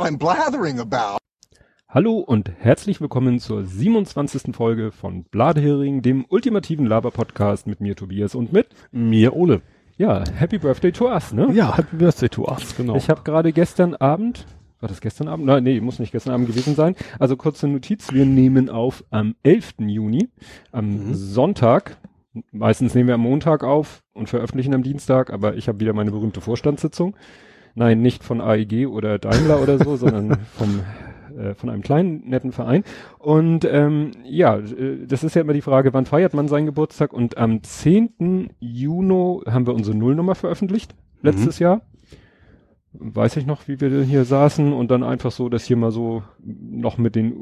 what I'm blathering about. Hallo und herzlich willkommen zur 27. Folge von Bladhering, dem ultimativen Laber-Podcast mit mir Tobias und mit mir Ole. Ja, Happy Birthday to us, ne? Ja, Happy Birthday to us, genau. Ich habe gerade gestern Abend, war das gestern Abend? Nein, nee, muss nicht gestern Abend gewesen sein. Also kurze Notiz, wir nehmen auf am 11. Juni, am mhm. Sonntag. Meistens nehmen wir am Montag auf und veröffentlichen am Dienstag, aber ich habe wieder meine berühmte Vorstandssitzung. Nein, nicht von AEG oder Daimler oder so, sondern vom äh, von einem kleinen netten Verein. Und ähm, ja, äh, das ist ja immer die Frage, wann feiert man seinen Geburtstag? Und am 10. Juni haben wir unsere Nullnummer veröffentlicht, letztes mhm. Jahr weiß ich noch, wie wir denn hier saßen und dann einfach so, dass hier mal so noch mit den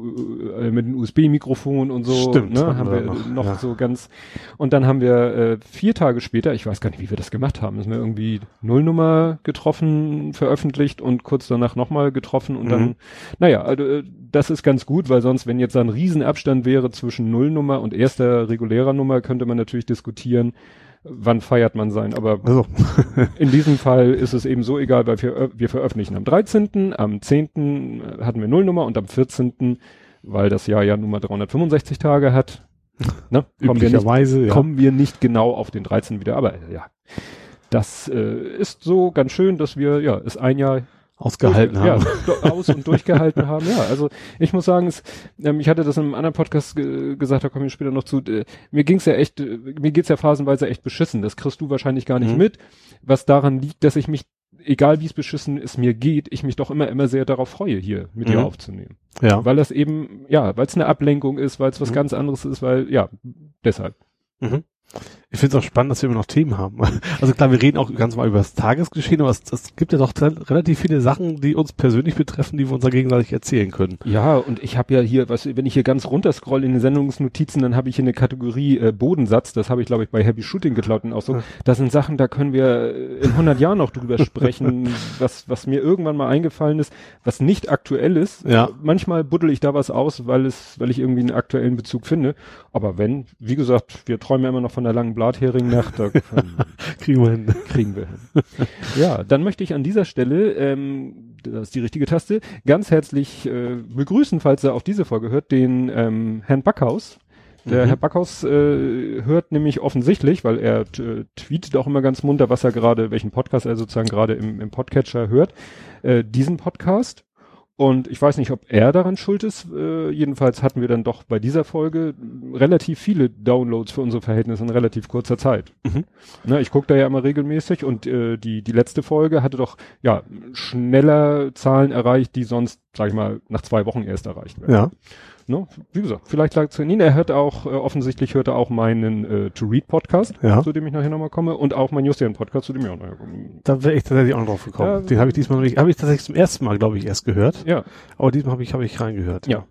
äh, mit den USB-Mikrofon und so, Stimmt, ne, haben wir noch, noch ja. so ganz und dann haben wir äh, vier Tage später, ich weiß gar nicht, wie wir das gemacht haben, sind wir irgendwie Nullnummer getroffen, veröffentlicht und kurz danach nochmal getroffen und mhm. dann, naja, also, äh, das ist ganz gut, weil sonst, wenn jetzt ein Riesenabstand wäre zwischen Nullnummer und erster regulärer Nummer, könnte man natürlich diskutieren, wann feiert man sein. Aber also. in diesem Fall ist es eben so egal, weil wir, wir veröffentlichen am 13., am 10. hatten wir Nullnummer und am 14., weil das Jahr ja Nummer 365 Tage hat, ne, kommen, wir nicht, ja. kommen wir nicht genau auf den 13. wieder. Aber ja, das äh, ist so ganz schön, dass wir, ja, ist ein Jahr ausgehalten durch, haben. Ja, aus und durchgehalten haben. Ja, also ich muss sagen, es, ähm, ich hatte das in einem anderen Podcast ge gesagt, da komme ich später noch zu. Äh, mir ging's ja echt, äh, mir geht's ja phasenweise echt beschissen. Das kriegst du wahrscheinlich gar nicht mhm. mit, was daran liegt, dass ich mich egal wie es beschissen es mir geht, ich mich doch immer, immer sehr darauf freue, hier mit mhm. dir aufzunehmen. Ja. Weil das eben, ja, weil es eine Ablenkung ist, weil es was mhm. ganz anderes ist, weil, ja, deshalb. Mhm. Ich finde es auch spannend, dass wir immer noch Themen haben. Also klar, wir reden auch ganz mal über das Tagesgeschehen, aber es, es gibt ja doch relativ viele Sachen, die uns persönlich betreffen, die wir uns da gegenseitig erzählen können. Ja, und ich habe ja hier, was, wenn ich hier ganz runter scroll in den Sendungsnotizen, dann habe ich hier eine Kategorie äh, Bodensatz, das habe ich glaube ich bei Happy Shooting geklaut und auch so. Ja. Das sind Sachen, da können wir in 100 Jahren noch drüber sprechen, was, was mir irgendwann mal eingefallen ist, was nicht aktuell ist. Ja. Manchmal buddel ich da was aus, weil es, weil ich irgendwie einen aktuellen Bezug finde. Aber wenn, wie gesagt, wir träumen ja immer noch von der langen Blathering-Nacht. kriegen wir hin. Kriegen wir hin. ja, dann möchte ich an dieser Stelle, ähm, das ist die richtige Taste, ganz herzlich äh, begrüßen, falls er auf diese Folge hört, den ähm, Herrn Backhaus. Der mhm. Herr Backhaus äh, hört nämlich offensichtlich, weil er tweetet auch immer ganz munter, was er gerade, welchen Podcast er sozusagen gerade im, im Podcatcher hört, äh, diesen Podcast und ich weiß nicht, ob er daran schuld ist. Äh, jedenfalls hatten wir dann doch bei dieser Folge relativ viele Downloads für unsere Verhältnisse in relativ kurzer Zeit. Mhm. Na, ich gucke da ja immer regelmäßig und äh, die, die letzte Folge hatte doch ja schneller Zahlen erreicht, die sonst, sag ich mal, nach zwei Wochen erst erreicht werden. Ja. Ne? Wie gesagt, vielleicht lag es an ihn. Er hört auch, äh, offensichtlich hört er auch meinen äh, To Read Podcast, ja. zu dem ich nachher nochmal komme, und auch meinen Justian Podcast, zu dem ich auch nachher komme. Da wäre ich tatsächlich auch noch drauf gekommen. Ja, Den habe ich diesmal noch nicht, habe ich tatsächlich zum ersten Mal, glaube ich, erst gehört. Ja. Aber diesmal habe ich, habe ich reingehört. Ja.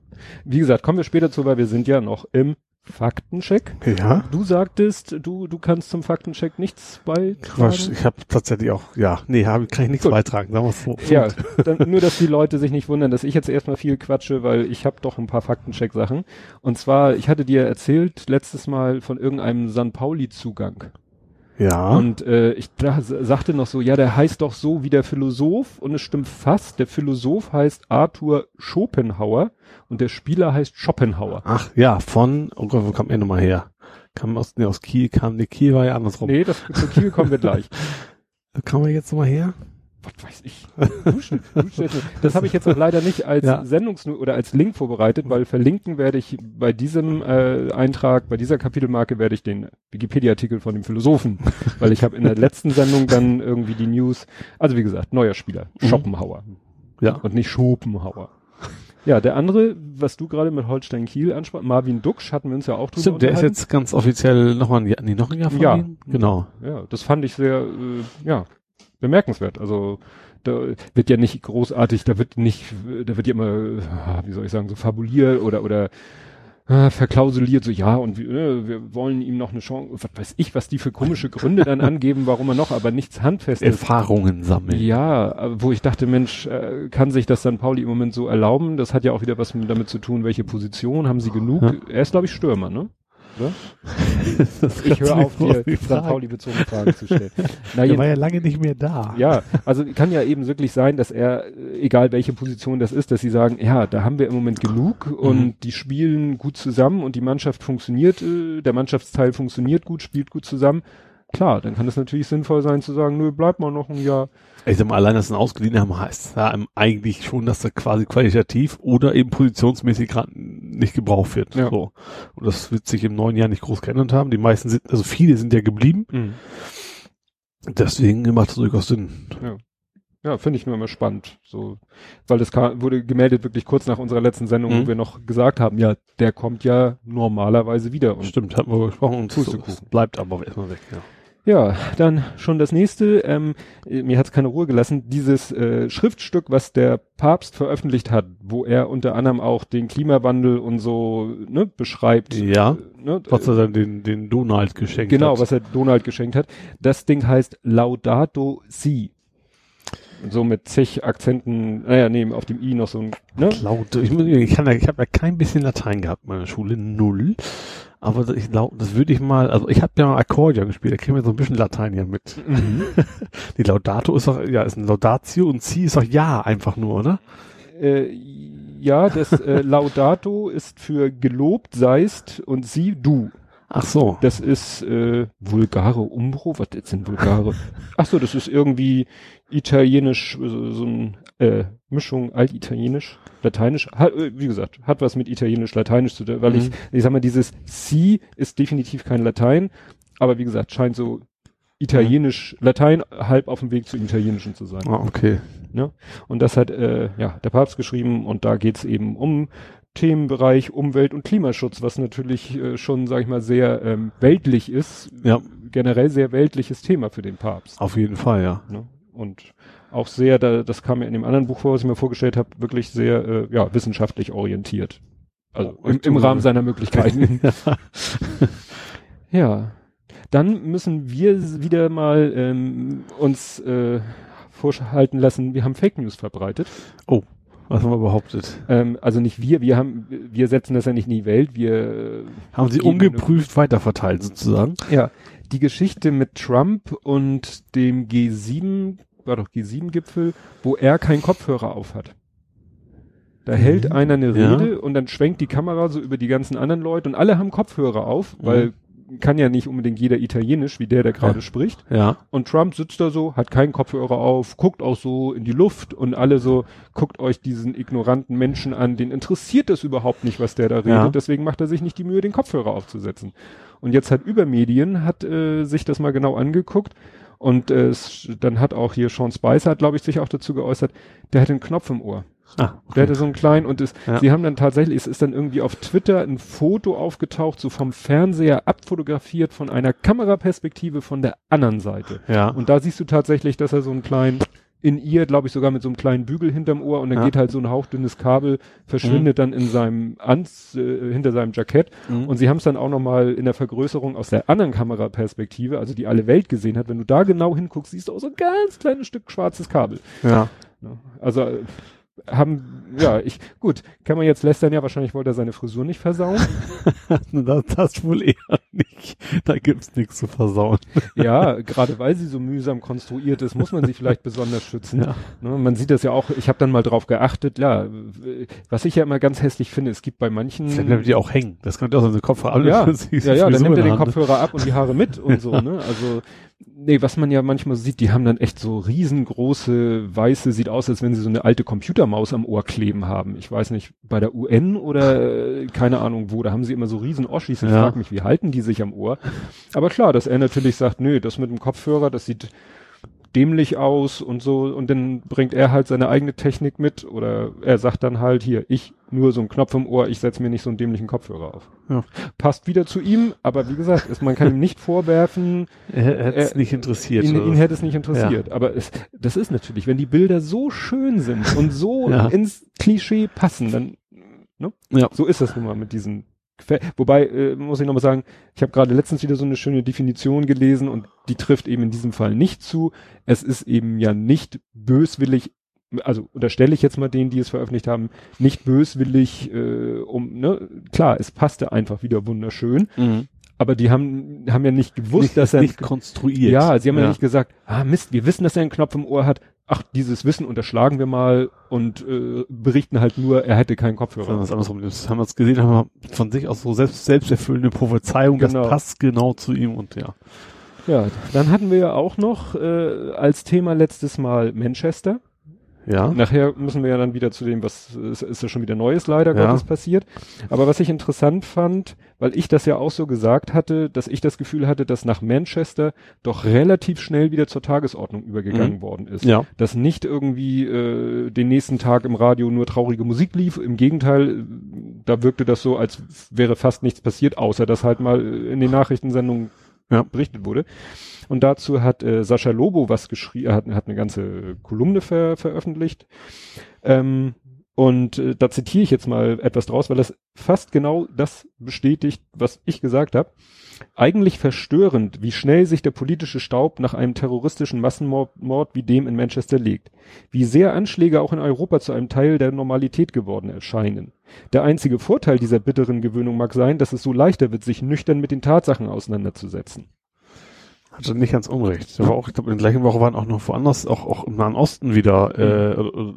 Wie gesagt, kommen wir später zu, weil wir sind ja noch im Faktencheck. Ja. Du sagtest, du, du kannst zum Faktencheck nichts beitragen. Quatsch, ich habe tatsächlich auch, ja, nee, hab, kann ich nichts Gut. beitragen, sagen wir so. Ja, dann, nur, dass die Leute sich nicht wundern, dass ich jetzt erstmal viel quatsche, weil ich habe doch ein paar Faktencheck-Sachen. Und zwar, ich hatte dir erzählt letztes Mal von irgendeinem San Pauli-Zugang. Ja. Und äh, ich sagte noch so, ja, der heißt doch so wie der Philosoph und es stimmt fast. Der Philosoph heißt Arthur Schopenhauer und der Spieler heißt Schopenhauer. Ach ja, von, oh Gott, wo kam er nochmal her? Kam aus, nee, aus Kiel, kam, nee, Kiel war ja andersrum. Nee, das, zu Kiel kommen wir gleich. kam er jetzt nochmal her? Was weiß ich. das habe ich jetzt auch leider nicht als ja. Sendungs- oder als Link vorbereitet, weil verlinken werde ich bei diesem äh, Eintrag, bei dieser Kapitelmarke werde ich den Wikipedia-Artikel von dem Philosophen, weil ich habe in der letzten Sendung dann irgendwie die News, also wie gesagt, neuer Spieler, mhm. Schopenhauer. Ja. Und nicht Schopenhauer. Ja, der andere, was du gerade mit Holstein Kiel ansprachst, Marvin Duksch, hatten wir uns ja auch drüber Stimmt, der ist jetzt ganz offiziell nochmal ein Jahr, nee, noch ein Jahr von ja, ihm? Genau. Ja, das fand ich sehr, äh, ja, bemerkenswert. Also da wird ja nicht großartig, da wird nicht, da wird ja immer, ah, wie soll ich sagen, so fabuliert oder oder äh, verklausuliert, so ja, und wir, äh, wir wollen ihm noch eine Chance, was weiß ich, was die für komische Gründe dann angeben, warum er noch, aber nichts handfestes. Erfahrungen sammeln. Ja, wo ich dachte, Mensch, äh, kann sich das dann Pauli im Moment so erlauben? Das hat ja auch wieder was damit zu tun, welche Position, haben sie genug? Ja. Er ist, glaube ich, Stürmer, ne? Ne? Ich höre auf, dir die St. Frage. Pauli bezogene Fragen zu stellen. Na, jeden- war ja lange nicht mehr da. ja, also kann ja eben wirklich sein, dass er, äh, egal welche Position das ist, dass sie sagen, ja, da haben wir im Moment genug und die spielen gut zusammen und die Mannschaft funktioniert, äh, der Mannschaftsteil funktioniert gut, spielt gut zusammen. Klar, dann kann es natürlich sinnvoll sein zu sagen, nö, bleib mal noch ein Jahr. Ich sag mal, allein, dass sie einen ausgeliehen haben, heißt ja eigentlich schon, dass er quasi qualitativ oder eben positionsmäßig gerade nicht gebraucht wird. Ja. So. Und das wird sich im neuen Jahr nicht groß geändert haben. Die meisten sind, also viele sind ja geblieben. Deswegen macht es durchaus Sinn. Ja, finde ich nur immer spannend. So, weil das kam, wurde gemeldet wirklich kurz nach unserer letzten Sendung, Mhm. wo wir noch gesagt haben, ja, der kommt ja normalerweise wieder. Stimmt, hatten wir gesprochen und Pustekuchen. bleibt aber erstmal weg. Ja. Ja, dann schon das nächste. Ähm, äh, mir hat es keine Ruhe gelassen. Dieses äh, Schriftstück, was der Papst veröffentlicht hat, wo er unter anderem auch den Klimawandel und so ne, beschreibt. Ja. Äh, ne, Was er dann den, den Donald geschenkt genau, hat. was er Donald geschenkt hat. Das Ding heißt Laudato Si. So mit zig Akzenten, naja, nee, auf dem I noch so ein, ne? Laut, ich, ich, kann ich habe ja kein bisschen Latein gehabt in meiner Schule, null. Aber ich glaub, das würde ich mal, also ich habe ja mal Akkordeon gespielt, da kriegen wir so ein bisschen Latein ja mit. Mhm. Die Laudato ist doch, ja, ist ein Laudatio und Si ist doch Ja einfach nur, oder? Äh, ja, das äh, Laudato ist für gelobt seist und sie du. Ach so. Das ist äh, vulgare Umbro. Was ist denn vulgare? Ach so, das ist irgendwie italienisch, so, so ein äh, Mischung altitalienisch, lateinisch. Hat, äh, wie gesagt, hat was mit italienisch, lateinisch zu tun, weil ich, Mhm. ich sag mal, dieses si ist definitiv kein Latein, aber wie gesagt, scheint so italienisch, Latein halb auf dem Weg zum Italienischen zu sein. Ah, okay. Und das hat äh, ja der Papst geschrieben und da geht's eben um Themenbereich Umwelt und Klimaschutz, was natürlich äh, schon, sag ich mal, sehr ähm, weltlich ist. Ja. Generell sehr weltliches Thema für den Papst. Auf jeden Fall, ja. Ne? Und auch sehr, da, das kam ja in dem anderen Buch vor, was ich mir vorgestellt habe, wirklich sehr äh, ja, wissenschaftlich orientiert. Also Oh, im, im Rahmen seiner Möglichkeiten. ja. Dann müssen wir wieder mal ähm, uns äh, vorhalten lassen, wir haben Fake News verbreitet. Was haben wir behauptet? Ähm, also nicht wir, wir haben, wir setzen das ja nicht in die Welt, wir Haben sie ungeprüft weiterverteilt sozusagen? ja die Geschichte mit Trump und dem G7, war doch G7-Gipfel, wo er keinen Kopfhörer auf hat. Da hält einer eine Mhm. Ja. Rede und dann schwenkt die Kamera so über die ganzen anderen Leute und alle haben Kopfhörer auf, weil kann ja nicht unbedingt jeder Italienisch, wie der, der gerade Ja. spricht. Ja. Und Trump sitzt da so, hat keinen Kopfhörer auf, guckt auch so in die Luft und alle so, guckt euch diesen ignoranten Menschen an, den interessiert das überhaupt nicht, was der da redet, Ja. deswegen macht er sich nicht die Mühe, den Kopfhörer aufzusetzen. Und jetzt hat Übermedien, hat äh, sich das mal genau angeguckt und äh, es, dann hat auch hier Sean Spicer, glaube ich sich auch dazu geäußert, der hat einen Knopf im Ohr. Ah, Der hatte so einen kleinen und es, Ja. sie haben dann tatsächlich, es ist dann irgendwie auf Twitter ein Foto aufgetaucht, so vom Fernseher abfotografiert von einer Kameraperspektive von der anderen Seite. ja. Und da siehst du tatsächlich, dass er so einen kleinen, in ihr, glaube ich, sogar mit so einem kleinen Bügel hinterm Ohr und dann Ja. geht halt so ein hauchdünnes Kabel, verschwindet dann in seinem Anz, äh, hinter seinem Jackett. Mhm. Und sie haben es dann auch nochmal in der Vergrößerung aus der anderen Kameraperspektive, also die alle Welt gesehen hat. Wenn du da genau hinguckst, siehst du auch so ein ganz kleines Stück schwarzes Kabel. ja. Ne? Also äh, haben, ja, ich, gut, kann man jetzt lästern, ja, wahrscheinlich wollte er seine Frisur nicht versauen. Das, das wohl eher nicht. Da gibt's nichts zu versauen. ja, gerade weil sie so mühsam konstruiert ist, muss man sie vielleicht besonders schützen. Ja. Ne, man sieht das ja auch, ich habe dann mal drauf geachtet, ja, was ich ja immer ganz hässlich finde, es gibt bei manchen. Dann bleibt die auch hängen. Das könnte auch so eine Kopfhörer ja, Sie ist ja, ja, dann nimmt er den Hand, Kopfhörer ab und die Haare mit und so, ne? Also, nee, was man ja manchmal sieht, die haben dann echt so riesengroße, weiße, sieht aus, als wenn sie so eine alte Computermaus am Ohr kleben haben. Ich weiß nicht, bei der UN oder äh, keine Ahnung wo, da haben sie immer so riesen Oschis. Ich Ja. frage mich, wie halten die sich am Ohr? Aber klar, dass er natürlich sagt, nö, das mit dem Kopfhörer, das sieht dämlich aus und so und dann bringt er halt seine eigene Technik mit oder er sagt dann halt hier, ich nur so einen Knopf im Ohr, ich setze mir nicht so einen dämlichen Kopfhörer auf. Ja. Passt wieder zu ihm, aber wie gesagt, es, man kann ihm nicht vorwerfen, Er hätte es nicht interessiert. ihn, ihn hätte es nicht interessiert. Aber es, das ist natürlich, wenn die Bilder so schön sind und so Ja. ins Klischee passen, dann ne? Ja. so ist das nun mal mit diesen Wobei, äh, muss ich nochmal sagen, ich habe gerade letztens wieder so eine schöne Definition gelesen und die trifft eben in diesem Fall nicht zu. Es ist eben ja nicht böswillig also unterstelle ich jetzt mal denen, die es veröffentlicht haben, nicht böswillig, äh, um, ne, klar, es passte einfach wieder wunderschön, Mhm. aber die haben, haben ja nicht gewusst, Nicht, dass er, nicht konstruiert. ja, sie haben ja. nicht gesagt, ah Mist, wir wissen, dass er einen Knopf im Ohr hat, ach, dieses Wissen unterschlagen wir mal und äh, berichten halt nur, er hätte keinen Kopfhörer. Sondern das andersrum. Das haben wir es gesehen, haben wir von sich aus so selbst, selbsterfüllende Prophezeiung, Genau. das passt genau zu ihm und ja. Ja, dann hatten wir ja auch noch äh, als Thema letztes Mal Manchester. Ja. Nachher müssen wir ja dann wieder zu dem, was es ist ja schon wieder Neues leider Ja. Gottes passiert. Aber was ich interessant fand, weil ich das ja auch so gesagt hatte, dass ich das Gefühl hatte, dass nach Manchester doch relativ schnell wieder zur Tagesordnung übergegangen Mhm. worden ist. Ja. Dass nicht irgendwie äh, den nächsten Tag im Radio nur traurige Musik lief. Im Gegenteil, äh, da wirkte das so, als wäre fast nichts passiert, außer dass halt mal äh, in den Nachrichtensendungen Ja. berichtet wurde. Und dazu hat äh, Sascha Lobo was geschrieben, hat, hat eine ganze Kolumne ver veröffentlicht. Ähm, und äh, da zitiere ich jetzt mal etwas draus, weil das fast genau das bestätigt, was ich gesagt habe. Eigentlich verstörend, wie schnell sich der politische Staub nach einem terroristischen Massenmord Mord wie dem in Manchester legt. Wie sehr Anschläge auch in Europa zu einem Teil der Normalität geworden erscheinen. Der einzige Vorteil dieser bitteren Gewöhnung mag sein, dass es so leichter wird, sich nüchtern mit den Tatsachen auseinanderzusetzen. Hatte nicht ganz unrecht. Aber auch, ich glaube, in der gleichen Woche waren auch noch woanders, auch, auch im Nahen Osten wieder, äh, oder- oder-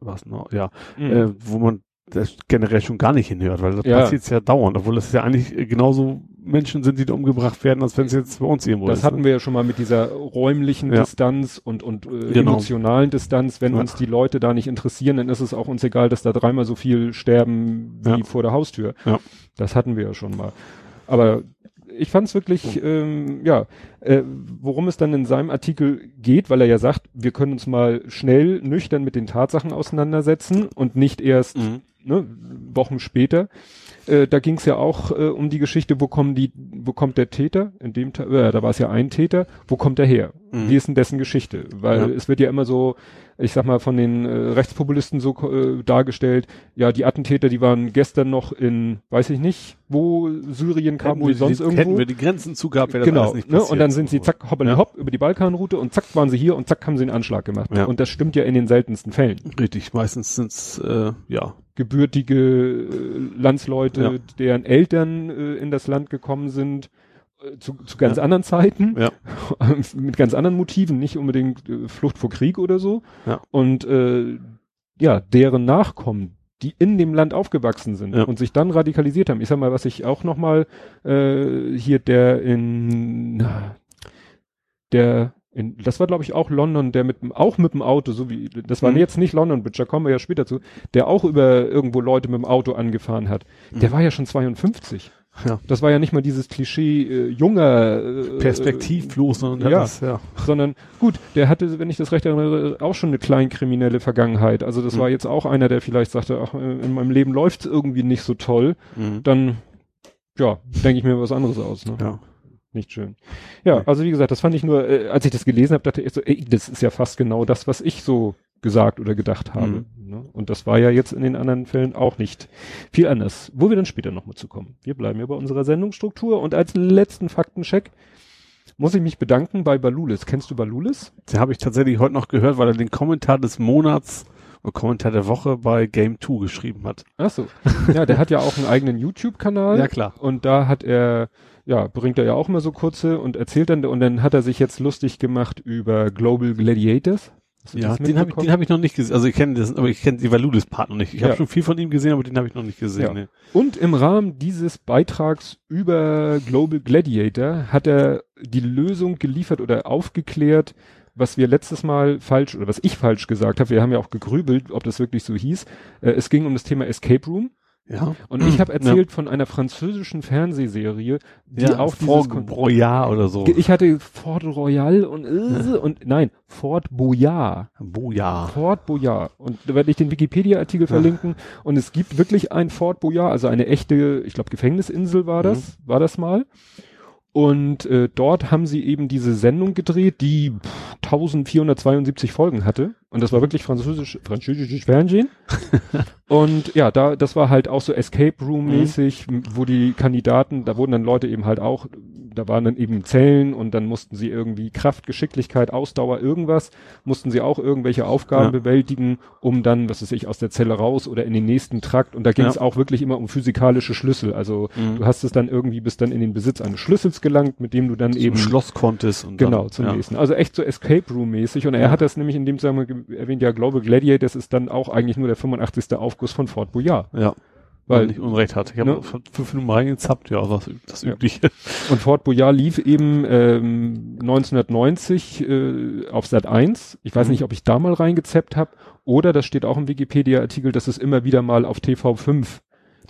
was noch, ja, äh, wo man das generell schon gar nicht hinhört, weil das Ja. passiert ja dauernd, obwohl das ja eigentlich äh, genauso Menschen sind, die da umgebracht werden, als wenn es jetzt bei uns irgendwo Das ist. hatten ne? wir ja schon mal mit dieser räumlichen Ja. Distanz und, und äh, Genau. emotionalen Distanz. Wenn Ja. uns die Leute da nicht interessieren, dann ist es auch uns egal, dass da dreimal so viel sterben wie Ja. vor der Haustür. Ja. Das hatten wir ja schon mal. Aber ich fand es wirklich, ähm, ja, äh, worum es dann in seinem Artikel geht, weil er ja sagt, wir können uns mal schnell nüchtern mit den Tatsachen auseinandersetzen und nicht erst Mhm. ne, Wochen später. Äh, da ging es ja auch äh, um die Geschichte, wo kommen die, wo kommt der Täter? In dem Ta- äh, da war es ja ein Täter, wo kommt er her? Mhm. Wie ist denn dessen Geschichte? Weil Ja. es wird ja immer so, ich sag mal, von den äh, Rechtspopulisten so äh, dargestellt, ja, die Attentäter, die waren gestern noch in, weiß ich nicht, wo Syrien wir, sonst die, irgendwo. hätten wir die Grenzen zugehabt, wäre das Genau, alles nicht ne? passiert. und dann sind sie zack, hoppel Ja. hopp über die Balkanroute und zack waren sie hier und zack haben sie einen Anschlag gemacht. Ja. Und das stimmt ja in den seltensten Fällen. Richtig, meistens sind's äh, ja. Gebürtige äh, Landsleute, Ja. deren Eltern äh, in das Land gekommen sind, äh, zu, zu ganz Ja. anderen Zeiten, Ja. mit ganz anderen Motiven, nicht unbedingt äh, Flucht vor Krieg oder so. Und äh, ja, deren Nachkommen, die in dem Land aufgewachsen sind Ja. und sich dann radikalisiert haben. Ich sag mal, was ich auch noch mal äh, hier der in der in, das war glaube ich auch London, der mit auch mit dem Auto, so wie das war Mhm. jetzt nicht London Bridge, da kommen wir ja später zu, der auch über irgendwo Leute mit dem Auto angefahren hat. Der Mhm. war ja schon 52. Ja. Das war ja nicht mal dieses Klischee äh, junger äh, Perspektivlos, sondern ja. das, ja. sondern gut, der hatte, wenn ich das recht erinnere, auch schon eine kleinkriminelle Vergangenheit. Also das Mhm. war jetzt auch einer, der vielleicht sagte, ach, äh, in meinem Leben läuft's irgendwie nicht so toll. Mhm. Dann, ja, denke ich mir was anderes aus. Ne? Ja. Nicht schön. Ja, also wie gesagt, das fand ich nur, äh, als ich das gelesen habe, dachte ich so, ey, das ist ja fast genau das, was ich so gesagt oder gedacht habe. Ne? Und das war ja jetzt in den anderen Fällen auch nicht viel anders. Wo wir dann später nochmal zu kommen. Wir bleiben ja bei unserer Sendungsstruktur und als letzten Faktencheck muss ich mich bedanken bei Balulis. Kennst du Balulis? Den habe ich tatsächlich heute noch gehört, weil er den Kommentar des Monats oder Kommentar der Woche bei Game 2 geschrieben hat. Ach so. Ja, der hat ja auch einen eigenen YouTube-Kanal. klar. Und da hat er, ja, bringt er ja auch immer so kurze und erzählt dann, und dann hat er sich jetzt lustig gemacht über Global Gladiators. Ja, den habe ich, den hab ich noch nicht gesehen. Also ich kenne das, aber ich kenne die Valulis-Partner nicht. Ich habe Ja. schon viel von ihm gesehen, aber den habe ich noch nicht gesehen. Ja. Nee. Und im Rahmen dieses Beitrags über Global Gladiator hat er die Lösung geliefert oder aufgeklärt, was wir letztes Mal falsch oder was ich falsch gesagt habe. Wir haben ja auch gegrübelt, ob das wirklich so hieß. Äh, es ging um das Thema Escape Room. Ja. Und ich habe erzählt von einer französischen Fernsehserie, die ja, auch vor dieses Broyard oder so. Ich hatte Fort Royal und äh, und nein, Fort Boyard. Boyard. Fort Boyard. Und da werde ich den Wikipedia-Artikel verlinken. Und es gibt wirklich ein Fort Boyard, also eine echte, ich glaube, Gefängnisinsel war das, war das mal. Und äh, dort haben sie eben diese Sendung gedreht, die pff, 1472 Folgen hatte. Und das war wirklich französisch, französisches Fernsehen. und ja, da, das war halt auch so Escape Room mäßig, m- wo die Kandidaten, da wurden dann Leute eben halt auch da waren dann eben Zellen und dann mussten sie irgendwie Kraft, Geschicklichkeit, Ausdauer, irgendwas, mussten sie auch irgendwelche Aufgaben Ja. bewältigen, um dann, was weiß ich, aus der Zelle raus oder in den nächsten Trakt. Und da ging es Ja. auch wirklich immer um physikalische Schlüssel. Also Mhm. du hast es dann irgendwie bis dann in den Besitz eines Schlüssels gelangt, mit dem du dann Zum eben Schloss konntest und Genau, dann, zum ja. nächsten. Also echt so Escape Room mäßig. Und er Ja. hat das nämlich in dem Zusammenhang erwähnt, ja, Global Gladiator, das ist dann auch eigentlich nur der 85. Aufguss von Fort Boyard. Ja. Weil- nicht Unrecht hat. Ich habe Ne? fünf Minuten reingezappt, ja, das, das Ja. übliche. Und Fort Boyard lief eben ähm, 1990 äh, auf Sat 1. Ich weiß Mhm. nicht, ob ich da mal reingezappt habe. Oder das steht auch im Wikipedia-Artikel, dass es immer wieder mal auf TV5,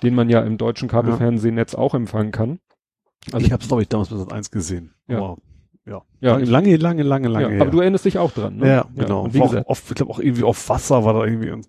den man ja im deutschen Kabelfernsehnetz auch empfangen kann. Also ich habe es, glaube ich, damals bis Sat 1 gesehen. Ja. Aber, ja. Ja, lange, ich- lange, lange, lange, ja, aber du erinnerst dich auch dran, ne? ja, genau. Und wie War auch gesagt, oft, ich glaube auch irgendwie auf Wasser war da irgendwie, und,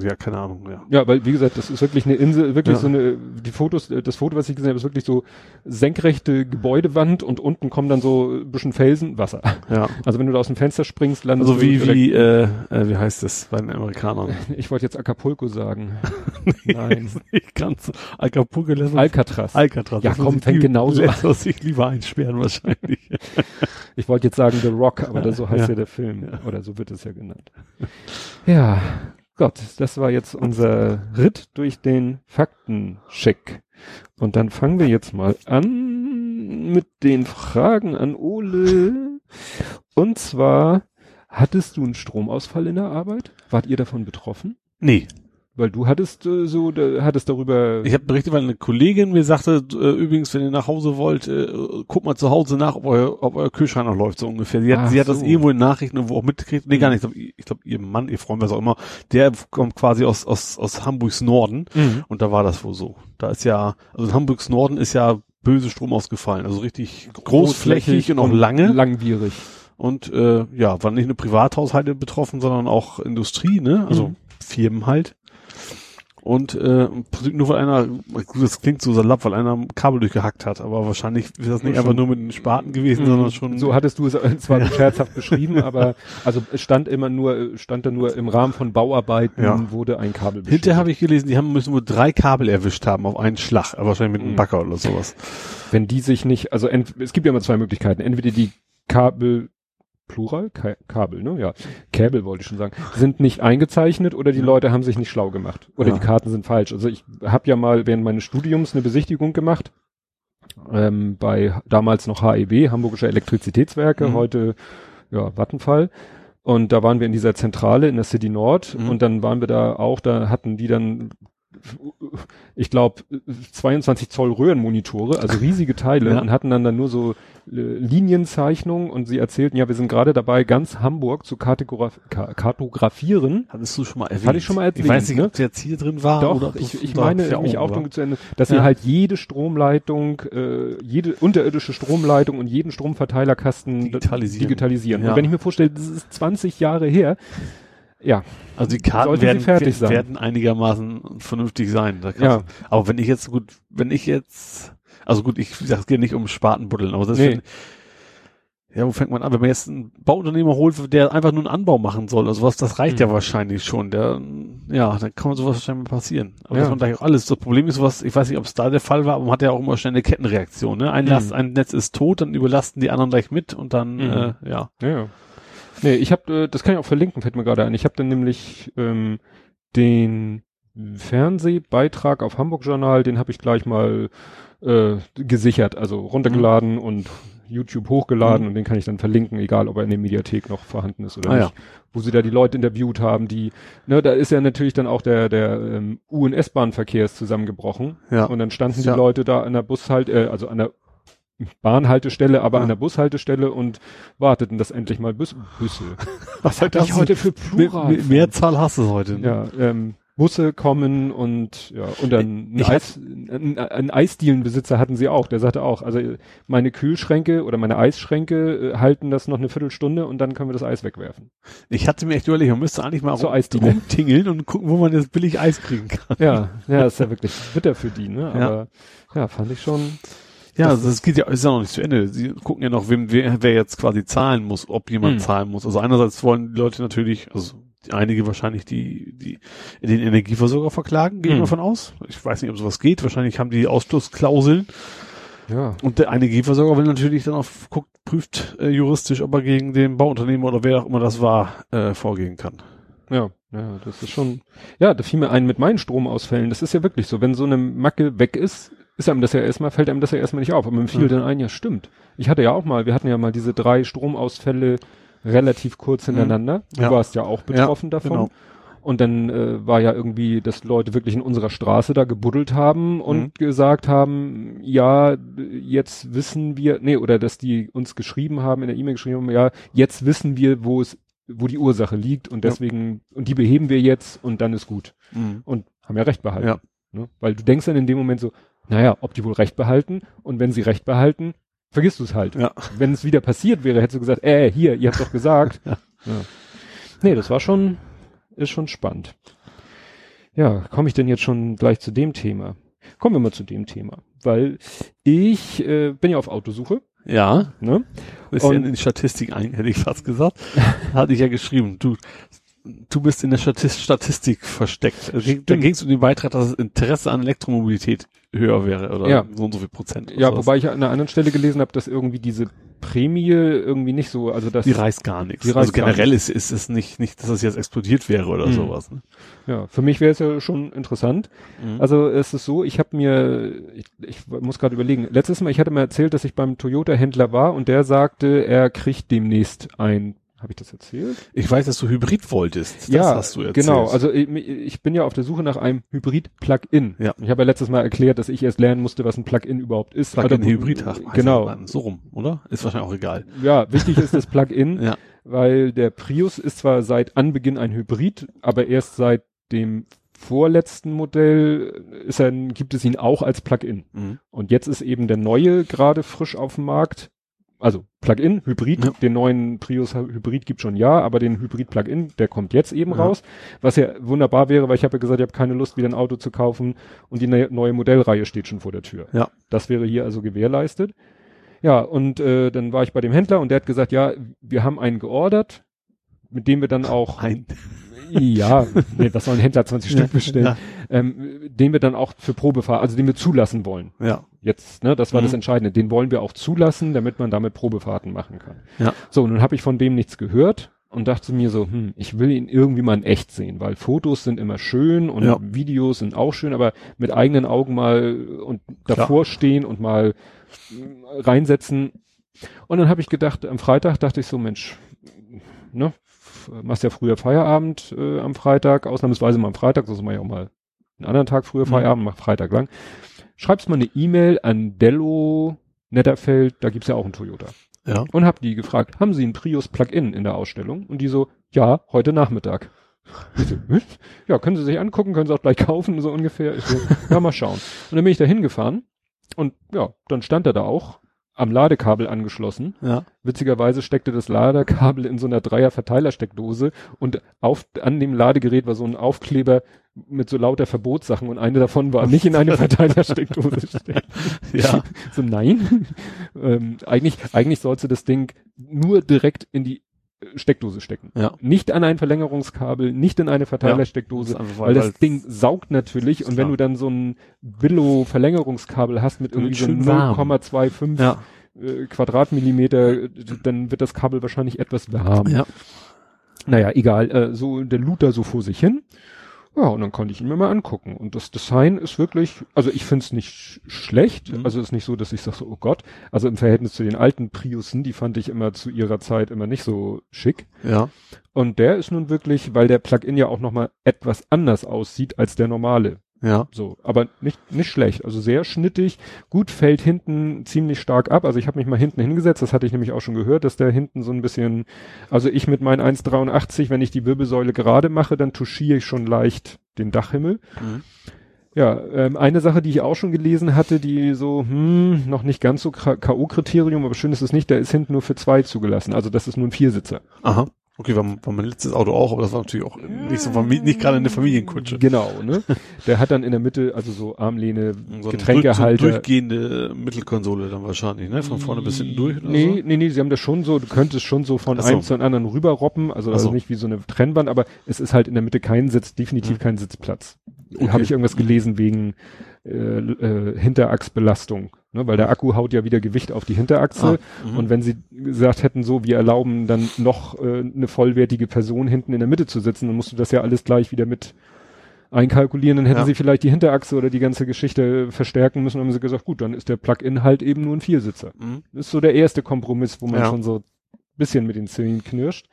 ja, keine Ahnung, ja. Ja, weil wie gesagt, das ist wirklich eine Insel, wirklich Ja. so eine, die Fotos, das Foto, was ich gesehen habe, ist wirklich so senkrechte Gebäudewand und unten kommen dann so ein bisschen Felsen, Wasser. Ja. Also wenn du da aus dem Fenster springst, landest Also du wie, direkt- wie, äh, äh, wie heißt es bei den Amerikanern? ich wollte jetzt Acapulco sagen. Nein. Nicht ganz. Acapulco lässt Alcatraz. Alcatraz. Ja, Das komm, fängt ich- genauso lässt uns sich lieber einsperren wahrscheinlich. Ich wollte jetzt sagen The Rock, aber so heißt ja, Ja. der Film. Oder so wird es ja genannt. Ja, Gott, das war jetzt unser Ritt durch den Faktencheck. Und dann fangen wir jetzt mal an mit den Fragen an Ole. Und zwar, hattest du einen Stromausfall in der Arbeit? Wart ihr davon betroffen? Nee. Weil du hattest äh, so, da, hattest darüber. Ich habe berichtet, weil eine Kollegin mir sagte, äh, übrigens, wenn ihr nach Hause wollt, äh, guckt mal zu Hause nach, ob euer, ob euer Kühlschrank noch läuft, so ungefähr. Sie hat, Ach sie hat das so. irgendwo in Nachrichten irgendwo auch mitgekriegt. Nee, gar nicht. Ich glaube, glaub, ihr Mann, ihr Freund, was auch immer, der kommt quasi aus, aus, aus Hamburgs Norden. Mhm. Und da war das wohl so. Da ist ja, also in Hamburgs Norden ist ja böse Strom ausgefallen. Also richtig großflächig und auch lange. Langwierig. Und äh, ja, waren nicht nur Privathaushalte betroffen, sondern auch Industrie, ne? Also Mhm. Firmen halt. Und äh, nur weil einer, gut, das klingt so salopp, weil einer ein Kabel durchgehackt hat, aber wahrscheinlich ist das nicht Schon. einfach nur mit den Spaten gewesen, Mhm. sondern schon. So hattest du es äh, zwar scherzhaft beschrieben, aber also es stand immer nur, stand da nur im Rahmen von Bauarbeiten Ja. wurde ein Kabel Hinterher habe ich gelesen, die haben müssen wohl drei Kabel erwischt haben auf einen Schlag, aber wahrscheinlich mit einem Mhm. Bagger oder sowas. Wenn die sich nicht, also es gibt ja immer zwei Möglichkeiten. Entweder die Kabel, Plural? Ka Kabel, ne? Ja. Kabel wollte ich schon sagen. Sind nicht eingezeichnet oder die. Leute haben sich nicht schlau gemacht. Oder Ja. die Karten sind falsch. Also ich habe ja mal während meines Studiums eine Besichtigung gemacht. Ähm, bei damals noch HEW, Hamburgische Elektrizitätswerke, Mhm. heute ja, Vattenfall. Und da waren wir in dieser Zentrale in der City Nord Mhm. und dann waren wir da auch, da hatten die dann ich glaube, 22 Zoll Röhrenmonitore, also riesige Teile Ja. und hatten dann dann nur so äh, Linienzeichnungen und sie erzählten, ja, wir sind gerade dabei, ganz Hamburg zu kartograf ka kartografieren. Hattest du schon mal erwähnt? Hatte ich schon mal Ich erwähnt, weiß nicht, ne? ob jetzt hier drin war Doch, oder ich, ich meine, mich auch war. zu Ende, dass Ja. sie halt jede Stromleitung, äh, jede unterirdische Stromleitung und jeden Stromverteilerkasten Digitalisieren. digitalisieren. Ja. Und wenn ich mir vorstelle, das ist 20 Jahre her, ja, Also die Karten werden, fertig werden, werden einigermaßen vernünftig sein. Ja. Aber wenn ich jetzt gut, wenn ich jetzt, also gut, ich sag, es geht nicht um Spatenbuddeln, aber das Nee. ist, ja, wo fängt man an? Wenn man jetzt einen Bauunternehmer holt, der einfach nur einen Anbau machen soll, also was, das reicht Mhm. ja wahrscheinlich schon. Der, ja, dann kann man sowas wahrscheinlich mal passieren. Aber Ja. dass man gleich auch alles, das Problem ist sowas, ich weiß nicht, ob es da der Fall war, aber man hat ja auch immer schnell eine Kettenreaktion, ne? Ein, Mhm. Last, ein Netz ist tot, dann überlasten die anderen gleich mit und dann, Mhm. äh. Ja, ja. Nee, ich habe, äh, das kann ich auch verlinken, fällt mir gerade ein. Ich habe dann nämlich ähm, den Fernsehbeitrag auf Hamburg Journal, den habe ich gleich mal äh, gesichert, also runtergeladen Mhm. und YouTube hochgeladen und den kann ich dann verlinken, egal ob er in der Mediathek noch vorhanden ist oder Ah, nicht. Wo sie da die Leute interviewt haben, die, ne, da ist ja natürlich dann auch der, der ähm, U- und S-Bahn-Verkehr ist zusammengebrochen. Ja. Und dann standen Ja. die Leute da an der Bushalt, äh, also an der Bahnhaltestelle, aber Ja. an der Bushaltestelle und warteten, dass endlich mal Bus, Busse. Was hat Das ich heute für Plural? mehr, Mehrzahl hast du heute. ne? ja, ähm, Busse kommen und ja, und dann ein, Ich Eis, ein, ein Eisdielenbesitzer hatten sie auch, der sagte auch, also meine Kühlschränke oder meine Eisschränke äh, halten das noch eine Viertelstunde und dann können wir das Eis wegwerfen. Ich hatte mir echt überlegt, man müsste eigentlich mal Eisdiele. rumtingeln und gucken, wo man jetzt billig Eis kriegen kann. Ja, ja, ist ja wirklich bitter für die, ne? Ja. Aber ja, fand ich schon. Ja, Das also das geht ja, ist ja noch nicht zu Ende. Sie gucken ja noch, wem, wer, wer jetzt quasi zahlen muss, ob jemand Hm. zahlen muss. Also einerseits wollen die Leute natürlich, also einige wahrscheinlich die, die den Energieversorger verklagen, gehe ich Hm. mal von aus. Ich weiß nicht, ob sowas geht. Wahrscheinlich haben die Ausschlussklauseln. Ja. Und der Energieversorger will natürlich dann auch guckt, prüft äh, juristisch, ob er gegen den Bauunternehmer oder wer auch immer das war, äh, vorgehen kann. Ja, ja, das ist schon, ja, da fiel mir ein mit meinen Stromausfällen. Das ist ja wirklich so. Wenn so eine Macke weg ist, ist einem das ja erstmal, fällt einem das ja erstmal nicht auf. Aber mir fiel Ja. dann ein, ja, stimmt. Ich hatte ja auch mal, wir hatten ja mal diese drei Stromausfälle relativ kurz hintereinander. Du Mhm. Ja. warst ja auch betroffen davon. genau. Und dann äh, war ja irgendwie, dass Leute wirklich in unserer Straße da gebuddelt haben und Mhm. gesagt haben, ja, jetzt wissen wir, nee, oder dass die uns geschrieben haben, in der E-Mail geschrieben haben, ja, jetzt wissen wir, wo es, wo die Ursache liegt und Ja. deswegen, und die beheben wir jetzt und dann ist gut. Mhm. Und haben ja Recht behalten. Ja. Ne? Weil du denkst dann in dem Moment so, naja, ob die wohl Recht behalten und wenn sie Recht behalten, vergisst du es halt. Ja. Wenn es wieder passiert wäre, hättest du gesagt, äh, hier, ihr habt doch gesagt. Ja. ja. Nee, das war schon, ist schon spannend. Ja, komme ich denn jetzt schon gleich zu dem Thema? Kommen wir mal zu dem Thema, weil ich äh, bin ja auf Autosuche, Ja, ne? ist ja in die Statistik ein, hätte ich fast gesagt. Hatte ich ja geschrieben. Du, du bist in der Statis Statistik versteckt. Ging- Da ging es um den Beitrag, dass das Interesse an Elektromobilität höher wäre oder Ja. so und so viel Prozent. Ja, wobei ich an einer anderen Stelle gelesen habe, dass irgendwie diese Prämie irgendwie nicht so, also das die reißt gar nichts. Die reißt also generell ist, ist es nicht, nicht, dass es jetzt explodiert wäre oder Mhm. sowas. Ne? Ja, für mich wäre es ja schon interessant. Mhm. Also es ist so, ich habe mir, ich, ich muss gerade überlegen, letztes Mal, ich hatte mal erzählt, dass ich beim Toyota-Händler war und der sagte, er kriegt demnächst ein, habe ich das erzählt? Ich weiß, dass du Hybrid wolltest. Das ja, hast du erzählt. genau. Also ich, ich bin ja auf der Suche nach einem Hybrid-Plug-in. Ja. Ich habe ja letztes Mal erklärt, dass ich erst lernen musste, was ein Plug-in überhaupt ist. Plug-in Hybrid. ach, heißt Genau. das So rum, oder? Ist wahrscheinlich auch egal. Ja, wichtig ist das Plug-in. Ja. weil der Prius ist zwar seit Anbeginn ein Hybrid, aber erst seit dem vorletzten Modell ist er, gibt es ihn auch als Plug-in. Mhm. Und jetzt ist eben der neue gerade frisch auf dem Markt. Also Plug-in, Hybrid, Ja. den neuen Prius Hybrid gibt schon ja, aber den Hybrid Plug-in, der kommt jetzt eben Ja. raus. Was ja wunderbar wäre, weil ich habe ja gesagt, ich habe keine Lust, wieder ein Auto zu kaufen und die ne neue Modellreihe steht schon vor der Tür. Ja. Das wäre hier also gewährleistet. Ja, und äh, dann war ich bei dem Händler und der hat gesagt, ja, wir haben einen geordert, mit dem wir dann auch, Ein. Ja, nee, was soll ein Händler 20 Stück bestellen, Ja. ähm, den wir dann auch für Probefahren, also den wir zulassen wollen. ja. Jetzt, ne, das war Mhm. das Entscheidende. Den wollen wir auch zulassen, damit man damit Probefahrten machen kann. Ja. So, nun habe ich von dem nichts gehört und dachte mir so, hm, ich will ihn irgendwie mal in echt sehen, weil Fotos sind immer schön und Ja. Videos sind auch schön, aber mit eigenen Augen mal und davor stehen und mal mm, reinsetzen. Und dann habe ich gedacht, am Freitag dachte ich so, Mensch, ne, machst ja früher Feierabend äh, am Freitag, ausnahmsweise mal am Freitag, sonst mache ich auch mal einen anderen Tag früher Mhm. Feierabend, mach Freitag lang. Schreibst mal eine E-Mail an Dello Netterfeld, da gibt's ja auch einen Toyota. Ja. Und hab die gefragt, haben Sie einen Prius Plug-in in der Ausstellung? Und die so, ja, heute Nachmittag. Hm? ja, können Sie sich angucken, können Sie auch gleich kaufen, so ungefähr. Ich so, ja, mal schauen. Und dann bin ich da hingefahren und ja, dann stand er da auch am Ladekabel angeschlossen. Ja. Witzigerweise steckte das Ladekabel in so einer Dreier-Verteilersteckdose und auf, an dem Ladegerät war so ein Aufkleber mit so lauter Verbotssachen und eine davon war nicht in eine Verteilersteckdose stecken. Ja. So, nein. ähm, eigentlich, eigentlich sollst du das Ding nur direkt in die Steckdose stecken. Ja. Nicht an ein Verlängerungskabel, nicht in eine Verteilersteckdose, ist einfach, weil das weil- Ding saugt natürlich und wenn klar. du dann so ein Billo-Verlängerungskabel hast mit irgendwie so schön warm. 0,25 Ja. äh, Quadratmillimeter, dann wird das Kabel wahrscheinlich etwas warm. Ja. Naja, egal, äh, so der da so vor sich hin. Ja, und dann konnte ich ihn mir mal angucken. Und das Design ist wirklich, also ich finde es nicht sch schlecht. Mhm. Also ist nicht so, dass ich sage so, oh Gott. Also im Verhältnis zu den alten Priusen, die fand ich immer zu ihrer Zeit immer nicht so schick. Ja. Und der ist nun wirklich, weil der Plug-in ja auch nochmal etwas anders aussieht als der normale. Ja. So, aber nicht, nicht schlecht. Also sehr schnittig. Gut fällt hinten ziemlich stark ab. Also ich habe mich mal hinten hingesetzt. Das hatte ich nämlich auch schon gehört, dass der hinten so ein bisschen, also ich mit meinen 1,83, wenn ich die Wirbelsäule gerade mache, dann touchiere ich schon leicht den Dachhimmel. Mhm. Ja, ähm, eine Sache, die ich auch schon gelesen hatte, die so, hm, noch nicht ganz so K.O.-Kriterium, aber schön ist es nicht, der ist hinten nur für zwei zugelassen. Also das ist nur ein Viersitzer. Aha. Okay, war, war mein letztes Auto auch, aber das war natürlich auch nicht so Famili nicht gerade eine Familienkutsche. Genau, ne? Der hat dann in der Mitte, also so Armlehne, So Getränkehalter. durch, so durchgehende Mittelkonsole dann wahrscheinlich, ne? Von vorne bis hinten durch oder nee, so? nee, nee, sie haben das schon so, du könntest schon so von so. einem zu anderen rüberroppen, also, also so. nicht wie so eine Trennwand, aber es ist halt in der Mitte kein Sitz, definitiv Mhm. kein Sitzplatz. Okay. Habe ich irgendwas gelesen wegen äh, äh, Hinterachsbelastung. Ne? Weil der Akku haut ja wieder Gewicht auf die Hinterachse. Ah, mhm. und wenn sie gesagt hätten, so, wir erlauben dann noch äh, eine vollwertige Person hinten in der Mitte zu sitzen, dann musst du das ja alles gleich wieder mit einkalkulieren, dann hätten Ja. sie vielleicht die Hinterachse oder die ganze Geschichte verstärken müssen, und haben sie gesagt, gut, dann ist der Plug-in halt eben nur ein Viersitzer. Mhm. Das ist so der erste Kompromiss, wo man Ja. schon so bisschen mit den Zähnen knirscht.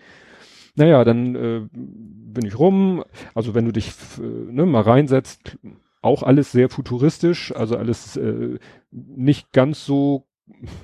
Naja, dann äh, bin ich rum. Also wenn du dich äh, ne, mal reinsetzt, auch alles sehr futuristisch, also alles äh, nicht ganz so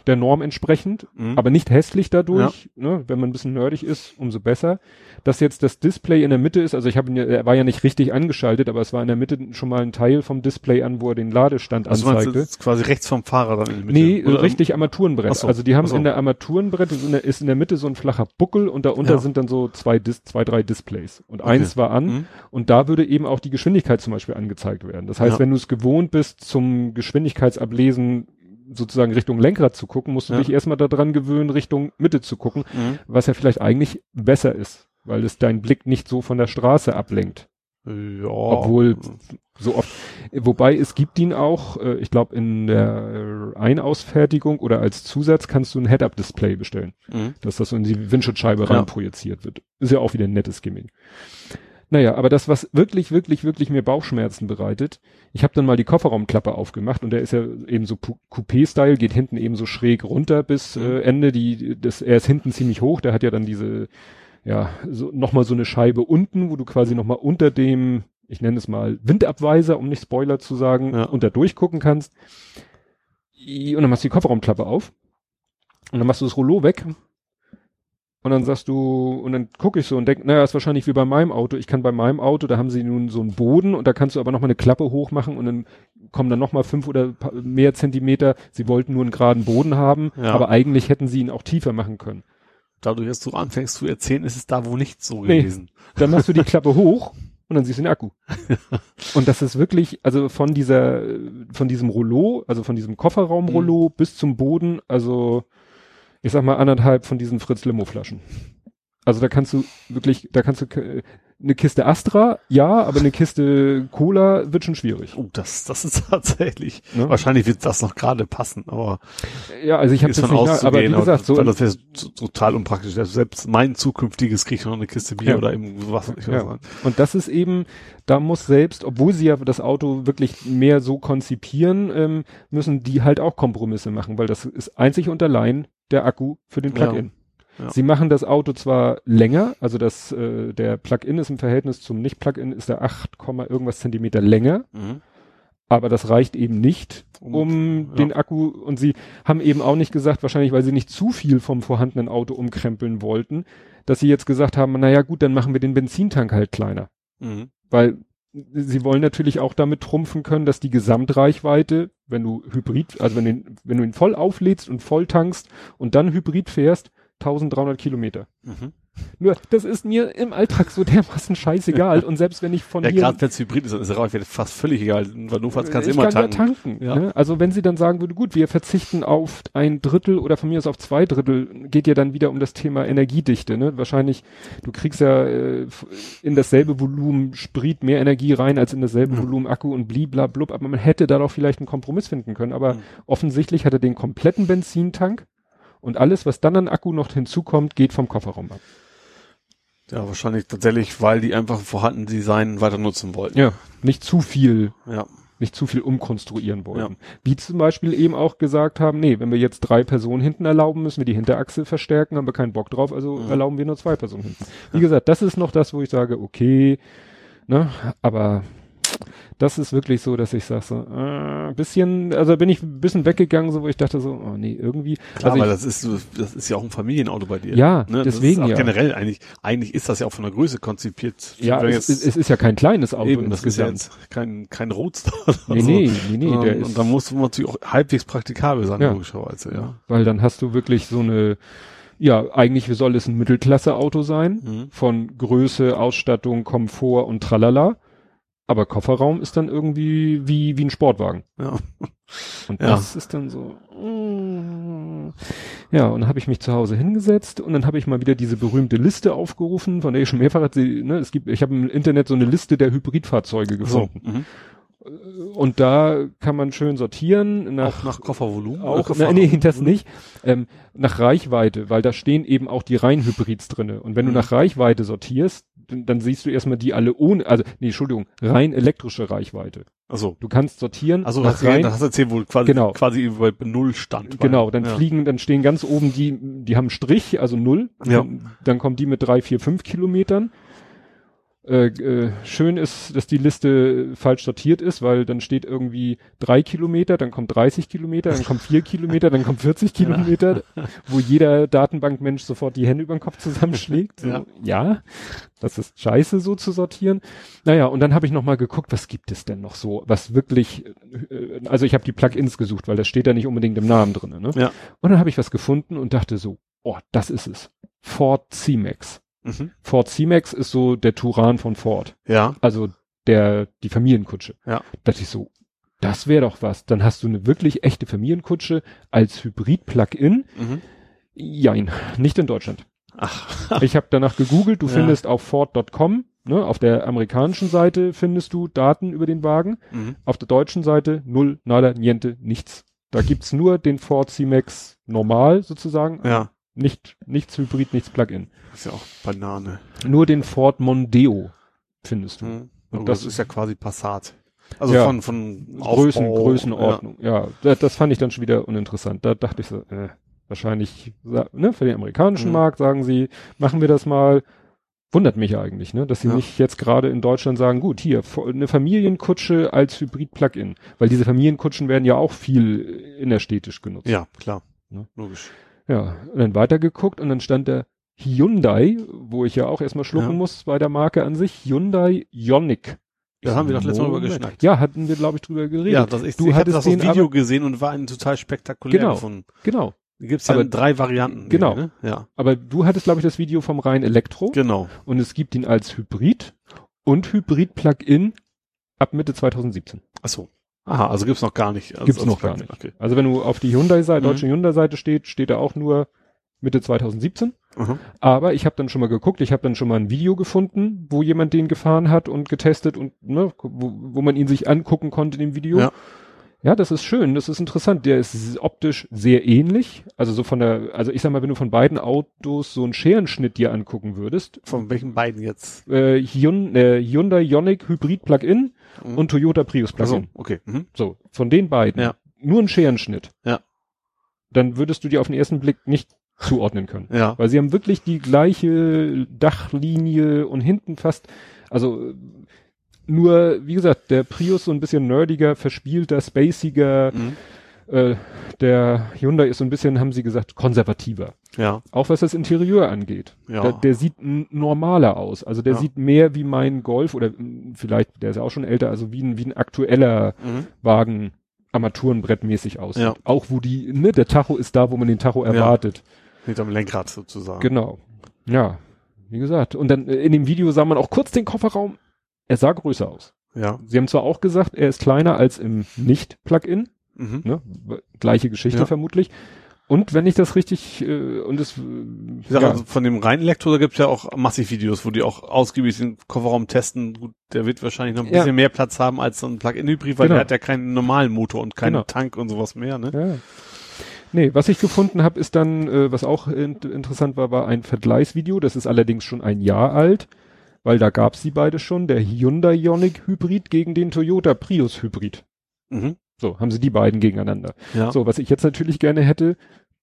der Norm entsprechend, Mhm. aber nicht hässlich dadurch. Ne? Wenn man ein bisschen nerdig ist, umso besser. Dass jetzt das Display in der Mitte ist, also ich habe ihn ja, er war ja nicht richtig angeschaltet, aber es war in der Mitte schon mal ein Teil vom Display an, wo er den Ladestand also anzeigte. das ist quasi rechts vom Fahrer dann in der Mitte? Nee, Oder- richtig Armaturenbrett. So, also die haben so. in der Armaturenbrett ist in der, ist in der Mitte so ein flacher Buckel und darunter Ja. sind dann so zwei, Dis zwei, drei Displays. Und eins war an Mhm. und da würde eben auch die Geschwindigkeit zum Beispiel angezeigt werden. Das heißt, Ja. wenn du es gewohnt bist, zum Geschwindigkeitsablesen sozusagen Richtung Lenkrad zu gucken, musst du Ja. dich erstmal daran gewöhnen, Richtung Mitte zu gucken, Mhm. was ja vielleicht eigentlich besser ist, weil es deinen Blick nicht so von der Straße ablenkt. Ja. Obwohl so oft, wobei es gibt ihn auch, äh, ich glaube in der Einausfertigung oder als Zusatz kannst du ein Head-Up-Display bestellen, Mhm. dass das so in die Windschutzscheibe Ja. rein projiziert wird. Ist ja auch wieder ein nettes Gimmick. Naja, aber das, was wirklich, wirklich, wirklich mir Bauchschmerzen bereitet, ich habe dann mal die Kofferraumklappe aufgemacht und der ist ja eben so Coupé-Style, geht hinten eben so schräg runter bis Mhm. äh, Ende. Die, das, er ist hinten ziemlich hoch, der hat ja dann diese, ja, so, nochmal so eine Scheibe unten, wo du quasi nochmal unter dem, ich nenne es mal Windabweiser, um nicht Spoiler zu sagen, Ja. unter durchgucken kannst. Und dann machst du die Kofferraumklappe auf und dann machst du das Rollo weg und dann sagst du, und dann gucke ich so und denk, naja, ist wahrscheinlich wie bei meinem Auto. Ich kann bei meinem Auto, da haben sie nun so einen Boden und da kannst du aber nochmal eine Klappe hoch machen und dann kommen dann nochmal fünf oder mehr Zentimeter. Sie wollten nur einen geraden Boden haben, Ja. aber eigentlich hätten sie ihn auch tiefer machen können. Dadurch, dass du anfängst zu erzählen, ist es da wohl nicht so Nee. gewesen. Dann machst du die Klappe hoch und dann siehst du den Akku. und das ist wirklich, also von dieser, von diesem Rollo, also von diesem Kofferraumrollo bis zum Boden, also ich sag mal anderthalb von diesen Fritz Limo Flaschen. Also da kannst du wirklich, da kannst du ke- eine Kiste Astra, ja, aber eine Kiste Cola wird schon schwierig. Oh, das, das ist tatsächlich. Ne? Wahrscheinlich wird das noch gerade passen, aber Ja, also ich habe das nicht, nach- aber wie gesagt, so das wäre total unpraktisch. Selbst mein zukünftiges kriegt noch eine Kiste Bier Ja. oder eben was. Ich weiß Ja. nicht. Und das ist eben, da muss selbst, obwohl sie ja das Auto wirklich mehr so konzipieren, ähm, müssen die halt auch Kompromisse machen, weil das ist einzig und allein der Akku für den Ja. Plug-in. Ja. Sie machen das Auto zwar länger, also das, äh, der Plug-in ist im Verhältnis zum Nicht-Plug-in ist der 8, Komma irgendwas Zentimeter länger, Mhm. aber das reicht eben nicht, Um- um ja. den Akku, und sie haben eben auch nicht gesagt, wahrscheinlich weil sie nicht zu viel vom vorhandenen Auto umkrempeln wollten, dass sie jetzt gesagt haben, naja gut, dann machen wir den Benzintank halt kleiner. Mhm. Weil sie wollen natürlich auch damit trumpfen können, dass die Gesamtreichweite, wenn du Hybrid, also wenn, du ihn, wenn du ihn voll auflädst und voll tankst und dann Hybrid fährst, 1300 Kilometer. Mhm. Nur, das ist mir im Alltag so dermaßen scheißegal und selbst wenn ich von Ja, hier... gerade wenn es Hybrid ist, ist der Reichweite fast völlig egal. Weil notfalls kannst du ich immer kann tanken. ja tanken. Ja. Ne? Also wenn sie dann sagen würde, gut, wir verzichten auf ein Drittel oder von mir aus auf zwei Drittel, geht ja dann wieder um das Thema Energiedichte. Ne? Wahrscheinlich, du kriegst ja äh, in dasselbe Volumen Sprit mehr Energie rein als in dasselbe Ja. Volumen Akku und bliblablub, aber man hätte da doch vielleicht einen Kompromiss finden können. Aber Mhm. offensichtlich hat er den kompletten Benzintank und alles, was dann an Akku noch hinzukommt, geht vom Kofferraum ab. Ja, wahrscheinlich tatsächlich, weil die einfach vorhandenen Design weiter nutzen wollten. Ja, nicht zu viel Ja. nicht zu viel umkonstruieren wollten. Wie zum Beispiel eben auch gesagt haben, nee, wenn wir jetzt drei Personen hinten erlauben, müssen wir die Hinterachse verstärken, haben wir keinen Bock drauf, also Mhm. erlauben wir nur zwei Personen hinten. Wie gesagt, das ist noch das, wo ich sage, okay, ne, aber das ist wirklich so, dass ich sage so, äh, bisschen, also bin ich ein bisschen weggegangen, so wo ich dachte so, oh nee, irgendwie. Klar, also weil ich, das ist, so- das ist ja auch ein Familienauto bei dir. Ja, ne? deswegen ja. generell eigentlich, eigentlich ist das ja auch von der Größe konzipiert. ja, es, jetzt- es ist ja kein kleines Auto eben, das ist ja insgesamt. jetzt kein, kein Roadster. oder nee, so. nee, nee, nee, Ähm, der ist, und da muss man natürlich auch halbwegs praktikabel sein, Ja. logischerweise, ja. weil dann hast du wirklich so eine, ja, eigentlich soll es ein Mittelklasse-Auto sein. Mhm. von Größe, Ausstattung, Komfort und tralala. Aber Kofferraum ist dann irgendwie wie, wie ein Sportwagen. Ja. Und Ja. das ist dann so. mm. Ja, und dann habe ich mich zu Hause hingesetzt und dann habe ich mal wieder diese berühmte Liste aufgerufen, von der ich schon mehrfach sie, ne, es gibt, ich habe im Internet so eine Liste der Hybridfahrzeuge So. gefunden. Mhm. Und da kann man schön sortieren. Nach, auch nach Koffervolumen? Auch, na, nee, das nicht. Ähm, nach Reichweite, weil da stehen eben auch die Reinhybrids drinne. Und wenn Mhm. du nach Reichweite sortierst, dann, siehst du erstmal die alle ohne, also, nee, Entschuldigung, rein elektrische Reichweite. Also, Du kannst sortieren. also das hast du erzählt, wo quasi, Genau. quasi bei Null stand. Genau, dann ja. fliegen, dann stehen ganz oben die, die haben Strich, also null. Ja. Dann, dann kommen die mit drei, vier, fünf Kilometern. Äh, äh, schön ist, dass die Liste falsch sortiert ist, weil dann steht irgendwie drei Kilometer, dann kommt 30 Kilometer, dann kommt vier Kilometer, dann kommt 40 Kilometer, wo jeder Datenbankmensch sofort die Hände über den Kopf zusammenschlägt. So, Ja. ja, das ist scheiße so zu sortieren. Naja, und dann habe ich nochmal geguckt, was gibt es denn noch so, was wirklich, äh, also ich habe die Plugins gesucht, weil das steht da nicht unbedingt im Namen drin. Ne? Ja. Und dann habe ich was gefunden und dachte so, oh, das ist es. Ford C-Max. Mhm. Ford C-Max ist so der Turan von Ford. Ja, Also der, die Familienkutsche. Ja. Da dachte ich so, das wäre doch was. Dann hast du eine wirklich echte Familienkutsche als Hybrid-Plug-in. mhm. Jein, nicht in Deutschland. Ach, Ich habe danach gegoogelt, du Ja. findest auf Ford.com, ne, auf der amerikanischen Seite findest du Daten über den Wagen. mhm. Auf der deutschen Seite null, nada, niente, nichts. Da gibt's nur den Ford C-Max normal sozusagen. ja, Nicht, nichts Hybrid, nichts Plug-in. ist ja auch Banane. Nur den Ford Mondeo findest du. Mhm. Und das das ist ja quasi Passat. Also Ja. von, von Größen, Aufbau, Größenordnung. Ja, das, das fand ich dann schon wieder uninteressant. Da dachte ich so, äh, wahrscheinlich, ne, für den amerikanischen Mhm. Markt sagen sie, machen wir das mal. Wundert mich eigentlich, ne, dass sie Ja. nicht jetzt gerade in Deutschland sagen, gut, hier, eine Familienkutsche als Hybrid-Plug-in. Weil diese Familienkutschen werden ja auch viel innerstädtisch genutzt. Ja, klar. Ne? Logisch. Ja, und dann weitergeguckt und dann stand da Hyundai, wo ich ja auch erstmal schlucken Ja. muss bei der Marke an sich, Hyundai Ioniq. Da haben wir doch letztes Mal drüber geschnackt. Ja, hatten wir, glaube ich, drüber geredet. Ja, das, ich, Du ich hatte hattest das den Video aber- gesehen und war ein total spektakulär Genau. gefunden. Genau. Da gibt's ja Aber- drei Varianten. Genau. Ne? Ja, Aber du hattest, glaube ich, das Video vom rein Elektro genau. und es gibt ihn als Hybrid und Hybrid-Plug-in ab Mitte 2017. Ach so. Aha, also gibt's noch gar nicht. Also Gibt's als noch gar nicht. Okay. Also wenn du auf die Hyundai-Seite, Mhm. deutsche Hyundai-Seite steht, steht da auch nur Mitte 2017. Aha. Aber ich habe dann schon mal geguckt, ich habe dann schon mal ein Video gefunden, wo jemand den gefahren hat und getestet und ne, wo, wo man ihn sich angucken konnte in dem Video. Ja. Ja, das ist schön, das ist interessant. Der ist optisch sehr ähnlich. Also so von der, also ich sag mal, wenn du von beiden Autos so einen Scherenschnitt dir angucken würdest, Von welchen beiden jetzt? äh, äh, Hyundai Ioniq Hybrid Plug-in Mhm. und Toyota Prius Ach so, Plug-in. okay. Mhm. So, von den beiden. Ja. Nur ein Scherenschnitt. Ja. Dann würdest du dir auf den ersten Blick nicht zuordnen können. Ja. Weil sie haben wirklich die gleiche Dachlinie und hinten fast, also nur, wie gesagt, der Prius so ein bisschen nerdiger, verspielter, spaciger, Mhm. Äh, der Hyundai ist so ein bisschen, haben sie gesagt, konservativer. Ja. Auch was das Interieur angeht. Ja. Der, der sieht normaler aus. Also der Ja. sieht mehr wie mein Golf oder vielleicht, der ist ja auch schon älter, also wie ein, wie ein aktueller Mhm. Wagen Armaturenbrettmäßig aussieht. Ja. Auch wo die, ne, der Tacho ist da, wo man den Tacho erwartet. Hinterm Lenkrad sozusagen. Genau. Ja, wie gesagt. Und dann äh, in dem Video sah man auch kurz den Kofferraum. Er sah größer aus. Ja. Sie haben zwar auch gesagt, er ist kleiner als im Nicht-Plug-in, Mhm. ne? Gleiche Geschichte Ja. vermutlich. Und wenn ich das richtig, äh, und es, Ich sag, ja, also von dem reinen Elektro, da gibt's ja auch massig Videos, wo die auch ausgiebig den Kofferraum testen. Gut, der wird wahrscheinlich noch ein Ja. bisschen mehr Platz haben als so ein Plug-in-Hybrid, weil Genau. der hat ja keinen normalen Motor und keinen Genau. Tank und sowas mehr, ne? Ja. Nee, was ich gefunden habe, ist dann, äh, was auch in interessant war, war ein Vergleichsvideo. Das ist allerdings schon ein Jahr alt, weil da gab's die beide schon. Der Hyundai Ioniq Hybrid gegen den Toyota Prius Hybrid. Mhm. So, haben sie die beiden gegeneinander. Ja. So, was ich jetzt natürlich gerne hätte,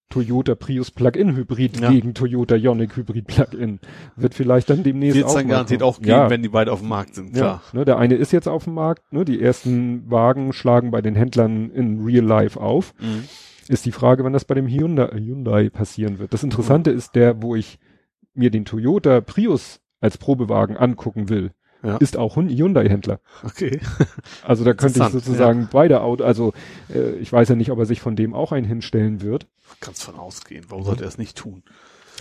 Toyota Prius Plug-in Hybrid Ja. gegen Toyota Ioniq Hybrid Plug-in. Wird vielleicht dann demnächst Wird's auch dann mal garantiert auch geben, ja. wenn die beide auf dem Markt sind, Ja, klar. ne, der eine ist jetzt auf dem Markt, ne, die ersten Wagen schlagen bei den Händlern in Real Life auf. Mhm. Ist die Frage, wann das bei dem Hyundai, äh, Hyundai passieren wird. Das Interessante ist der, wo ich mir den Toyota Prius als Probewagen angucken will, Ja. ist auch Hyundai-Händler. Okay. Also da könnte ich sozusagen beide Autos, also äh, ich weiß ja nicht, ob er sich von dem auch einen hinstellen wird. Kannst von ausgehen. Warum sollte er es nicht tun?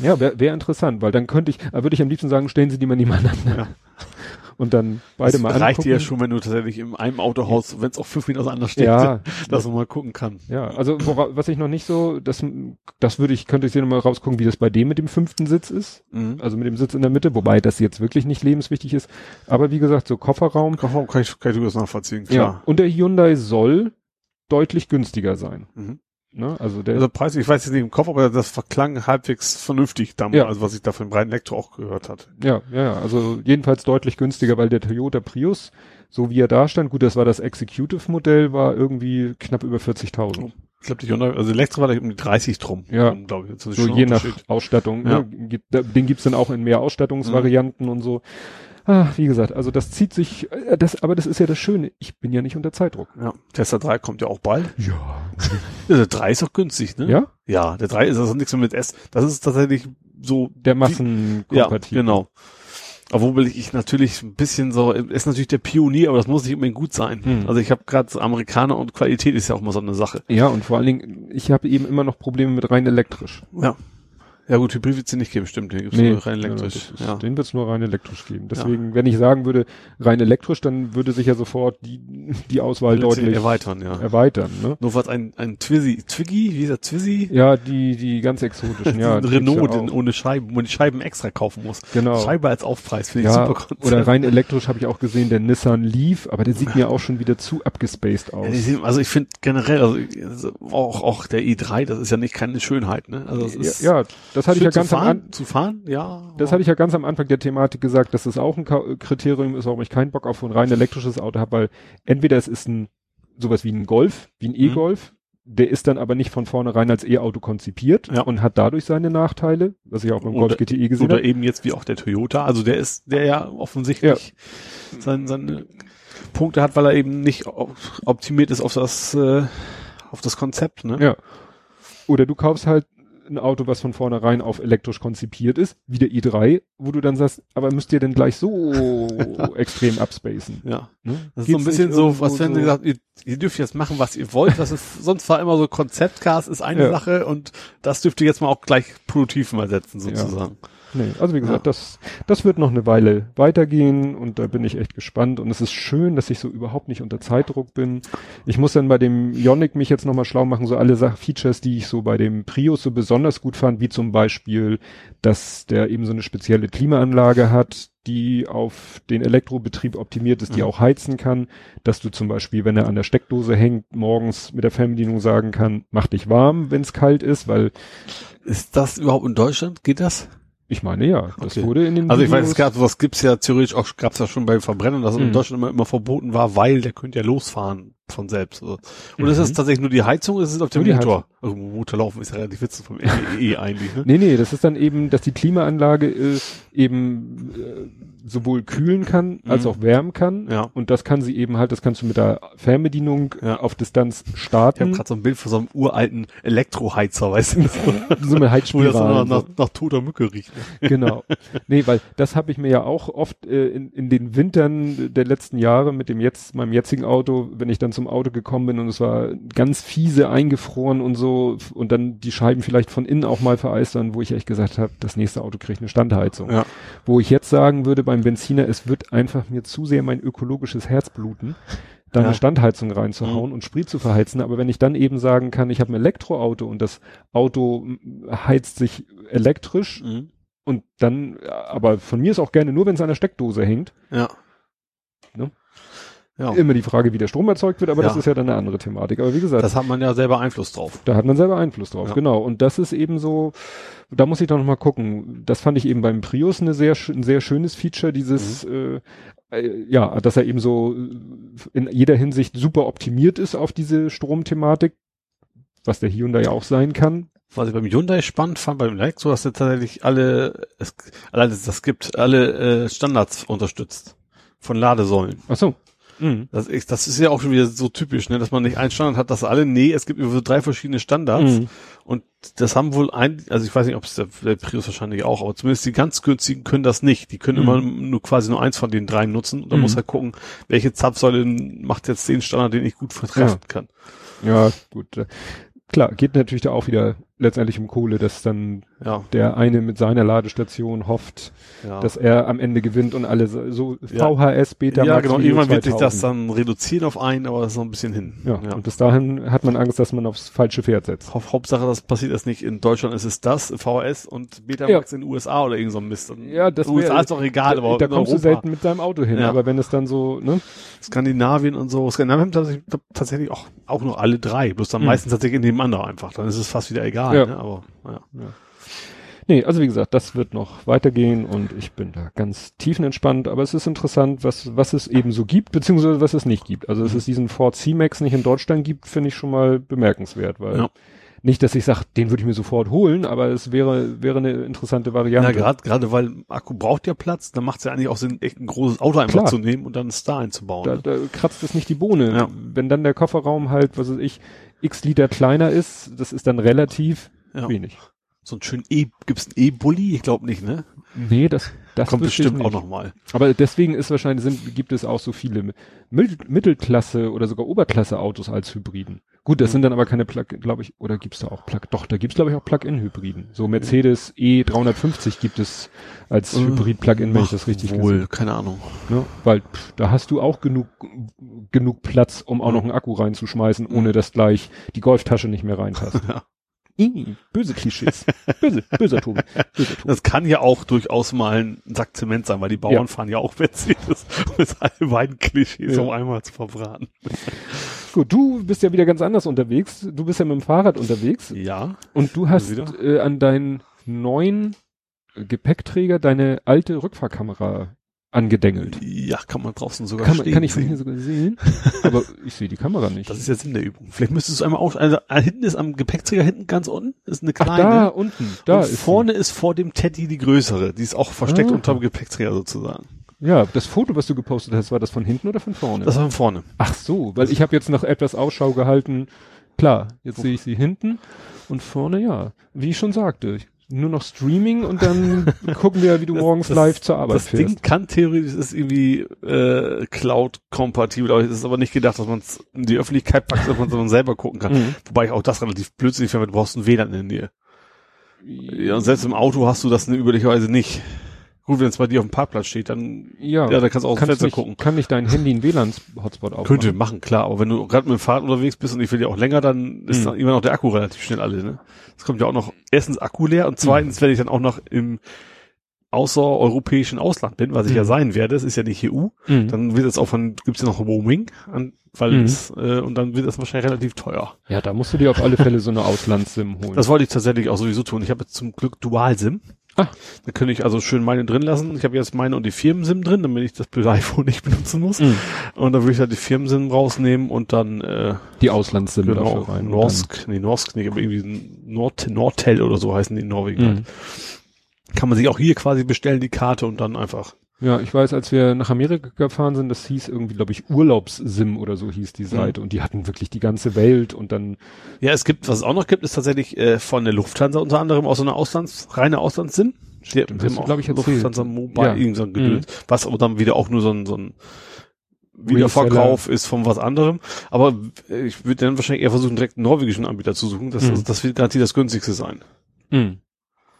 Ja, wäre wär interessant, weil dann könnte ich, äh, würde ich am liebsten sagen, stellen Sie die mal nebeneinander. Ja. und dann beide das mal reicht angucken. dir ja schon, wenn du tatsächlich in einem Autohaus, wenn es auch fünf Meter auseinander steht, Ja. dass man mal gucken kann. Ja, also wora, was ich noch nicht so, das, das würde ich, könnte ich hier nochmal rausgucken, wie das bei dem mit dem fünften Sitz ist. Mhm. Also mit dem Sitz in der Mitte, wobei das jetzt wirklich nicht lebenswichtig ist. Aber wie gesagt, so Kofferraum. Warum kann ich, kann ich das nachvollziehen, Ja. klar. Und der Hyundai soll deutlich günstiger sein. Mhm. Ne? Also der, Also Preis, ich weiß jetzt nicht im Kopf, aber das verklang halbwegs vernünftig damals, Ja. also was ich da von Brian Elektro auch gehört hatte. ja, ja, ja, also jedenfalls deutlich günstiger, weil der Toyota Prius, so wie er da stand, gut, das war das Executive-Modell, war irgendwie knapp über 40.000. Ich glaube, die Hyundai, also Elektro war da um die 30 drum. Ja. glaube ich. So je nach. Ausstattung. Ja. Ne? Gibt, da- den gibt's dann auch in mehr Ausstattungsvarianten und so. Ah, wie gesagt, also das zieht sich, äh, das, aber das ist ja das Schöne. Ich bin ja nicht unter Zeitdruck. Ja. Tesla 3 kommt ja auch bald. Ja. Ja, der 3 ist auch günstig, ne? Ja? Ja, der 3 ist also nichts mehr mit S. Das ist tatsächlich so Der Ja, massenkompatibel. genau. Obwohl ich natürlich ein bisschen so, ist natürlich der Pionier, aber das muss nicht unbedingt gut sein. Hm. Also ich habe gerade so Amerikaner und Qualität ist ja auch mal so eine Sache. Ja, und vor allen Dingen, ich habe eben immer noch Probleme mit rein elektrisch. Ja. Ja gut, Hybrid wird es nicht geben, stimmt. Den gibt's nur rein elektrisch. Ja, ist, Ja. Den wird's nur rein elektrisch geben. Deswegen, wenn ich sagen würde, rein elektrisch, dann würde sich ja sofort die, die Auswahl Letztlich deutlich erweitern, ja. erweitern. Ne? Nur was ein, ein Twizzy, Twiggy, wie ist der Twizzy? Ja, die, die ganz exotischen, ja. Renault, ja den ohne Scheiben, wo man die Scheiben extra kaufen muss. Genau. Scheibe als Aufpreis, finde ich Ja, super Konzept. oder rein elektrisch habe ich auch gesehen, der Nissan Leaf, aber der sieht mir auch schon wieder zu abgespaced aus. Ja, also ich finde generell, also also auch, auch der i3, das ist ja nicht keine Schönheit, ne? Also es ist ja, das hatte ich ja zu ganz am fahren, An zu fahren, ja. das hatte ich ja ganz am Anfang der Thematik gesagt, dass das auch ein Kriterium ist, warum ich keinen Bock auf ein rein elektrisches Auto habe, weil entweder es ist ein sowas wie ein Golf, wie ein Mhm. E-Golf, der ist dann aber nicht von vornherein als E-Auto konzipiert Ja. und hat dadurch seine Nachteile, was ich auch beim Golf Oder- GTE gesehen Oder habe. eben jetzt wie auch der Toyota, also der ist, der ja offensichtlich sein, seine Punkte hat, weil er eben nicht op- optimiert ist auf das, äh, auf das Konzept, ne? Ja. Oder du kaufst halt ein Auto, was von vornherein auf elektrisch konzipiert ist, wie der i3, wo du dann sagst, aber müsst ihr denn gleich so extrem abspacen? Ja. Ne? Das ist so ein Geht's bisschen so, was wenn sie gesagt, ihr, ihr dürft jetzt machen, was ihr wollt. Das ist, sonst war immer so Konzeptcars ist eine Ja. Sache und das dürft ihr jetzt mal auch gleich produktiv mal setzen, sozusagen. Nee, also wie gesagt, Ja. das, das wird noch eine Weile weitergehen und da bin ich echt gespannt und es ist schön, dass ich so überhaupt nicht unter Zeitdruck bin. Ich muss dann bei dem Ionic mich jetzt nochmal schlau machen, so alle Sach Features, die ich so bei dem Prius so besonders gut fand, wie zum Beispiel, dass der eben so eine spezielle Klimaanlage hat, die auf den Elektrobetrieb optimiert ist, die Mhm. auch heizen kann, dass du zum Beispiel, wenn er an der Steckdose hängt, morgens mit der Fernbedienung sagen kann, mach dich warm, wenn es kalt ist, weil Ist das überhaupt in Deutschland? Geht das? Ich meine ja, das Okay. wurde in den Also ich weiß, Videos- es gab, sowas gibt's ja theoretisch auch, gab's ja schon bei Verbrennern, dass in Mhm. Deutschland immer, immer verboten war, weil der könnte ja losfahren von selbst. Also. Und ist das Mhm. tatsächlich nur die Heizung oder ist es auf dem Nur Motor? Also Motor laufen ist ja relativ witzig vom E eigentlich, ne? Nee, nee, das ist dann eben, dass die Klimaanlage äh, eben äh, sowohl kühlen kann als Mhm. auch wärmen kann. Ja. Und das kann sie eben halt, das kannst du mit der Fernbedienung Ja. auf Distanz Ich habe starten. gerade so ein Bild von so einem uralten Elektroheizer, weißt du? so eine Wo das nach, Heizspirale. nach, nach toter Mücke riecht. Genau. Nee, weil das habe ich mir ja auch oft äh, in, in den Wintern der letzten Jahre mit dem jetzt, meinem jetzigen Auto, wenn ich dann zum Auto gekommen bin und es war ganz fiese eingefroren und so und dann die Scheiben vielleicht von innen auch mal vereist waren, wo ich echt gesagt habe, das nächste Auto kriegt eine Standheizung. Ja. Wo ich jetzt sagen würde beim Benziner, es wird einfach mir zu sehr mein ökologisches Herz bluten, da Ja. eine Standheizung reinzuhauen und Sprit zu verheizen. Aber wenn ich dann eben sagen kann, ich habe ein Elektroauto und das Auto mm, heizt sich elektrisch Mhm. und dann, äh, aber von mir ist auch gerne nur, wenn es an der Steckdose hängt. Ja. Ne? Ja. Immer die Frage, wie der Strom erzeugt wird, aber das Ja. ist ja dann eine andere Thematik. Aber wie gesagt, Das hat man ja selber Einfluss drauf. da hat man selber Einfluss drauf, Ja. genau. Und das ist eben so, da muss ich doch noch mal gucken. Das fand ich eben beim Prius eine sehr, ein sehr schönes Feature, dieses, Mhm. äh, äh, ja, dass er eben so äh, in jeder Hinsicht super optimiert ist auf diese Stromthematik, was der Hyundai ja auch sein kann. Was ich beim Hyundai spannend fand, beim Elektro, dass er tatsächlich alle, es, allein das gibt, alle äh, Standards unterstützt. Von Ladesäulen. Ach so. Mhm. Das ist, das ist ja auch schon wieder so typisch, ne, dass man nicht einen Standard hat, dass alle, nee, es gibt über so drei verschiedene Standards. Mhm. Und das haben wohl ein, also ich weiß nicht, ob es der, der Prius wahrscheinlich auch, aber zumindest die ganz günstigen können das nicht. Die können Mhm. immer nur quasi nur eins von den dreien nutzen. Und dann Mhm. muss er gucken, welche Zapfsäule macht jetzt den Standard, den ich gut vertreffen kann. Ja, gut. Klar, geht natürlich da auch wieder letztendlich um Kohle, dass dann Ja. der eine mit seiner Ladestation hofft, ja. dass er am Ende gewinnt und alle so, Ja. VHS, Beta, ja, genau. Irgendwann wird sich das 2000. dann reduzieren auf einen, aber das ist noch ein bisschen hin. Ja, und bis dahin hat man Angst, dass man aufs falsche Pferd setzt. Haupt- Hauptsache, das passiert erst nicht in Deutschland, ist es das, VHS und Betamax in den USA oder irgend so ein Mist. Und Ja, das USA wär- ist doch egal, aber da kommst du Europa, selten mit deinem Auto hin, Ja. aber wenn es dann so, ne? Skandinavien und so, Skandinavien haben tatsächlich, tatsächlich auch, auch nur alle drei, bloß dann Mhm. meistens tatsächlich nebeneinander einfach, dann ist es fast wieder egal, Ja. ne? aber, ja. Nee, also wie gesagt, das wird noch weitergehen und ich bin da ganz tiefenentspannt, aber es ist interessant, was, was es eben so gibt, beziehungsweise was es nicht gibt. Also, dass es diesen Ford C-Max nicht in Deutschland gibt, finde ich schon mal bemerkenswert, weil Ja. nicht, dass ich sage, den würde ich mir sofort holen, aber es wäre, wäre eine interessante Ja, Variante. gerade gerade weil Akku braucht ja Platz, dann macht es ja eigentlich auch Sinn, echt ein großes Auto einfach Klar. zu nehmen und dann es da einzubauen. da, ne? da kratzt es nicht die Bohne. Ja. Wenn dann der Kofferraum halt, was weiß ich, x Liter kleiner ist, das ist dann relativ Ja. wenig. So ein schön E, gibt's einen E-Bully? Ich glaube nicht, ne? Nee, das, das Kommt bestimmt auch nicht. noch mal. Aber deswegen ist wahrscheinlich, sind, gibt es auch so viele Mittelklasse oder sogar Oberklasse Autos als Hybriden. Gut, das Mhm. sind dann aber keine Plug, glaube ich, oder gibt's da auch Plug, doch, da gibt's glaube ich auch Plug-in-Hybriden. So Mercedes E350 gibt es als Äh, Hybrid-Plug-in, wenn ich das richtig Wohl, gesehen keine Ahnung. ne? Weil pff, da hast du auch genug, genug Platz, um auch noch einen Akku reinzuschmeißen, ohne dass gleich die Golftasche nicht mehr reinpasst. Ja. Ih, böse Klischees. Böse, böser Tobi. Böser Tobi. Das kann ja auch durchaus mal ein Sack Zement sein, weil die Bauern Ja. fahren ja auch Mercedes, um jetzt alle beiden Klischees Ja. um einmal zu verbraten. Gut, du bist ja wieder ganz anders unterwegs. Du bist ja mit dem Fahrrad unterwegs Ja. und du hast äh, an deinen neuen Gepäckträger deine alte Rückfahrkamera angedengelt. Ja, kann man draußen sogar Kann, man, stehen kann ich von sehen. hier sogar sehen, aber ich sehe die Kamera nicht. Das ist jetzt in der Übung. Vielleicht müsstest du einmal auch, also äh, hinten ist am Gepäckträger hinten ganz unten, ist eine Ach, kleine. da unten, da und ist vorne ist vor dem Teddy die größere. Die ist auch versteckt Ah. unter dem Gepäckträger sozusagen. Ja, das Foto, was du gepostet hast, war das von hinten oder von vorne? Das war von vorne. Ach so, weil ich habe jetzt noch etwas Ausschau gehalten. Klar, jetzt sehe ich sie hinten und vorne ja. Wie ich schon sagte, nur noch Streaming und dann gucken wir, wie du Das- morgens das- live zur Arbeit Das fährst. Ding kann theoretisch ist irgendwie äh, Cloud-kompatibel, aber es ist aber nicht gedacht, dass man es in die Öffentlichkeit packt, dass man selber gucken kann. Mhm. Wobei ich auch das relativ blödsinnig finde, du brauchst ein WLAN in der Nähe. Ja, und selbst im Auto hast du das üblicherweise nicht. Gut, wenn es bei dir auf dem Parkplatz steht, dann Ja, ja, da kannst du aus dem Fenster nicht, gucken. kann nicht dein Handy einen WLAN-Hotspot aufmachen? Könnte machen, klar, aber wenn du gerade mit dem Fahrrad unterwegs bist und ich will ja auch länger, dann ist Mhm. dann immer noch der Akku relativ schnell alle, ne? Es kommt ja auch noch erstens Akku leer und zweitens, wenn ich dann auch noch im außereuropäischen Ausland bin, was ich Mhm. ja sein werde, es ist ja nicht EU, Mhm. dann wird es auch von, gibt's ja noch Roaming, an, weil Mhm. es, äh, und dann wird es wahrscheinlich relativ teuer. Ja, da musst du dir auf alle Fälle so eine Auslands-SIM holen. Das wollte ich tatsächlich auch sowieso tun. Ich habe jetzt zum Glück Dual-SIM. Ah. Da könnte ich also schön meine drin lassen. Ich habe jetzt meine und die Firmen-SIM drin, damit ich das iPhone nicht benutzen muss. Mhm. Und dann würde ich halt die Firmen-SIM rausnehmen und dann äh, Die Auslands-SIM genau, dafür rein. Norsk, nee, Norsk nicht, aber irgendwie Nord Nordtel oder so heißen die in Norwegen. dann- halt. Kann man sich auch hier quasi bestellen, die Karte und dann einfach. Ja, ich weiß, als wir nach Amerika gefahren sind, das hieß irgendwie, glaube ich, Urlaubs-SIM oder so hieß die Seite. Und die hatten wirklich die ganze Welt und dann, Ja, es gibt, was es auch noch gibt, ist tatsächlich äh, von der Lufthansa unter anderem auch so eine Auslands, reine Auslands-SIM. Stimmt, hast du, auch glaub ich, erzählt. Lufthansa Mobile, Ja. irgend so ein Gedöns, was aber dann wieder auch nur so ein, so ein Wiederverkauf ist von was anderem. Aber äh, ich würde dann wahrscheinlich eher versuchen, direkt einen norwegischen Anbieter zu suchen. Das, Mhm. also, das wird garantiert das günstigste sein.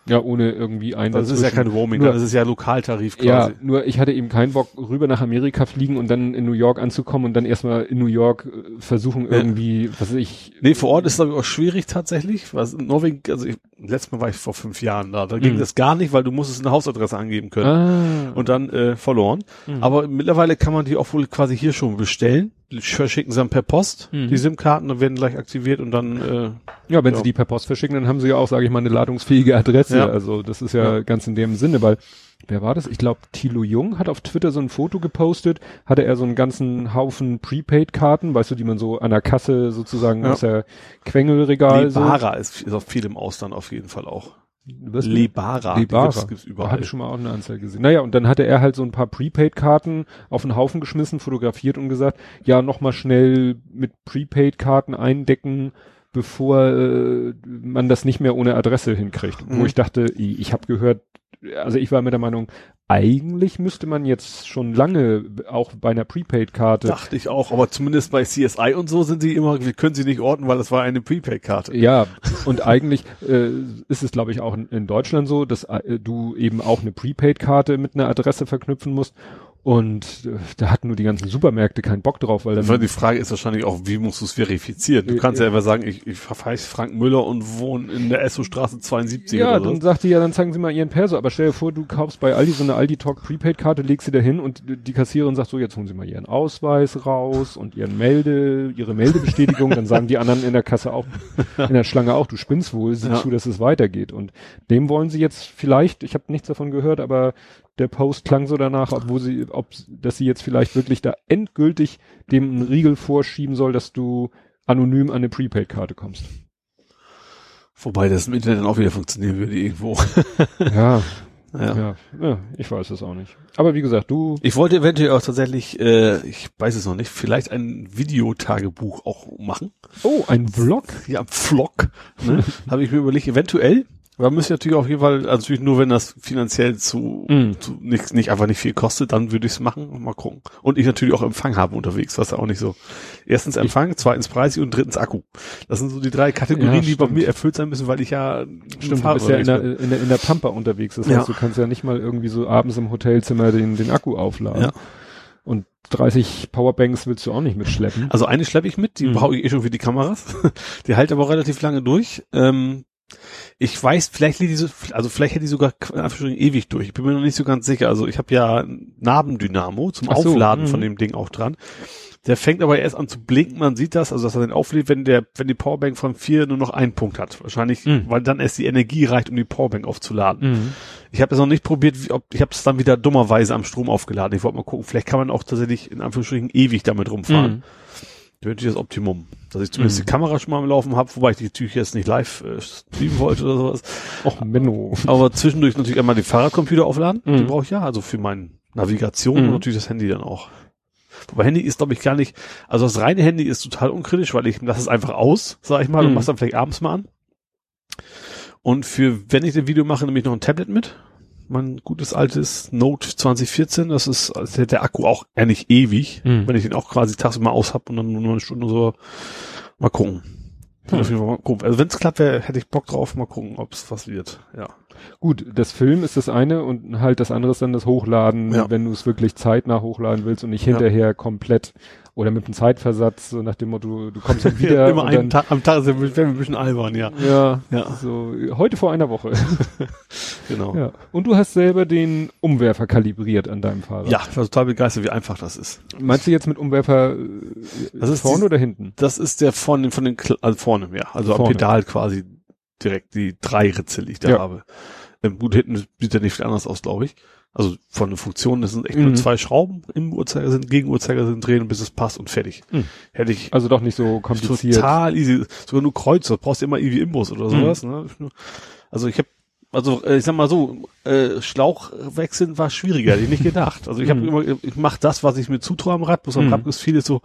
Ja, ohne irgendwie ein Das ist ja kein Roaming, Nur- das ist ja Lokaltarif Ja, quasi. nur ich hatte eben keinen Bock, rüber nach Amerika fliegen und dann in New York anzukommen und dann erstmal in New York äh, versuchen Ja. irgendwie, was weiß ich. Nee, vor Ort ist glaube ich auch schwierig tatsächlich. Was in Norwegen, also ich, letztes Mal war ich vor fünf Jahren da. Da ging Mhm. das gar nicht, weil du musstest eine Hausadresse angeben können. Ah. Und dann äh, verloren. Mhm. Aber mittlerweile kann man die auch wohl quasi hier schon bestellen. Die Verschicken sie dann per Post, Mhm. die SIM-Karten, dann werden gleich aktiviert und dann äh, Ja, wenn Ja. sie die per Post verschicken, dann haben sie ja auch, sage ich mal, eine ladungsfähige Adresse. Ja. Also das ist ja, Ja. ganz in dem Sinne, weil wer war das? Ich glaube, Thilo Jung hat auf Twitter so ein Foto gepostet, hatte er so einen ganzen Haufen Prepaid-Karten, weißt du, die man so an der Kasse sozusagen Ja. aus der Quengelregal so. Lebara ist, ist auch viel im Ausland auf jeden Fall auch. Was? Lebara. Lebara. Gibt's, gibt's Da überall. habe ich schon mal auch eine Anzeige gesehen. Naja, und dann hatte er halt so ein paar Prepaid-Karten auf den Haufen geschmissen, fotografiert und gesagt, ja, nochmal schnell mit Prepaid-Karten eindecken, bevor äh, man das nicht mehr ohne Adresse hinkriegt. Mhm. Wo ich dachte, ich, ich habe gehört, also ich war mit der Meinung, eigentlich müsste man jetzt schon lange auch bei einer Prepaid-Karte. Dachte ich auch, aber zumindest bei CSI und so sind sie immer, wir können sie nicht orten, weil das war eine Prepaid-Karte. Ja, und eigentlich äh, ist es, glaube ich, auch in, in Deutschland so, dass äh, du eben auch eine Prepaid-Karte mit einer Adresse verknüpfen musst. Und äh, da hatten nur die ganzen Supermärkte keinen Bock drauf, weil dann. die Frage ist wahrscheinlich auch, wie musst du es verifizieren? Du Äh, kannst ja äh, einfach sagen, ich, ich heiße Frank Müller und wohne in der Esso-Straße 72 Ja, oder so. dann sagt die ja, dann zeigen Sie mal Ihren Perso. Aber stell dir vor, du kaufst bei Aldi so eine Aldi Talk Prepaid-Karte, legst sie da hin und die Kassiererin sagt so, jetzt holen Sie mal Ihren Ausweis raus und Ihren Melde, Ihre Meldebestätigung. dann sagen die anderen in der Kasse auch, in der Schlange auch, du spinnst wohl, sieh Ja. zu, dass es weitergeht. Und dem wollen sie jetzt vielleicht, ich habe nichts davon gehört, aber der Post klang so danach, obwohl sie, ob, dass sie jetzt vielleicht wirklich da endgültig dem einen Riegel vorschieben soll, dass du anonym an eine Prepaid-Karte kommst. Wobei das im Internet dann auch wieder funktionieren würde irgendwo. Ja, ja. Ja, ja, ich weiß es auch nicht. Aber wie gesagt, du. Ich wollte eventuell auch tatsächlich, äh, ich weiß es noch nicht, vielleicht ein Videotagebuch auch machen. Oh, ein Vlog? Ja, Vlog. Ne? Habe ich mir überlegt, eventuell. Aber müsste natürlich auf jeden Fall, also natürlich nur, wenn das finanziell zu, Mm. zu nicht, nicht einfach nicht viel kostet, dann würde ich es machen. Mal gucken. Und ich natürlich auch Empfang habe unterwegs, was ja auch nicht so. Erstens Empfang, zweitens preisig und drittens Akku. Das sind so die drei Kategorien, Ja, die bei mir erfüllt sein müssen, weil ich ja Stimmt, du bist ja in der, in der, in der Pampa unterwegs. Das heißt, Ja. du kannst ja nicht mal irgendwie so abends im Hotelzimmer den, den Akku aufladen. Ja. Und 30 Powerbanks willst du auch nicht mitschleppen. Also eine schleppe ich mit, die Mhm. brauche ich eh schon für die Kameras. Die hält aber relativ lange durch. Ähm, ich weiß, vielleicht liegt die so, also vielleicht hätte die sogar in Anführungsstrichen ewig durch. Ich bin mir noch nicht so ganz sicher. Also ich habe ja ein Nabendynamo zum so, Aufladen mhm. von dem Ding auch dran. Der fängt aber erst an zu blinken, man sieht das, also dass er den auflädt, wenn der, wenn die Powerbank von vier nur noch einen Punkt hat. Wahrscheinlich, Mhm. weil dann erst die Energie reicht, um die Powerbank aufzuladen. Mhm. Ich habe es noch nicht probiert, wie, ob, ich habe es dann wieder dummerweise am Strom aufgeladen. Ich wollte mal gucken, vielleicht kann man auch tatsächlich in Anführungsstrichen ewig damit rumfahren. Mhm. Wäre natürlich das Optimum. Dass ich zumindest Mhm. die Kamera schon mal am Laufen habe, wobei ich die natürlich jetzt nicht live äh, streamen wollte oder sowas. Och, Menno. Aber zwischendurch natürlich einmal den Fahrradcomputer aufladen. Mhm. Den brauche ich ja, also für meine Navigation Mhm. und natürlich das Handy dann auch. Wobei Handy ist, glaube ich, gar nicht, also das reine Handy ist total unkritisch, weil ich lasse es einfach aus, sag ich mal, und Mhm. mach's dann vielleicht abends mal an. Und für, wenn ich ein Video mache, nehme ich noch ein Tablet mit. Mein gutes altes Note 2014, das ist, als hätte der Akku auch eher nicht ewig, Mhm. wenn ich den auch quasi tagsüber aus hab und dann nur eine Stunde so mal gucken. Hm. Also wenn es klappt, wär, hätte ich Bock drauf, mal gucken, ob es was wird. Ja. Gut, das Film ist das eine und halt das andere ist dann das Hochladen, Ja. wenn du es wirklich zeitnah hochladen willst und nicht Ja. hinterher komplett oder mit einem Zeitversatz, so nach dem Motto, du kommst dann wieder Immer einen Tag am Tag sind wir ein bisschen albern, ja. ja, Ja. so heute vor einer Woche. Genau. ja. Und du hast selber den Umwerfer kalibriert an deinem Fahrrad. Ja, ich war total begeistert, wie einfach das ist. Meinst du jetzt mit Umwerfer äh, Das ist vorne die- oder hinten? Das ist der von den, von den, also vorne, ja. Also am Vorne. Pedal quasi direkt die drei Ritze, die ich da Ja. habe. Ähm, gut, hinten sieht ja nicht viel anders aus, glaube ich. Also von der Funktion, das sind echt nur Mhm. zwei Schrauben im Uhrzeigersinn, gegen Uhrzeigersinn drehen, bis es passt und fertig. Mhm. Hätte ich Also doch nicht so kompliziert. total easy. Sogar nur Kreuze, brauchst du immer irgendwie Imbus oder Mhm. sowas. Ne? Also ich habe also äh, ich sag mal so, äh, Schlauch wechseln war schwieriger, hätte ich nicht gedacht. Also ich habe Mhm. immer, ich mache das, was ich mir zutraue am Rad, bloß am Mhm. Rad ist vieles so,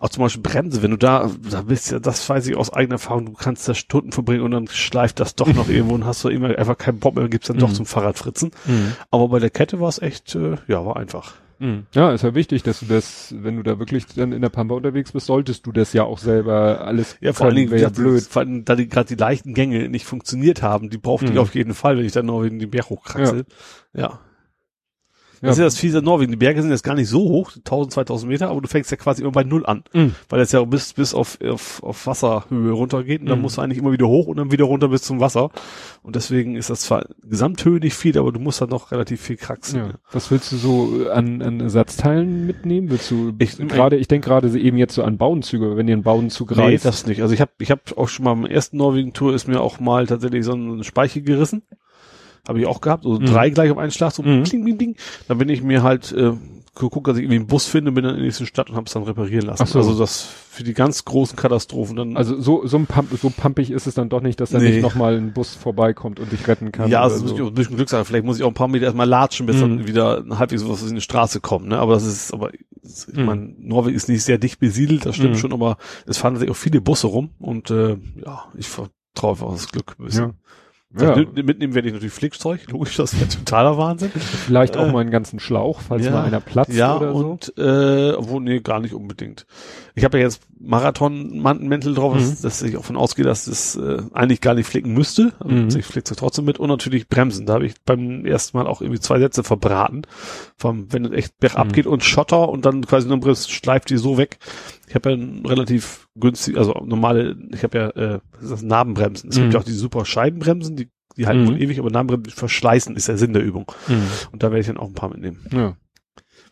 auch zum Beispiel Bremse, wenn du da, da bist ja, das weiß ich aus eigener Erfahrung, du kannst da Stunden verbringen und dann schleift das doch noch irgendwo und hast du immer einfach keinen Bock mehr, gibt's dann doch Mhm. zum Fahrradfritzen. Mhm. Aber bei der Kette war es echt, äh, ja, war einfach. Mhm. Ja, ist ja wichtig, dass du das, wenn du da wirklich dann in der Pampa unterwegs bist, solltest du das ja auch selber alles Ja, vor allen Dingen, wäre ja blöd. Vor allem, da die gerade die leichten Gänge nicht funktioniert haben, die brauchte Mhm. ich auf jeden Fall, wenn ich dann noch in den Berg hochkraxel. Ja. Ja. Das ist ja das fiese Norwegen. Die Berge sind jetzt gar nicht so hoch, 1000, 2000 Meter, aber du fängst ja quasi immer bei Null an. Mhm. Weil es ja bis, bis auf, auf, auf Wasserhöhe runtergeht und dann Mhm. musst du eigentlich immer wieder hoch und dann wieder runter bis zum Wasser. Und deswegen ist das zwar Gesamthöhe nicht viel, aber du musst dann noch relativ viel kraxeln. Ja. Was willst du so an, an Ersatzteilen mitnehmen? Willst du Ich- gerade, ich denke gerade eben jetzt so an Bauenzüge, wenn ihr einen Bauenzug Nee, reißt. das nicht. Also ich habe ich hab auch schon mal am ersten Norwegen-Tour ist mir auch mal tatsächlich so ein Speichel gerissen. Habe ich auch gehabt. Also Mhm. drei gleich auf einen Schlag, so Mhm. kling, kling, kling. Dann bin ich mir halt äh, geguckt, dass ich irgendwie einen Bus finde, bin dann in die nächste Stadt und habe es dann reparieren lassen. So. Also das für die ganz großen Katastrophen dann. also so, so, ein Pump, so pumpig ist es dann doch nicht, dass da Nee. nicht nochmal ein Bus vorbeikommt und dich retten kann. ja, also muss so. ich auch ein bisschen Glück sagen. Vielleicht muss ich auch ein paar Meter erstmal latschen, bis Mhm. dann wieder halbwegs was in die Straße kommt. Ne? Aber das ist, aber ich Mhm. meine, Norwegen ist nicht sehr dicht besiedelt, das stimmt Mhm. schon, aber es fahren sich auch viele Busse rum und äh, ja, ich vertraue einfach auf das Glück ein bisschen. Ja. Ja. Mitnehmen werde ich natürlich Flickzeug, logisch, das wäre totaler Wahnsinn. Vielleicht auch Äh, mal einen ganzen Schlauch, falls ja. mal einer platzt Ja, oder so. und äh, obwohl, nee, gar nicht unbedingt. Ich habe ja jetzt Marathon-Mäntel drauf, Mhm. dass, dass ich davon ausgehe, dass es äh, eigentlich gar nicht flicken müsste. Mhm. Ich flick's trotzdem mit und natürlich Bremsen. Da habe ich beim ersten Mal auch irgendwie zwei Sätze verbraten. Vom, wenn es echt bergab Mhm. geht und Schotter und dann quasi nur schleift die so weg. Ich habe ja ein relativ günstig, also normale, ich habe ja äh, was ist das Narbenbremsen. Es Mhm. gibt ja auch die super Scheibenbremsen, die, die halten Mhm. wohl ewig, aber Narbenbremsen verschleißen ist der Sinn der Übung. Mhm. Und da werde ich dann auch ein paar mitnehmen. Ja.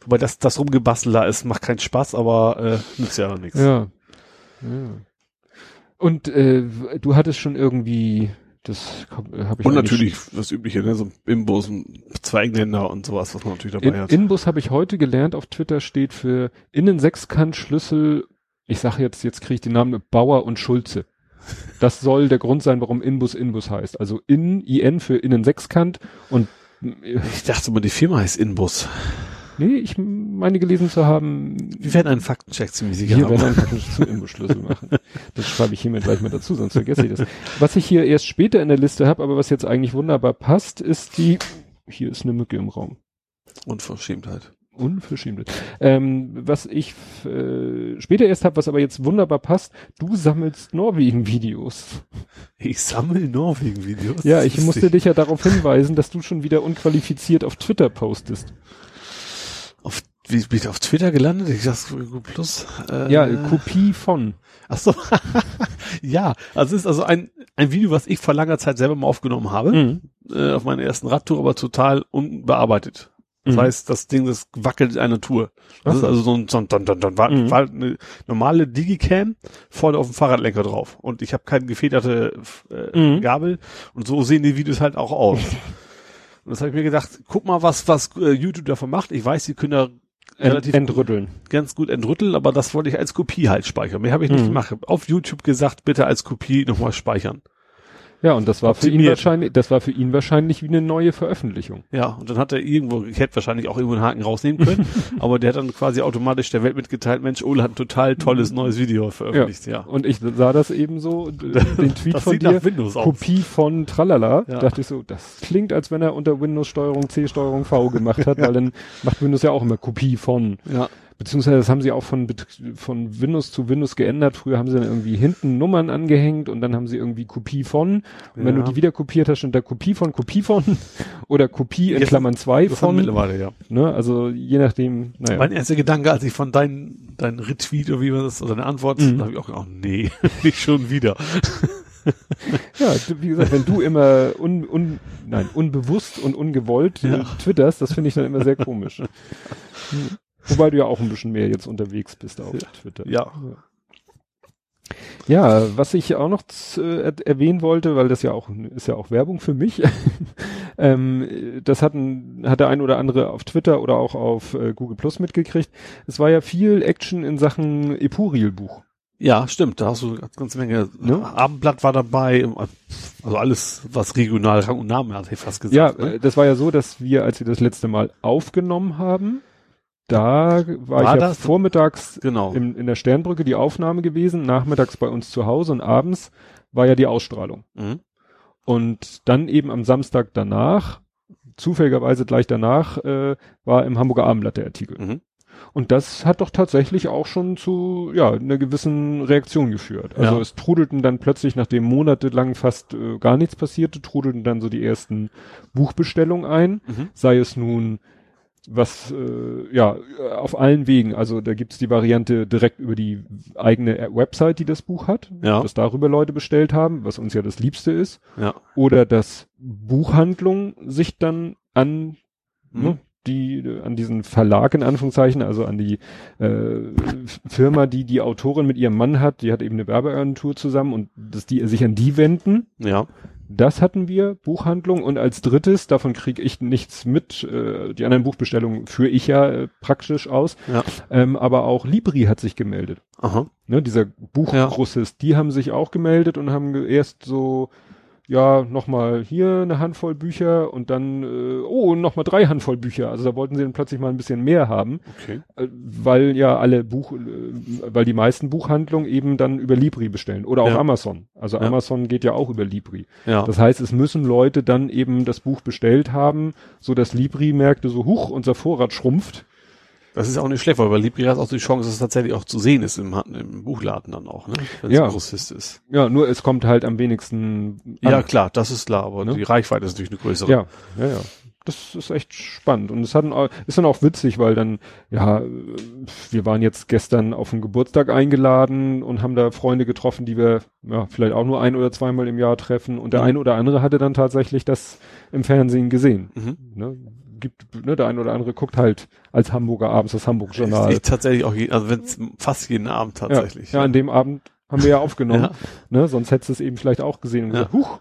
Wobei das, das Rumgebastel da ist, macht keinen Spaß, aber äh, nützt ja noch nichts. Ja. ja. Und äh, du hattest schon irgendwie, das habe ich Und natürlich das Übliche, ne? so Imbus, ein- zwei Engländer und sowas, was man natürlich dabei In, hat. Inbus habe ich heute gelernt, auf Twitter steht für Innensechskantschlüssel, ich sage jetzt, jetzt kriege ich den Namen Bauer und Schulze. Das soll der Grund sein, warum Inbus Inbus heißt. Also in, IN für Innensechskant und äh, ich dachte mal, die Firma heißt Inbus. Nee, ich meine gelesen zu haben, Wir werden einen Faktencheck sicher hier haben. werden einfach zu Inbus-Schlüssel machen. Das schreibe ich hiermit gleich mal dazu, sonst vergesse ich das. Was ich hier erst später in der Liste habe, aber was jetzt eigentlich wunderbar passt, ist die, hier ist eine Mücke im Raum. Unverschämtheit. Unverschämt. Ähm, was ich äh, später erst habe, was aber jetzt wunderbar passt, du sammelst Norwegen-Videos. Ich sammle Norwegen-Videos. Ja, ich musste dich ja darauf hinweisen, dass du schon wieder unqualifiziert auf Twitter postest. Wie bin ich auf Twitter gelandet? Ich dachte, Google Plus. Äh, Ja, Kopie von. Ach so. ja, also es ist also ein, ein Video, was ich vor langer Zeit selber mal aufgenommen habe. Mhm. äh, auf meiner ersten Radtour, aber total unbearbeitet. Das Mhm. heißt, das Ding, das wackelt in einer Tour. Das Ach ist so. also so ein, so ein don, don, don, war, Mhm. war eine normale Digicam vorne auf dem Fahrradlenker drauf. Und ich habe keine gefederte äh, Mhm. Gabel. Und so sehen die Videos halt auch aus. und das habe ich mir gedacht, guck mal, was, was äh, YouTube davon macht. Ich weiß, die können da relativ entrütteln. ganz gut entrütteln, aber das wollte ich als Kopie halt speichern. Mehr habe ich nicht Mhm. gemacht. Auf YouTube gesagt, bitte als Kopie nochmal speichern. Ja, und das war für ihn wahrscheinlich, das war für ihn wahrscheinlich wie eine neue Veröffentlichung. Ja, und dann hat er irgendwo, ich hätte wahrscheinlich auch irgendwo einen Haken rausnehmen können, aber der hat dann quasi automatisch der Welt mitgeteilt, Mensch, Ole hat ein total tolles neues Video veröffentlicht, ja. Und ich sah das eben so, den Tweet Das von dir. Windows aus. Kopie von Tralala, Ja. dachte ich so, das klingt, als wenn er unter Windows Steuerung C Steuerung V gemacht hat, weil dann macht Windows ja auch immer Kopie von. Ja. Beziehungsweise das haben sie auch von, von Windows zu Windows geändert. Früher haben sie dann irgendwie hinten Nummern angehängt und dann haben sie irgendwie Kopie von. Und wenn Ja. du die wieder kopiert hast, stand da Kopie von, Kopie von oder Kopie in Jetzt- Klammern zwei Das haben von. mittlerweile, ja. Ne? Also je nachdem, naja. Mein erster Gedanke, als ich von deinem dein Retweet oder wie man das, oder deine Antwort, Mhm. da habe ich auch gedacht, oh, nee, nicht schon wieder. Ja, wie gesagt, wenn du immer un, un, nein, unbewusst und ungewollt Ja. twitterst, das finde ich dann immer sehr komisch. Hm. Wobei du ja auch ein bisschen mehr jetzt unterwegs bist auf Twitter. Ja. Ja, was ich auch noch äh, er- erwähnen wollte, weil das ja auch ist ja auch Werbung für mich. ähm, das hatten hat der ein oder andere auf Twitter oder auch auf äh, Google Plus mitgekriegt. Es war ja viel Action in Sachen Epuriel Buch. Ja, stimmt, da hast du eine ganze Menge, Ne? Abendblatt war dabei, also alles, was regional Rang und Namen hat, hätte ich fast gesagt. Ja, ne? das war ja so, dass wir, als wir das letzte Mal aufgenommen haben, da war, War ich ja vormittags genau. im, in der Sternbrücke die Aufnahme gewesen, nachmittags bei uns zu Hause und abends war ja die Ausstrahlung. Mhm. Und dann eben am Samstag danach, zufälligerweise gleich danach, äh, war im Hamburger Abendblatt der Artikel. Mhm. Und das hat doch tatsächlich auch schon zu ja einer gewissen Reaktion geführt. Also Ja. es trudelten dann plötzlich, nachdem monatelang fast äh, gar nichts passierte, trudelten dann so die ersten Buchbestellungen ein. Mhm. Sei es nun was äh, ja auf allen Wegen. Also da gibt's die Variante direkt über die eigene Website, die das Buch hat, Ja. dass darüber Leute bestellt haben, was uns ja das Liebste ist. Ja. Oder dass Buchhandlung sich dann an Mhm. ne, die an diesen Verlag in Anführungszeichen, also an die äh, Firma, die die Autorin mit ihrem Mann hat, die hat eben eine Werbeagentur zusammen und dass die sich an die wenden. Ja. Das hatten wir, Buchhandlung. Und als drittes, davon kriege ich nichts mit, äh, die anderen Buchbestellungen führe ich ja äh, praktisch aus. Ja. Ähm, aber auch Libri hat sich gemeldet. Aha. Ne, dieser Buchgrossist, die haben sich auch gemeldet und haben erst so, ja, nochmal hier eine Handvoll Bücher und dann, äh, oh, nochmal drei Handvoll Bücher. Also da wollten sie dann plötzlich mal ein bisschen mehr haben, Okay. äh, weil ja alle Buch, äh, weil die meisten Buchhandlungen eben dann über Libri bestellen oder auch Ja. Amazon. Also Ja. Amazon geht ja auch über Libri. Ja. Das heißt, es müssen Leute dann eben das Buch bestellt haben, so dass Libri merkte so, huch, unser Vorrat schrumpft. Das ist auch nicht schlecht, weil bei Libri hat auch die Chance, dass es tatsächlich auch zu sehen ist im, im Buchladen dann auch, ne? Wenn Ja. es Grossist ist. Ja, nur es kommt halt am wenigsten Ja, an. klar, das ist klar, aber Ne? die Reichweite ist natürlich eine größere. Ja, ja, ja. Das ist echt spannend. Und es hat, ein- ist dann auch witzig, weil dann, ja, wir waren jetzt gestern auf den Geburtstag eingeladen und haben da Freunde getroffen, die wir ja, vielleicht auch nur ein oder zweimal im Jahr treffen. Und der Mhm. eine oder andere hatte dann tatsächlich das im Fernsehen gesehen. Mhm. Ne? Gibt, ne, der eine oder andere guckt halt als Hamburger abends das Hamburg-Journal. Ich tatsächlich auch, je, also wenn fast jeden Abend tatsächlich. Ja, ja, an dem Abend haben wir ja aufgenommen. Ja. Ne? Sonst hättest du es eben vielleicht auch gesehen und Ja. gesagt, huch,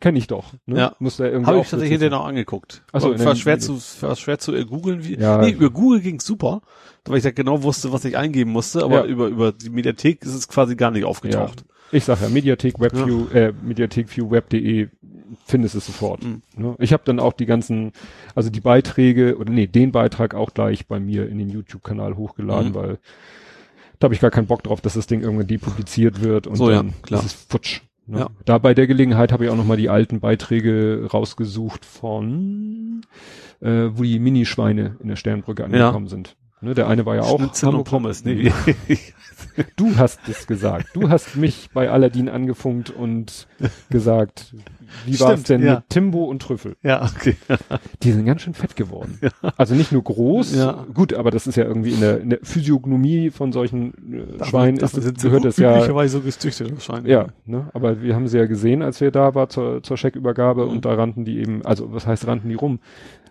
kenne ich doch. Ne? Ja. Muss da irgendwie Habe ich tatsächlich hinterher noch angeguckt. Ach so, Aber in war schwer zu, war schwer zu äh, googeln, wie, Ja. nee, über Google ging's super, weil ich da genau wusste, was ich eingeben musste, aber Ja. über, über die Mediathek ist es quasi gar nicht aufgetaucht. Ich sag ja, Mediathek Webview, äh, Mediathekviewweb.de findest es sofort. Mhm. Ne? Ich habe dann auch die ganzen, also die Beiträge oder nee, den Beitrag auch gleich bei mir in den YouTube-Kanal hochgeladen, Mhm. weil da habe ich gar keinen Bock drauf, dass das Ding irgendwann depubliziert wird und So, ja, dann klar. ist es futsch. Ne? Ja. Da bei der Gelegenheit habe ich auch noch mal die alten Beiträge rausgesucht von, äh, wo die Minischweine in der Sternbrücke angekommen sind. Ne, der eine war ja auch Schnitzel und Hamburg- Pommes, nee. Du hast es gesagt. Du hast mich bei Aladdin angefunkt und gesagt, wie war es denn ja. mit Timbo und Trüffel? ja, okay. Die sind ganz schön fett geworden. Also nicht nur groß, Ja. gut, aber das ist ja irgendwie in der, in der Physiognomie von solchen äh, Schweinen ist, sind gehört das ja, üblicherweise so gezüchtet wahrscheinlich. ja, ne? aber wir haben sie ja gesehen, als wir da war zur, zur Scheckübergabe Mhm. und da rannten die eben, also was heißt rannten die rum?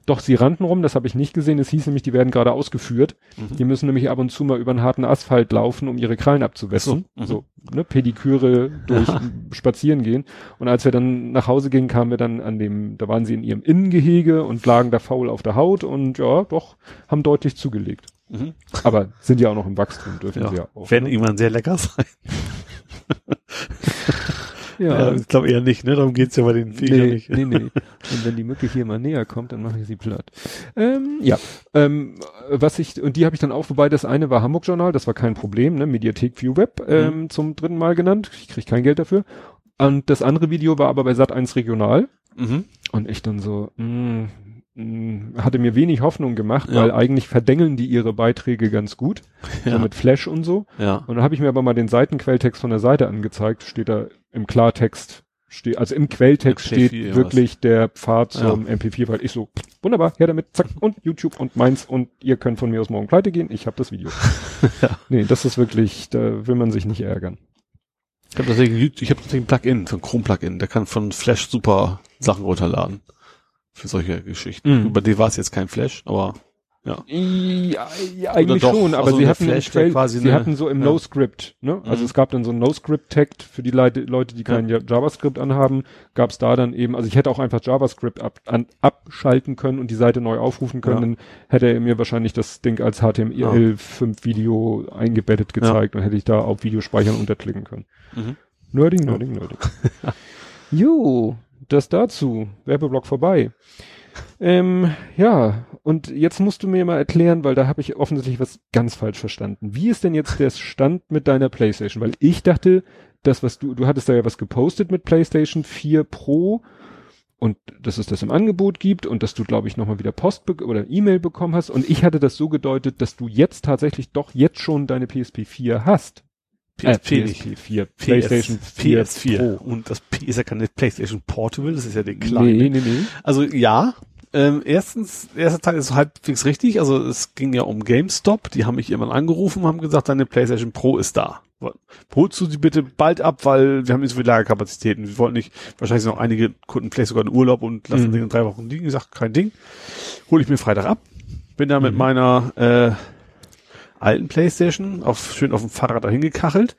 Doch, sie rannten rum, das habe ich nicht gesehen. Es hieß nämlich, die werden gerade ausgeführt. Mhm. Die müssen nämlich ab und zu mal über einen harten Asphalt laufen, um ihre Krallen abzuwässen. Ach so, mhm. So, ne, Pediküre durch spazieren gehen. Und als wir dann nach Hause gingen, kamen wir dann an dem, da waren sie in ihrem Innengehege und lagen da faul auf der Haut und ja, doch, haben deutlich zugelegt. Mhm. Aber sind ja auch noch im Wachstum, dürfen Ja. sie ja auch. Werden ne? irgendwann sehr lecker sein. ja, Ja, ich glaube eher nicht, ne? Darum geht's ja bei den Viechern Nee, nicht. nee, nee. Und wenn die Mücke hier mal näher kommt, dann mache ich sie platt. Ähm, ja, ähm, was ich, und die habe ich dann auch, wobei das eine war Hamburg Journal, das war kein Problem, ne? Mediathek View Web, ähm, zum dritten Mal genannt. Ich krieg kein Geld dafür. Und das andere Video war aber bei Sat1 Regional. Mhm. Und ich dann so, mh, mh, hatte mir wenig Hoffnung gemacht, Ja. weil eigentlich verdengeln die ihre Beiträge ganz gut. So Ja. mit Flash und so. ja. Und dann habe ich mir aber mal den Seitenquelltext von der Seite angezeigt, steht da im Klartext, steht, also im Quelltext MP4 steht wirklich der Pfad zum MP4-File. Ich so, wunderbar, her damit, zack, und YouTube und meins und ihr könnt von mir aus morgen pleite gehen, ich habe das Video. Nee, das ist wirklich, da will man sich nicht ärgern. Ich habe deswegen, ich habe deswegen ein Plugin, so ein Chrome-Plugin, der kann von Flash super Sachen runterladen. Für solche Geschichten. Mhm. Über die war es jetzt kein Flash, aber ja. Ja, ja eigentlich doch, schon, aber also sie hatten, Quell, quasi sie eine- hatten so im ja. No-Script, ne? Also Mhm. es gab dann so ein No-Script-Tag für die Leute, Leute, die kein Ja- JavaScript anhaben, gab es da dann eben, also ich hätte auch einfach JavaScript ab, an, abschalten können und die Seite neu aufrufen können, dann hätte er mir wahrscheinlich das Ding als HTML5 Video eingebettet gezeigt und hätte ich da auf Video speichern unterklicken können. Mhm. Nerding, nerding, nerding. jo, das dazu. Werbeblock vorbei. Ähm, ja, und jetzt musst du mir mal erklären, weil da habe ich offensichtlich was ganz falsch verstanden. Wie ist denn jetzt der Stand mit deiner PlayStation? Weil ich dachte, das, was du, du hattest da ja was gepostet mit PlayStation 4 Pro und dass es das im Angebot gibt und dass du, glaube ich, nochmal wieder Post oder E-Mail bekommen hast. Und ich hatte das so gedeutet, dass du jetzt tatsächlich doch jetzt schon deine PSP 4 hast. PSP nicht. PSP 4, PlayStation 4 PS4. Pro. Und das P ist ja keine PlayStation Portable, das ist ja die kleine. Nee, nee, nee. Also ja, ähm, erstens, der erste Teil ist halbwegs richtig. Also es ging ja um GameStop. Die haben mich irgendwann angerufen, haben gesagt, deine PlayStation Pro ist da. Holst du sie bitte bald ab, weil wir haben nicht so viele Lagerkapazitäten. Wir wollten nicht, wahrscheinlich sind noch einige Kunden vielleicht sogar in Urlaub und lassen Mhm. den in drei Wochen liegen. Ich sag, kein Ding. Hol ich mir Freitag ab. Bin da mit Mhm. meiner äh, alten Playstation auf, schön auf dem Fahrrad dahin gekachelt.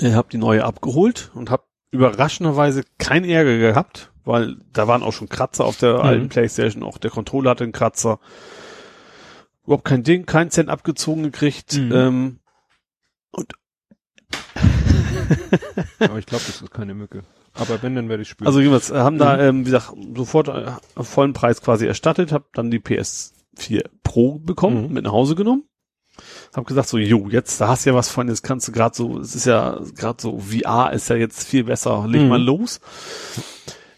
Äh, hab die neue abgeholt und hab überraschenderweise keinen Ärger gehabt, weil da waren auch schon Kratzer auf der Mhm. alten Playstation, auch der Controller hatte einen Kratzer. Überhaupt kein Ding, keinen Cent abgezogen gekriegt. Mhm. Ähm, Aber ich glaube, das ist keine Mücke. Aber wenn, dann werde ich spüren. Also jedenfalls äh, haben da, ähm, wie gesagt, sofort äh, vollen Preis quasi erstattet, habe dann die PS4 Pro bekommen, Mhm. mit nach Hause genommen. Hab gesagt so, jo, jetzt, da hast du ja was von, jetzt kannst du gerade so, es ist ja gerade so, VR ist ja jetzt viel besser, leg Mhm. mal los.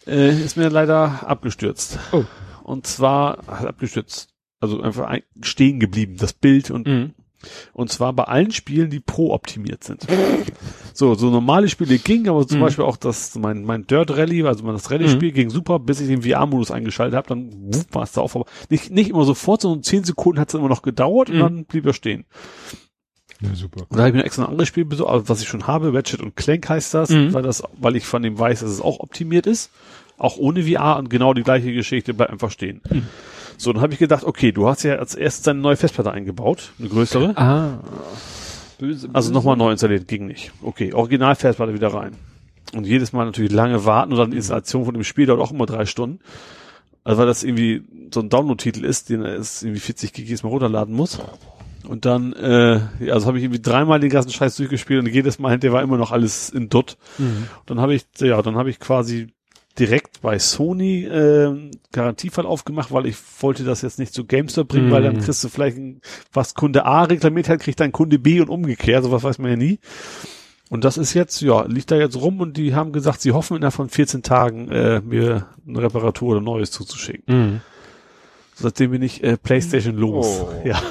Äh, ist mir leider abgestürzt. Oh. Und zwar, hat abgestürzt, also einfach ein, stehen geblieben, das Bild und Mhm. und zwar bei allen Spielen, die pro optimiert sind. So, so normale Spiele ging, aber zum Mhm. Beispiel auch das, mein, mein Dirt Rally, also mein das Rallye-Spiel ging super, bis ich den VR-Modus eingeschaltet habe, dann wupp, war es da auch vorbei. Nicht, nicht immer sofort, sondern zehn Sekunden hat es immer noch gedauert und Mhm. dann blieb er stehen. Ja, super. Und da habe ich mir extra ein anderes Spiel besorgt, also was ich schon habe, Ratchet und Clank heißt das, Mhm. weil das, weil ich von dem weiß, dass es auch optimiert ist. Auch ohne VR und genau die gleiche Geschichte bleibt einfach stehen. Mhm. So, dann habe ich gedacht, okay, du hast ja als erstes eine neue Festplatte eingebaut, eine größere. Ah. Böse, Also nochmal neu installiert, ging nicht. Okay, Original-Festplatte wieder rein. Und jedes Mal natürlich lange warten und dann die Installation von dem Spiel dauert auch immer drei Stunden. Also weil das irgendwie so ein Download-Titel ist, den es irgendwie 40 GB jedes Mal runterladen muss. Und dann, äh, ja, also habe ich irgendwie dreimal den ganzen Scheiß durchgespielt und jedes Mal hinterher war immer noch alles in Dutt. Mhm. Und dann habe ich, ja, dann habe ich quasi direkt bei Sony äh, Garantiefall aufgemacht, weil ich wollte das jetzt nicht zu GameStop bringen, Mhm. weil dann kriegst du vielleicht ein, was Kunde A reklamiert hat, kriegt dann Kunde B und umgekehrt, sowas weiß man ja nie. Und das ist jetzt, ja, liegt da jetzt rum und die haben gesagt, sie hoffen innerhalb von 14 Tagen äh, mir eine Reparatur oder Neues zuzuschicken. Mhm. Seitdem bin ich äh, Playstation los. Oh. Ja.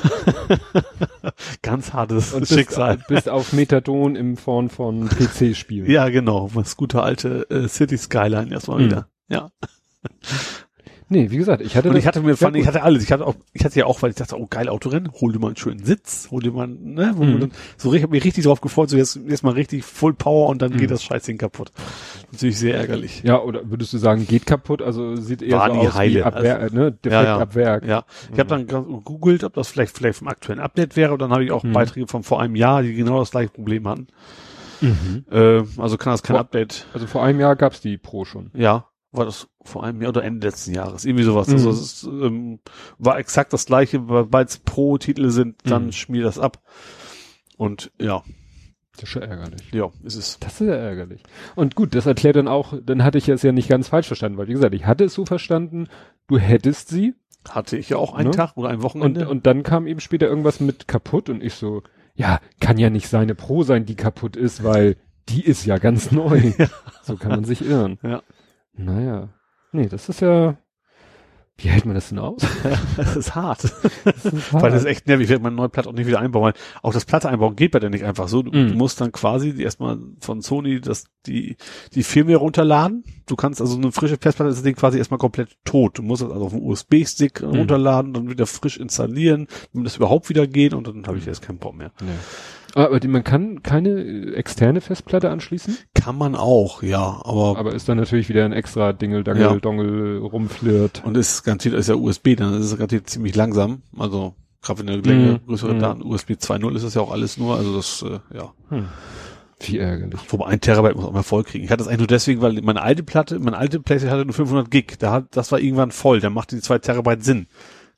Ganz hartes Und Schicksal. Bis, auf Methadon im Form von PC-Spielen. Ja, genau. Das gute alte äh, City Skyline erstmal Mhm. wieder. Ja. Nee, wie gesagt, ich hatte Und ich hatte mir, fand, ich hatte alles. Ich hatte auch, ich hatte ja auch, weil ich dachte, oh geil, Autorennen, hol dir mal einen schönen Sitz, hol dir mal, ne, wo Mhm. man dann, so richtig, hab mich richtig drauf gefreut, so jetzt, jetzt mal richtig Full Power und dann Mhm. geht das Scheißding kaputt. Natürlich sehr ärgerlich. Ja, oder würdest du sagen, geht kaputt? Also sieht eher War so aus heile, wie ab, Wer- ne? Defekt Ja, ja. ab Werk. Ja, ich habe dann gegoogelt, ob das vielleicht vielleicht vom aktuellen Update wäre und dann habe ich auch Mhm. Beiträge von vor einem Jahr, die genau das gleiche Problem hatten. Mhm. Äh, also kann das kein Boah. Update. Also vor einem Jahr gab's die Pro schon. Ja, war das vor einem Jahr oder Ende letzten Jahres, irgendwie sowas. Mhm. Also es ist, ähm, war exakt das gleiche, weil es Pro-Titel sind, dann Mhm. schmier das ab. Und ja, Das ist schon ärgerlich. ja, ist es. Das ist ja ärgerlich. Und gut, das erklärt dann auch, dann hatte ich es ja nicht ganz falsch verstanden, weil wie gesagt, ich hatte es so verstanden, du hättest sie Hatte ich ja auch einen Ne? Tag oder ein und, Wochenende. und dann kam eben später irgendwas mit kaputt und ich so, ja, kann ja nicht seine Pro sein, die kaputt ist, weil die ist ja ganz neu. So kann man sich irren. Ja. Naja. Nee, das ist ja, wie hält man das denn aus? das ist hart. Das ist Weil das ist hart. echt nervig, wird man eine neue Platte auch nicht wieder einbauen. Weil auch das Platte einbauen geht bei der nicht einfach so. Du, Mhm. du musst dann quasi erstmal von Sony das, die, die Firmware runterladen. Du kannst also eine frische Festplatte ist das Ding quasi erstmal komplett tot. Du musst das also auf einen USB-Stick Mhm. runterladen, dann wieder frisch installieren, damit das überhaupt wieder geht und dann habe ich jetzt keinen Bock mehr. Nee. Aber die, man kann keine äh, externe Festplatte anschließen, Kann man auch, ja, aber, aber ist dann natürlich wieder ein extra Dingel, Dangel, Ja. Dongel rumflirt. und ist garantiert ist ja USB, dann ist es garantiert ziemlich langsam. Also gerade wenn du längere, Mhm. größere Mhm. Daten, USB 2.0 ist das ja auch alles nur, also das, äh, ja. Hm. Wie ärgerlich. Wobei ein Terabyte muss auch mal voll kriegen. Ich hatte das eigentlich nur deswegen, weil meine alte Platte, meine alte Playstation hatte nur 500 Gig. Da hat, das war irgendwann voll. Da machte die zwei Terabyte Sinn.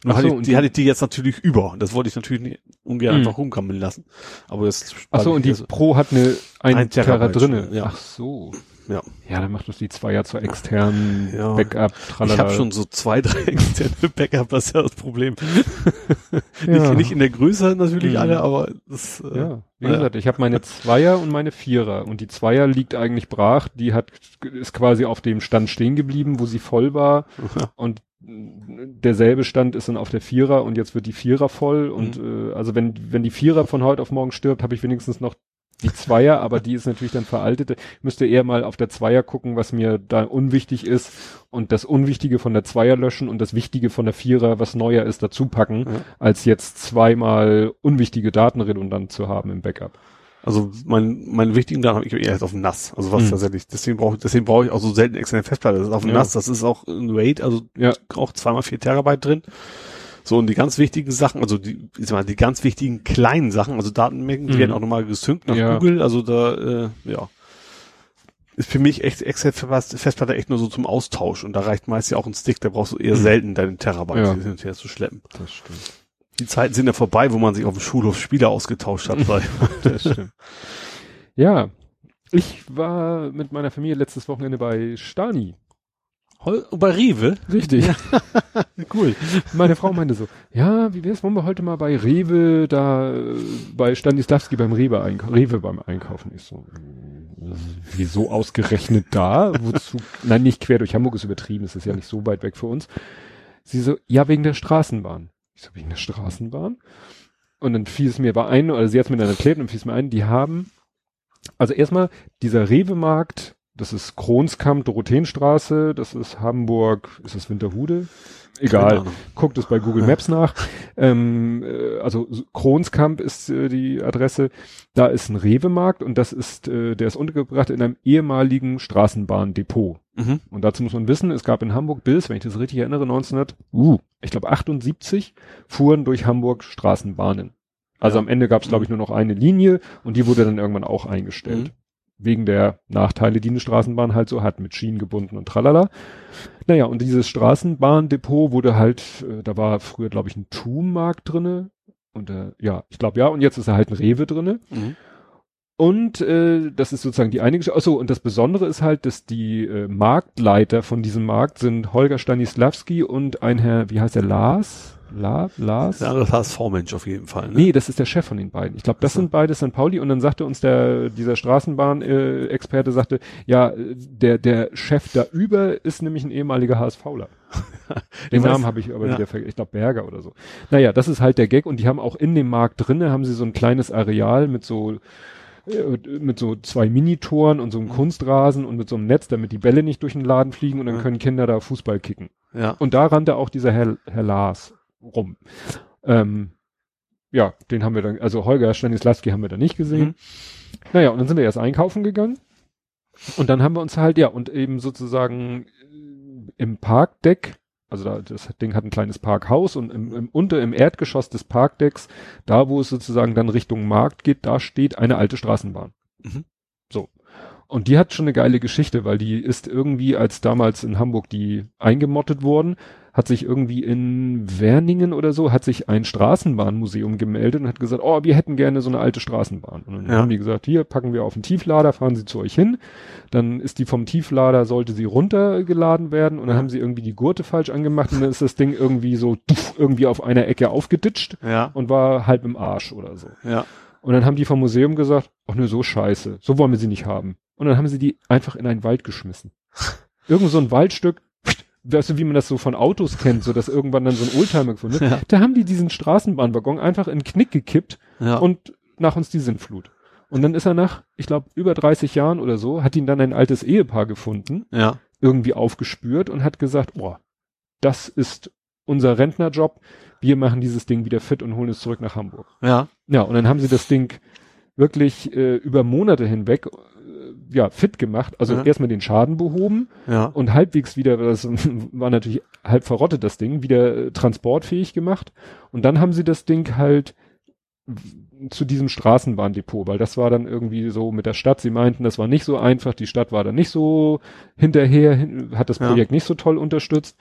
So, hatte ich, die hatte ich die jetzt natürlich über. Das wollte ich natürlich nicht, ungern Mhm. einfach rumkammeln lassen. Aber das Ach so, und die Pro hat eine ein, Ein Terabyte drinne. ja. Ach so. ja. Ja, dann macht das die Zweier zur externen Ja. Backup. Tralala. Ich habe schon so zwei, drei externe Backup, das ist ja das Problem. Ja. Nicht, nicht in der Größe natürlich Mhm. alle, aber das, äh, Ja, wie Ja. gesagt, ich habe meine Zweier und meine Vierer und die Zweier liegt eigentlich brach, die hat ist quasi auf dem Stand stehen geblieben, wo sie voll war Ja. und derselbe Stand ist dann auf der Vierer und jetzt wird die Vierer voll und Mhm. äh, also wenn wenn die Vierer von heute auf morgen stirbt, habe ich wenigstens noch die Zweier, aber die ist natürlich dann veraltet. Ich müsste eher mal auf der Zweier gucken, was mir da unwichtig ist und das Unwichtige von der Zweier löschen und das Wichtige von der Vierer, was neuer ist, dazu packen, Ja. als jetzt zweimal unwichtige Daten redundant zu haben im Backup. Also mein, mein wichtigen Daten habe ich eher auf dem NAS. Also was Mhm. tatsächlich. Deswegen brauche ich, deswegen brauche ich auch so selten externe Festplatte. Das ist auf dem Ja. NAS, das ist auch ein RAID, also Ja. auch zweimal vier Terabyte drin. So, und die ganz wichtigen Sachen, also die, ich sag mal, die ganz wichtigen kleinen Sachen, also Datenmengen, die Mhm. werden auch nochmal gesynkt nach Ja. Google, also da, äh, ja. Ist für mich echt Excel-Festplatte echt nur so zum Austausch und da reicht meist ja auch ein Stick, da brauchst du eher Mhm. selten deinen Terabyte Ja. hin und her zu schleppen. Das stimmt. Die Zeiten sind ja vorbei, wo man sich auf dem Schulhof Spieler ausgetauscht hat, weil Das stimmt. Ja. Ich war mit meiner Familie letztes Wochenende bei Stani. Hol bei Rewe? Richtig. Ja. cool. Meine Frau meinte so, ja, wie wär's, wollen wir heute mal bei Rewe da, bei Stanislavski beim Rewe, einkaufen, Rewe beim Einkaufen. Ich so, äh, wieso ausgerechnet da? Wozu? Nein, nicht quer durch Hamburg ist übertrieben, es ist ja nicht so weit weg für uns. Sie so, ja, wegen der Straßenbahn. Ich so, wegen der Straßenbahn? Und dann fiel es mir bei ein, oder sie hat es mir dann erklärt und fiel es mir ein, die haben, also erstmal, dieser Rewe-Markt, das ist Kronskamp, Dorotheenstraße, das ist Hamburg, ist das Winterhude? Egal, guckt es bei Google Maps nach. Ähm, äh, also Kronskamp ist äh, die Adresse. Da ist ein Rewe-Markt und das ist, äh, der ist untergebracht in einem ehemaligen Straßenbahndepot. Mhm. Und dazu muss man wissen, es gab in Hamburg bis, wenn ich das richtig erinnere, 1900, uh, ich glaube 78, fuhren durch Hamburg Straßenbahnen. Also ja. am Ende gab es, glaube ich, nur noch eine Linie und die wurde dann irgendwann auch eingestellt. Mhm wegen der Nachteile, die eine Straßenbahn halt so hat, mit Schienen gebunden und tralala. Naja, und dieses Straßenbahndepot wurde halt, äh, da war früher, glaube ich, ein Tum-Markt drinne. Und äh, ja, ich glaube ja, und jetzt ist da halt ein Rewe drinne. Mhm. Und äh, das ist sozusagen die einige. Achso, und das Besondere ist halt, dass die äh, Marktleiter von diesem Markt sind Holger Stanislawski und ein Herr, wie heißt der, Lars? La, Lars? Der andere HSV-Mensch auf jeden Fall. Ne? Nee, das ist der Chef von den beiden. Ich glaube, das so. sind beide St. Pauli. Und dann sagte uns der, dieser Straßenbahn-Experte, sagte, ja, der, der Chef da über ist nämlich ein ehemaliger HSVler. den Namen habe ich aber ja. wieder vergessen. Ich glaube, Berger oder so. Naja, das ist halt der Gag. Und die haben auch in dem Markt drinne, haben sie so ein kleines Areal mit so äh, mit so zwei Minitoren und so einem mhm. Kunstrasen und mit so einem Netz, damit die Bälle nicht durch den Laden fliegen und dann können Kinder da Fußball kicken. Ja. Und da rannte auch dieser Herr, Herr Lars rum. Ähm, ja, den haben wir dann, also Holger Stanislawski haben wir da nicht gesehen. Mhm. Naja, und dann sind wir erst einkaufen gegangen. Und dann haben wir uns halt, ja, und eben sozusagen äh, im Parkdeck, also da, das Ding hat ein kleines Parkhaus und im, im unter im Erdgeschoss des Parkdecks, da wo es sozusagen dann Richtung Markt geht, da steht eine alte Straßenbahn. Mhm. Und die hat schon eine geile Geschichte, weil die ist irgendwie, als damals in Hamburg die eingemottet wurden, hat sich irgendwie in Werningen oder so, hat sich ein Straßenbahnmuseum gemeldet und hat gesagt, oh, wir hätten gerne so eine alte Straßenbahn. Und dann ja. haben die gesagt, hier packen wir auf den Tieflader, fahren Sie zu euch hin. Dann ist die vom Tieflader, sollte sie runtergeladen werden und dann ja. haben sie irgendwie die Gurte falsch angemacht und dann ist das Ding irgendwie so irgendwie auf einer Ecke aufgeditscht ja. und war halb im Arsch oder so. Ja. Und dann haben die vom Museum gesagt, ach ne, so scheiße, so wollen wir sie nicht haben. Und dann haben sie die einfach in einen Wald geschmissen. Irgend so ein Waldstück, weißt du, wie man das so von Autos kennt, so dass irgendwann dann so ein Oldtimer gefunden wird. Ja. Da haben die diesen Straßenbahnwaggon einfach in den Knick gekippt ja. und nach uns die Sintflut. Und dann ist er nach, ich glaube, über 30 Jahren oder so, hat ihn dann ein altes Ehepaar gefunden, ja. irgendwie aufgespürt und hat gesagt, oh, das ist unser Rentnerjob. Wir machen dieses Ding wieder fit und holen es zurück nach Hamburg. Ja. Ja, und dann haben sie das Ding wirklich äh, über Monate hinweg ja, fit gemacht. Also ja. erstmal den Schaden behoben ja. und halbwegs wieder, das war natürlich halb verrottet, das Ding, wieder äh, transportfähig gemacht. Und dann haben sie das Ding halt zu diesem Straßenbahndepot, weil das war dann irgendwie so mit der Stadt. Sie meinten, das war nicht so einfach. Die Stadt war dann nicht so hinterher, hat das Projekt ja. nicht so toll unterstützt.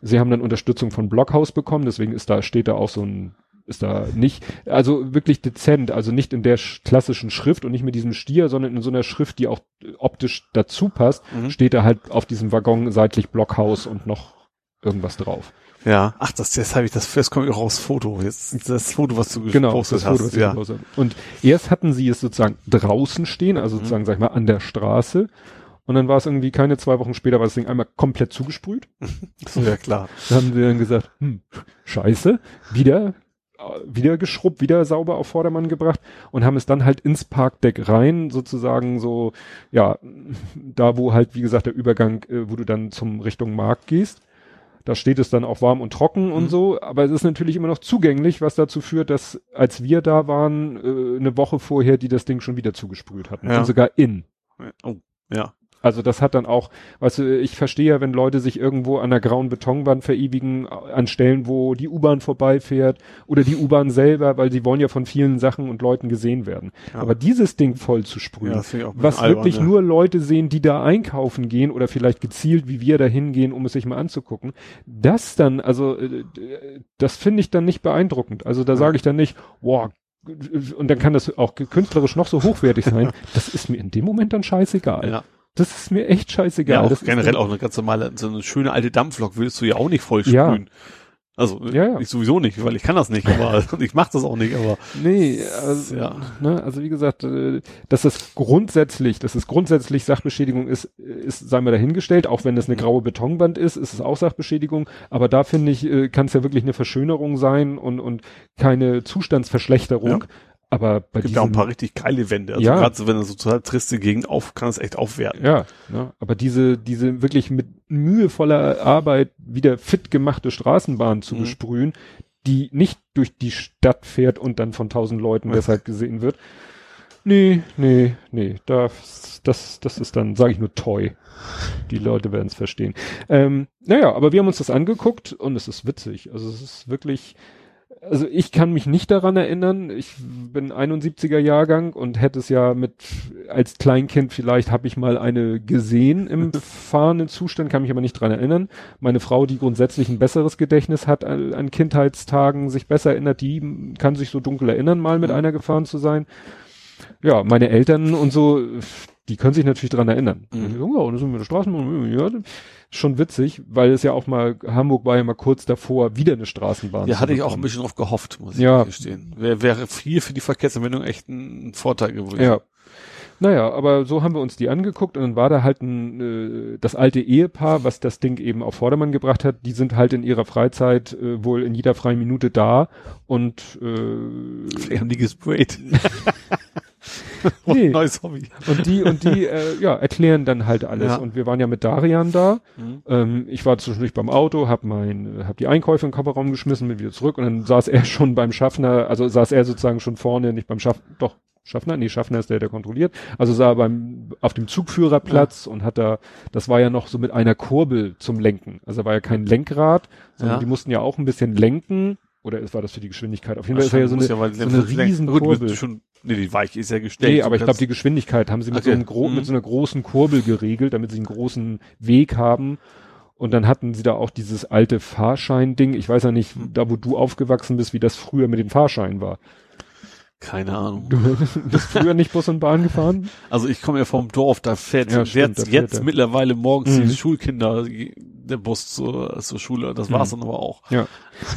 Sie haben dann Unterstützung von Blockhaus bekommen, deswegen ist da, steht da auch so ein ist da nicht, also wirklich dezent, also nicht in der sch klassischen Schrift und nicht mit diesem Stier, sondern in so einer Schrift, die auch optisch dazu passt, mhm. steht da halt auf diesem Waggon seitlich Blockhaus und noch irgendwas drauf. Ja, ach, das, jetzt habe ich das, jetzt kommt auch raus Foto, jetzt das Foto, was du genau, gepostet das Foto, hast. Ja. Und erst hatten sie es sozusagen draußen stehen, also mhm. sozusagen, sag ich mal, an der Straße. Und dann war es irgendwie keine zwei Wochen später, war das Ding einmal komplett zugesprüht. so, ja klar. Da haben sie dann gesagt, hm, scheiße, wieder wieder geschrubbt, wieder sauber auf Vordermann gebracht und haben es dann halt ins Parkdeck rein, sozusagen so, ja, da wo halt, wie gesagt, der Übergang, äh, wo du dann zum Richtung Markt gehst. Da steht es dann auch warm und trocken und mhm. so, aber es ist natürlich immer noch zugänglich, was dazu führt, dass als wir da waren, äh, eine Woche vorher, die das Ding schon wieder zugesprüht hatten. Ja. Und sogar in. Oh, ja. Also das hat dann auch, weißt du, ich verstehe ja, wenn Leute sich irgendwo an der grauen Betonwand verewigen, an Stellen, wo die U-Bahn vorbeifährt oder die U-Bahn selber, weil sie wollen ja von vielen Sachen und Leuten gesehen werden. Ja. Aber dieses Ding voll zu sprühen, ja, was albern, wirklich ja. nur Leute sehen, die da einkaufen gehen oder vielleicht gezielt, wie wir da hingehen, um es sich mal anzugucken, das dann, also äh, das finde ich dann nicht beeindruckend. Also da sage ich dann nicht, wow, und dann kann das auch künstlerisch noch so hochwertig sein. Das ist mir in dem Moment dann scheißegal. Ja. Das ist mir echt scheißegal. Ja, auch das generell auch eine ganz normale, so eine schöne alte Dampflok willst du ja auch nicht voll Ja. sprühen. Also Ja, ja. ich sowieso nicht, weil ich kann das nicht, aber ich mach das auch nicht, aber Nee, also, Ja. ne, also wie gesagt, äh, dass das grundsätzlich, dass es grundsätzlich Sachbeschädigung ist, ist, sei mal dahingestellt, auch wenn es eine graue Betonwand ist, ist es auch Sachbeschädigung, aber da finde ich, äh, kann es ja wirklich eine Verschönerung sein und, und keine Zustandsverschlechterung. Aber bei gibt auch ein paar richtig geile Wände. Also Ja. gerade so, wenn er so total triste Gegend auf, kann es echt aufwerten. ja, ne, aber diese, diese wirklich mit mühevoller Arbeit wieder fit gemachte Straßenbahn zu Mhm. besprühen, die nicht durch die Stadt fährt und dann von tausend Leuten Ja. deshalb gesehen wird. Nee, nee, nee, das, das, das ist dann, sage ich nur Toy. Die Leute werden es verstehen. Ähm, naja, aber wir haben uns das angeguckt und es ist witzig. Also es ist wirklich, also ich kann mich nicht daran erinnern. Ich bin 71er Jahrgang und hätte es ja mit als Kleinkind vielleicht habe ich mal eine gesehen im fahrenden Zustand, kann mich aber nicht dran erinnern. Meine Frau, die grundsätzlich ein besseres Gedächtnis hat an, an Kindheitstagen, sich besser erinnert, die kann sich so dunkel erinnern, mal mit Mhm. einer gefahren zu sein. Ja, meine Eltern und so, die können sich natürlich dran erinnern. Mhm. Ja, und das sind wir in der Straßenbahn, ja, schon witzig, weil es ja auch mal, Hamburg war ja mal kurz davor, wieder eine Straßenbahn Ja, hatte ich auch ein bisschen drauf gehofft, muss ich Ja. gestehen. Wäre wäre viel für die Verkehrsanwendung echt ein Vorteil gewesen. Ja. Naja, aber so haben wir uns die angeguckt und dann war da halt ein, äh, das alte Ehepaar, was das Ding eben auf Vordermann gebracht hat, die sind halt in ihrer Freizeit äh, wohl in jeder freien Minute da und äh, Vielleicht haben die gesprayt. Nee. Neues Hobby. und die und die äh, ja erklären dann halt alles Ja. und wir waren ja mit Darian da. Mhm. Ähm, ich war zwischendurch beim Auto, hab mein, hab die Einkäufe in den Kofferraum geschmissen, bin wieder zurück und dann saß er schon beim Schaffner, also saß er sozusagen schon vorne, nicht beim Schaff, doch Schaffner, nee Schaffner ist der, der kontrolliert. Also sah er beim auf dem Zugführerplatz und hat da, das war ja noch so mit einer Kurbel zum Lenken. Also war ja kein Lenkrad, sondern Ja. die mussten ja auch ein bisschen lenken. Oder war das für die Geschwindigkeit? Auf jeden Fall ist er ja so eine, Muss weil so eine riesen Gut, du bist Kurbel. schon, nee, die Weich ist ja gestellt. Nee, aber ich glaube, die Geschwindigkeit haben sie mit, Okay. so einem gro Mhm. mit so einer großen Kurbel geregelt, damit sie einen großen Weg haben. Und dann hatten sie da auch dieses alte Fahrschein-Ding. Ich weiß ja nicht, Mhm. da wo du aufgewachsen bist, wie das früher mit den Fahrscheinen war. Keine Ahnung. Du bist früher nicht Bus und Bahn gefahren? Also ich komme ja vom Dorf, da fährt Ja, jetzt, stimmt, da fährt jetzt er. mittlerweile morgens Mhm. die Schulkinder, der Bus zur, zur Schule. Das war's dann aber auch.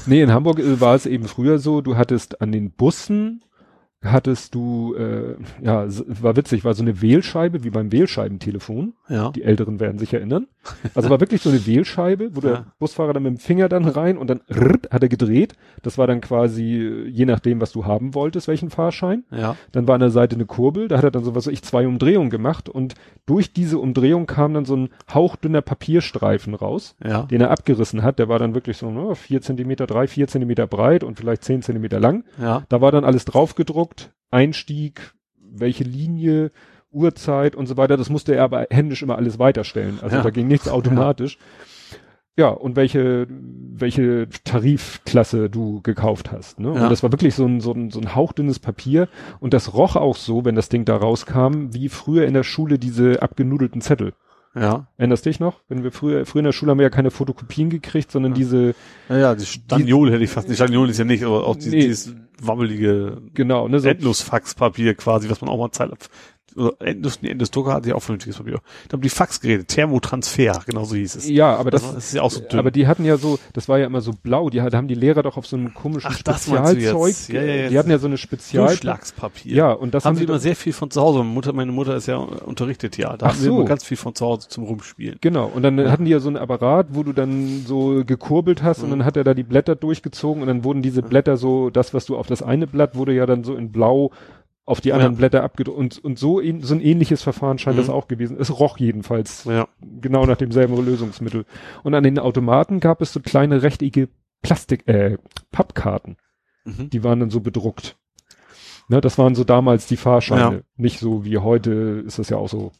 Nee, in Hamburg äh, war es eben früher so, du hattest an den Bussen hattest du, äh, ja, war witzig, war so eine Wählscheibe wie beim Wählscheibentelefon. Ja. Die Älteren werden sich erinnern. Also war wirklich so eine Wählscheibe, wo der Ja. Busfahrer dann mit dem Finger dann rein und dann rrrt, hat er gedreht. Das war dann quasi, äh, je nachdem, was du haben wolltest, welchen Fahrschein. Ja. Dann war an der Seite eine Kurbel, da hat er dann so was ich, zwei Umdrehungen gemacht und durch diese Umdrehung kam dann so ein hauchdünner Papierstreifen raus, Ja. den er abgerissen hat. Der war dann wirklich so ne, vier Zentimeter, drei, vier Zentimeter breit und vielleicht zehn Zentimeter lang. Ja. Da war dann alles drauf gedruckt, Einstieg, welche Linie, Uhrzeit und so weiter. Das musste er aber händisch immer alles weiterstellen. Also Ja. da ging nichts automatisch. Ja, und welche, welche Tarifklasse du gekauft hast. Ne? Ja. Und das war wirklich so ein, so, ein, so ein hauchdünnes Papier. Und das roch auch so, wenn das Ding da rauskam, wie früher in der Schule diese abgenudelten Zettel. Ja. Erinnerst dich noch? Wenn wir früher, früher in der Schule haben wir ja keine Fotokopien gekriegt, sondern Ja. diese, Ja, ja, die Staniol hätte ich fast nicht. Staniol ist ja nicht, aber auch dieses, Nee. dieses wammelige genau, ne, so, Endlosfaxpapier quasi, was man auch mal Zeit oder nee, Endlosdrucker hatte ja auch vernünftiges Papier. Dann die Faxgeräte, Thermotransfer, genau so hieß es. ja, aber das, das, das ist ja auch so dünn. Aber die hatten ja so, das war ja immer so blau, die hat- haben die Lehrer doch auf so einem komischen Ach. Spezialzeug. Ja, ja, ja. Die hatten ja so eine Spezial. Durchschlagspapier. Ja, und das haben haben sie immer sehr viel von zu Hause. Meine Mutter, meine Mutter ist ja unterrichtet, ja. Da Ach haben wir so. immer ganz viel von zu Hause zum Rumspielen. Genau, und dann hatten die ja so einen Apparat, wo du dann so gekurbelt hast und Mhm. dann hat er da die Blätter durchgezogen und dann wurden diese Blätter so, das, was du auf das eine Blatt, wurde ja dann so in blau auf die anderen Ja. Blätter abgedruckt und, und so, in, so ein ähnliches Verfahren scheint Mhm. das auch gewesen. Es roch jedenfalls Ja. genau nach demselben Lösungsmittel. Und an den Automaten gab es so kleine rechteckige Plastik, äh, Pappkarten. Mhm. die waren dann so bedruckt. Ne, das waren so damals die Fahrscheine. Ja. Nicht so wie heute ist das ja auch so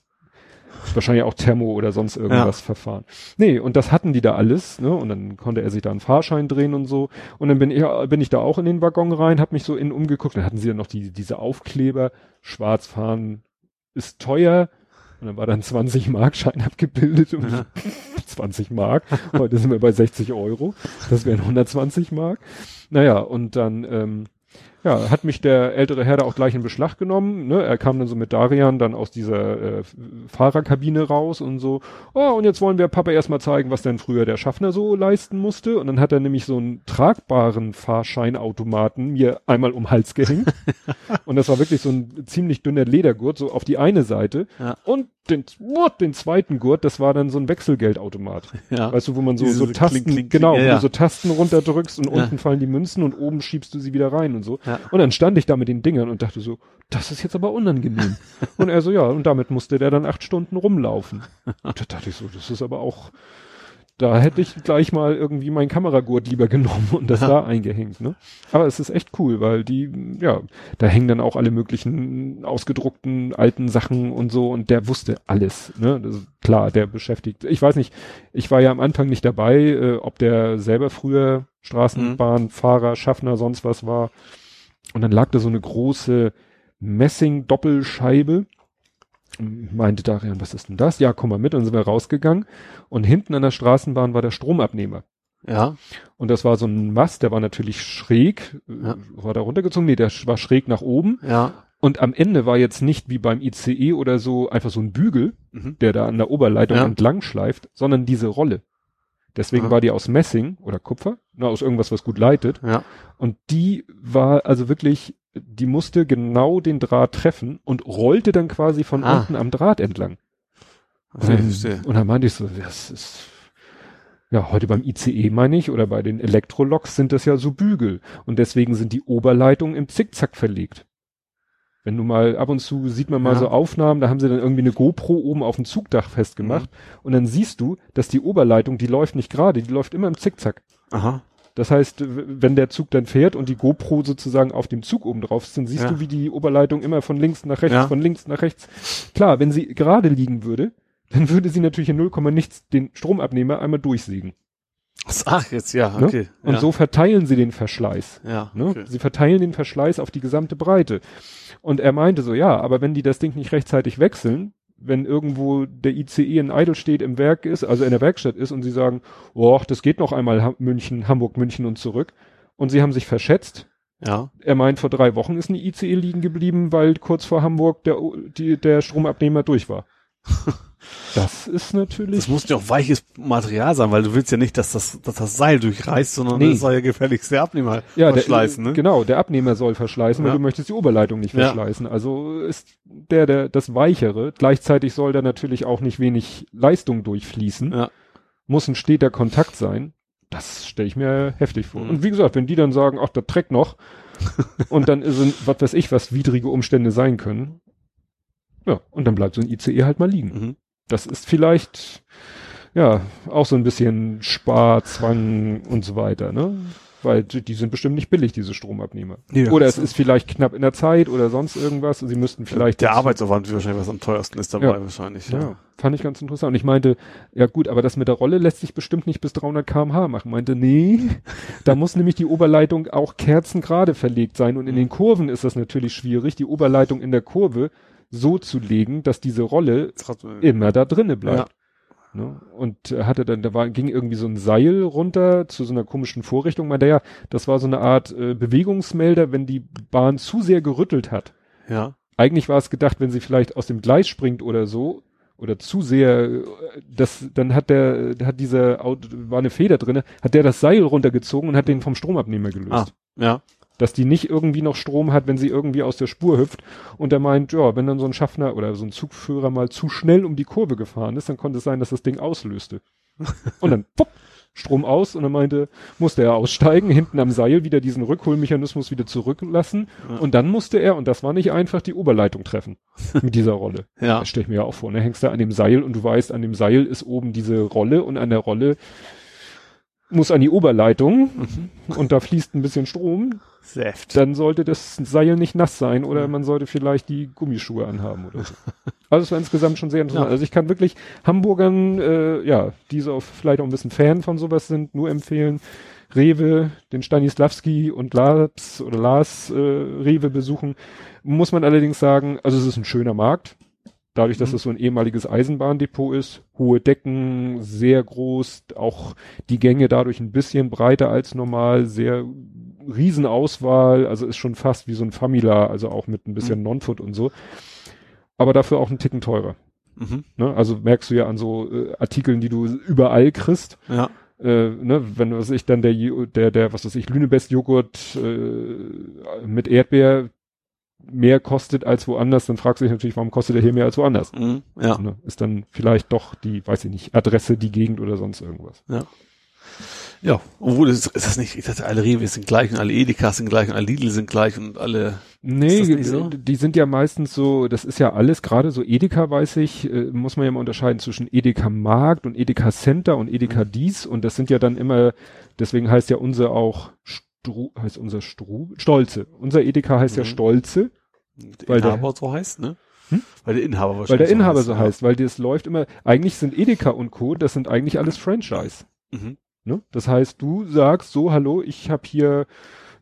wahrscheinlich auch Thermo oder sonst irgendwas Verfahren. Nee, und das hatten die da alles, ne? Und dann konnte er sich da einen Fahrschein drehen und so. Und dann bin ich, bin ich da auch in den Waggon rein, hab mich so innen umgeguckt. Dann hatten sie ja noch die, diese Aufkleber, schwarz fahren ist teuer. Und dann war dann 20 Mark Schein abgebildet und Ja. 20 Mark. Heute sind wir bei 60 Euro. Das wären 120 Mark. Naja, und dann ähm, ja, hat mich der ältere Herr da auch gleich in Beschlag genommen. Ne? Er kam dann so mit Darian dann aus dieser äh, Fahrerkabine raus und so, oh, und jetzt wollen wir Papa erstmal zeigen, was denn früher der Schaffner so leisten musste. Und dann hat er nämlich so einen tragbaren Fahrscheinautomaten mir einmal um den Hals gehängt. und das war wirklich so ein ziemlich dünner Ledergurt, so auf die eine Seite. Ja. Und den, den zweiten Gurt, das war dann so ein Wechselgeldautomat. Ja. Weißt du, wo man so, Diese so Tasten, kling, kling, genau, wo ja, ja. du so Tasten runterdrückst und unten fallen die Münzen und oben schiebst du sie wieder rein und so. Ja. Und dann stand ich da mit den Dingern und dachte so, das ist jetzt aber unangenehm. und er so, ja, und damit musste der dann acht Stunden rumlaufen. Und da dachte ich so, das ist aber auch, da hätte ich gleich mal irgendwie meinen Kameragurt lieber genommen und das da eingehängt, ne? Aber es ist echt cool, weil die, ja, da hängen dann auch alle möglichen ausgedruckten alten Sachen und so und der wusste alles, ne? Das ist klar, der beschäftigt. Ich weiß nicht, ich war ja am Anfang nicht dabei, äh, ob der selber früher Straßenbahnfahrer, Schaffner, sonst was war. Und dann lag da so eine große Messing-Doppelscheibe. Meinte Darian, was ist denn das? Ja, komm mal mit. Und dann sind wir rausgegangen. Und hinten an der Straßenbahn war der Stromabnehmer. Ja. Und das war so ein Mast, der war natürlich schräg. Ja. War da runtergezogen? Nee, der war schräg nach oben. Ja. Und am Ende war jetzt nicht wie beim ICE oder so einfach so ein Bügel, Mhm. der da an der Oberleitung Ja. entlang schleift, sondern diese Rolle. Deswegen Aha. war die aus Messing oder Kupfer, na, aus irgendwas, was gut leitet. Ja. Und die war also wirklich, die musste genau den Draht treffen und rollte dann quasi von Ah. unten am Draht entlang. Okay, und, dann, verstehe. und dann meinte ich so, das ist, ja, heute beim ICE meine ich, oder bei den Elektroloks sind das ja so Bügel. Und deswegen sind die Oberleitungen im Zickzack verlegt. Wenn du mal, ab und zu sieht man mal Ja. so Aufnahmen, da haben sie dann irgendwie eine GoPro oben auf dem Zugdach festgemacht. Mhm. Und dann siehst du, dass die Oberleitung, die läuft nicht gerade, die läuft immer im Zickzack. Aha. Das heißt, wenn der Zug dann fährt und die GoPro sozusagen auf dem Zug oben drauf ist, dann siehst Ja. du, wie die Oberleitung immer von links nach rechts, Ja. von links nach rechts. Klar, wenn sie gerade liegen würde, dann würde sie natürlich in 0, nichts den Stromabnehmer einmal durchsägen. Ach, jetzt, ja, Ne? okay. Und ja. so verteilen sie den Verschleiß. Ja. Ne? Okay. Sie verteilen den Verschleiß auf die gesamte Breite. Und er meinte so, ja, aber wenn die das Ding nicht rechtzeitig wechseln, wenn irgendwo der ICE in Eidelstedt im Werk ist, also in der Werkstatt ist und sie sagen, oh, das geht noch einmal München, Hamburg, München und zurück und sie haben sich verschätzt. Ja. Er meint, vor drei Wochen ist eine ICE liegen geblieben, weil kurz vor Hamburg der, die, der Stromabnehmer durch war. Das ist natürlich. Das muss ja auch weiches Material sein, weil du willst ja nicht, dass das, dass das Seil durchreißt, sondern Nee. das soll ja gefälligst der Abnehmer ja, verschleißen, der, ne? Genau, der Abnehmer soll verschleißen, weil Ja. du möchtest die Oberleitung nicht Ja. verschleißen. Also ist der, der das Weichere. Gleichzeitig soll da natürlich auch nicht wenig Leistung durchfließen. Ja. Muss ein steter Kontakt sein. Das stelle ich mir heftig vor. Mhm. Und wie gesagt, wenn die dann sagen, ach, das trägt noch, und dann sind, was weiß ich, was widrige Umstände sein können. Ja, und dann bleibt so ein ICE halt mal liegen. Mhm. Das ist vielleicht, ja, auch so ein bisschen Sparzwang und so weiter, ne? Weil die sind bestimmt nicht billig, diese Stromabnehmer. Nee, oder es ist vielleicht knapp in der Zeit oder sonst irgendwas. Sie müssten vielleicht. der Arbeitsaufwand wahrscheinlich was am teuersten ist dabei Ja. wahrscheinlich. Ja, Ja. fand ich ganz interessant. Und ich meinte, ja gut, aber das mit der Rolle lässt sich bestimmt nicht bis 300 kmh machen. Meinte, nee, da muss nämlich die Oberleitung auch kerzengerade verlegt sein. Und in den Kurven ist das natürlich schwierig, die Oberleitung in der Kurve so zu legen, dass diese Rolle immer da drinne bleibt. Ne? Und äh, hatte dann, da war, ging irgendwie so ein Seil runter zu so einer komischen Vorrichtung. Meinte er, ja, das war so eine Art äh, Bewegungsmelder, wenn die Bahn zu sehr gerüttelt hat. Ja. Eigentlich war es gedacht, wenn sie vielleicht aus dem Gleis springt oder so, oder zu sehr, äh, das, dann hat der, hat dieser, Auto, war eine Feder drinne, hat der das Seil runtergezogen und hat den vom Stromabnehmer gelöst. Ah, ja. Dass die nicht irgendwie noch Strom hat, wenn sie irgendwie aus der Spur hüpft. Und er meint, ja, wenn dann so ein Schaffner oder so ein Zugführer mal zu schnell um die Kurve gefahren ist, dann konnte es sein, dass das Ding auslöste. Und dann, pupp, Strom aus und dann meinte, musste er aussteigen, hinten am Seil wieder diesen Rückholmechanismus wieder zurücklassen Ja. und dann musste er, und das war nicht einfach, die Oberleitung treffen mit dieser Rolle. Ja. Das stelle ich mir ja auch vor, ne? Hängst da an dem Seil und du weißt, an dem Seil ist oben diese Rolle und an der Rolle muss an die Oberleitung Mhm. und da fließt ein bisschen Strom, Säft. dann sollte das Seil nicht nass sein oder man sollte vielleicht die Gummischuhe anhaben oder so. Also es war insgesamt schon sehr interessant. Ja. Also ich kann wirklich Hamburgern, äh, ja, die so vielleicht auch ein bisschen Fan von sowas sind, nur empfehlen, Rewe, den Stanislavski und Lars oder Lars äh, Rewe besuchen. Muss man allerdings sagen, also es ist ein schöner Markt. Dadurch, dass Mhm. es so ein ehemaliges Eisenbahndepot ist, hohe Decken, sehr groß, auch die Gänge dadurch ein bisschen breiter als normal, sehr Riesenauswahl, also ist schon fast wie so ein Famila, also auch mit ein bisschen Mhm. Non-Food und so. Aber dafür auch einen Ticken teurer. Mhm. Ne? Also merkst du ja an so äh, Artikeln, die du überall kriegst, Ja. äh, ne, wenn was ich dann der der der was weiß ich Lünebest Joghurt äh, mit Erdbeer mehr kostet als woanders, dann fragst du dich natürlich, warum kostet der hier mehr als woanders? Mhm. Ja. Ne? Ist dann vielleicht doch die, weiß ich nicht, Adresse, die Gegend oder sonst irgendwas. Ja. Ja, obwohl es ist das nicht, ich dachte, alle Rewe sind gleich und alle Edeka sind gleich und alle Lidl sind gleich und alle. Nee, Ist so? die sind ja meistens so, das ist ja alles, gerade so Edeka weiß ich, äh, muss man ja mal unterscheiden zwischen Edeka Markt und Edeka Center und Edeka Mhm. Dies und das sind ja dann immer, deswegen heißt ja unser auch Stru, heißt unser Stru, Stolze. Unser Edeka heißt ja Mhm. Stolze, Der Weil der- Inhaber so heißt, ne? Hm? Weil der Inhaber wahrscheinlich weil der Inhaber so ja. heißt, weil das läuft immer, eigentlich sind Edeka und Co., das sind eigentlich alles Franchise. Mhm. Ne? Das heißt, du sagst so, hallo, ich habe hier,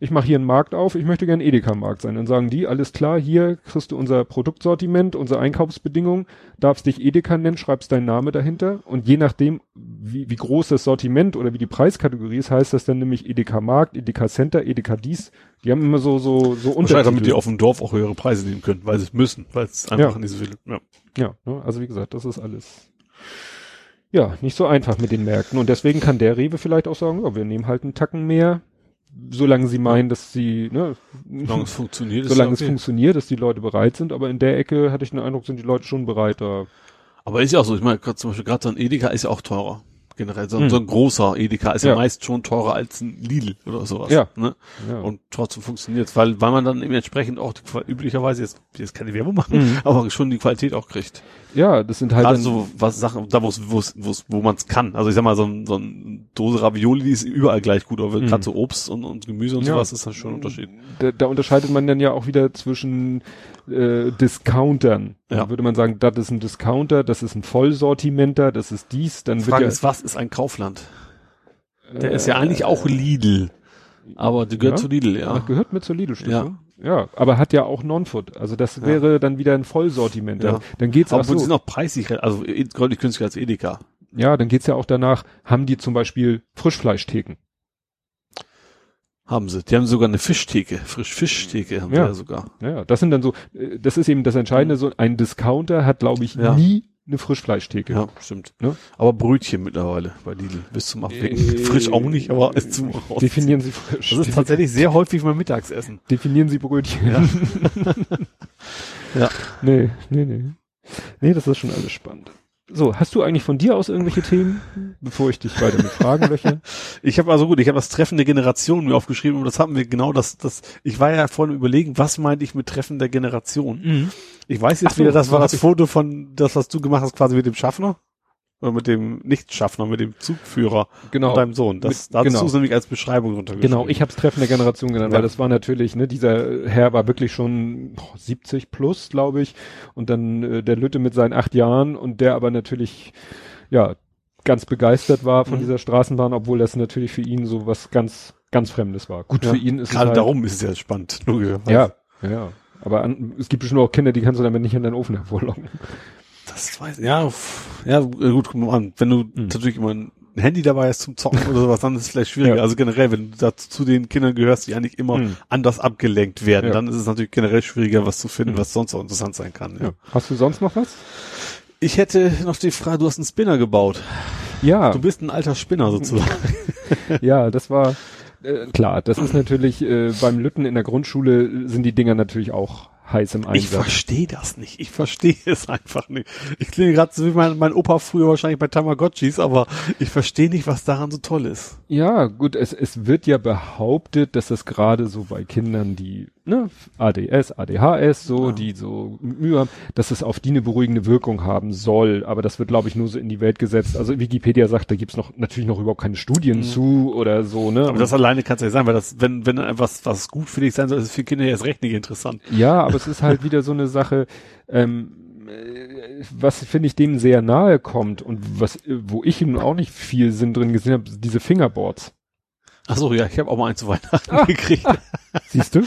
ich mache hier einen Markt auf, ich möchte gerne Edeka-Markt sein. Dann sagen die, alles klar, hier kriegst du unser Produktsortiment, unsere Einkaufsbedingungen, darfst dich Edeka nennen, schreibst deinen Name dahinter und je nachdem, wie, wie groß das Sortiment oder wie die Preiskategorie ist, heißt das dann nämlich Edeka Markt, Edeka Center, Edeka dies. Die haben immer so, so, so Wahrscheinlich, damit die auf dem Dorf auch höhere Preise nehmen können, weil sie es müssen, weil es einfach Ja. nicht so viele, ja. Ja, ne? also wie gesagt, das ist alles, ja, nicht so einfach mit den Märkten und deswegen kann der Rewe vielleicht auch sagen, ja, wir nehmen halt einen Tacken mehr, solange sie meinen, dass sie, ne, Solange es funktioniert, solange es okay. funktioniert, dass die Leute bereit sind, aber in der Ecke hatte ich den Eindruck, sind die Leute schon bereit, da, Aber ist ja auch so, ich meine, zum Beispiel gerade so ein Edeka ist ja auch teurer. Generell, so, ein- Hm. so ein großer Edeka ist ja. Ja. meist schon teurer als ein Lidl oder sowas. Ja. Ne? ja. Und trotzdem funktioniert weil, weil man dann eben entsprechend auch die, üblicherweise jetzt, jetzt keine Werbung machen, Mhm. aber schon die Qualität auch kriegt. ja, das sind halt Gerade dann, so was Sachen, da wo es, wo es, wo man es kann. Also ich sag mal, so ein, so ein Dose Ravioli die ist überall gleich gut, aber Mhm. gerade so Obst und, und Gemüse und Ja. sowas ist dann schon ein Unterschied. da, da unterscheidet man dann ja auch wieder zwischen äh, Discountern. Dann Ja. würde man sagen, das ist ein Discounter, das ist ein Vollsortimenter, das ist dies, dann Frage wird ist, was ist ein Kaufland? ja, Der ist ja eigentlich auch Lidl. Aber die gehört Ja? zu Lidl, ja. Ach, gehört mit zur Lidl-Stiftung. Ja. aber hat ja auch Non-Food. Also das Ja. wäre dann wieder ein Vollsortiment. Ja. Dann geht's Aber so. sind auch preisig, also deutlich günstiger als Edeka. Ja, dann geht's ja auch danach, haben die zum Beispiel Frischfleischtheken. Haben sie. Die haben sogar eine Fischtheke, Frisch-Fischtheke haben Ja. sie ja sogar. Ja, das sind dann so, äh, das ist eben das Entscheidende, so ein Discounter hat, glaube ich, Ja. nie eine Frischfleischtheke. Ja, stimmt. Ne? Aber Brötchen mittlerweile bei Lidl. Bis zum Abwinken. Äh, Frisch auch nicht, aber ist zum Raus. Definieren Sie frisch. Das ist tatsächlich sehr häufig mein Mittagsessen. Definieren Sie Brötchen. Ja. Ja. Nee, nee, nee. Nee, das ist schon alles spannend. So, hast du eigentlich von dir aus irgendwelche Themen, bevor ich dich weiter mit Fragen löche? Ich habe also gut, ich habe das Treffen der Generation mir aufgeschrieben und das haben wir genau das, das, ich war ja vorhin überlegen, was meinte ich mit Treffen der Generation? Ich weiß jetzt Ach so, wieder, das so war hab das Foto von, das, was du gemacht hast, quasi mit dem Schaffner. Oder mit dem Nicht-Schaffner, mit dem Zugführer Genau. und deinem Sohn. Das, dazu genau. ist nämlich als Beschreibung runtergeschrieben. Genau, ich habe Treffen der Generation genannt, Ja. weil das war natürlich, ne, dieser Herr war wirklich schon boah, 70 plus, glaube ich, und dann äh, der Lütte mit seinen acht Jahren und der aber natürlich, ja, ganz begeistert war von Mhm. dieser Straßenbahn, obwohl das natürlich für ihn so was ganz, ganz Fremdes war. Gut, Ja, für ihn ist Gerade es halt, darum ist es ja spannend. Ja, ja. Aber an, es gibt bestimmt auch Kinder, die kannst du damit nicht in deinen Ofen hervorlocken. Das weiß ja, ja, gut, guck mal an. Wenn du Mhm. natürlich immer ein Handy dabei hast zum Zocken oder sowas, dann ist es vielleicht schwieriger. Ja. Also generell, wenn du dazu zu den Kindern gehörst, die eigentlich immer Mhm. anders abgelenkt werden, Ja. dann ist es natürlich generell schwieriger, was zu finden, Mhm. was sonst auch interessant sein kann. Ja. Ja. Hast du sonst noch was? Ich hätte noch die Frage, du hast einen Spinner gebaut. Ja, Du bist ein alter Spinner sozusagen. ja, das war äh, klar. Das ist natürlich äh, beim Lütten in der Grundschule sind die Dinger natürlich auch heiß im Ich Einsatz. verstehe das nicht. Ich verstehe es einfach nicht. Ich klinge gerade so wie mein, mein Opa früher wahrscheinlich bei Tamagotchis, aber ich verstehe nicht, was daran so toll ist. Ja, gut, es, es wird ja behauptet, dass es gerade so bei Kindern, die ne, ADS, ADHS, so, Ja. die so Mühe haben, dass es auf die eine beruhigende Wirkung haben soll. Aber das wird, glaube ich, nur so in die Welt gesetzt. Also Wikipedia sagt, da gibt's noch natürlich noch überhaupt keine Studien Mhm. zu oder so, ne? Aber das alleine kann es ja nicht sein, weil das, wenn, wenn etwas, was gut für dich sein soll, ist für Kinder erst recht nicht interessant. Ja, aber es ist halt wieder so eine Sache, ähm, äh, was finde ich dem sehr nahe kommt und was, wo ich nun auch nicht viel Sinn drin gesehen habe, diese Fingerboards. Ach so, ja, ich habe auch mal eins zu Weihnachten Ah. gekriegt. Siehst du?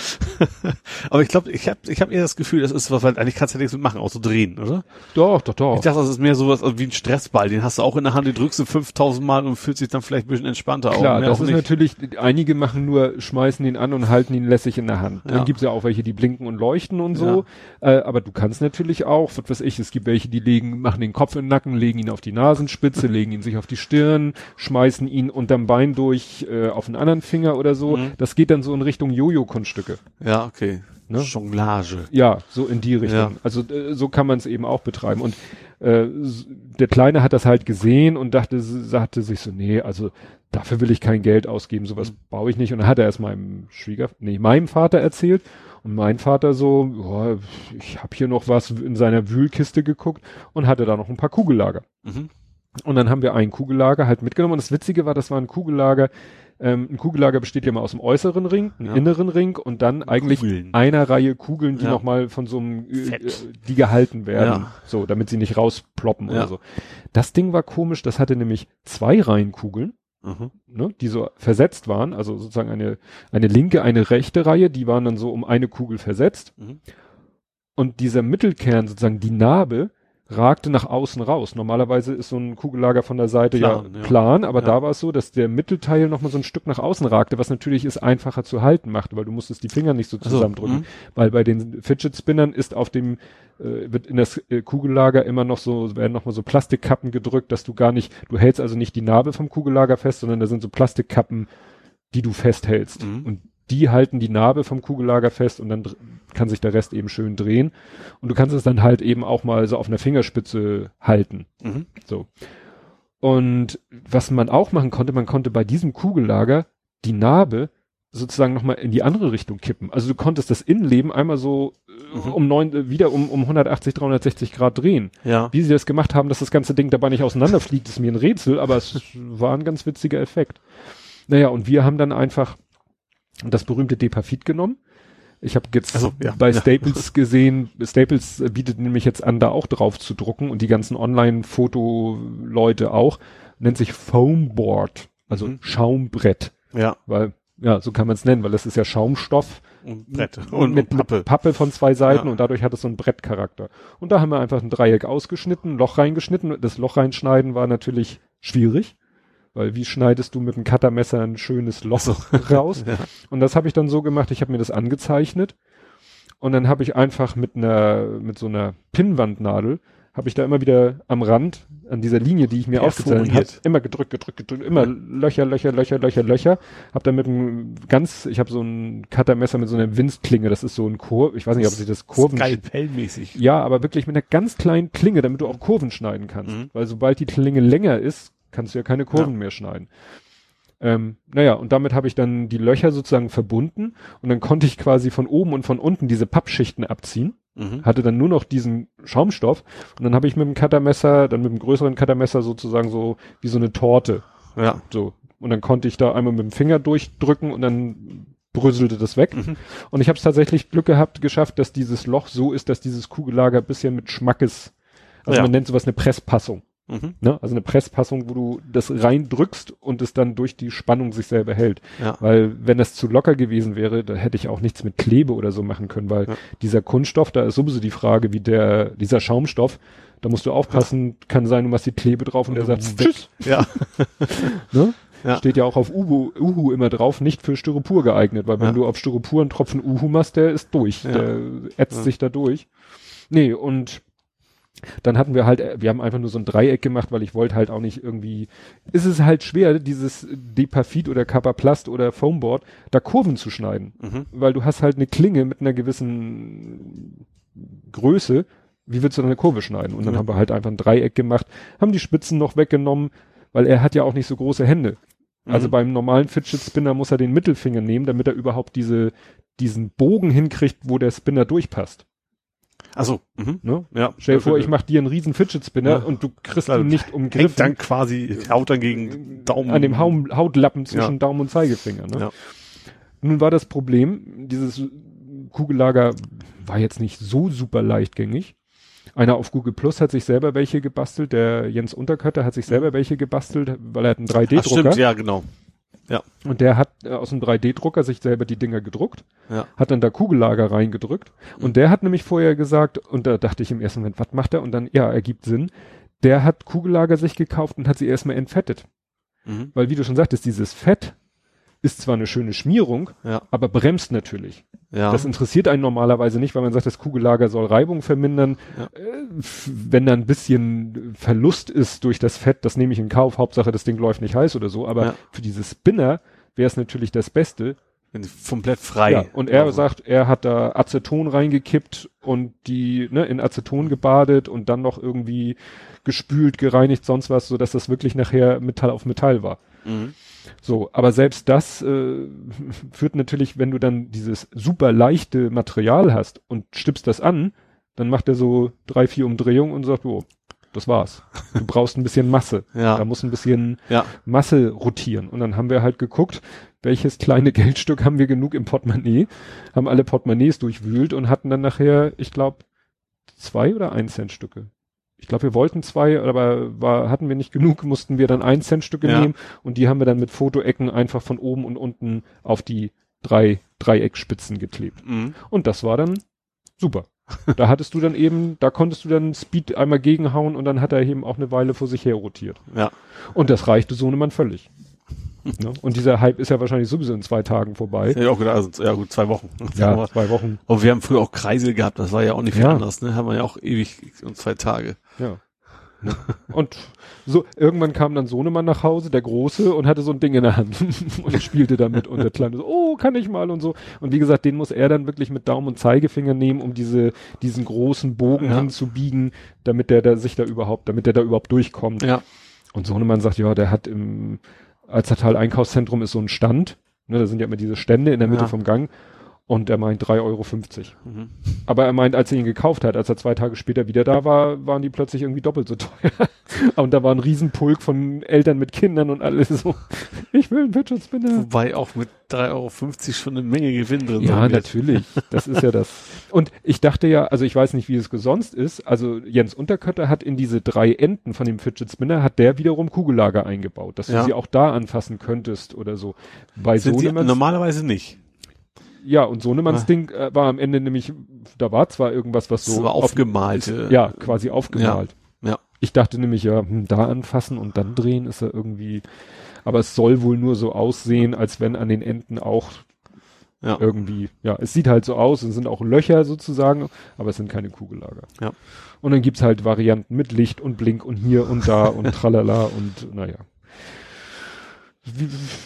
Aber ich glaube, ich habe ich hab eher das Gefühl, das ist was, weil eigentlich kannst du ja nichts mitmachen, außer drehen, oder? Doch, doch, doch. Ich dachte, das ist mehr sowas wie ein Stressball. Den hast du auch in der Hand, den drückst du 5000 Mal und fühlt sich dann vielleicht ein bisschen entspannter Klar, das ist natürlich, einige machen nur, schmeißen ihn an und halten ihn lässig in der Hand. Ja. Dann gibt's ja auch welche, die blinken und leuchten und so. Äh, aber du kannst natürlich auch, was weiß ich, es gibt welche, die legen, machen den Kopf in den Nacken, legen ihn auf die Nasenspitze, legen ihn sich auf die Stirn, schmeißen ihn unterm Bein durch äh, auf einen anderen Finger oder so. Mhm. Das geht dann so in Richtung Jojo-Kunststücke. Ja, okay. Ne? Jonglage. Ja, so in die Richtung. Ja. Also äh, so kann man es eben auch betreiben. Und äh, der Kleine hat das halt gesehen und dachte, sagte sich so, nee, also dafür will ich kein Geld ausgeben, sowas baue ich nicht. Und dann hat er es meinem Schwieger, nee, meinem Vater erzählt. Und mein Vater so, ja, ich habe hier noch was in seiner Wühlkiste geguckt und hatte da noch ein paar Kugellager. Mhm. Und dann haben wir ein Kugellager halt mitgenommen. Und das Witzige war, das war ein Kugellager. Ähm, ein Kugellager besteht ja immer aus dem äußeren Ring, einem Ja. inneren Ring und dann eigentlich Kugeln. einer Reihe Kugeln, die Ja. nochmal von so einem, äh, äh, die gehalten werden. Ja. So, damit sie nicht rausploppen Ja. oder so. Das Ding war komisch, das hatte nämlich zwei Reihen Kugeln, Mhm. ne, die so versetzt waren. Also sozusagen eine, eine linke, eine rechte Reihe, die waren dann so um eine Kugel versetzt. Mhm. Und dieser Mittelkern, sozusagen die Narbe, ragte nach außen raus. Normalerweise ist so ein Kugellager von der Seite Plan, ja ja. plan, aber Ja. da war es so, dass der Mittelteil nochmal so ein Stück nach außen ragte, was natürlich es einfacher zu halten machte, weil du musstest die Finger nicht so zusammendrücken. mhm. Weil bei den Fidget Spinnern ist auf dem, äh, wird in das äh, Kugellager immer noch so, werden nochmal so Plastikkappen gedrückt, dass du gar nicht, du hältst also nicht die Narbe vom Kugellager fest, sondern da sind so Plastikkappen, die du festhältst. Mhm. Und die halten die Narbe vom Kugellager fest und dann kann sich der Rest eben schön drehen. Und du kannst es dann halt eben auch mal so auf einer Fingerspitze halten. Mhm. So. Und was man auch machen konnte, man konnte bei diesem Kugellager die Narbe sozusagen nochmal in die andere Richtung kippen. Also du konntest das Innenleben einmal so äh, Mhm. um neun, äh, wieder um, um 180, 360 Grad drehen. Ja. Wie sie das gemacht haben, dass das ganze Ding dabei nicht auseinanderfliegt, ist mir ein Rätsel, aber es war ein ganz witziger Effekt. Naja, und wir haben dann einfach das berühmte Depafit genommen. Ich habe jetzt so, ja. bei Ja. Staples gesehen, Staples bietet nämlich jetzt an, da auch drauf zu drucken und die ganzen Online-Foto-Leute auch. Nennt sich Foamboard, also Mhm. Schaumbrett, Ja. weil ja, so kann man es nennen, weil das ist ja Schaumstoff Und Brett. und, Und, mit, und Pappe. mit Pappe von zwei Seiten Ja. und dadurch hat es so einen Brettcharakter. Und da haben wir einfach ein Dreieck ausgeschnitten, ein Loch reingeschnitten. Das Loch reinschneiden war natürlich schwierig, weil wie schneidest du mit einem Cuttermesser ein schönes Loch raus? Ja. Und das habe ich dann so gemacht, ich habe mir das angezeichnet und dann habe ich einfach mit einer mit so einer Pinnwandnadel habe ich da immer wieder am Rand an dieser Linie, die ich mir aufgezeichnet habe, immer gedrückt, gedrückt, gedrückt, immer Löcher, Löcher, Löcher, Löcher, Löcher. Hab dann mit einem ganz, ich habe so ein Cuttermesser mit so einer Winstklinge, das ist so ein Kurve, ich weiß nicht, ob sich das Kurven Skalpellmäßig. ja, aber wirklich mit einer ganz kleinen Klinge, damit du auch Kurven schneiden kannst. Mhm. Weil sobald die Klinge länger ist, kannst du ja keine Kurven mehr schneiden. Ähm, naja, und damit habe ich dann die Löcher sozusagen verbunden und dann konnte ich quasi von oben und von unten diese Pappschichten abziehen, Mhm. hatte dann nur noch diesen Schaumstoff und dann habe ich mit dem Cuttermesser, dann mit dem größeren Cuttermesser sozusagen so wie so eine Torte, Ja. so. Und dann konnte ich da einmal mit dem Finger durchdrücken und dann bröselte das weg. Mhm. Und ich habe es tatsächlich Glück gehabt, geschafft, dass dieses Loch so ist, dass dieses Kugellager ein bisschen mit Schmackes, also Ja. man nennt sowas eine Presspassung. Mhm. Ne? Also eine Presspassung, wo du das reindrückst und es dann durch die Spannung sich selber hält. Ja. Weil wenn das zu locker gewesen wäre, da hätte ich auch nichts mit Klebe oder so machen können, weil Ja. dieser Kunststoff, da ist sowieso die Frage, wie der, dieser Schaumstoff, da musst du aufpassen, kann sein, du machst die Klebe drauf und der sagt, tschüss, Ja. ne? Ja. Steht ja auch auf Uhu, Uhu immer drauf, nicht für Styropor geeignet, weil wenn Ja. du auf Styropor einen Tropfen Uhu machst, der ist durch, Ja. der ätzt Ja. sich da durch. Nee, und dann hatten wir halt, äh, wir haben einfach nur so ein Dreieck gemacht, weil ich wollte halt auch nicht irgendwie, ist es halt schwer, dieses Depafit oder Capaplast oder Foamboard, da Kurven zu schneiden. Mhm. Weil du hast halt eine Klinge mit einer gewissen Größe, wie willst du dann eine Kurve schneiden? Und dann Ja. haben wir halt einfach ein Dreieck gemacht, haben die Spitzen noch weggenommen, weil er hat ja auch nicht so große Hände. Also Mhm. beim normalen Fidget Spinner muss er den Mittelfinger nehmen, damit er überhaupt diese, diesen Bogen hinkriegt, wo der Spinner durchpasst. Also, mhm. Ne? ja. Stell dir vor, ich mache dir einen riesen Fidget Spinner Ja. und du kriegst Klar, ihn nicht Hängt umgriffen dann quasi, haut dann gegen Daumen. an dem Hautlappen zwischen Ja. Daumen und Zeigefinger. Ne? Ja. Nun war das Problem, dieses Kugellager war jetzt nicht so super leichtgängig. Einer auf Google Plus hat sich selber welche gebastelt, der Jens Unterkötter hat sich selber welche gebastelt, weil er hat einen Ach, 3D-Drucker. stimmt, ja, genau. Ja. Und der hat äh, aus einem 3D-Drucker sich selber die Dinger gedruckt, Ja. hat dann da Kugellager reingedrückt. Mhm. Und der hat nämlich vorher gesagt, und da dachte ich im ersten Moment, was macht er? Und dann, ja, ergibt Sinn. Der hat Kugellager sich gekauft und hat sie erstmal entfettet. Mhm. Weil, wie du schon sagtest, dieses Fett ist zwar eine schöne Schmierung, Ja. aber bremst natürlich. Ja. Das interessiert einen normalerweise nicht, weil man sagt, das Kugellager soll Reibung vermindern. Ja. Äh, wenn da ein bisschen Verlust ist durch das Fett, das nehme ich in Kauf. Hauptsache, das Ding läuft nicht heiß oder so. Aber Ja. für diese Spinner wäre es natürlich das Beste. Wenn komplett frei. Ja, und er laufen. sagt, er hat da Aceton reingekippt und die ne, in Aceton gebadet und dann noch irgendwie gespült, gereinigt, sonst was, so dass das wirklich nachher Metall auf Metall war. Mhm. So, aber selbst das äh, führt natürlich, wenn du dann dieses super leichte Material hast und stippst das an, dann macht er so drei, vier Umdrehungen und sagt, oh, das war's. Du brauchst ein bisschen Masse. Ja. Da muss ein bisschen Ja. Masse rotieren. Und dann haben wir halt geguckt, welches kleine Geldstück haben wir genug im Portemonnaie, haben alle Portemonnaies durchwühlt und hatten dann nachher, ich glaube, zwei oder ein Cent Stücke. Ich glaube, wir wollten zwei, aber war, hatten wir nicht genug, mussten wir dann ein Cent Stücke Ja. nehmen und die haben wir dann mit Fotoecken einfach von oben und unten auf die drei Dreieckspitzen geklebt. Mhm. Und das war dann super. da hattest du dann eben, da konntest du dann Speed einmal gegenhauen und dann hat er eben auch eine Weile vor sich her rotiert. Ja. Und das reichte Sohnemann völlig. Ne? Und dieser Hype ist ja wahrscheinlich sowieso in zwei Tagen vorbei. Ich auch gedacht, also, ja gut, zwei Wochen. Ja, Aber, zwei Wochen. aber wir haben früher auch Kreisel gehabt, das war ja auch nicht viel Ja. anders, ne? Haben wir ja auch ewig und zwei Tage. Ja. Und so, irgendwann kam dann Sohnemann nach Hause, der Große, und hatte so ein Ding in der Hand und spielte damit und der Kleine so, oh, kann ich mal und so. Und wie gesagt, den muss er dann wirklich mit Daumen und Zeigefinger nehmen, um diese, diesen großen Bogen Ja. hinzubiegen, damit der da sich da überhaupt, damit der da überhaupt durchkommt. Ja. Und Sohnemann sagt, ja, der hat im Alzertal Einkaufszentrum ist so ein Stand, ne, da sind ja immer diese Stände in der Mitte Ja. vom Gang. Und er meint 3,50 Euro. Mhm. Aber er meint, als er ihn gekauft hat, als er zwei Tage später wieder da war, waren die plötzlich irgendwie doppelt so teuer. und da war ein Riesenpulk von Eltern mit Kindern und alles so. Ich will einen Fidget Spinner. Wobei auch mit 3,50 Euro schon eine Menge Gewinn drin Ja, sein wird. natürlich. Das ist ja das. Und ich dachte ja, also ich weiß nicht, wie es sonst ist. Also Jens Unterkötter hat in diese drei Enden von dem Fidget Spinner, hat der wiederum Kugellager eingebaut, dass Ja. du sie auch da anfassen könntest oder so. Bei Sind sie Sohnemanns, normalerweise nicht. Ja, und Sohnemanns Ah. Ding äh, war am Ende nämlich, da war zwar irgendwas, was Das so war auf- aufgemalte. ja, quasi aufgemalt. Ja. Ich dachte nämlich, ja, hm, da anfassen und dann drehen ist ja irgendwie, aber es soll wohl nur so aussehen, als wenn an den Enden auch Ja. irgendwie, ja, es sieht halt so aus, es sind auch Löcher sozusagen, aber es sind keine Kugellager. Ja. Und dann gibt's halt Varianten mit Licht und Blink und hier und da und tralala und naja.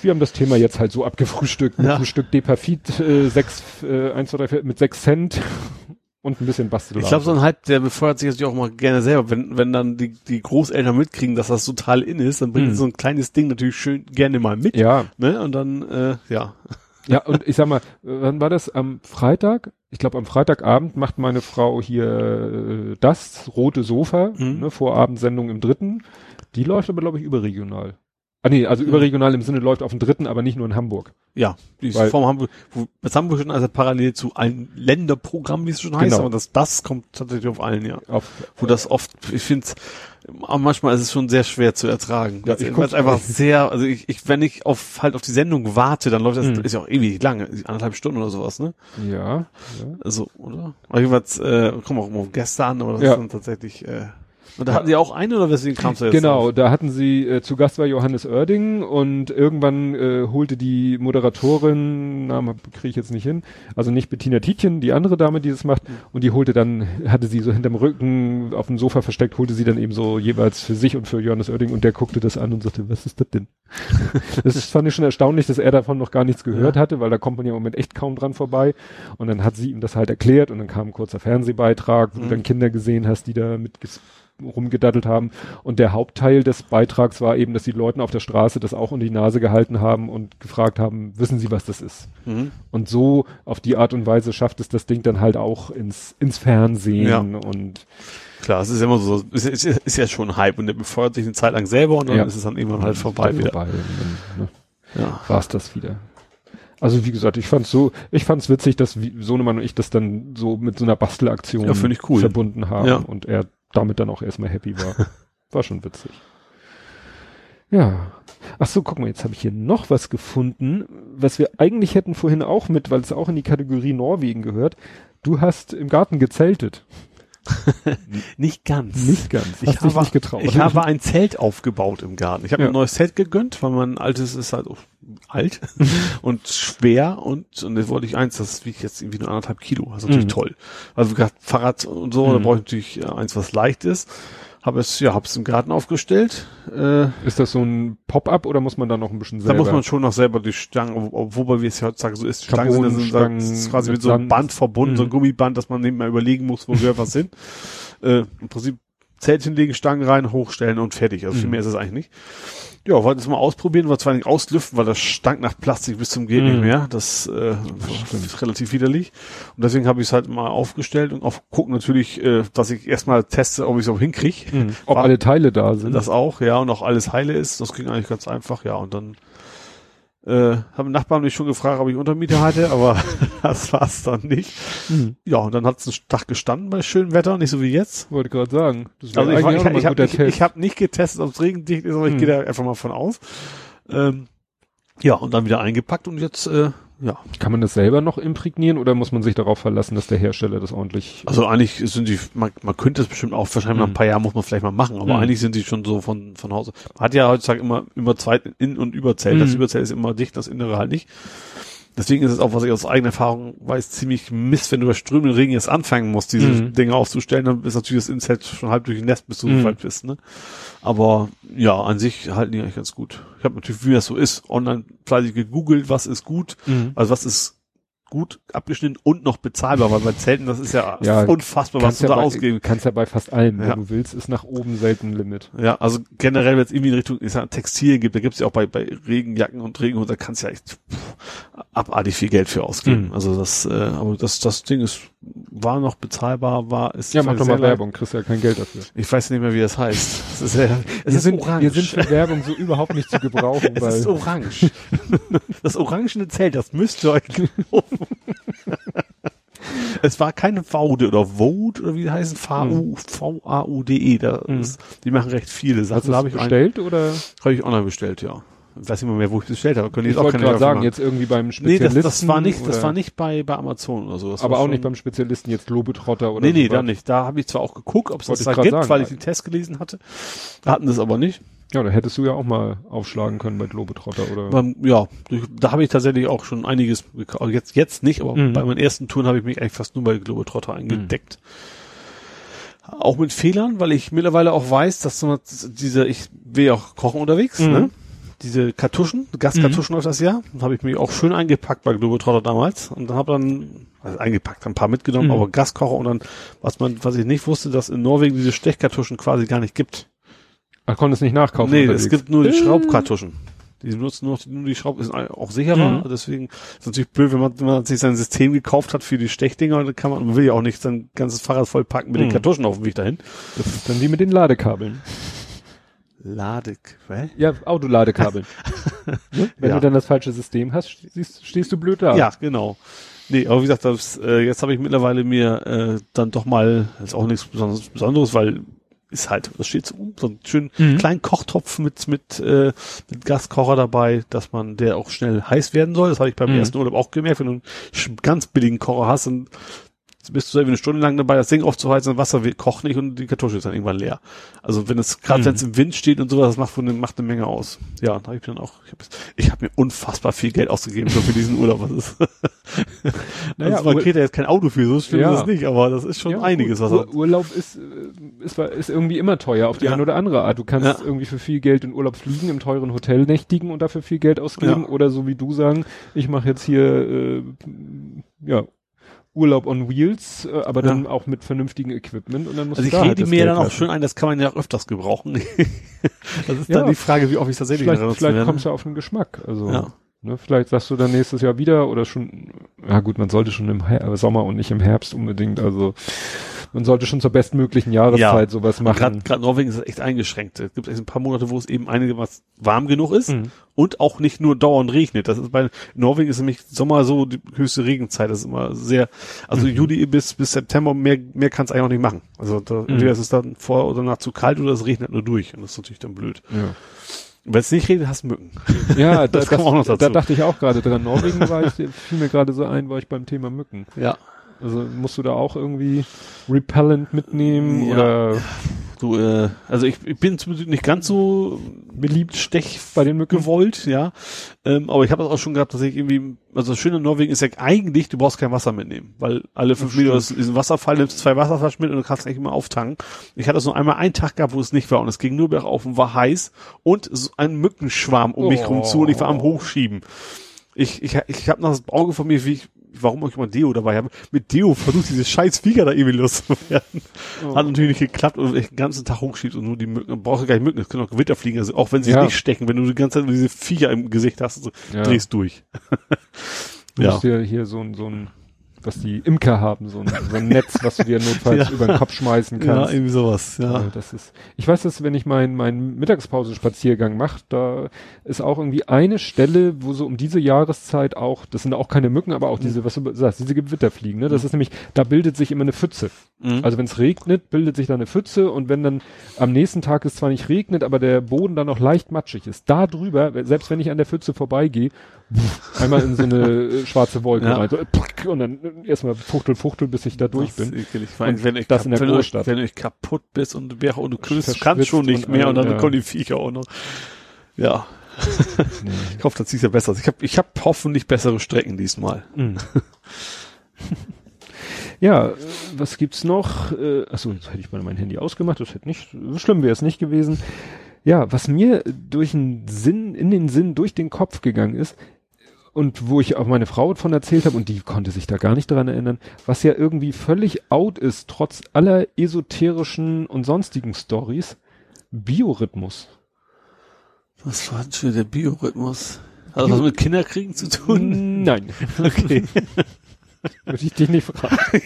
Wir, haben das Thema jetzt halt so abgefrühstückt mit Ja. einem Stück Depafit, äh, sechs, äh, eins, zwei, drei, vier, mit sechs Cent und ein bisschen Bastelei. Ich glaube, so ein Hype, der befeuert sich natürlich auch mal gerne selber. Wenn, wenn dann die, die Großeltern mitkriegen, dass das total in ist, dann bringen Hm. sie so ein kleines Ding natürlich schön gerne mal mit. Ja, Ne? Und dann, äh, ja. Ja, und ich sag mal, wann war das? Am Freitag? Ich glaube, am Freitagabend macht meine Frau hier äh, das rote Sofa, Mhm. ne, Vorabendsendung im dritten. Die läuft aber, glaube ich, überregional. Ah nee, also überregional im Sinne läuft auf dem dritten, aber nicht nur in Hamburg. Ja, die Weil- Form haben wir, wo, das haben wir schon also parallel zu allen Länderprogrammen, wie es schon heißt, Genau. aber das, das kommt tatsächlich auf allen, ja. Auf, Wo das oft, ich finde manchmal ist es schon sehr schwer zu ertragen. Ja, ich guck's- einfach sehr, also ich, ich, wenn ich auf halt auf die Sendung warte, dann läuft das, Mhm. ist ja auch ewig lang, anderthalb Stunden oder sowas, ne? ja, ja. Also, oder? Aber jedenfalls, äh, kommen auch immer an, aber das Ja. ist dann tatsächlich, äh, und da hatten sie auch eine oder weswegen kamst du jetzt Genau, drauf? da hatten sie, äh, zu Gast war Johannes Oerding und irgendwann äh, holte die Moderatorin, Name kriege ich jetzt nicht hin, also nicht Bettina Tietjen, die andere Dame, die das macht, und die holte dann, hatte sie so hinterm Rücken auf dem Sofa versteckt, holte sie dann eben so jeweils für sich und für Johannes Oerding und der guckte das an und sagte, was ist das denn? das fand ich schon erstaunlich, dass er davon noch gar nichts gehört Ja. hatte, weil da kommt man ja im Moment echt kaum dran vorbei. Und dann hat sie ihm das halt erklärt und dann kam ein kurzer Fernsehbeitrag, wo du Mhm. dann Kinder gesehen hast, die da mit rumgedattelt haben. Und der Hauptteil des Beitrags war eben, dass die Leuten auf der Straße das auch unter die Nase gehalten haben und gefragt haben, wissen sie, was das ist? Mhm. Und so auf die Art und Weise schafft es das Ding dann halt auch ins, ins Fernsehen Ja. und Klar, es ist immer so, es ist, ist, ja schon Hype und der befeuert sich eine Zeit lang selber und dann Ja. ist es dann irgendwann halt vorbei wieder. vorbei und dann, ne, Ja. war's das wieder. Also wie gesagt, ich fand's so, ich fand's witzig, dass Sohnemann und ich das dann so mit so einer Bastelaktion Ja, cool. verbunden haben Ja. und er damit dann auch erstmal happy war. War schon witzig. Ja. Ach so, guck mal, jetzt habe ich hier noch was gefunden, was wir eigentlich hätten vorhin auch mit, weil es auch in die Kategorie Norwegen gehört. Du hast im Garten gezeltet. nicht ganz. Nicht ganz. Ich Hast habe, nicht getraut. ich habe ein Zelt aufgebaut im Garten. Ich habe Ja. ein neues Zelt gegönnt, weil mein altes ist halt alt und schwer und, und jetzt wollte ich eins, das wiegt jetzt irgendwie nur anderthalb Kilo. Das ist natürlich Mhm. toll. Also wie gesagt, Fahrrad und so, da Mhm. brauche ich natürlich eins, was leicht ist. Habe es, ja, habe es im Garten aufgestellt. Äh, ist das so ein Pop-up oder muss man da noch ein bisschen da selber? muss man schon noch selber die Stangen, ob- ob- wobei wie es ja heutzutage so ist, die Stangen sind, sind, das ist quasi mit mit so einem. Band verbunden, so ein Mhm. Gummiband, dass man nebenbei überlegen muss, wo gehört was hin. Äh, Im Prinzip Zeltchen legen, Stangen rein, hochstellen und fertig. Also viel Mhm. mehr ist es eigentlich nicht. Ja, wollten es mal ausprobieren, war zwar nicht auslüften, weil das stank nach Plastik bis zum geht Mhm. nicht mehr. Das, äh, ist relativ widerlich. Und deswegen habe ich es halt mal aufgestellt und auf gucken natürlich, äh, dass ich erstmal teste, ob ich es auch hinkriege. Mhm. Ob War- alle Teile da sind. Das auch, ja, und auch alles heile ist. Das ging eigentlich ganz einfach, ja. Und dann äh, haben Nachbarn mich schon gefragt, ob ich Untermiete hatte, aber das war's dann nicht. Mhm. Ja, und dann hat's einen Tag gestanden bei schönem Wetter, nicht so wie jetzt. Wollte gerade sagen. Das Also ich, war- ich, ich habe nicht, ich hab nicht getestet, ob es regendicht ist, aber ich Mhm. gehe da einfach mal von aus. Ähm, ja, und dann wieder eingepackt und jetzt, äh, ja. Kann man das selber noch imprägnieren oder muss man sich darauf verlassen, dass der Hersteller das ordentlich... Also eigentlich sind die, man, man könnte es bestimmt auch, wahrscheinlich nach Mhm. ein paar Jahren muss man vielleicht mal machen, aber Mhm. eigentlich sind die schon so von, von Hause. Man hat ja heutzutage immer, immer zwei In- und Überzelt. Das Mhm. Überzelt ist immer dicht, das Innere halt nicht. Deswegen ist es auch, was ich aus eigener Erfahrung weiß, ziemlich Mist, wenn du bei strömenden Regen jetzt anfangen musst, diese Mhm. Dinge aufzustellen, dann ist natürlich das Innenzelt schon halb durch den Nest, bis du Mhm. so weit bist, ne? Aber ja, an sich halten die eigentlich ganz gut. Ich habe natürlich, wie das so ist, online fleißig gegoogelt, was ist gut, Mhm. also was ist gut abgeschnitten und noch bezahlbar, weil bei Zelten, das ist ja, Ja, unfassbar, was du ja, da bei, ausgeben. kannst ja bei fast allem, Ja. wenn du willst, ist nach oben selten Limit. Ja, also generell, wenn es irgendwie in Richtung ich sag, Textil gibt, da gibt's ja auch bei, bei Regenjacken und Regenhosen, da kannst du ja echt pff, abartig viel Geld für ausgeben. Mhm. Also das, äh, aber das, das Ding ist, war noch bezahlbar, war, ist Ja, mach doch mal Werbung, kriegst ja kein Geld dafür. Ich weiß nicht mehr, wie das heißt. Es ist, ja, es wir, ist sind, orange. wir sind für Werbung so überhaupt nicht zu gebrauchen, es weil ist orange. Das orangene Zelt, das müsst ihr euch. Es war keine Vaude oder Vode oder wie die heißen, V-A-U-D-E. Mhm. ist, die machen recht viele Sachen. es habe ich, bestellt oder? hab ich online bestellt, ja. Ich weiß nicht mehr, wo ich bestellt habe. Könnte Ich wollte keine gerade sagen, machen. jetzt irgendwie beim Nee, Spezialisten. das, das war nicht, das war nicht bei, bei Amazon oder so. Das aber auch nicht beim Spezialisten jetzt Globetrotter oder Nee, nee, sowas. da nicht. Da habe ich zwar auch geguckt, ob es das da gibt, sagen. weil ich den Test gelesen hatte. Hatten das aber nicht. Ja, da hättest du ja auch mal aufschlagen können bei Globetrotter oder. Ja, da habe ich tatsächlich auch schon einiges gekauft. Jetzt, jetzt nicht, aber Mhm. bei meinen ersten Touren habe ich mich eigentlich fast nur bei Globetrotter eingedeckt. Auch mit Fehlern, weil ich mittlerweile auch weiß, dass so diese, ich will ja auch kochen unterwegs, Mhm. ne? Diese Kartuschen, Gaskartuschen auf das Jahr, habe ich mich auch schön eingepackt bei Globetrotter damals und habe dann, also eingepackt, ein paar mitgenommen, Mhm. aber Gaskocher und dann, was man, was ich nicht wusste, dass in Norwegen diese Stechkartuschen quasi gar nicht gibt. Ach, konntest nicht nachkaufen. Nee, unterwegs. es gibt nur die Äh. Schraubkartuschen. Die benutzen nur, nur die Schraub, ist auch sicherer, Mhm. deswegen ist natürlich blöd, wenn man, wenn man sich sein System gekauft hat für die Stechdinger, dann kann man, man will ja auch nicht sein ganzes Fahrrad voll packen mit den Mhm. Kartuschen auf dem Weg dahin. Das ist dann wie mit den Ladekabeln. Ladequell? Ja, Autoladekabeln. ne? Wenn Ja. du dann das falsche System hast, stehst, stehst du blöd da. Ja, genau. Nee, aber wie gesagt, das, äh, jetzt habe ich mittlerweile mir äh, dann doch mal, das ist auch nichts Besonderes, Besonderes weil ist halt, das steht so, so einen schönen Mhm. kleinen Kochtopf mit, mit, äh, mit Gaskocher dabei, dass man, der auch schnell heiß werden soll. Das habe ich beim Mhm. ersten Urlaub auch gemerkt, wenn du einen ganz billigen Kocher hast und bist du irgendwie eine Stunde lang dabei, das Ding aufzuheizen, das Wasser wird- kocht nicht und die Kartusche ist dann irgendwann leer. Also wenn es, gerade Mhm. wenn es im Wind steht und sowas, das macht, von, macht eine Menge aus. Ja, da habe ich dann auch, ich habe ich hab mir unfassbar viel Geld ausgegeben für diesen Urlaub. Was ist. Naja, also man kriegt ja jetzt kein Auto für, so schlimm Ja. es nicht, aber das ist schon Ja, einiges. Was Ur Urlaub ist, äh, ist, ist irgendwie immer teuer auf die Ja. eine oder andere Art. Du kannst Ja. irgendwie für viel Geld in Urlaub fliegen, im teuren Hotel nächtigen und dafür viel Geld ausgeben oder so wie du sagen, ich mache jetzt hier äh, ja Urlaub on Wheels, äh, aber dann auch mit vernünftigem Equipment und dann musst also ich da halt rede das mir Geld dann auch lassen. schön ein, das kann man ja auch öfters gebrauchen. das ist Ja. dann die Frage, wie oft ich tatsächlich Vielleicht, vielleicht werde. kommst du auf den Geschmack. Also Ja. ne, vielleicht sagst du dann nächstes Jahr wieder oder schon, ja gut, man sollte schon im Her Sommer und nicht im Herbst unbedingt. Also man sollte schon zur bestmöglichen Jahreszeit sowas machen. Gerade Norwegen ist echt eingeschränkt. Es gibt echt ein paar Monate, wo es eben einigermaßen warm genug ist Mhm. und auch nicht nur dauernd regnet. Das ist bei Norwegen ist nämlich Sommer so die höchste Regenzeit. Das ist immer sehr, also Mhm. Juli bis bis September mehr mehr kannst eigentlich auch nicht machen. Also da, Mhm. entweder ist es dann vor oder nach zu kalt oder es regnet nur durch und das ist natürlich dann blöd. Ja. Wenn es nicht regnet, hast du Mücken. Ja, das, das, das da dachte ich auch gerade dran. Norwegen war ich, fiel mir gerade so ein, war ich beim Thema Mücken. Ja. Also musst du da auch irgendwie Repellent mitnehmen Ja. oder Du, äh, also ich, ich bin zumindest nicht ganz so beliebt Stech bei den Mücken gewollt, ja. Ähm, aber ich habe das auch schon gehabt, dass ich irgendwie, also das Schöne in Norwegen ist ja eigentlich, du brauchst kein Wasser mitnehmen, weil alle fünf Meter ist, ist ein Wasserfall, nimmst zwei Wasserflaschen mit und du kannst eigentlich immer auftanken. Ich hatte es nur einmal einen Tag gehabt, wo es nicht war und es ging nur bergauf und war heiß und so ein Mückenschwarm um mich Oh. rum zu und ich war am Hochschieben. Ich, ich, ich habe noch das Auge von mir, wie ich, warum auch immer Deo dabei habe, mit Deo versucht, diese scheiß Viecher da irgendwie loszuwerden. Hat natürlich nicht geklappt und den ganzen Tag hochschiebst und nur die Mücken, brauchst du gar nicht Mücken, es können auch Gewitter fliegen, also auch wenn sie Ja. nicht stecken, wenn du die ganze Zeit diese Viecher im Gesicht hast, so, Ja. drehst durch. du Ja. musst dir hier so ein, so ein, was die Imker haben, so ein, so ein Netz, was du dir notfalls Ja. über den Kopf schmeißen Ja, kannst. irgendwie sowas, ja. Ja, das ist, ich weiß, dass wenn ich meinen meinen Mittagspause-Spaziergang mache, da ist auch irgendwie eine Stelle, wo so um diese Jahreszeit auch, das sind auch keine Mücken, aber auch diese, was du sagst, diese Gewitterfliegen, ne? Das ist nämlich, da bildet sich immer eine Pfütze. Mhm. Also wenn es regnet, bildet sich da eine Pfütze und wenn dann am nächsten Tag es zwar nicht regnet, aber der Boden dann noch leicht matschig ist, da drüber, selbst wenn ich an der Pfütze vorbeigehe, einmal in so eine äh, schwarze Wolke Ja. rein, so, äh, und dann äh, erstmal fuchtel, fuchtel, bis ich da durch Das bin. ekelig. Vor allem, wenn ich, das in der wenn, Großstadt. wenn du kaputt bist und, wär- und du Verschwitzt kannst schon nicht und mehr und dann ja. kommen die Viecher auch noch. Ja. Ich hoffe, das sieht ja besser. aus. Ich habe ich hab hoffentlich bessere Strecken diesmal. Mhm. ja, was gibt's noch? Äh, achso, jetzt hätte ich mal mein Handy ausgemacht, das hätte nicht, so schlimm wäre es nicht gewesen. Ja, was mir durch den Sinn, in den Sinn, durch den Kopf gegangen ist, und wo ich auch meine Frau von erzählt habe, und die konnte sich da gar nicht dran erinnern, was ja irgendwie völlig out ist, trotz aller esoterischen und sonstigen Stories, Biorhythmus. Was war denn schon der Biorhythmus? Hat das was mit Kinderkriegen zu tun? Nein. Okay. Würde ich dich nicht fragen.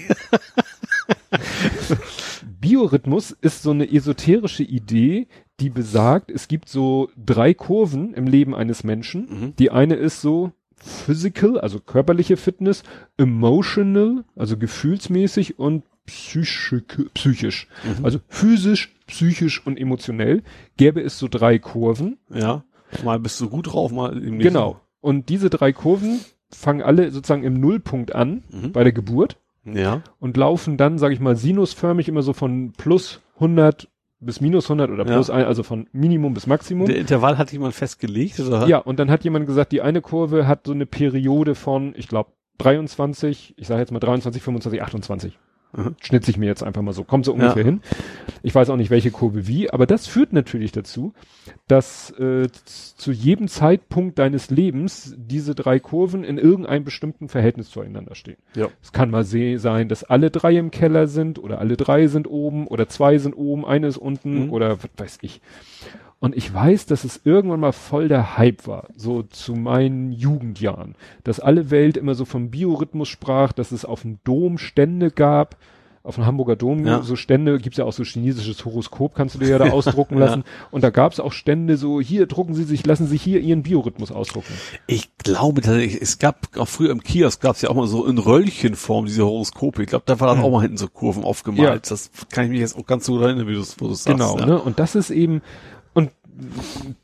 Biorhythmus ist so eine esoterische Idee, die besagt, es gibt so drei Kurven im Leben eines Menschen. Mhm. Die eine ist so physical, also körperliche Fitness, emotional, also gefühlsmäßig und psychisch. Mhm. Also physisch, psychisch und emotionell gäbe es so drei Kurven. Ja. Mal bist du gut drauf, mal eben nicht. Genau. Und diese drei Kurven fangen alle sozusagen im Nullpunkt an Mhm. bei der Geburt Ja. und laufen dann, sage ich mal, sinusförmig immer so von plus 100 bis minus 100 oder Ja. plus ein, also von Minimum bis Maximum. Der Intervall hat jemand festgelegt, oder? ja, und dann hat jemand gesagt, die eine Kurve hat so eine Periode von, ich glaube, 23, ich sage jetzt mal 23, 25, 28. Mhm. Schnitze ich mir jetzt einfach mal so, kommt so ungefähr Ja. hin. Ich weiß auch nicht, welche Kurve wie, aber das führt natürlich dazu, dass äh, zu jedem Zeitpunkt deines Lebens diese drei Kurven in irgendeinem bestimmten Verhältnis zueinander stehen. Ja. Es kann mal se- sein, dass alle drei im Keller sind oder alle drei sind oben oder zwei sind oben, eine ist unten Mhm. oder was weiß ich. Und ich weiß, dass es irgendwann mal voll der Hype war, so zu meinen Jugendjahren, dass alle Welt immer so vom Biorhythmus sprach, dass es auf dem Dom Stände gab, auf dem Hamburger Dom Ja. so Stände, gibt's ja auch so chinesisches Horoskop, kannst du dir ja da ausdrucken lassen. Und da gab's auch Stände so, hier drucken Sie sich, lassen Sie hier Ihren Biorhythmus ausdrucken. Ich glaube tatsächlich, es gab auch früher im Kiosk gab es ja auch mal so in Röllchenform diese Horoskope. Ich glaube, da war dann auch mal hinten so Kurven aufgemalt. Ja. Das kann ich mich jetzt auch ganz so erinnern, wie du es du's Genau, sagst. ne? Und das ist eben,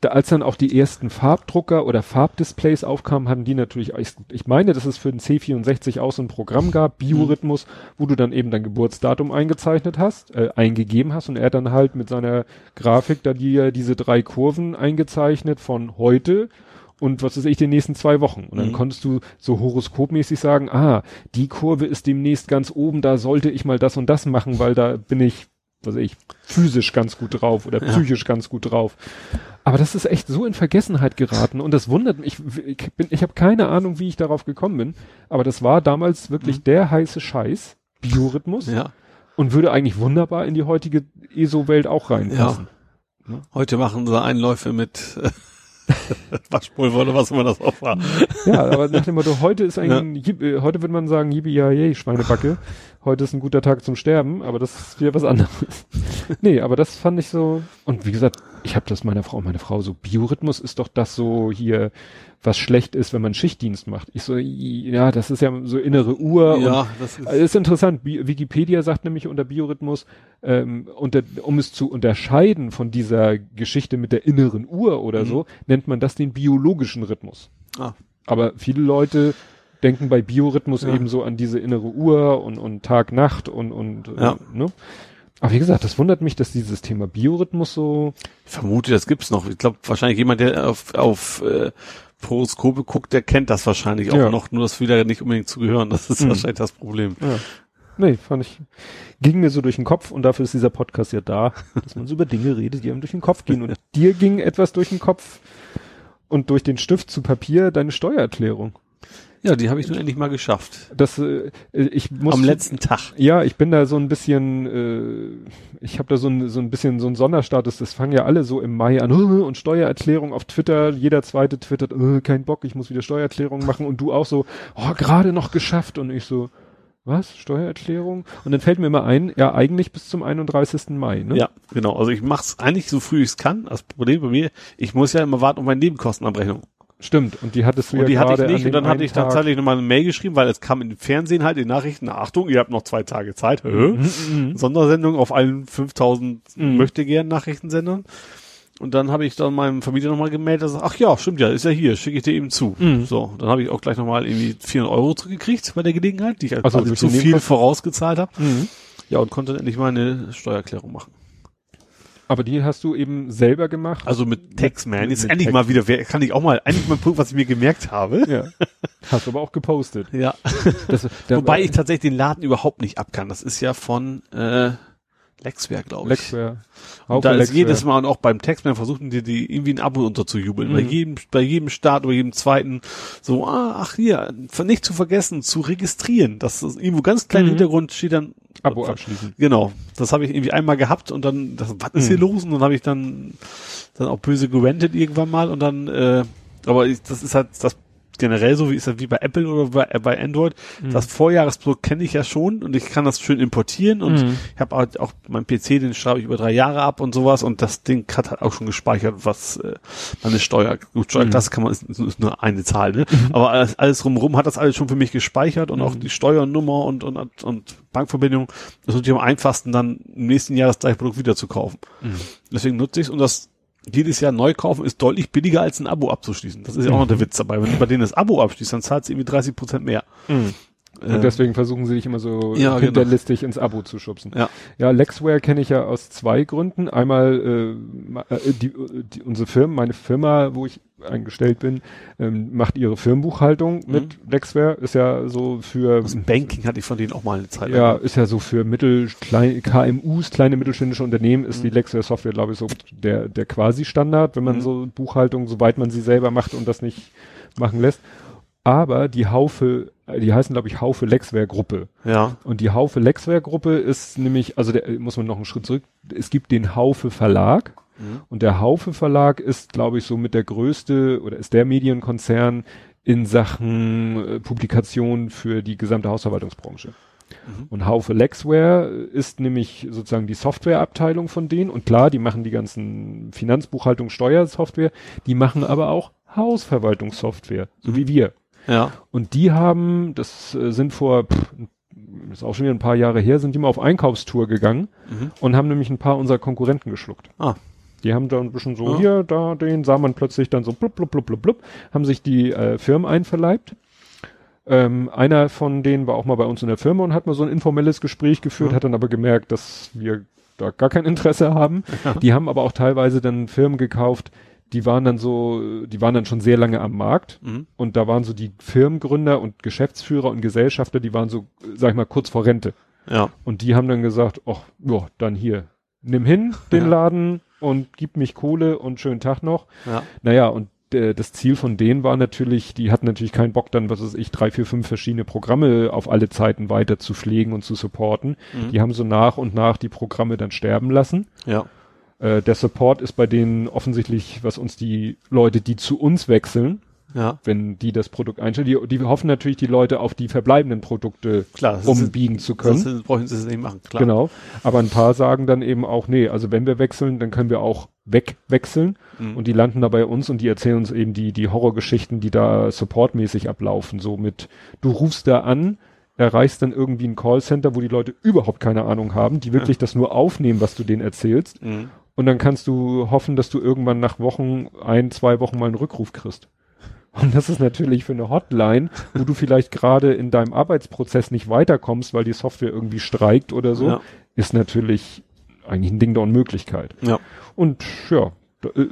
da, als dann auch die ersten Farbdrucker oder Farbdisplays aufkamen, hatten die natürlich, ich, ich meine, dass es für den C64 auch so ein Programm gab, Biorhythmus, wo du dann eben dein Geburtsdatum eingezeichnet hast, äh, eingegeben hast und er dann halt mit seiner Grafik da die, diese drei Kurven eingezeichnet von heute und was weiß ich, den nächsten zwei Wochen. Und dann Mhm. konntest du so horoskopmäßig sagen, ah, die Kurve ist demnächst ganz oben, da sollte ich mal das und das machen, weil da bin ich, was weiß ich, physisch ganz gut drauf oder Ja. psychisch ganz gut drauf. Aber das ist echt so in Vergessenheit geraten und das wundert mich. Ich, ich bin, ich habe keine Ahnung, wie ich darauf gekommen bin, aber das war damals wirklich der heiße Scheiß, Biorhythmus, Mhm. Ja. und würde eigentlich wunderbar in die heutige ESO-Welt auch reinpassen. Heute machen sie Einläufe mit Waschpulver oder was immer das auch war. Ja, aber nach dem Motto, heute ist ein, äh, heute würde man sagen, yippie ja yay, Schweinebacke. Heute ist ein guter Tag zum Sterben, aber das ist wieder was anderes. nee, aber das fand ich so, und wie gesagt, ich habe das meiner Frau, meine Frau so, Biorhythmus ist doch das so hier, was schlecht ist, wenn man Schichtdienst macht. Ich so, ja, das ist ja so innere Uhr Ja, das ist, ist interessant. Bi Wikipedia sagt nämlich unter Biorhythmus, ähm, unter, um es zu unterscheiden von dieser Geschichte mit der inneren Uhr oder Mhm. so, nennt man das den biologischen Rhythmus. ah, Aber viele Leute denken bei Biorhythmus Ja. eben so an diese innere Uhr und, und Tag, Nacht und, und Ja. äh, ne? Aber wie gesagt, das wundert mich, dass dieses Thema Biorhythmus so, ich vermute, das gibt's noch. Ich glaube, wahrscheinlich jemand, der auf, auf äh, Horoskope guckt, der kennt das wahrscheinlich auch Ja. noch, nur das wieder nicht unbedingt zugehören. Das ist Mhm. wahrscheinlich das Problem. ja. Nee, fand ich, ging mir so durch den Kopf und dafür ist dieser Podcast ja da, dass man so über Dinge redet, die einem durch den Kopf gehen. Und dir ging etwas durch den Kopf und durch den Stift zu Papier deine Steuererklärung. Ja, die habe ich nun endlich mal geschafft. Das, äh, ich muss. Am letzten Tag. Ja, ich bin da so ein bisschen, äh, ich habe da so ein, so ein bisschen so ein Sonderstatus. Das fangen ja alle so im Mai an "Äh, und Steuererklärung auf Twitter. Jeder zweite twittert, äh, kein Bock, ich muss wieder Steuererklärung machen und du auch so, oh, gerade noch geschafft und ich so, was Steuererklärung? Und dann fällt mir immer ein, ja eigentlich bis zum 31. Mai. Ne? Ja, genau. Also ich mache es eigentlich so früh ich es kann. Das Problem bei mir, ich muss ja immer warten auf meine Nebenkostenabrechnung. Stimmt. Und die hattest du Und ja die hatte ich nicht. Und dann hatte ich Tag. tatsächlich nochmal eine Mail geschrieben, weil es kam im Fernsehen halt in Nachrichten, Achtung, ihr habt noch zwei Tage Zeit. Mhm, mhm. Sondersendung auf allen 5000 Mhm. möchte gern Nachrichtensendern. Und dann habe ich dann meinem Vermieter nochmal gemeldet, dass, ach ja, stimmt ja, ist ja hier, schicke ich dir eben zu. Mhm. So, dann habe ich auch gleich nochmal irgendwie 400 Euro zurückgekriegt bei der Gelegenheit, die ich so, also durch zu viel vorausgezahlt habe. Mhm. Ja, und konnte dann endlich meine Steuererklärung machen. Aber die hast du eben selber gemacht. Also mit Taxman. Jetzt mit endlich Tax- mal wieder, kann ich auch mal, endlich mal Punkt, was ich mir gemerkt habe. ja. Hast du aber auch gepostet. Ja. Das, Wobei ich tatsächlich den Laden überhaupt nicht ab kann. Das ist ja von äh, Lexware, glaube ich. Lexware. Und da ist jedes Mal und auch beim Textman versuchen die, die irgendwie ein Abo unterzujubeln. Mhm. Bei jedem, bei jedem Start oder jedem zweiten so, ah, ach hier, nicht zu vergessen, zu registrieren. Das ist irgendwo ganz klein im Mhm. Hintergrund steht dann Abo abschließen. Genau, das habe ich irgendwie einmal gehabt und dann, das, was ist hier Mhm. los? Und dann habe ich dann, dann auch böse gewendet irgendwann mal und dann, äh, aber ich, das ist halt das generell so, wie ist das wie bei Apple oder bei, äh, bei Android. Mhm. Das Vorjahresprodukt kenne ich ja schon und ich kann das schön importieren und Mhm. ich habe halt auch mein PC, den schreibe ich über drei Jahre ab und sowas und das Ding hat halt auch schon gespeichert, was äh, meine Steuer, gut, Steuerklasse kann man, ist, ist nur eine Zahl, ne? Aber alles, alles rumrum hat das alles schon für mich gespeichert und auch die Steuernummer und, und, und Bankverbindung. Das ist natürlich am einfachsten dann im nächsten Jahr das gleiche Produkt wieder zu kaufen. Deswegen nutze ich es und das jedes Jahr neu kaufen ist deutlich billiger als ein Abo abzuschließen. Das ist ja auch noch der Witz dabei. Wenn du bei denen das Abo abschließt, dann zahlt sie irgendwie 30 Prozent mehr. Mhm. Äh, Und deswegen versuchen sie dich immer so Ja, genau. hinterlistig ins Abo zu schubsen. Ja. Ja, Lexware kenne ich ja aus zwei Gründen. Einmal äh, äh, die, die, unsere Firma, meine Firma, wo ich eingestellt bin, ähm, macht ihre Firmenbuchhaltung mit Lexware. Ist ja so für dem Banking hatte ich von denen auch mal eine Zeit. ja, lang. ist ja so für mittel, klein, KMUs, kleine mittelständische Unternehmen ist Mhm. die Lexware Software, glaube ich, so der, der quasi Standard, wenn man Mhm. so Buchhaltung, soweit man sie selber macht und das nicht machen lässt. Aber die Haufe, äh, die heißen, glaube ich, Haufe Lexware Gruppe. Ja. Und die Haufe Lexware Gruppe ist nämlich, also der, muss man noch einen Schritt zurück, es gibt den Haufe Verlag Mhm. und der Haufe Verlag ist, glaube ich, so mit der größte oder ist der Medienkonzern in Sachen äh, Publikation für die gesamte Hausverwaltungsbranche. Mhm. Und Haufe Lexware ist nämlich sozusagen die Softwareabteilung von denen. Und klar, die machen die ganzen Finanzbuchhaltung, Steuersoftware, die machen aber auch Hausverwaltungssoftware, so Mhm. wie wir. Ja. Und die haben, das äh, sind vor, pff, ist auch schon wieder ein paar Jahre her, sind die mal auf Einkaufstour gegangen Mhm. und haben nämlich ein paar unserer Konkurrenten geschluckt. Ah. Die haben da ein bisschen so, Ja. hier, da, den sah man plötzlich dann so blub, blub, blub, blub, blub, haben sich die äh, Firmen einverleibt. Ähm, einer von denen war auch mal bei uns in der Firma und hat mal so ein informelles Gespräch geführt, Ja. hat dann aber gemerkt, dass wir da gar kein Interesse haben. Die haben aber auch teilweise dann Firmen gekauft, die waren dann so, die waren dann schon sehr lange am Markt Mhm. und da waren so die Firmengründer und Geschäftsführer und Gesellschafter, die waren so, sag ich mal, kurz vor Rente. Ja. Und die haben dann gesagt, ach, ja, dann hier, nimm hin den Ja. Laden und gib mich Kohle und schönen Tag noch. Ja. Naja, und äh, das Ziel von denen war natürlich, die hatten natürlich keinen Bock dann, was weiß ich, drei, vier, fünf verschiedene Programme auf alle Zeiten weiter zu pflegen und zu supporten. Mhm. Die haben so nach und nach die Programme dann sterben lassen. Ja. Äh, der Support ist bei denen offensichtlich, was uns die Leute, die zu uns wechseln, Ja. wenn die das Produkt einstellen, die, die hoffen natürlich, die Leute auf die verbleibenden Produkte Klar, das ist- umbiegen zu können. Das brauchen sie das nicht machen, klar. Genau. Aber ein paar sagen dann eben auch, nee, also wenn wir wechseln, dann können wir auch wegwechseln. Mhm. Und die landen da bei uns und die erzählen uns eben die, die Horrorgeschichten, die da supportmäßig ablaufen. So mit, du rufst da an, erreichst dann irgendwie ein Callcenter, wo die Leute überhaupt keine Ahnung haben, die wirklich das nur aufnehmen, was du denen erzählst. Mhm. Und dann kannst du hoffen, dass du irgendwann nach Wochen, ein, zwei Wochen mal einen Rückruf kriegst. Und das ist natürlich für eine Hotline, wo du vielleicht gerade in deinem Arbeitsprozess nicht weiterkommst, weil die Software irgendwie streikt oder so, Ja. ist natürlich eigentlich ein Ding der Unmöglichkeit. Ja. Und ja, äh,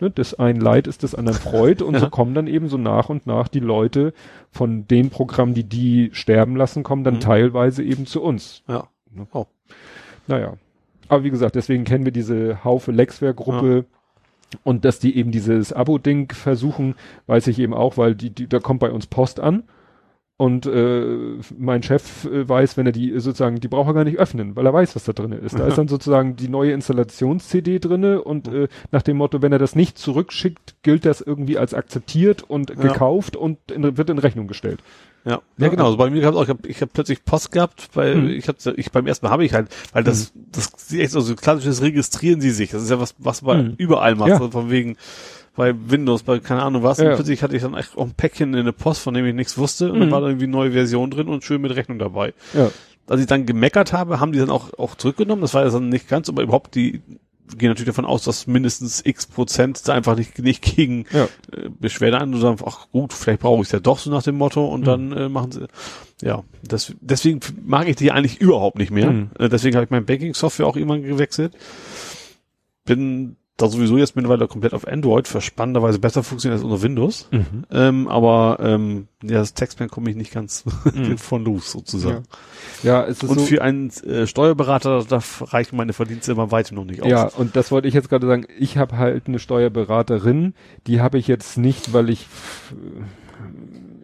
ne, das ein Leid ist des anderen Freud und Ja. so kommen dann eben so nach und nach die Leute von den Programmen, die die sterben lassen, kommen dann Mhm. teilweise eben zu uns. Ja. Oh. Naja. Aber wie gesagt, deswegen kennen wir diese Haufe Lexware-Gruppe. Und dass die eben dieses Abo-Ding versuchen, weiß ich eben auch, weil die, die, da kommt bei uns Post an. Und äh, mein Chef äh, weiß, wenn er die sozusagen, die braucht er gar nicht öffnen, weil er weiß, was da drin ist. Da ist dann sozusagen die neue Installations-CD drinne und äh, nach dem Motto, wenn er das nicht zurückschickt, gilt das irgendwie als akzeptiert und Ja. gekauft und in, wird in Rechnung gestellt. Ja, ja, genau. Also bei mir gab es auch, ich habe ich hab plötzlich Post gehabt, weil Mhm. ich hab, ich beim ersten Mal habe ich halt, weil das, das ist echt so so klassisches registrieren sie sich. Das ist ja was, was man Mhm. überall macht, Ja. so von wegen bei Windows, bei keine Ahnung was. Ja. Und plötzlich hatte ich dann echt auch ein Päckchen in der Post, von dem ich nichts wusste, und dann Mhm. war da irgendwie eine neue Version drin und schön mit Rechnung dabei. Ja. Als ich dann gemeckert habe, haben die dann auch, auch zurückgenommen. Das war ja dann nicht ganz, aber überhaupt die gehen natürlich davon aus, dass mindestens x Prozent da einfach nicht, nicht gegen Ja. äh, Beschwerde an und sagen, ach gut, vielleicht brauche ich es ja doch so nach dem Motto und Mhm. dann äh, machen sie, ja, das, deswegen mag ich die eigentlich überhaupt nicht mehr. Mhm. Äh, deswegen habe ich mein Banking-Software auch irgendwann gewechselt. Bin da sowieso jetzt mittlerweile komplett auf Android, verspannenderweise besser funktioniert als unter Windows. Mhm. Ähm, aber ähm, ja, das Textman komme ich nicht ganz Mhm. von los sozusagen. Ja, es ist Und so. für einen äh, Steuerberater, da reichen meine Verdienste immer weitem noch nicht aus. Ja, und das wollte ich jetzt gerade sagen. Ich habe halt eine Steuerberaterin, die habe ich jetzt nicht, weil ich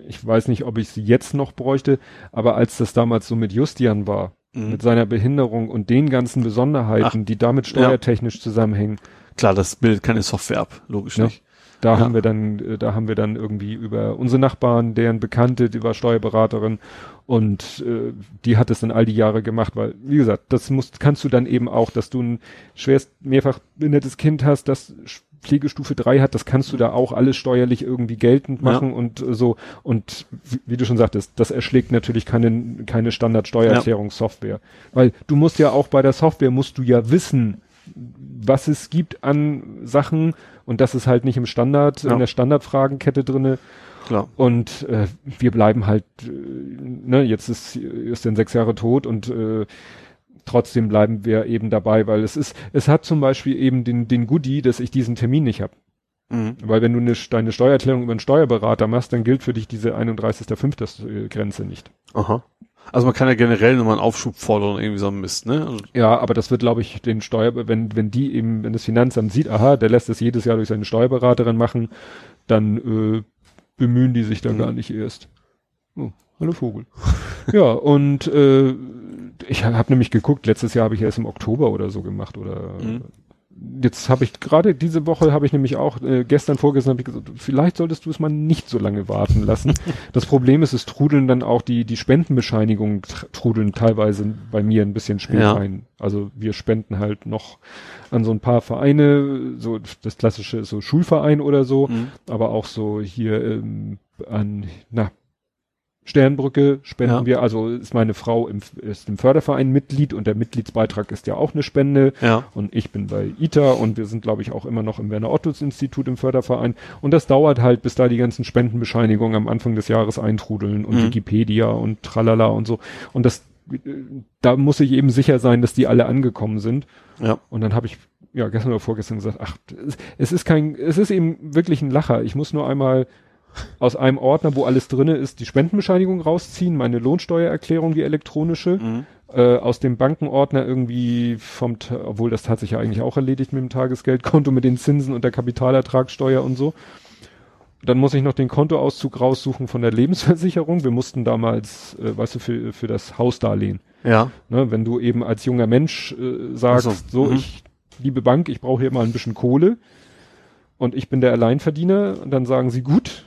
ich weiß nicht, ob ich sie jetzt noch bräuchte, aber als das damals so mit Justian war, Mhm. mit seiner Behinderung und den ganzen Besonderheiten, die damit steuertechnisch zusammenhängen, Klar, das bildet keine Software ab, logisch Ja. nicht. da Ja. haben wir dann, äh, da haben wir dann irgendwie über unsere Nachbarn, deren Bekannte, die war Steuerberaterin und äh, die hat es dann all die Jahre gemacht, weil, wie gesagt, das musst, kannst du dann eben auch, dass du ein schwerst mehrfach behindertes Kind hast, das Pflegestufe 3 hat, das kannst du da auch alles steuerlich irgendwie geltend Ja. machen und äh, so. Und wie, wie du schon sagtest, das erschlägt natürlich keine, keine Standardsteuererklärungssoftware. Weil du musst ja auch bei der Software musst du ja wissen, was es gibt an Sachen und das ist halt nicht im Standard, Ja. in der Standardfragenkette drinne. Klar. Und äh, wir bleiben halt, äh, ne, jetzt ist, ist er in sechs Jahre tot und äh, trotzdem bleiben wir eben dabei, weil es ist, es hat zum Beispiel eben den, den Goodie, dass ich diesen Termin nicht habe. Mhm. Weil wenn du eine, deine Steuererklärung über einen Steuerberater machst, dann gilt für dich diese 31.05. Grenze nicht. Aha. Also man kann ja generell nochmal einen Aufschub fordern, irgendwie so ein Mist, ne? Also, Ja, aber das wird, glaube ich, den Steuer, wenn, wenn die eben, wenn das Finanzamt sieht, aha, der lässt es jedes Jahr durch seine Steuerberaterin machen, dann äh, bemühen die sich da Mhm. gar nicht erst. Oh, hallo Vogel. ja, und äh, ich habe nämlich geguckt, letztes Jahr habe ich erst im Oktober oder so gemacht oder Mhm. Jetzt habe ich gerade diese Woche habe ich nämlich auch äh, gestern vorgestern habe ich gesagt, vielleicht solltest du es mal nicht so lange warten lassen. das Problem ist, es trudeln dann auch die die Spendenbescheinigungen tr- trudeln teilweise bei mir ein bisschen spät Ja. rein. Also wir spenden halt noch an so ein paar Vereine, so das klassische ist so Schulverein oder so, Mhm. aber auch so hier ähm, an na Sternbrücke spenden Ja. wir, also ist meine Frau im, ist im Förderverein Mitglied und der Mitgliedsbeitrag ist ja auch eine Spende. Ja. Und ich bin bei ITA und wir sind, glaube ich, auch immer noch im Werner Ottos Institut im Förderverein. Und das dauert halt, bis da die ganzen Spendenbescheinigungen am Anfang des Jahres eintrudeln und Mhm. Wikipedia und tralala und so. Und das, da muss ich eben sicher sein, dass die alle angekommen sind. Ja. Und dann habe ich ja gestern oder vorgestern gesagt, ach, es ist kein, es ist eben wirklich ein Lacher. Ich muss nur einmal aus einem Ordner, wo alles drinne ist, die Spendenbescheinigung rausziehen, meine Lohnsteuererklärung, die elektronische, Mhm. äh, aus dem Bankenordner irgendwie vom, obwohl das hat sich ja eigentlich auch erledigt mit dem Tagesgeldkonto, mit den Zinsen und der Kapitalertragssteuer und so. Dann muss ich noch den Kontoauszug raussuchen von der Lebensversicherung. Wir mussten damals, äh, weißt du, für, für das Hausdarlehen. Ja. Ne, wenn du eben als junger Mensch äh, sagst, Ach so, so, mhm. ich liebe Bank, ich brauche hier mal ein bisschen Kohle und ich bin der Alleinverdiener und dann sagen sie, gut,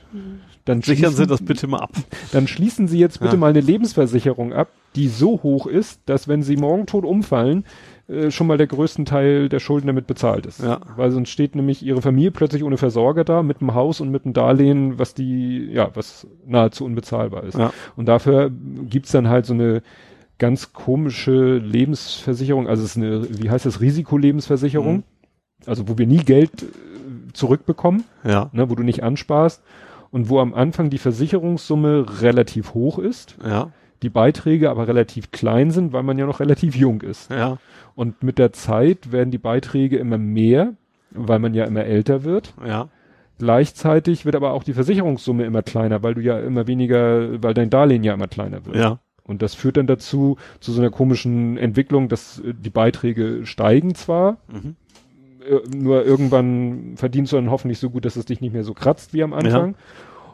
dann Sichern Sie das bitte mal ab. dann schließen Sie jetzt bitte Ja. mal eine Lebensversicherung ab, die so hoch ist, dass wenn Sie morgen tot umfallen, äh, schon mal der größten Teil der Schulden damit bezahlt ist. Ja. Weil sonst steht nämlich Ihre Familie plötzlich ohne Versorger da, mit einem Haus und mit einem Darlehen, was die, ja, was nahezu unbezahlbar ist. Ja. Und dafür gibt's dann halt so eine ganz komische Lebensversicherung, also es ist eine, wie heißt das, Risikolebensversicherung, Mhm. also wo wir nie Geld äh, zurückbekommen Ja, ne, wo du nicht ansparst und wo am Anfang die Versicherungssumme relativ hoch ist, ja, die Beiträge aber relativ klein sind, weil man ja noch relativ jung ist. ja, Und mit der Zeit werden die Beiträge immer mehr, weil man ja immer älter wird. ja, Gleichzeitig wird aber auch die Versicherungssumme immer kleiner, weil du ja immer weniger, weil dein Darlehen ja immer kleiner wird. ja, Und das führt dann dazu, zu so einer komischen Entwicklung, dass äh, die Beiträge steigen zwar, mhm. Nur irgendwann verdienst du dann hoffentlich so gut, dass es dich nicht mehr so kratzt wie am Anfang.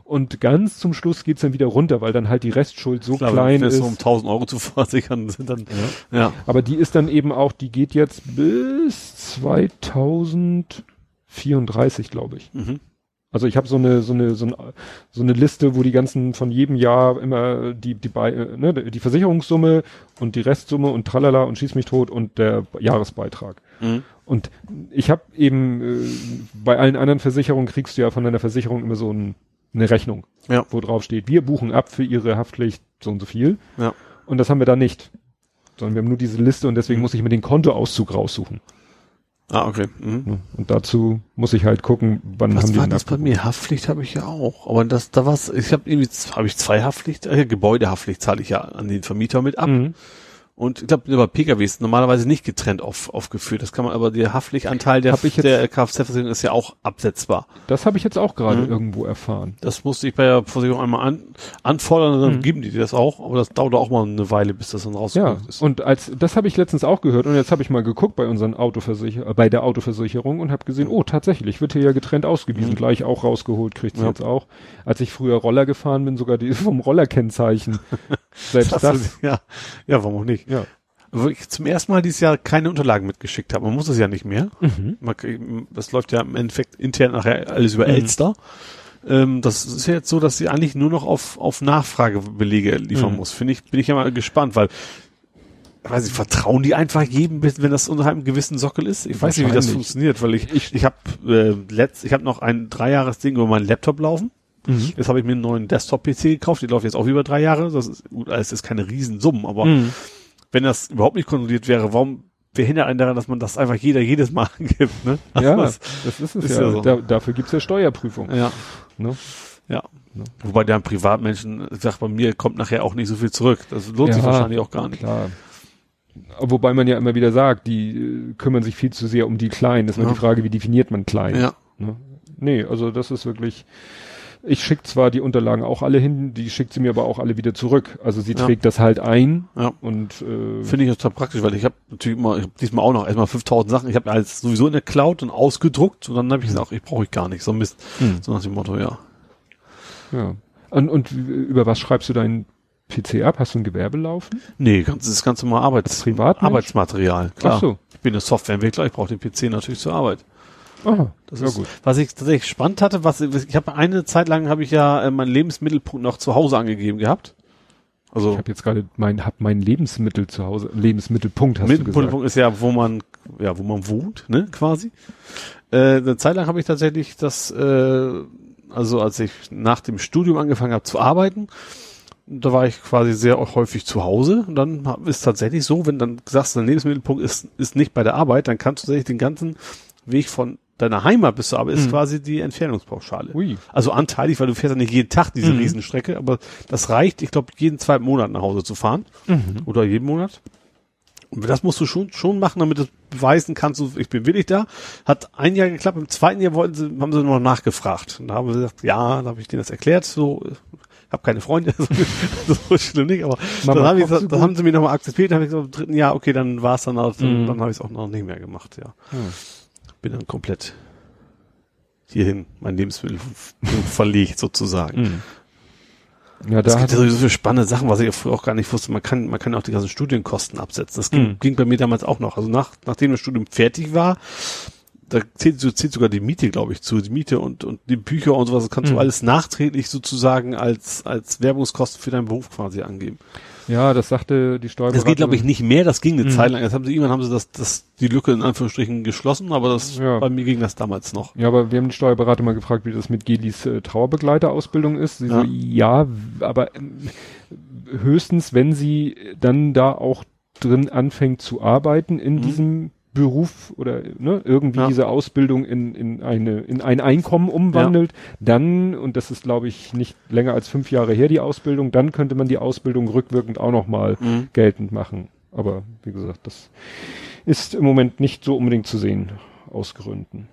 Und ganz zum Schluss geht's dann wieder runter, weil dann halt die Restschuld so Klar, klein ist. um 1000 Euro zu versichern sind, dann, ja, Aber die ist dann eben auch, die geht jetzt bis 2034, glaube ich. mhm. Also ich habe so eine so eine so eine so eine Liste, wo die ganzen von jedem Jahr immer die die bei ne, die Versicherungssumme und die Restsumme und tralala und schieß mich tot und der Jahresbeitrag. Mhm. Und ich habe eben äh, bei allen anderen Versicherungen kriegst du ja von deiner Versicherung immer so ein, eine Rechnung, Ja. wo drauf steht, wir buchen ab für ihre Haftpflicht so und so viel. Ja. Und das haben wir da nicht. Sondern wir haben nur diese Liste und deswegen muss ich mir den Kontoauszug raussuchen. Ah, okay. Mhm. Und dazu muss ich halt gucken, wann haben Was die war das bei mir? Haftpflicht habe ich ja auch. Aber das, da war's, ich habe irgendwie, habe ich zwei Haftpflicht, äh, Gebäudehaftpflicht zahle ich ja an den Vermieter mit ab. Mhm. Und ich glaube, über PKWs normalerweise nicht getrennt auf, aufgeführt. Das kann man aber, der Haftpflichtanteil der, jetzt- der Kfz-Versicherung ist ja auch absetzbar. Das habe ich jetzt auch gerade Mhm. irgendwo erfahren. Das musste ich bei der Versicherung einmal an, anfordern, dann Mhm. geben die dir das auch. Aber das dauert auch mal eine Weile, bis das dann Ja, rausgekommen ist. und als das habe ich letztens auch gehört und jetzt habe ich mal geguckt bei unseren Autoversicher äh, bei der Autoversicherung und habe gesehen, oh tatsächlich wird hier ja getrennt ausgewiesen, Mhm. gleich auch rausgeholt, kriegt sie Ja. jetzt auch. Als ich früher Roller gefahren bin, sogar die vom Rollerkennzeichen. Selbst Das, das. ja, ja, warum auch nicht? Ja. Wo ich zum ersten Mal dieses Jahr keine Unterlagen mitgeschickt habe. Man muss es ja nicht mehr. Mhm. Man, das läuft ja im Endeffekt intern nachher alles über Mhm. Elster. Ähm, das ist ja jetzt so, dass sie eigentlich nur noch auf, auf Nachfragebelege liefern Mhm. muss. Finde ich, bin ich ja mal gespannt, weil weiß ich, vertrauen die einfach jedem, wenn das unterhalb einem gewissen Sockel ist? Ich weiß nicht, wie das funktioniert, weil ich, Ich- ich, ich habe äh, letzt, ich habe noch ein Dreijahres-Ding über meinen Laptop laufen. Mhm. Jetzt habe ich mir einen neuen Desktop-PC gekauft, die läuft jetzt auch über drei Jahre. Das ist gut, es ist keine Riesensummen, aber Mhm. Wenn das überhaupt nicht kontrolliert wäre, warum behindert einen daran, dass man das einfach jeder jedes Mal angibt, ne? Ja, das, das ist es ist ja. ja so. da, dafür gibt's ja Steuerprüfung. ja, Ne? ja. Wobei der Privatmenschen sagt, bei mir kommt nachher auch nicht so viel zurück. Das lohnt sich Ja, wahrscheinlich auch gar nicht. Klar. Wobei man ja immer wieder sagt, die äh, kümmern sich viel zu sehr um die Kleinen. Das ist Ja. immer die Frage, wie definiert man klein? Ja. Ne? Nee, also das ist wirklich. Ich schicke zwar die Unterlagen auch alle hin, die schickt sie mir aber auch alle wieder zurück. Also sie Ja. trägt das halt ein Ja. und äh, Finde ich total praktisch, weil ich habe natürlich immer, ich hab diesmal auch noch erstmal 5000 Sachen. Ich habe alles sowieso in der Cloud und ausgedruckt und dann habe ich gesagt, ich brauche ich gar nicht. So ein Mist. Hm. So nach dem Motto, ja. ja. Und, und über was schreibst du deinen PC ab? Hast du ein Gewerbe laufen? Nee, ganz, das ist ganz normal Arbeits Privatmensch? Arbeitsmaterial. Klar. Ach so. Ich bin ein Softwareentwickler, ich brauche den PC natürlich zur Arbeit. Aha, Das ja ist gut. Was ich tatsächlich spannend hatte, was ich habe eine Zeit lang habe ich ja äh, meinen Lebensmittelpunkt noch zu Hause angegeben gehabt. Also Ich habe jetzt gerade mein, hab mein Lebensmittel zu Hause, Lebensmittelpunkt hast du gesagt. Mittelpunkt ist ja, wo man ja, wo man wohnt, ne, quasi. Äh, eine Zeit lang habe ich tatsächlich das, äh, also als ich nach dem Studium angefangen habe zu arbeiten, da war ich quasi sehr häufig zu Hause und dann ist tatsächlich so, wenn dann sagst, dein Lebensmittelpunkt ist, ist nicht bei der Arbeit, dann kannst du tatsächlich den ganzen Weg von deiner Heimat bis zur Arbeit ist Mhm. quasi die Entfernungspauschale. Ui. Also anteilig, weil du fährst ja nicht jeden Tag diese Mhm. Riesenstrecke, aber das reicht, ich glaube, jeden zweiten Monat nach Hause zu fahren. Mhm. Oder jeden Monat. Und das musst du schon, schon machen, damit du beweisen kannst, du, ich bin willig da. Hat ein Jahr geklappt, im zweiten Jahr wollten sie, haben sie noch nachgefragt. Und da haben sie gesagt, ja, da habe ich denen das erklärt, so, ich habe keine Freunde, so, so schlimm nicht, aber Mama dann, hab ich, so dann haben sie mir nochmal akzeptiert, dann habe ich gesagt, im dritten Jahr, okay, dann war es dann, auch, dann, Mhm. dann habe ich es auch noch nicht mehr gemacht, ja. Ja. Bin dann komplett hierhin, mein Lebensmittel verlegt sozusagen. Mhm. Ja, Es da gibt ja sowieso viele spannende Sachen, was ich auch gar nicht wusste. Man kann, man kann auch die ganzen Studienkosten absetzen. Das ging, Mhm. ging bei mir damals auch noch. Also nach, nachdem das Studium fertig war, da zählt, so zählt sogar die Miete, glaube ich, zu. Die Miete und, und die Bücher und sowas, das kannst Mhm. du alles nachträglich sozusagen als, als Werbungskosten für deinen Beruf quasi angeben. Ja, das sagte die Steuerberaterin. Das geht, glaube ich, nicht mehr, das ging eine Mhm. Zeit lang. Jetzt haben sie, irgendwann haben sie das, das, die Lücke in Anführungsstrichen geschlossen, aber das, Ja. bei mir ging das damals noch. Ja, aber wir haben die Steuerberater mal gefragt, wie das mit Gelis äh, Trauerbegleiterausbildung ist. Sie Ja. so, ja, aber ähm, höchstens, wenn sie dann da auch drin anfängt zu arbeiten in Mhm. diesem Beruf oder ne, irgendwie Ja. diese Ausbildung in, in eine in ein Einkommen umwandelt, dann und das ist glaube ich nicht länger als fünf Jahre her die Ausbildung, dann könnte man die Ausbildung rückwirkend auch noch mal Mhm. geltend machen. Aber wie gesagt, das ist im Moment nicht so unbedingt zu sehen aus Gründen.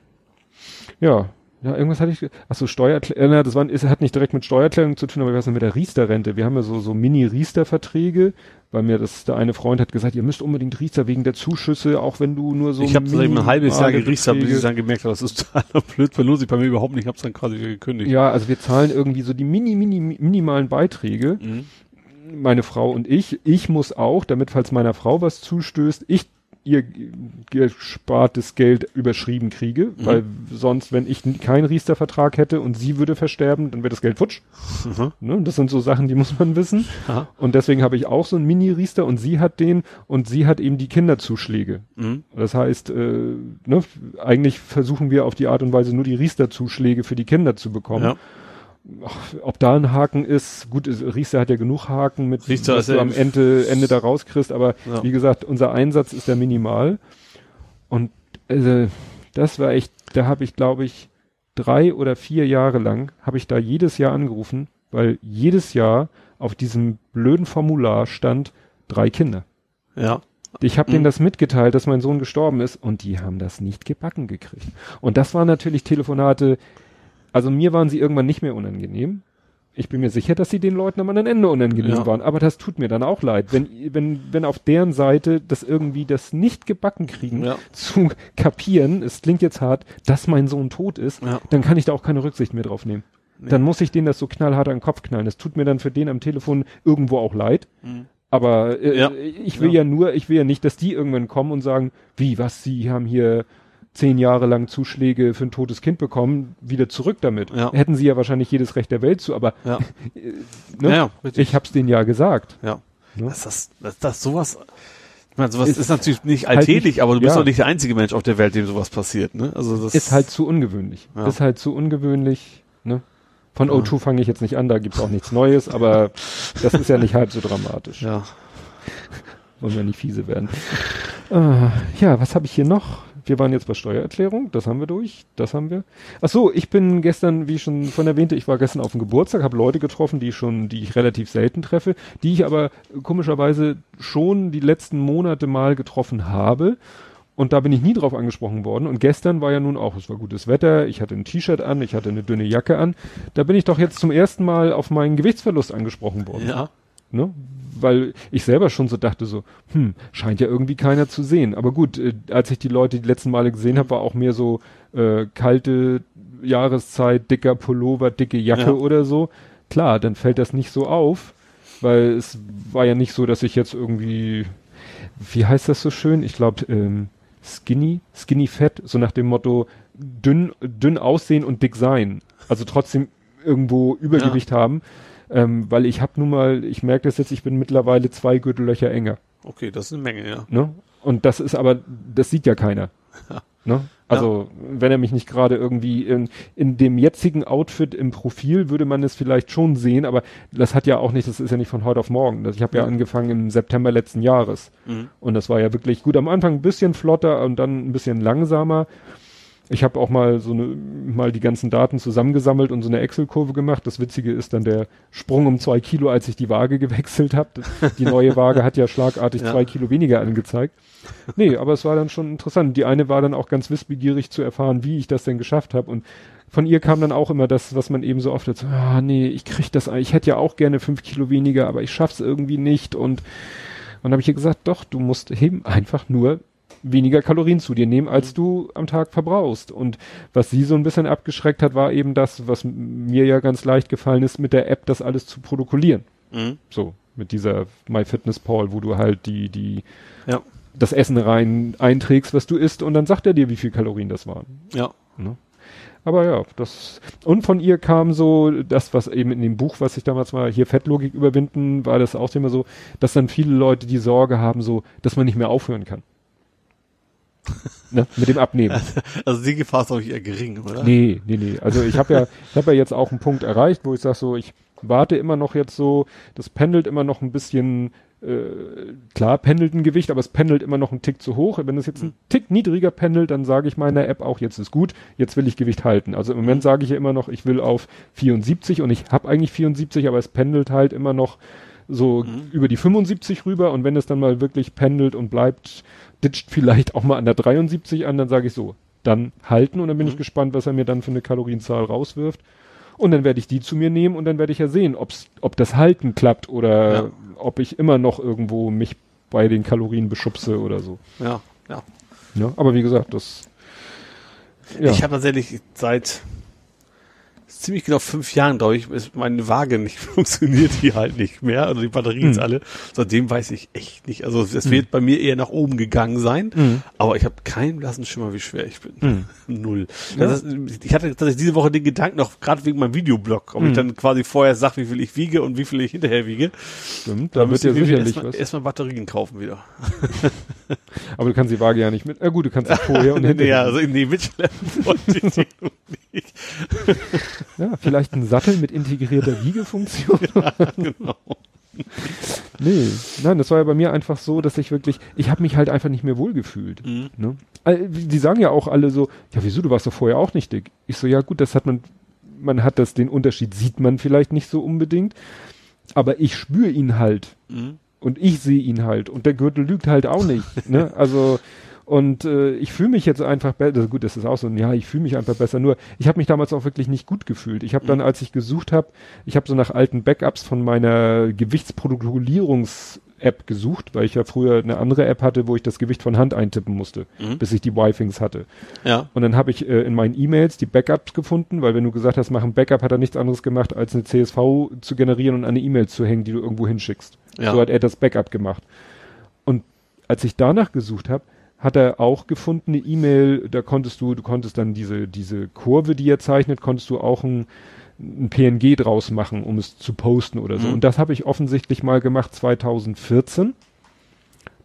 Ja, ja, irgendwas hatte ich, achso, Steuererklärung, äh, das war, ist, hat nicht direkt mit Steuererklärung zu tun, aber was denn mit der Riester-Rente? Wir haben ja so, so Mini-Riester-Verträge, weil mir das, der eine Freund hat gesagt, ihr müsst unbedingt Riester wegen der Zuschüsse, auch wenn du nur so ich habe seit ein halbes Jahr gerichtet, bis ich dann gemerkt habe, das ist totaler Blödsinn, lohnt sich bei mir überhaupt nicht, ich habe es dann quasi gekündigt. Ja, also wir zahlen irgendwie so die mini, mini, minimalen Beiträge. Mhm. meine Frau und ich. Ich muss auch, damit falls meiner Frau was zustößt, ich ihr gespartes Geld überschrieben kriege, Mhm. weil sonst, wenn ich keinen Riester-Vertrag hätte und sie würde versterben, dann wäre das Geld futsch. Mhm. Ne? Das sind so Sachen, die muss man wissen. Aha. Und deswegen habe ich auch so einen Mini-Riester und sie hat den und sie hat eben die Kinderzuschläge. Mhm. Das heißt, äh, ne, eigentlich versuchen wir auf die Art und Weise nur die Riester-Zuschläge für die Kinder zu bekommen. Ja. Ob da ein Haken ist, gut, es- Riester hat ja genug Haken mit, Riester was ist du am Ende, Ende da rauskriegst, aber Ja. wie gesagt, unser Einsatz ist ja minimal. Und äh, das war echt, da habe ich, glaube ich, drei oder vier Jahre lang, habe ich da jedes Jahr angerufen, weil jedes Jahr auf diesem blöden Formular stand drei Kinder. Ja. Ich habe Mhm. denen das mitgeteilt, dass mein Sohn gestorben ist und die haben das nicht gebacken gekriegt. Und das waren natürlich Telefonate, also mir waren sie irgendwann nicht mehr unangenehm. Ich bin mir sicher, dass sie den Leuten am anderen Ende unangenehm Ja. waren, aber das tut mir dann auch leid, wenn wenn wenn auf deren Seite das irgendwie das nicht gebacken kriegen Ja. zu kapieren, es klingt jetzt hart, dass mein Sohn tot ist, Ja. dann kann ich da auch keine Rücksicht mehr drauf nehmen. Nee. Dann muss ich denen das so knallhart an den Kopf knallen. Das tut mir dann für den am Telefon irgendwo auch leid. Mhm. Aber äh, Ja. ich will Ja. ja. nur, ich will ja nicht, dass die irgendwann kommen und sagen, wie, was, sie haben hier zehn Jahre lang Zuschläge für ein totes Kind bekommen, wieder zurück damit. Ja. Hätten sie ja wahrscheinlich jedes Recht der Welt zu, aber Ja. ne? Ja, ja, ich hab's denen ja gesagt. Ja. Ne? Das, das, das, das sowas, ich meine, sowas Ist ist, natürlich nicht halt alltäglich, nicht- aber du bist ja. doch nicht der einzige Mensch auf der Welt, dem sowas passiert, ne? Also das Ist halt zu ungewöhnlich. Ja. Ist halt zu ungewöhnlich. Ne? Von O2 fange ich jetzt nicht an, da gibt's auch nichts Neues, aber das ist ja nicht halb so dramatisch. ja. Wollen wir nicht fiese werden. Äh, ja, was habe ich hier noch? Wir waren jetzt bei Steuererklärung, das haben wir durch, das haben wir. Ach so, ich bin gestern, wie ich schon von erwähnte, ich war gestern auf dem Geburtstag, habe Leute getroffen, die ich schon, die ich relativ selten treffe, die ich aber komischerweise schon die letzten Monate mal getroffen habe. Und da bin ich nie drauf angesprochen worden. Und gestern war ja nun auch, es war gutes Wetter, ich hatte ein T-Shirt an, ich hatte eine dünne Jacke an. Da bin ich doch jetzt zum ersten Mal auf meinen Gewichtsverlust angesprochen worden. Ja. Ne? Weil ich selber schon so dachte so, hm, scheint ja irgendwie keiner zu sehen. Aber gut, äh, als ich die Leute die letzten Male gesehen habe, war auch mehr so äh, kalte Jahreszeit, dicker Pullover, dicke Jacke Ja. oder so. Klar, dann fällt das nicht so auf, weil es war ja nicht so, dass ich jetzt irgendwie, wie heißt das so schön? Ich glaube, ähm, skinny, skinny fett, so nach dem Motto dünn, dünn aussehen und dick sein. Also trotzdem irgendwo Übergewicht haben. Ähm, weil ich habe nun mal, ich merke das jetzt, ich bin mittlerweile zwei Gürtellöcher enger. Okay, das ist eine Menge, ja. Ne? Und das ist aber, das sieht ja keiner. Ne? Also, wenn er mich nicht gerade irgendwie in, in dem jetzigen Outfit im Profil würde man es vielleicht schon sehen, aber das hat ja auch nicht, das ist ja nicht von heute auf morgen. Das, ich habe ja Ja. angefangen im September letzten Jahres. Mhm. Und das war ja wirklich gut am Anfang ein bisschen flotter und dann ein bisschen langsamer. Ich habe auch mal so eine, mal die ganzen Daten zusammengesammelt und so eine Excel-Kurve gemacht. Das Witzige ist dann der Sprung um zwei Kilo, als ich die Waage gewechselt habe. Die neue Waage hat ja schlagartig Ja. zwei Kilo weniger angezeigt. Nee, aber es war dann schon interessant. Die eine war dann auch ganz wissbegierig zu erfahren, wie ich das denn geschafft habe. Und von ihr kam dann auch immer das, was man eben so oft hat, so, ah nee, ich krieg das, ich hätte ja auch gerne fünf Kilo weniger, aber ich schaff's irgendwie nicht. Und und habe ich ihr gesagt, doch, du musst eben einfach nur weniger Kalorien zu dir nehmen, als du am Tag verbrauchst. Und was sie so ein bisschen abgeschreckt hat, war eben das, was mir ja ganz leicht gefallen ist, mit der App das alles zu protokollieren. Mhm. So, mit dieser MyFitnessPal, wo du halt die, die, Ja. das Essen rein einträgst, was du isst, und dann sagt er dir, wie viel Kalorien das waren. Ja. Ne? Aber ja, das und von ihr kam so das, was eben in dem Buch, was ich damals mal hier Fettlogik überwinden, war das auch Thema so, dass dann viele Leute die Sorge haben, so, dass man nicht mehr aufhören kann. ne? Mit dem Abnehmen. Also die Gefahr ist ich eher gering, oder? Nee, nee, nee. Also ich habe ja, ich habe ja jetzt auch einen Punkt erreicht, wo ich sage so, ich warte immer noch jetzt so, das pendelt immer noch ein bisschen, äh, klar pendelt ein Gewicht, aber es pendelt immer noch einen Tick zu hoch. Wenn es jetzt ein Tick niedriger pendelt, dann sage ich meiner App auch, jetzt ist gut, jetzt will ich Gewicht halten. Also im Moment sage ich ja immer noch, ich will auf 74 und ich habe eigentlich 74, aber es pendelt halt immer noch so über die 75 rüber und wenn es dann mal wirklich pendelt und bleibt, ditcht vielleicht auch mal an der 73 an, dann sage ich so, dann halten und dann bin ich gespannt, was er mir dann für eine Kalorienzahl rauswirft. Und dann werde ich die zu mir nehmen und dann werde ich ja sehen, ob's, ob das Halten klappt oder Ja. ob ich immer noch irgendwo mich bei den Kalorien beschubse oder so. Ja, ja. Ja, aber wie gesagt, das. Ja. Ich habe tatsächlich seit ziemlich genau fünf Jahren, glaube ich, ist meine Waage nicht funktioniert die halt nicht mehr. Also die Batterien Mhm. ist alle. Seitdem weiß ich echt nicht. Also es wird bei mir eher nach oben gegangen sein. Mhm. Aber ich habe keinen blassen Schimmer, wie schwer ich bin. Mhm. Null. Das ist, ich hatte tatsächlich diese Woche den Gedanken noch, gerade wegen meinem Videoblog, ob Mhm. ich dann quasi vorher sage, wie viel ich wiege und wie viel ich hinterher wiege. stimmt, da wird ja sicherlich erstmal was. erstmal Batterien kaufen wieder. Aber du kannst die Waage ja nicht mit. Ja gut, du kannst sie vorher und hinterher. ja, also nee, mitschleppen wollte ich die nicht. Ja, vielleicht ein Sattel mit integrierter Wiegefunktion. Genau. Nee, nein, das war ja bei mir einfach so, dass ich wirklich, ich habe mich halt einfach nicht mehr wohlgefühlt. Mhm. Ne? Äh, Die sagen ja auch alle so, ja wieso, du warst doch vorher auch nicht dick. Ich so, ja gut, das hat man, man hat das, den Unterschied sieht man vielleicht nicht so unbedingt, aber ich spüre ihn halt Mhm. Und ich sehe ihn halt und der Gürtel lügt halt auch nicht. ne? Also und äh, ich fühle mich jetzt einfach besser. Gut, das ist auch so ein, ja, ich fühle mich einfach besser. Nur ich habe mich damals auch wirklich nicht gut gefühlt. Ich habe dann, als ich gesucht habe, ich habe so nach alten Backups von meiner Gewichtsprotokollierungs-App gesucht, weil ich ja früher eine andere App hatte, wo ich das Gewicht von Hand eintippen musste, Mhm. bis ich die Y-Things hatte. Ja. Und dann habe ich äh, in meinen E-Mails die Backups gefunden, weil wenn du gesagt hast, mach ein Backup, hat er nichts anderes gemacht, als eine CSV zu generieren und eine E-Mail zu hängen, die du irgendwo hinschickst. Ja. So hat er das Backup gemacht. Und als ich danach gesucht habe, hat er auch gefunden, eine E-Mail, da konntest du, du konntest dann diese, diese Kurve, die er zeichnet, konntest du auch ein, ein PNG draus machen, um es zu posten oder so. Mhm. Und das habe ich offensichtlich mal gemacht 2014.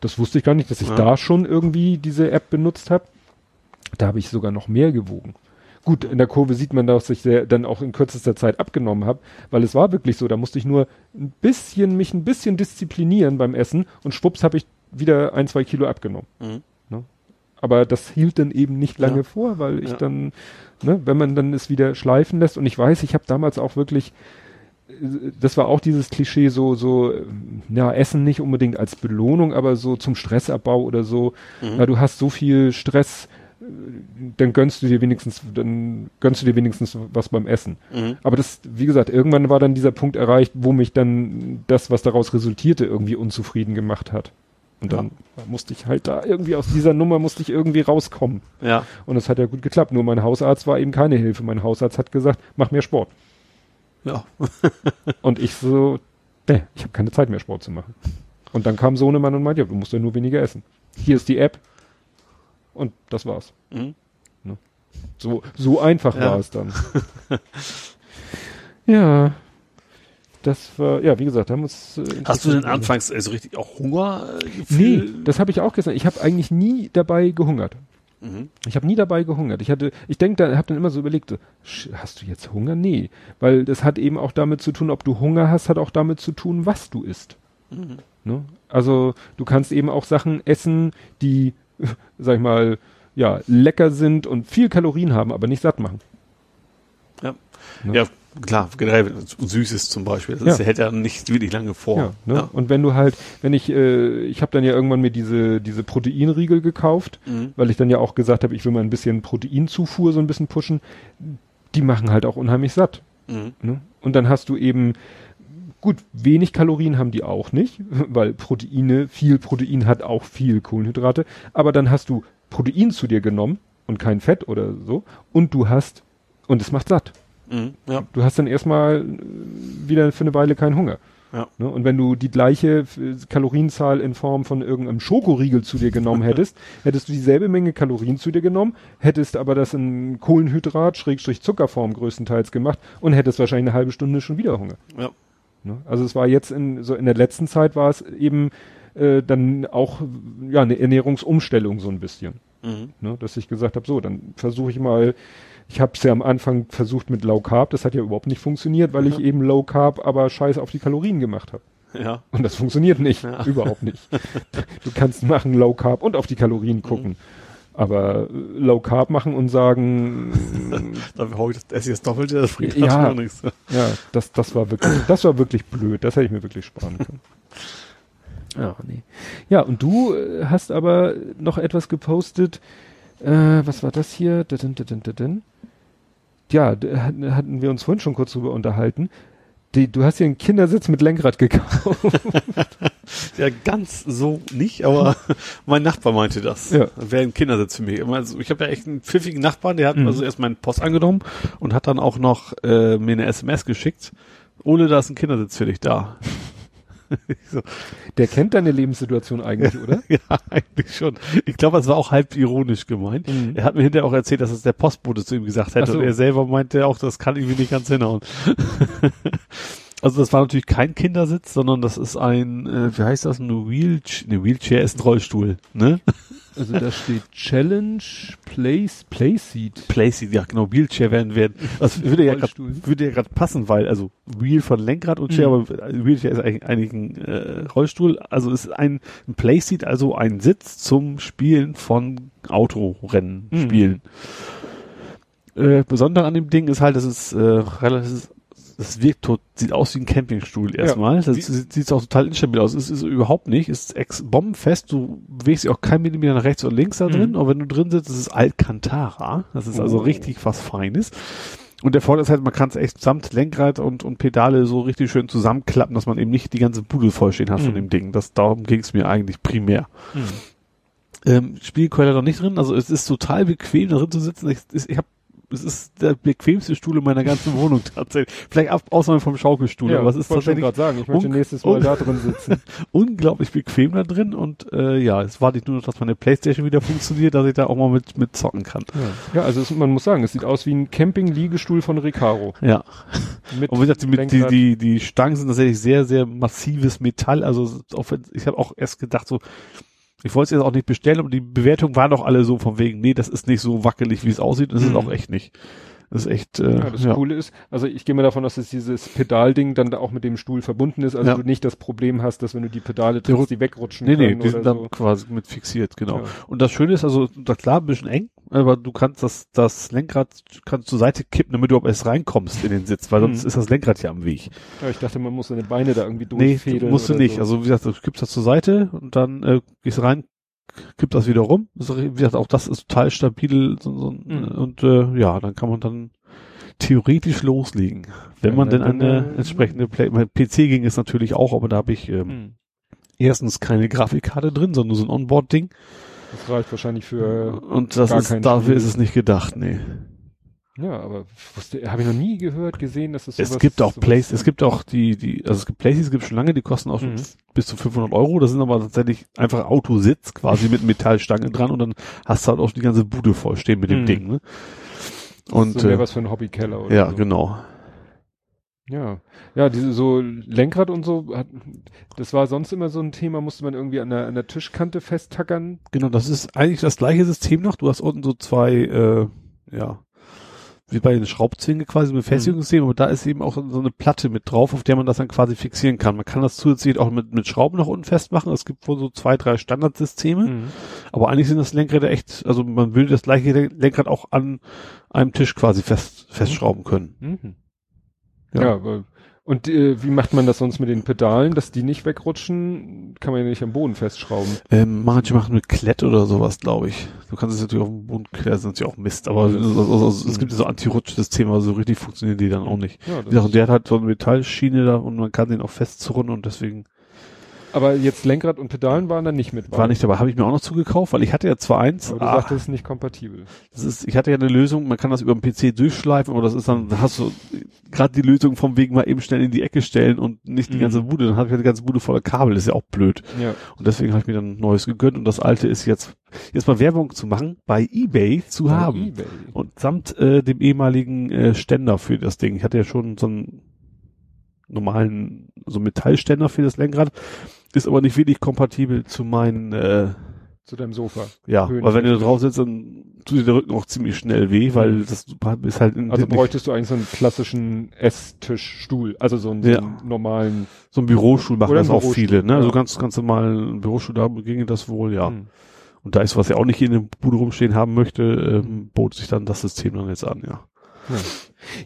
Das wusste ich gar nicht, dass ich Ja. da schon irgendwie diese App benutzt habe. Da habe ich sogar noch mehr gewogen. Gut, in der Kurve sieht man, dass ich sehr, dann auch in kürzester Zeit abgenommen habe, weil es war wirklich so, da musste ich nur ein bisschen, mich ein bisschen disziplinieren beim Essen und schwupps habe ich wieder ein, zwei Kilo abgenommen. Mhm. Aber das hielt dann eben nicht lange Ja. vor, weil ich Ja. dann, ne, wenn man dann es wieder schleifen lässt und ich weiß, ich habe damals auch wirklich, das war auch dieses Klischee, so, so, ja, Essen nicht unbedingt als Belohnung, aber so zum Stressabbau oder so. Mhm. Ja, du hast so viel Stress, dann gönnst du dir wenigstens, dann gönnst du dir wenigstens was beim Essen. Mhm. Aber das, wie gesagt, irgendwann war dann dieser Punkt erreicht, wo mich dann das, was daraus resultierte, irgendwie unzufrieden gemacht hat. Und dann musste ich halt da irgendwie aus dieser Nummer musste ich irgendwie rauskommen. Ja. Und es hat ja gut geklappt. Nur mein Hausarzt war eben keine Hilfe. Mein Hausarzt hat gesagt, mach mehr Sport. Ja. Und ich so, ne, ich habe keine Zeit mehr Sport zu machen. Und dann kam Sohnemann und meinte, ja, du musst ja nur weniger essen. Hier ist die App. Und das war's. Mhm. So, so einfach Ja. war es dann. ja. Das war, ja, wie gesagt, haben uns. Äh, Hast du denn anfangs also richtig auch Hunger? Äh, Nee, das habe ich auch gesagt. Ich habe eigentlich nie dabei gehungert. Mhm. Ich habe nie dabei gehungert. Ich hatte, ich denke, da habe dann immer so überlegt, hast du jetzt Hunger? Nee, weil das hat eben auch damit zu tun, ob du Hunger hast, hat auch damit zu tun, was du isst. Mhm. Ne? Also du kannst eben auch Sachen essen, die, sag ich mal, ja lecker sind und viel Kalorien haben, aber nicht satt machen. Ja. Ne? ja, klar, generell Süßes zum Beispiel. Das Ja. hält ja nicht wirklich lange vor. Ja, ne? Und wenn du halt, wenn ich, äh, ich habe dann ja irgendwann mir diese diese Proteinriegel gekauft, Mhm. weil ich dann ja auch gesagt habe, ich will mal ein bisschen Proteinzufuhr so ein bisschen pushen. Die machen halt auch unheimlich satt. Mhm. Ne? Und dann hast du eben gut, wenig Kalorien haben die auch nicht, weil Proteine, viel Protein hat auch viel Kohlenhydrate, aber dann hast du Protein zu dir genommen und kein Fett oder so und du hast, und es macht satt. Mhm, ja. Du hast dann erstmal wieder für eine Weile keinen Hunger. Ja. Ne? Und wenn du die gleiche äh, Kalorienzahl in Form von irgendeinem Schokoriegel zu dir genommen hättest, hättest du dieselbe Menge Kalorien zu dir genommen, hättest aber das in Kohlenhydrat, Schrägstrich Zuckerform größtenteils gemacht und hättest wahrscheinlich eine halbe Stunde schon wieder Hunger. Ja. Ne? Also es war jetzt in, so in der letzten Zeit war es eben äh, dann auch ja eine Ernährungsumstellung so ein bisschen. Mhm. Ne? Dass ich gesagt habe, so, dann versuche ich mal, ich habe es ja am Anfang versucht mit Low Carb, das hat ja überhaupt nicht funktioniert, weil ich Mhm. eben Low Carb, aber scheiße auf die Kalorien gemacht habe. Ja. Und das funktioniert nicht, Ja. überhaupt nicht. Du kannst machen Low Carb und auf die Kalorien gucken. Mhm. Aber äh, Low Carb machen und sagen, Dafür hau ich das esse ich das Doppelte, das bringt Ja. ja. nichts. ja, das, das war wirklich, das war wirklich blöd. Das hätte ich mir wirklich sparen können. Ja, nee. Ja, und du äh, hast aber noch etwas gepostet. Äh, was war das hier? Dadin, dadin, dadin. Ja, da hatten wir uns vorhin schon kurz drüber unterhalten. Die, du hast hier einen Kindersitz mit Lenkrad gekauft. Ja, ganz so nicht, aber mein Nachbar meinte das. Ja. Wäre ein Kindersitz für mich. Also ich habe ja echt einen pfiffigen Nachbarn, der hat Mhm. also erst meinen Post angenommen und hat dann auch noch äh, mir eine SMS geschickt. Ole, da ist ein Kindersitz für dich da. So, Der kennt deine Lebenssituation eigentlich, oder? ja, eigentlich schon. Ich glaube, es war auch halb ironisch gemeint. Mhm. Er hat mir hinterher auch erzählt, dass es der Postbote zu ihm gesagt hätte. So. Und er selber meinte auch, das kann irgendwie nicht ganz hinhauen. also das war natürlich kein Kindersitz, sondern das ist ein, äh, wie heißt das, eine Wheelchair, eine Wheelchair ist ein Rollstuhl, ne? Also da steht Challenge Place Playseat. Playseat, ja genau, Wheelchair werden werden. Das würde ja gerade würde ja gerade passen, weil also Wheel von Lenkrad und Chair, Mhm. aber Wheelchair ist eigentlich, eigentlich ein äh, Rollstuhl. Also es ist ein, ein Playseat, also ein Sitz zum Spielen von Autorennen Mhm. spielen. Äh, besonders an dem Ding ist halt, dass es äh, relativ das wirkt tot, sieht aus wie ein Campingstuhl erstmal. Das Wie- sieht, sieht auch total instabil aus. Es ist überhaupt nicht. Es ist ex bombenfest. Du bewegst dich auch kein Millimeter nach rechts oder links da drin. Mhm. Aber wenn du drin sitzt, ist es Alcantara. Das ist also Oh. richtig was Feines. Und der Vorteil ist halt, man kann es echt samt Lenkrad und, und Pedale so richtig schön zusammenklappen, dass man eben nicht die ganze Bude vollstehen hat von Mhm. dem Ding. Das, darum ging es mir eigentlich primär. Ähm, Spielquelle noch nicht drin. Also es ist total bequem, da drin zu sitzen. Ich, ich habe es ist der bequemste Stuhl in meiner ganzen Wohnung tatsächlich. Vielleicht ab, ausnahme vom Schaukelstuhl, Ja, aber es ist tatsächlich gerade sagen, ich möchte nächstes Mal da drin sitzen. unglaublich bequem da drin und äh, ja, es warte ich nur noch, dass meine Playstation wieder funktioniert, dass ich da auch mal mit, mit zocken kann. Ja, also es, man muss sagen, es sieht aus wie ein Camping-Liegestuhl von Recaro. Ja. Mit Und wie gesagt, die, mit, die, die, die Stangen sind tatsächlich sehr, sehr massives Metall. Also ich habe auch erst gedacht, so, ich wollte es jetzt auch nicht bestellen, aber die Bewertungen waren doch alle so von wegen, nee, das ist nicht so wackelig, wie es aussieht. Das ist Mhm. auch echt nicht. Das ist echt, äh, Ja, das ja. Coole ist, also ich gehe mal davon aus, dass dieses Pedalding dann da auch mit dem Stuhl verbunden ist, also Ja. du nicht das Problem hast, dass wenn du die Pedale Der trittst, die wegrutschen Nee, nee, die sind oder dann so. quasi mit fixiert, genau. Und das Schöne ist, also, da klar, ein bisschen eng, aber du kannst das, das Lenkrad kannst zur Seite kippen, damit du überhaupt erst reinkommst in den Sitz, weil sonst Mhm. ist das Lenkrad ja am Weg. Ja, ich dachte, man muss seine Beine da irgendwie Nee, durchfädeln. musst du nicht. So. Also, wie gesagt, du kippst das zur Seite und dann äh, gehst rein, kippt das wieder rum. Ist, wie gesagt, auch das ist total stabil so, so, Mhm. und äh, ja, dann kann man dann theoretisch loslegen, wenn man denn eine entsprechende Play mein PC ging es natürlich auch, aber da habe ich ähm, Hm. erstens keine Grafikkarte drin, sondern nur so ein Onboard-Ding. Das reicht wahrscheinlich für, Und das ist, dafür Spiel. ist es nicht gedacht, nee. ja, aber habe ich noch nie gehört, gesehen, dass es Es sowas, gibt auch Plays, es gibt auch die, die, also es gibt Plays, es gibt schon lange, die kosten auch schon Mhm. bis zu 500 Euro. Das sind aber tatsächlich einfach Autositz quasi mit Metallstange dran und dann hast du halt auch die ganze Bude voll stehen mit dem Mhm. Ding, ne? das Und ist so mehr äh, was für ein Hobbykeller oder ja, so. genau. Ja, ja, diese so Lenkrad und so, hat, das war sonst immer so ein Thema, musste man irgendwie an der, an der Tischkante festtackern. Genau, das ist eigentlich das gleiche System noch. Du hast unten so zwei, äh, ja, wie bei den Schraubzwingen quasi mit Befestigungssystem, aber da ist eben auch so eine Platte mit drauf, auf der man das dann quasi fixieren kann. Man kann das zusätzlich auch mit, mit Schrauben nach unten festmachen. Es gibt wohl so zwei, drei Standardsysteme. Mhm. Aber eigentlich sind das Lenkräder echt, also man würde das gleiche Lenkrad auch an einem Tisch quasi fest, festschrauben können. Mhm. Ja. Ja, Und äh, wie macht man das sonst mit den Pedalen, dass die nicht wegrutschen? Kann man ja nicht am Boden festschrauben. Ähm, manche machen mit Klett oder sowas, glaube ich. Du kannst es natürlich auf dem Boden klären, sind ja auch Mist. Aber also, also, also, es gibt ja so Anti-Rutsch-Systeme, aber so richtig funktionieren die dann auch nicht. Ja, Wie gesagt, der hat halt so eine Metallschiene da und man kann den auch festzurren und deswegen aber jetzt Lenkrad und Pedalen waren dann nicht mit. war nicht dabei. Habe ich mir auch noch zugekauft, weil ich hatte ja zwar eins. Aber du ah, sagtest, es ist nicht kompatibel. das ist, ich hatte ja eine Lösung, man kann das über den PC durchschleifen, aber das ist dann, da hast du gerade die Lösung vom Wegen mal eben schnell in die Ecke stellen und nicht die Mhm. ganze Bude. Dann habe ich ja die ganze Bude voller Kabel, das ist ja auch blöd. Ja. Und deswegen habe ich mir dann ein neues gegönnt und das alte ist jetzt, jetzt mal Werbung zu machen, bei Ebay zu haben. eBay. Und samt äh, dem ehemaligen äh, Ständer für das Ding. Ich hatte ja schon so einen normalen, so Metallständer für das Lenkrad, ist aber nicht wirklich kompatibel zu meinen, äh, Zu deinem Sofa. ja, Höhen- weil wenn du da drauf sitzt, dann tut dir der Rücken auch ziemlich schnell weh, weil das ist halt in, Also bräuchtest du eigentlich so einen klassischen Esstischstuhl, also so einen, so Ja. einen normalen. so ein Bürostuhl machen das ein auch Bürostuhl, viele, ne? ja. Also ganz, ganz normal ein Bürostuhl, da ginge das wohl, ja. Hm. Und da ist was er auch nicht hier in der Bude rumstehen haben möchte, ähm, bot sich dann das System dann jetzt an, ja.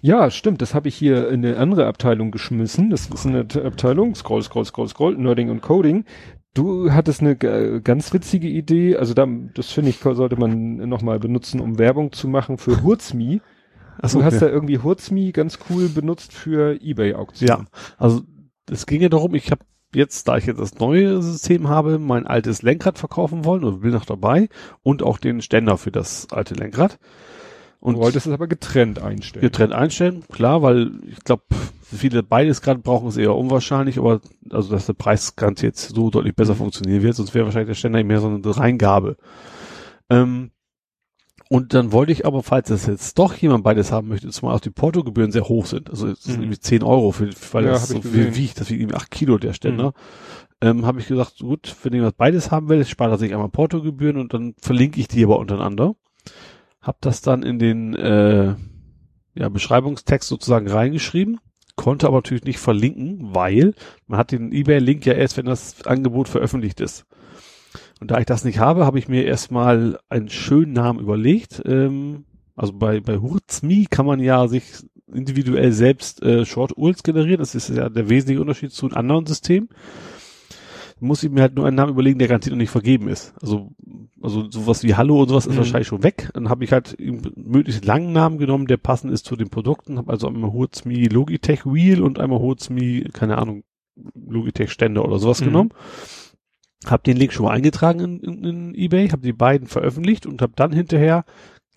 Ja, stimmt. Das habe ich hier in eine andere Abteilung geschmissen. Das ist eine Abteilung, Scroll, Scroll, Scroll, Scroll, Nerding und Coding. Du hattest eine ganz witzige Idee. Also da, das finde ich, sollte man nochmal benutzen, um Werbung zu machen für Hurzmi. Achso, du hast okay. da irgendwie Hurzmi ganz cool benutzt für Ja, Ebay-Auktionen. also es ging ja darum, ich habe jetzt, da ich jetzt das neue System habe, mein altes Lenkrad verkaufen wollen und will noch dabei und auch den Ständer für das alte Lenkrad. Und du wolltest es aber getrennt einstellen. getrennt einstellen, klar, weil ich glaube, viele beides gerade brauchen ist eher unwahrscheinlich, aber also dass der Preis garantiert jetzt so deutlich besser funktionieren wird, sonst wäre wahrscheinlich der Ständer mehr so eine Reingabe. Ähm, und dann wollte ich aber, falls es jetzt doch jemand beides haben möchte, zumal auch die Portogebühren sehr hoch sind, also es sind Mhm. irgendwie 10 Euro, für, weil Ja, das so viel wiegt, das wiegt irgendwie 8 Kilo der Ständer, ähm, habe ich gesagt, gut, wenn jemand beides haben will, spart er sich einmal Portogebühren und dann verlinke ich die aber untereinander. Hab das dann in den äh, ja, Beschreibungstext sozusagen reingeschrieben, konnte aber natürlich nicht verlinken, weil man hat den eBay-Link ja erst, wenn das Angebot veröffentlicht ist. Und da ich das nicht habe, habe ich mir erstmal einen schönen Namen überlegt. Ähm, also bei, bei Hurzmi kann man ja sich individuell selbst äh, Short URLs generieren. Das ist ja der wesentliche Unterschied zu einem anderen System. Muss ich mir halt nur einen Namen überlegen, der garantiert noch nicht vergeben ist. Also, also sowas wie Hallo und sowas ist Mhm. wahrscheinlich schon weg. Dann habe ich halt einen möglichst langen Namen genommen, der passend ist zu den Produkten. Habe also einmal Hurzmi Logitech Wheel und einmal Hurzmi, keine Ahnung, Logitech Ständer oder sowas Mhm. genommen. Hab den Link schon mal eingetragen in, in, in eBay, habe die beiden veröffentlicht und habe dann hinterher,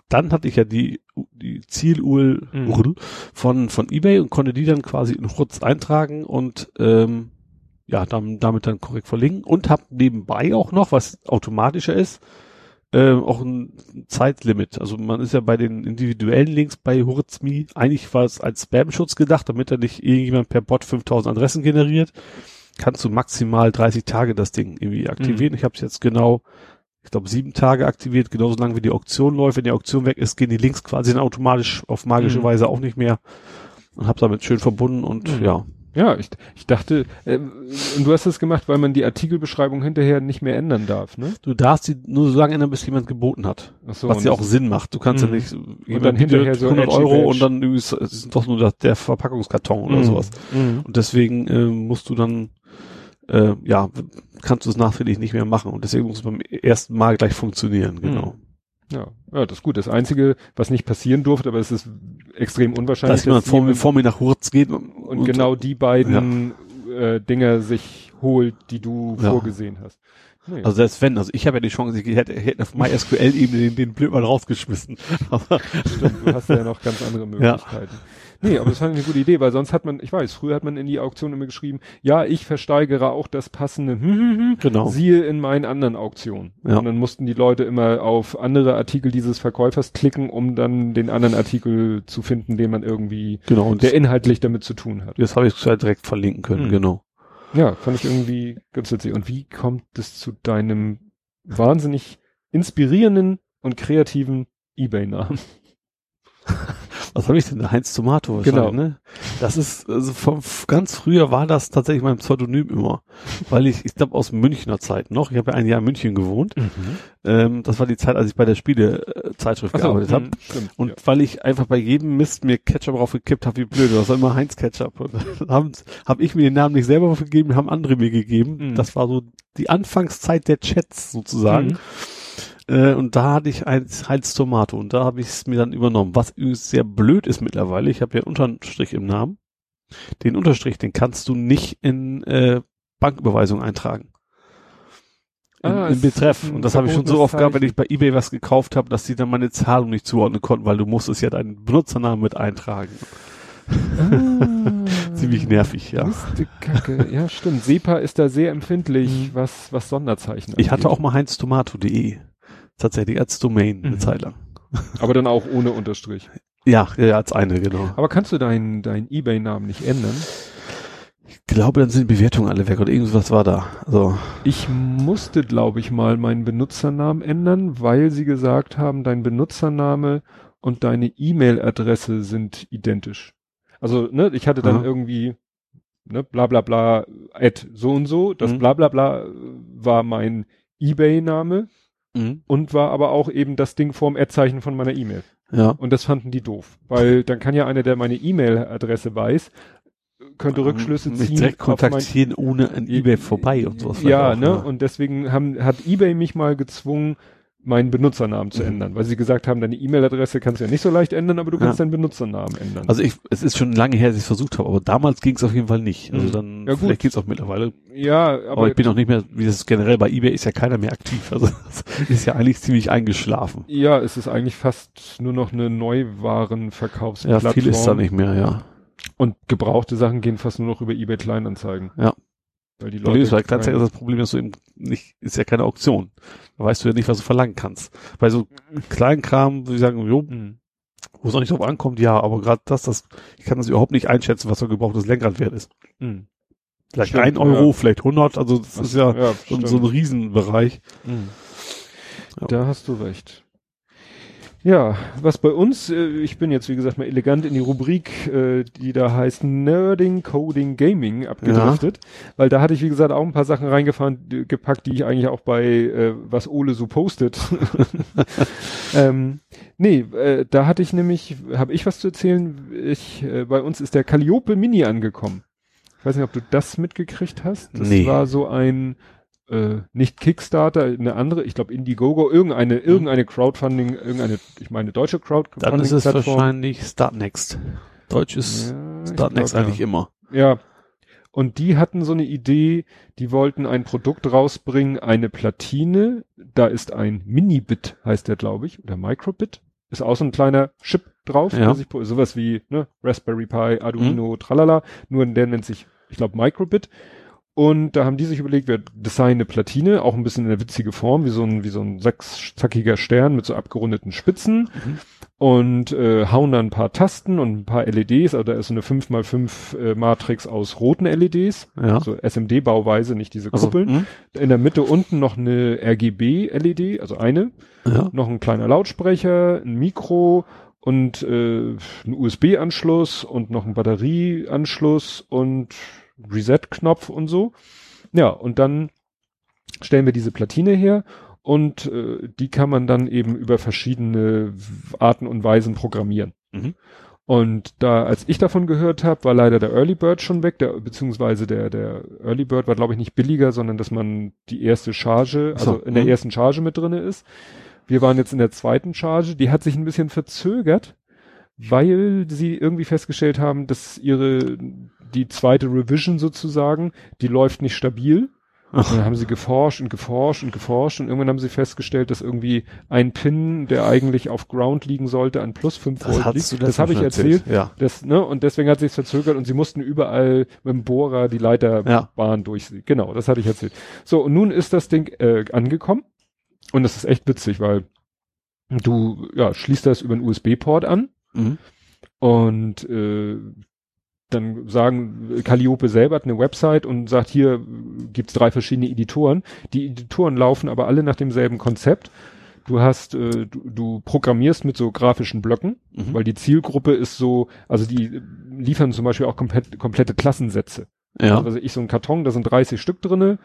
dann hatte ich ja die, die Zieluhr Mhm. von, von eBay und konnte die dann quasi in Hurz eintragen und ähm, ja, dann, damit dann korrekt verlinken und habe nebenbei auch noch, was automatischer ist, äh, auch ein Zeitlimit. Also man ist ja bei den individuellen Links bei Hurzmi, eigentlich war es als Spam-Schutz gedacht, damit er nicht irgendjemand per Bot 5000 Adressen generiert. Kannst du maximal 30 Tage das Ding irgendwie aktivieren. Ich habe es jetzt genau, ich glaube sieben Tage aktiviert, genauso lange wie die Auktion läuft. Wenn die Auktion weg ist, gehen die Links quasi dann automatisch auf magische Mhm. Weise auch nicht mehr und habe damit schön verbunden und Mhm. ja. Ja, ich, ich dachte, äh, und du hast das gemacht, weil man die Artikelbeschreibung hinterher nicht mehr ändern darf, ne? Du darfst sie nur so lange ändern, bis jemand geboten hat. Ach so, was und ja auch Sinn macht. Du kannst Mhm. ja nicht, dann jemand hinterher so 100 edgy Euro und dann ist, es ist doch nur das, der Verpackungskarton oder Mhm. sowas. Mhm. Und deswegen äh, musst du dann, äh, ja, kannst du es nachträglich nicht mehr machen. Und deswegen muss es beim ersten Mal gleich funktionieren, genau. Ja, ja, das ist gut. Das Einzige, was nicht passieren durfte, aber es ist extrem unwahrscheinlich, Dass jemand vor, mir- jemand- vor mir nach Hurz geht und, genau die beiden äh, Dinger sich holt, die du Ja. vorgesehen hast. Nee. Also selbst wenn, also ich habe ja die Chance, ich hätte, hätte auf MySQL-Ebene den, den blöd mal rausgeschmissen. Aber Stimmt, du hast ja noch ganz andere Möglichkeiten. Nee, aber das fand ich eine gute Idee, weil sonst hat man, ich weiß, früher hat man in die Auktion immer geschrieben, ja, ich versteigere auch das passende, hm, hm, hm, Genau. siehe in meinen anderen Auktionen. Ja. Und dann mussten die Leute immer auf andere Artikel dieses Verkäufers klicken, um dann den anderen Artikel zu finden, den man irgendwie, genau, und der inhaltlich damit zu tun hat. das habe ich halt direkt verlinken können, Hm. genau. Ja, fand ich irgendwie ganz witzig. Und wie kommt es zu deinem wahnsinnig inspirierenden und kreativen Ebay-Namen? Was habe ich denn? Heinz Tomato Genau. ne? Das ist, also vom, ganz früher war das tatsächlich mein Pseudonym immer. Weil ich, ich glaube aus Münchner Zeit noch, ich habe ja ein Jahr in München gewohnt. Ähm, das war die Zeit, als ich bei der Spiele-Zeitschrift Ach so, gearbeitet habe. hm, stimmt, Und ja. weil ich einfach bei jedem Mist mir Ketchup draufgekippt habe, wie blöd. Das war immer Heinz Ketchup. Und dann haben hab ich mir den Namen nicht selber gegeben, haben andere mir gegeben. Mhm. Das war so die Anfangszeit der Chats sozusagen. Mhm. Äh, und da hatte ich Heinz, Heinz Tomato und da habe ich es mir dann übernommen. Was übrigens sehr blöd ist mittlerweile. Ich habe ja einen Unterstrich im Namen. Den Unterstrich, den kannst du nicht in äh, Banküberweisung eintragen. In, Ah, Im es Betreff. Und das habe ich schon so oft gehabt, wenn ich bei eBay was gekauft habe, dass die dann meine Zahlung nicht zuordnen konnten, weil du musstest ja deinen Benutzernamen mit eintragen. Ah. Ziemlich nervig, ja. Kacke. Ja, stimmt. SEPA ist da sehr empfindlich, was, was Sonderzeichen Ich hatte angeht. auch mal heinztomato.de. Tatsächlich als Domain eine Mhm. Zeit lang. Aber dann auch ohne Unterstrich. Ja, ja, als eine, genau. Aber kannst du deinen deinen eBay-Namen nicht ändern? Ich glaube, dann sind die Bewertungen alle weg oder irgendwas war da. Also, Ich musste, glaube ich, mal meinen Benutzernamen ändern, weil sie gesagt haben, dein Benutzername und deine E-Mail-Adresse sind identisch. Also, ne, ich hatte dann Aha. irgendwie, ne, bla bla bla, at so und so. Das Mhm. bla bla bla war mein eBay-Name mhm. und war aber auch eben das Ding vorm Ad-Zeichen von meiner E-Mail. ja. Und das fanden die doof. Weil dann kann ja einer, der meine E-Mail-Adresse weiß, könnte Rückschlüsse Mich ziehen. direkt auf mein- kontaktieren ohne an eBay vorbei und sowas. Ja, ne? auch, Und deswegen haben, hat eBay mich mal gezwungen, meinen Benutzernamen zu Mhm. ändern, weil sie gesagt haben, deine E-Mail-Adresse kannst du ja nicht so leicht ändern, aber du kannst Ja. deinen Benutzernamen ändern. Also ich, es ist schon lange her, dass ich es versucht habe, aber damals ging es auf jeden Fall nicht. Also Mhm. dann, Ja, gut. vielleicht geht's auch mittlerweile. ja, aber, Aber, ich bin auch nicht mehr, wie das generell bei eBay ist ja keiner mehr aktiv. Also ist ja eigentlich ziemlich eingeschlafen. ja, es ist eigentlich fast nur noch eine Ja, Neuwarenverkaufsplattform. viel ist da nicht mehr, ja. Und gebrauchte Sachen gehen fast nur noch über eBay Kleinanzeigen. Ja. Weil die Problem Leute bei Kleinanzeigen ist das Problem, dass du eben nicht, ist ja keine Auktion. Da weißt du ja nicht, was du verlangen kannst. Bei so Kleinkram, wo die sagen, jo, Mhm. wo es auch nicht drauf ankommt, ja, aber gerade das, das, ich kann das überhaupt nicht einschätzen, was so ein gebrauchtes Lenkrad wert ist. Mhm. Vielleicht Stimmt, ein Euro, ja. vielleicht 100, also das ist ja, ja so, so ein Riesenbereich. Mhm. Ja. Da hast du recht. Ja, was bei uns, äh, ich bin jetzt wie gesagt mal elegant in die Rubrik, äh, die da heißt Nerding, Coding, Gaming abgedriftet, weil da hatte ich wie gesagt auch ein paar Sachen reingefahren, gepackt, die ich eigentlich auch bei äh, was Ole so postet. ähm, nee, äh, da hatte ich nämlich, habe ich was zu erzählen. Ich, äh, bei uns ist der Calliope Mini angekommen. Ich weiß nicht, ob du das mitgekriegt hast. Das Nee. war so ein äh, nicht Kickstarter, eine andere, ich glaube Indiegogo, irgendeine, irgendeine Crowdfunding, irgendeine, ich meine deutsche Dann Crowdfunding. ist es wahrscheinlich Startnext. Deutsch ist ja, ich Startnext glaub, eigentlich immer. Ja. Und die hatten so eine Idee, die wollten ein Produkt rausbringen, eine Platine, da ist ein Minibit, heißt der, glaube ich, oder Microbit, ist auch so ein kleiner Chip drauf, Ja. Mhm. sich, sowas wie ne, Raspberry Pi, Arduino, tralala, nur der nennt sich, ich glaube, Microbit. Und da haben die sich überlegt, wir designen eine Platine, auch ein bisschen in eine witzige Form, wie so ein, wie so ein sechszackiger Stern mit so abgerundeten Spitzen Mhm. und äh, hauen dann ein paar Tasten und ein paar LEDs, also da ist so eine 5x5 äh, Matrix aus roten LEDs, Ja. so SMD-Bauweise, nicht diese Also, Kuppeln. hm, In der Mitte unten noch eine RGB-LED, also eine, ja. noch ein kleiner Lautsprecher, ein Mikro und äh, ein USB-Anschluss und noch ein Batterieanschluss und Reset-Knopf und so. Ja, und dann stellen wir diese Platine her und äh, die kann man dann eben über verschiedene Arten und Weisen programmieren. Mhm. Und da, als ich davon gehört habe, war leider der Early Bird schon weg, der, beziehungsweise der, der Early Bird war, glaube ich, nicht billiger, sondern dass man die erste Charge, also So, in der mhm. ersten Charge mit drinne ist. Wir waren jetzt in der zweiten Charge, die hat sich ein bisschen verzögert, weil sie irgendwie festgestellt haben, dass ihre, die zweite Revision sozusagen, die läuft nicht stabil. Und dann haben sie geforscht und geforscht und geforscht und irgendwann haben sie festgestellt, dass irgendwie ein Pin, der eigentlich auf Ground liegen sollte, an plus 5 Volt liegt. Das letztes habe ich erzählt. Ja. Das, ne, und deswegen hat sich verzögert und sie mussten überall mit dem Bohrer die Leiterbahn Ja. durch. Genau, das hatte ich erzählt. So, und nun ist das Ding äh, angekommen und das ist echt witzig, weil du ja schließt das über einen USB-Port an Mhm. und äh, dann sagen, Calliope selber hat eine Website und sagt, hier gibt's drei verschiedene Editoren. Die Editoren laufen aber alle nach demselben Konzept. Du hast, äh, du, du programmierst mit so grafischen Blöcken, Mhm. weil die Zielgruppe ist so, also die liefern zum Beispiel auch komplett, komplette Klassensätze. Ja. Also ich so ein Karton, da sind 30 Stück drinne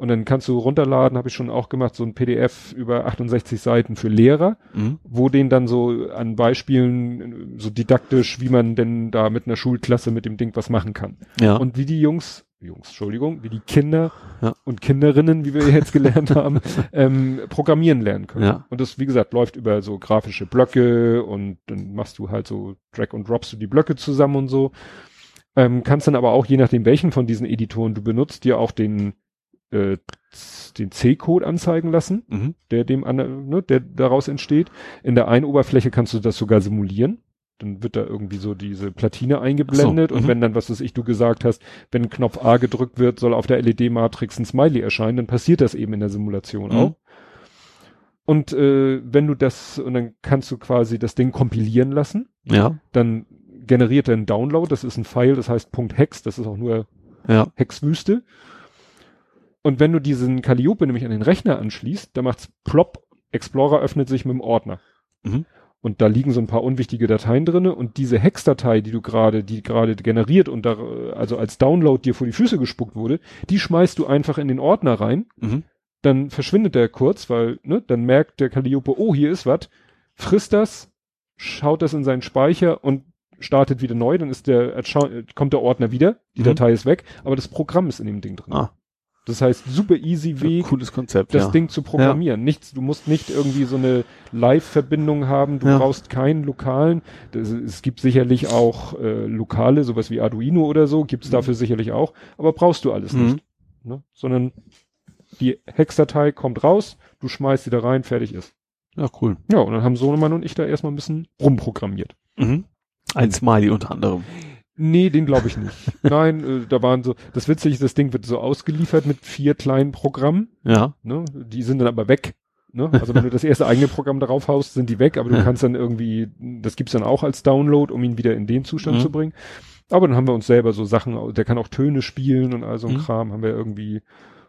und dann kannst du runterladen, habe ich schon auch gemacht, so ein PDF über 68 Seiten für Lehrer, Mhm. wo den dann so an Beispielen so didaktisch, wie man denn da mit einer Schulklasse mit dem Ding was machen kann. Ja. Und wie die Jungs, Jungs, Entschuldigung, wie die Kinder Ja. und Kinderinnen, wie wir jetzt gelernt haben, ähm, programmieren lernen können. Ja. Und das, wie gesagt, läuft über so grafische Blöcke und dann machst du halt so Drag und Drops du die Blöcke zusammen und so. Ähm, kannst dann aber auch, je nachdem welchen von diesen Editoren du benutzt, dir auch den, äh, den C-Code anzeigen lassen, Mhm. der dem ne, der daraus entsteht. In der einen Oberfläche kannst du das sogar simulieren. Dann wird da irgendwie so diese Platine eingeblendet so, und mhm. wenn dann, was weiß ich, du gesagt hast, wenn Knopf A gedrückt wird, soll auf der LED-Matrix ein Smiley erscheinen, dann passiert das eben in der Simulation Mhm. auch. Und äh, wenn du das, und dann kannst du quasi das Ding kompilieren lassen, Ja. dann generiert er einen Download, das ist ein File, das heißt .hex, das ist auch nur Ja. Hexwüste. Und wenn du diesen Calliope nämlich an den Rechner anschließt, dann macht's plop, Explorer öffnet sich mit dem Ordner. Mhm. Und da liegen so ein paar unwichtige Dateien drinne und diese Hex-Datei, die du gerade, die gerade generiert und da, also als Download dir vor die Füße gespuckt wurde, die schmeißt du einfach in den Ordner rein, Mhm. dann verschwindet der kurz, weil, ne, dann merkt der Calliope, oh, hier ist was, frisst das, schaut das in seinen Speicher und startet wieder neu, dann ist der, äh, kommt der Ordner wieder, die Mhm. Datei ist weg, aber das Programm ist in dem Ding drin. Ah. Das heißt, super easy Weg, Cooles Konzept, das ja. Ding zu programmieren. Nichts, du musst nicht irgendwie so eine Live-Verbindung haben, du Ja. brauchst keinen lokalen. Das, es gibt sicherlich auch äh, lokale, sowas wie Arduino oder so, gibt's Mhm. dafür sicherlich auch, aber brauchst du alles Mhm. nicht. Ne? Sondern die Hexdatei kommt raus, du schmeißt sie da rein, fertig ist. Ja, cool. Ja, und dann haben Sohnemann und ich da erstmal ein bisschen rumprogrammiert. Mhm. Ein Smiley unter anderem. Nee, den glaube ich nicht. Nein, äh, da waren so, das Witzige ist, das Ding wird so ausgeliefert mit vier kleinen Programmen. Ja. Ne? Die sind dann aber weg. Ne? Also wenn du das erste eigene Programm darauf haust, sind die weg, aber du Ja. kannst dann irgendwie, das gibt's dann auch als Download, um ihn wieder in den Zustand Mhm. zu bringen. Aber dann haben wir uns selber so Sachen, der kann auch Töne spielen und all so ein Mhm. Kram, haben wir irgendwie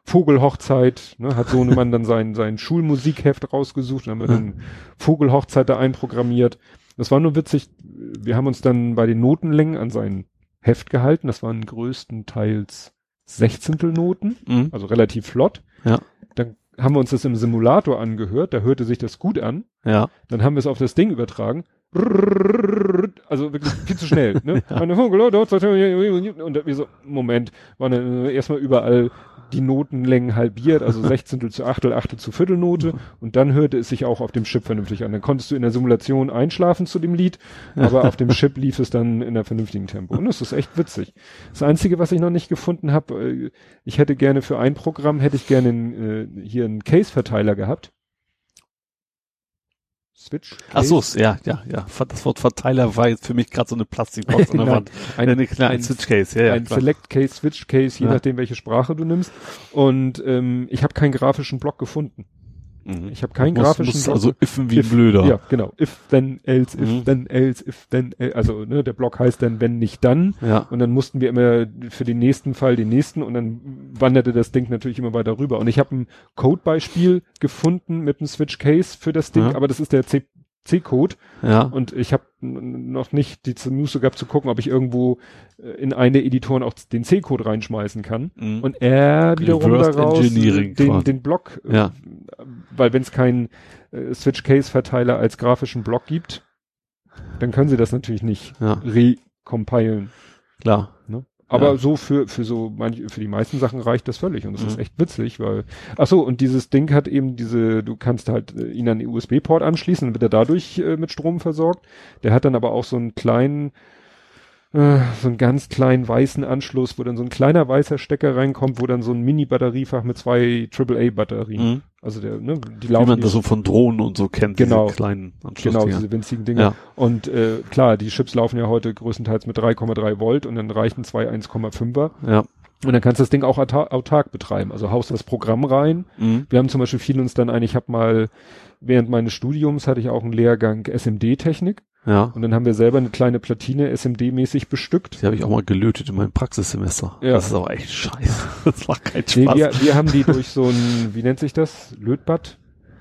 Vogelhochzeit, ne, hat Sohnemann dann sein, sein Schulmusikheft rausgesucht, dann haben wir dann Vogelhochzeit da einprogrammiert. Das war nur witzig, wir haben uns dann bei den Notenlängen an sein Heft gehalten, das waren größtenteils Sechzehntelnoten, Mhm. also relativ flott. Ja. Dann haben wir uns das im Simulator angehört, da hörte sich das gut an. Ja. Dann haben wir es auf das Ding übertragen. Also wirklich viel zu schnell. Ne? Vogel, oh, und wir so, Moment, waren dann äh, erstmal überall die Notenlängen halbiert, also Sechzehntel zu Achtel, Achtel zu Viertelnote und dann hörte es sich auch auf dem Chip vernünftig an. Dann konntest du in der Simulation einschlafen zu dem Lied, aber auf dem Chip lief es dann in einer vernünftigen Tempo. Und das ist echt witzig. Das Einzige, was ich noch nicht gefunden habe, äh, ich hätte gerne für ein Programm, hätte ich gerne einen, äh, hier einen Case-Verteiler gehabt. Switch. Ach so, ja, ja, ja. Das Wort Verteiler war jetzt für mich gerade so eine Plastikbox an der Wand. ein- kleine ein- Switch-Case, ja, ja. ein klar. Select Case, Switch Case, je Ja. nachdem, welche Sprache du nimmst. Und ähm, ich habe keinen grafischen Block gefunden. Mhm. Ich habe keinen Muss- grafischen muss also iffen wie ein If- Blöder. Ja, genau. If then else, if Mhm. then else, if then else. Also ne, der Block heißt dann wenn nicht dann. Ja. Und dann mussten wir immer für den nächsten Fall den nächsten und dann wanderte das Ding natürlich immer weiter rüber. Und ich habe ein Codebeispiel gefunden mit einem Switch Case für das Ding, Ja. aber das ist der C C-Code Ja. und ich habe noch nicht die Muße gehabt zu gucken, ob ich irgendwo äh, in eine Editoren auch den C-Code reinschmeißen kann. Mhm. Und er wiederum Reverse daraus den, quasi. den Block, äh, Ja. weil wenn es keinen äh, Switch-Case-Verteiler als grafischen Block gibt, dann können sie das natürlich nicht ja, recompilen. klar. Aber Ja. so für, für so manche, für die meisten Sachen reicht das völlig und das Mhm. ist echt witzig, weil, ach so, und dieses Ding hat eben diese, du kannst halt äh, ihn an den USB-Port anschließen, dann wird er dadurch äh, mit Strom versorgt. Der hat dann aber auch so einen kleinen, äh, so einen ganz kleinen weißen Anschluss, wo dann so ein kleiner weißer Stecker reinkommt, wo dann so ein Mini-Batteriefach mit zwei AAA-Batterien, Mhm. also der, ne, die Wie laufen man nicht- das so von Drohnen und so kennt, Genau. diese kleinen Genau, Anschlussdinger. diese winzigen Dinger. Ja. Und äh, klar, die Chips laufen ja heute größtenteils mit 3,3 Volt und dann reichen zwei 1,5er. Ja. Und dann kannst du das Ding auch autar autark betreiben. Also haust das Programm rein. Mhm. Wir haben zum Beispiel viel uns dann ein, ich habe mal, während meines Studiums hatte ich auch einen Lehrgang SMD-Technik. Ja. Und dann haben wir selber eine kleine Platine SMD-mäßig bestückt. Die habe ich auch mal gelötet in meinem Praxissemester. Ja. Das ist aber echt scheiße. Das macht keinen Nee, Spaß. wir, wir haben die durch so ein, wie nennt sich das? Lötbad?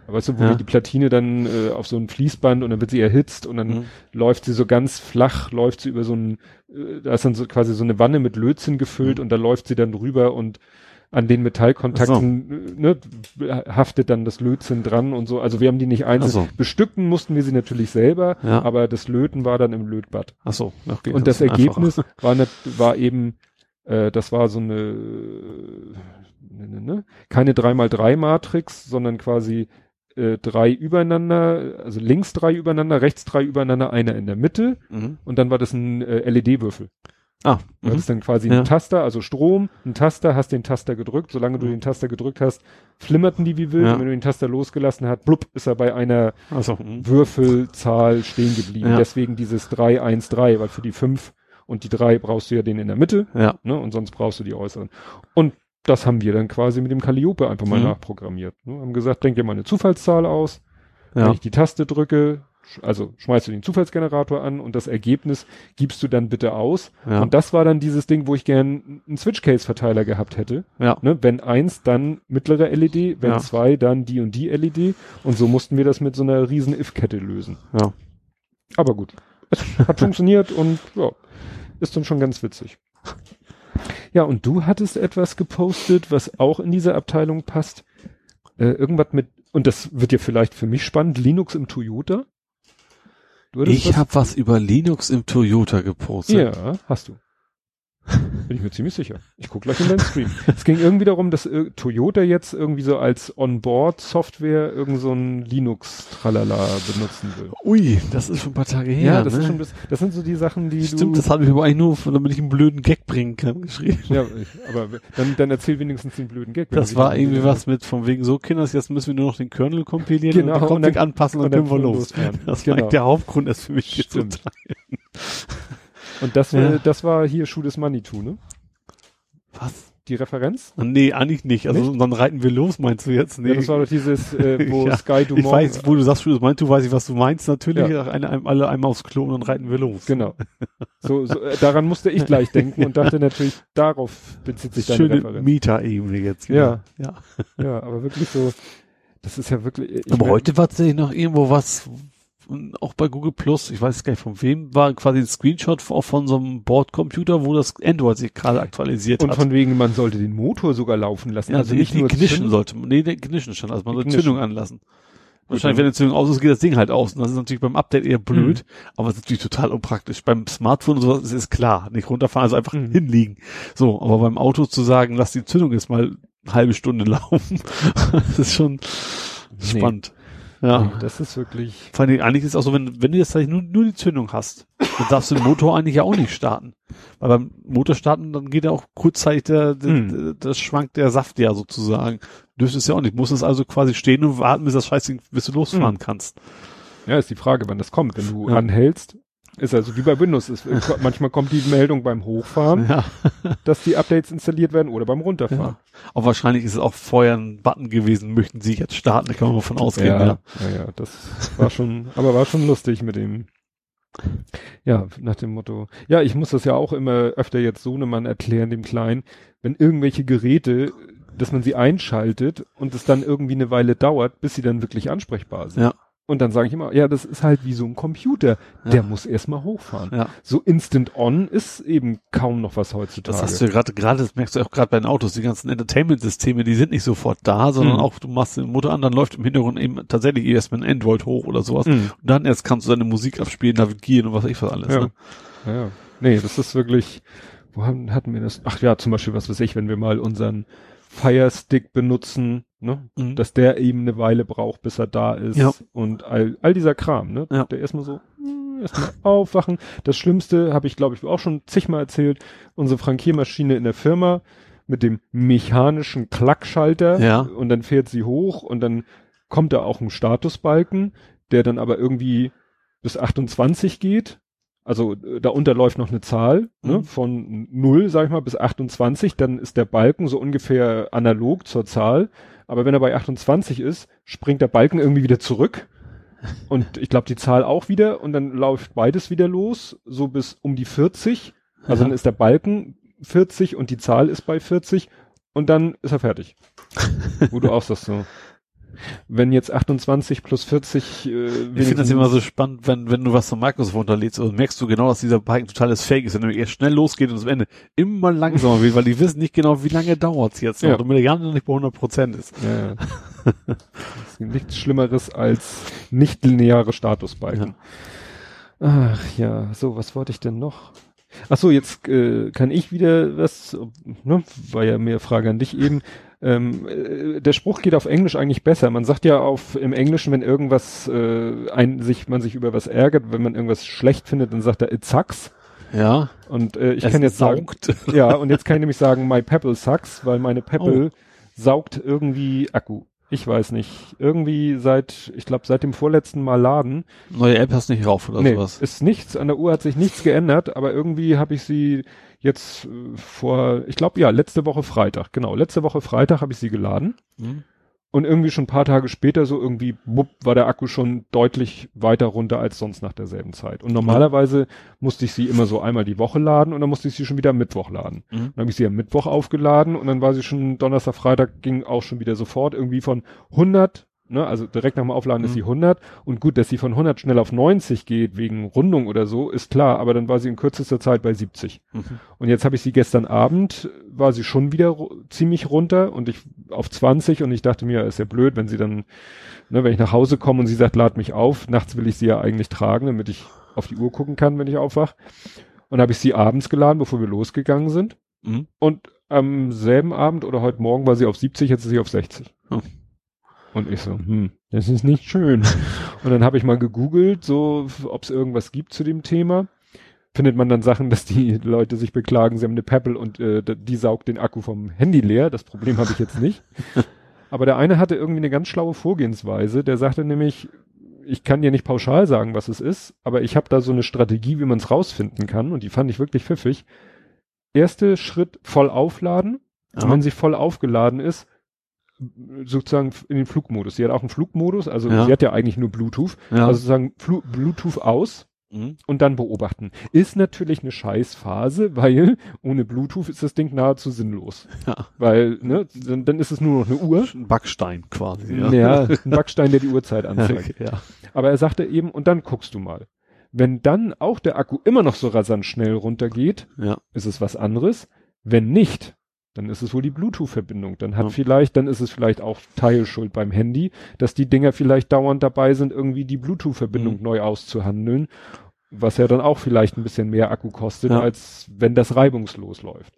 Weißt du, wo Ja. die Platine dann äh, auf so ein Fließband und dann wird sie erhitzt und dann Mhm. läuft sie so ganz flach, läuft sie über so ein, äh, da ist dann so quasi so eine Wanne mit Lötzinn gefüllt Mhm. und da läuft sie dann drüber und an den Metallkontakten äh, ne, haftet dann das Lötzinn dran und so. Also wir haben die nicht einzeln. So. Bestücken mussten wir sie natürlich selber, Ja. aber das Löten war dann im Lötbad. Ach so. Okay, Und das ist Ergebnis einfacher. war, nicht, war eben, äh, das war so eine, ne, ne, ne, keine 3x3 Matrix, sondern quasi äh, drei übereinander, also links drei übereinander, rechts drei übereinander, einer in der Mitte Mhm. und dann war das ein äh, LED-Würfel. Ah. Das Mhm. ist dann quasi Ja. ein Taster, also Strom, ein Taster, hast den Taster gedrückt, solange du Mhm. den Taster gedrückt hast, flimmerten die wie wild, Ja. und wenn du den Taster losgelassen hast, blub, ist er bei einer so. Mhm. Würfelzahl stehen geblieben. Ja. Deswegen dieses 3, 1, 3, weil für die 5 und die 3 brauchst du ja den in der Mitte, Ja. ne, und sonst brauchst du die äußeren. Und das haben wir dann quasi mit dem Calliope einfach mal Mhm. nachprogrammiert. Ne? Haben gesagt, denk dir mal eine Zufallszahl aus. Wenn Ja. ich die Taste drücke, also schmeißt du den Zufallsgenerator an und das Ergebnis gibst du dann bitte aus. Ja. Und das war dann dieses Ding, wo ich gern einen Switch-Case-Verteiler gehabt hätte. Ja. Ne? Wenn eins, dann mittlere LED, wenn Ja. zwei, dann die und die LED. Und so mussten wir das mit so einer riesen If-Kette lösen. Ja. Aber gut. Es hat funktioniert und ja, ist dann schon ganz witzig. Ja, und du hattest etwas gepostet, was auch in diese Abteilung passt. Äh, irgendwas mit, und das wird ja vielleicht für mich spannend, Linux im Toyota? Ich habe was über Linux im Toyota gepostet. Ja, hast du. Bin ich mir ziemlich sicher. Ich gucke gleich in deinen Stream. es ging irgendwie darum, dass äh, Toyota jetzt irgendwie so als Onboard-Software irgend so ein Linux-Tralala benutzen will. Ui, das ist schon ein paar Tage her. Ja, das ne? ist schon, das, das sind so die Sachen, die Stimmt, du. das habe ich aber eigentlich nur, damit ich einen blöden Gag bringen kann, geschrieben. ja, aber dann, dann erzähl wenigstens den blöden Gag. Das war irgendwie was mit von wegen so, Kinders, jetzt müssen wir nur noch den Kernel kompilieren Genau, und den Config anpassen und, und dann können wir los. losfahren. Das war Genau. eigentlich der Hauptgrund, das für mich Stimmt. zu Und das, Ja. äh, das war hier is Money Too, ne? Was? Die Referenz? Nee, eigentlich nicht. Also Nicht? dann reiten wir los, meinst du jetzt? Nee. Ja, das war doch dieses, äh, wo Ja, Sky du ich weiß, wo du sagst, du meinst, du weißt ich, was du meinst, natürlich. Ja. Eine, ein, alle einmal aufs Klo und dann reiten wir los. Genau. So, so äh, daran musste ich gleich denken und dachte natürlich, darauf bezieht sich deine Schöne Referenz. Meta-Ebene jetzt. Ja. ja. Ja, aber wirklich so, das ist ja wirklich. Ich Aber heute war tatsächlich noch irgendwo was, und auch bei Google Plus, ich weiß gar nicht von wem, war quasi ein Screenshot auch von so einem Bordcomputer, wo das Android sich gerade aktualisiert Und hat. von wegen, man sollte den Motor sogar laufen lassen. ja, also nicht nur Ignition sollte man, nee, Ignition schon, also man soll. Zündung anlassen. Wahrscheinlich, wenn die Zündung aus ist, geht das Ding halt aus. Und das ist natürlich beim Update eher blöd, Mhm. aber es ist natürlich total unpraktisch. Beim Smartphone und sowas ist es klar. Nicht runterfahren, also einfach Mhm. hinliegen. So, aber beim Auto zu sagen, lass die Zündung jetzt mal eine halbe Stunde laufen, das ist schon Nee. spannend. Ja. Nee, das ist wirklich. Vor allem, eigentlich ist auch so, wenn, wenn du jetzt nur, nur die Zündung hast, dann darfst du den Motor eigentlich ja auch nicht starten. Weil beim Motor starten, dann geht ja auch kurzzeitig der, der, Hm. der, das schwankt der Saft ja sozusagen. Dürfte es ja auch nicht. Musst es also quasi stehen und warten, bis das Scheißding, bis du losfahren Hm. kannst. Ja, ist die Frage, wann das kommt. Wenn du Ja. anhältst, ist also wie bei Windows. Ist, manchmal kommt die Meldung beim Hochfahren, Ja. dass die Updates installiert werden oder beim Runterfahren. Aber wahrscheinlich ist es auch vorher ein Button gewesen, möchten sie jetzt starten, da kann man mal von ausgehen, ja. ja, ja, ja, das war schon, aber war schon lustig mit dem, ja, nach dem Motto, ja, ich muss das ja auch immer öfter jetzt Sohnemann erklären, dem Kleinen, wenn irgendwelche Geräte, dass man sie einschaltet und es dann irgendwie eine Weile dauert, bis sie dann wirklich ansprechbar sind. Ja. Und dann sage ich immer, ja, das ist halt wie so ein Computer, Ja. der muss erstmal hochfahren. Ja. So Instant On ist eben kaum noch was heutzutage. Das hast du ja gerade, gerade, das merkst du auch gerade bei den Autos, die ganzen Entertainment-Systeme, die sind nicht sofort da, sondern Mhm. auch du machst den Motor an, dann läuft im Hintergrund eben tatsächlich erstmal ein Android hoch oder sowas. Mhm. Und dann erst kannst du deine Musik abspielen, navigieren und was weiß ich was alles. Ja. Ne? Ja. Nee, das ist wirklich, wo haben, hatten wir das? Ach ja, zum Beispiel, was weiß ich, wenn wir mal unseren Fire Stick benutzen, ne? Mhm. Dass der eben eine Weile braucht, bis er da ist. Ja. Und all, all dieser Kram, ne? Ja. Der erstmal so, hm, erstmal aufwachen. Das Schlimmste habe ich, glaube ich, auch schon zigmal erzählt. Unsere Frankiermaschine in der Firma mit dem mechanischen Klackschalter. Ja. Und dann fährt sie hoch und dann kommt da auch ein Statusbalken, der dann aber irgendwie bis 28 geht. Also äh, da läuft noch eine Zahl, ne, Mhm. von 0, sag ich mal, bis 28, dann ist der Balken so ungefähr analog zur Zahl. Aber wenn er bei 28 ist, springt der Balken irgendwie wieder zurück. Und ich glaube, die Zahl auch wieder. Und dann läuft beides wieder los, so bis um die 40. Also Ja. dann ist der Balken 40 und die Zahl ist bei 40. Und dann ist er fertig. Wo du auch sagst so, Wenn jetzt 28 plus 40, äh, Ich finde das immer so spannend, wenn, wenn du was von Microsoft runterlädst und merkst du genau, dass dieser Balken totales Fake ist, wenn er erst schnell losgeht und am Ende immer langsamer wird, weil die wissen nicht genau, wie lange dauert's jetzt noch, Ja. damit der gar nicht bei 100 Prozent ist. Ja. ist nichts Schlimmeres als nicht lineare Statusbalken. Ach ja, so, was wollte ich denn noch? Ach so, jetzt äh, kann ich wieder was, ne, war ja mehr Frage an dich eben. Ähm, äh, der Spruch geht auf Englisch eigentlich besser. Man sagt ja auf im Englischen, wenn irgendwas äh, ein, sich man sich über was ärgert, wenn man irgendwas schlecht findet, dann sagt er it sucks. Ja. Und äh, ich Es kann jetzt sagen, saugt. ja, und jetzt kann ich nämlich sagen, my Pebble sucks, weil meine Pebble saugt irgendwie Akku. Ich weiß nicht. Irgendwie seit, ich glaube, seit dem vorletzten Mal laden. Neue App hast nicht rauf oder nee, sowas. ist nichts. An der Uhr hat sich nichts geändert, aber irgendwie habe ich sie jetzt äh, vor, ich glaube, ja, letzte Woche Freitag, genau, letzte Woche Freitag habe ich sie geladen. Hm? Und irgendwie schon ein paar Tage später so irgendwie, bupp, war der Akku schon deutlich weiter runter als sonst nach derselben Zeit. Und normalerweise musste ich sie immer so einmal die Woche laden und dann musste ich sie schon wieder am Mittwoch laden. Mhm. Dann habe ich sie am Mittwoch aufgeladen und dann war sie schon Donnerstag, Freitag ging auch schon wieder sofort irgendwie von 100, ne, also direkt nach dem Aufladen ist Mhm. sie 100 und gut, dass sie von 100 schnell auf 90 geht wegen Rundung oder so, ist klar, aber dann war sie in kürzester Zeit bei 70. Mhm. Und jetzt habe ich sie gestern Abend, war sie schon wieder ziemlich runter und ich auf 20 und ich dachte mir, ist ja blöd, wenn sie dann, ne, wenn ich nach Hause komme und sie sagt, lad mich auf, nachts will ich sie ja eigentlich tragen, damit ich auf die Uhr gucken kann, wenn ich aufwach. Und habe ich sie abends geladen, bevor wir losgegangen sind. Mhm. Und am selben Abend oder heute Morgen war sie auf 70, jetzt ist sie auf 60. Oh. Und ich so, hm, das ist nicht schön. und dann habe ich mal gegoogelt, so, ob es irgendwas gibt zu dem Thema. Findet man dann Sachen, dass die Leute sich beklagen, sie haben eine Pebble und äh, die saugt den Akku vom Handy leer. Das Problem habe ich jetzt nicht. Aber der eine hatte irgendwie eine ganz schlaue Vorgehensweise. Der sagte nämlich, ich kann dir nicht pauschal sagen, was es ist, aber ich habe da so eine Strategie, wie man es rausfinden kann. Und die fand ich wirklich pfiffig. Erster Schritt voll aufladen. Ja. Und wenn sie voll aufgeladen ist, sozusagen in den Flugmodus. Sie hat auch einen Flugmodus, also Ja. sie hat ja eigentlich nur Bluetooth. Ja. Also sozusagen Flu Bluetooth aus Mhm. und dann beobachten. Ist natürlich eine Scheißphase, weil ohne Bluetooth ist das Ding nahezu sinnlos. Ja. Weil, ne, dann, dann ist es nur noch eine Uhr. Ein Backstein quasi. Ja, ein Backstein, der die Uhrzeit anzeigt. Okay, ja. Aber er sagte eben, und dann guckst du mal. Wenn dann auch der Akku immer noch so rasant schnell runtergeht, Ja. ist es was anderes. Wenn nicht, dann ist es wohl die Bluetooth-Verbindung. Dann hat Ja. vielleicht, dann ist es vielleicht auch Teilschuld beim Handy, dass die Dinger vielleicht dauernd dabei sind, irgendwie die Bluetooth-Verbindung Mhm. neu auszuhandeln, was ja dann auch vielleicht ein bisschen mehr Akku kostet, Ja. als wenn das reibungslos läuft.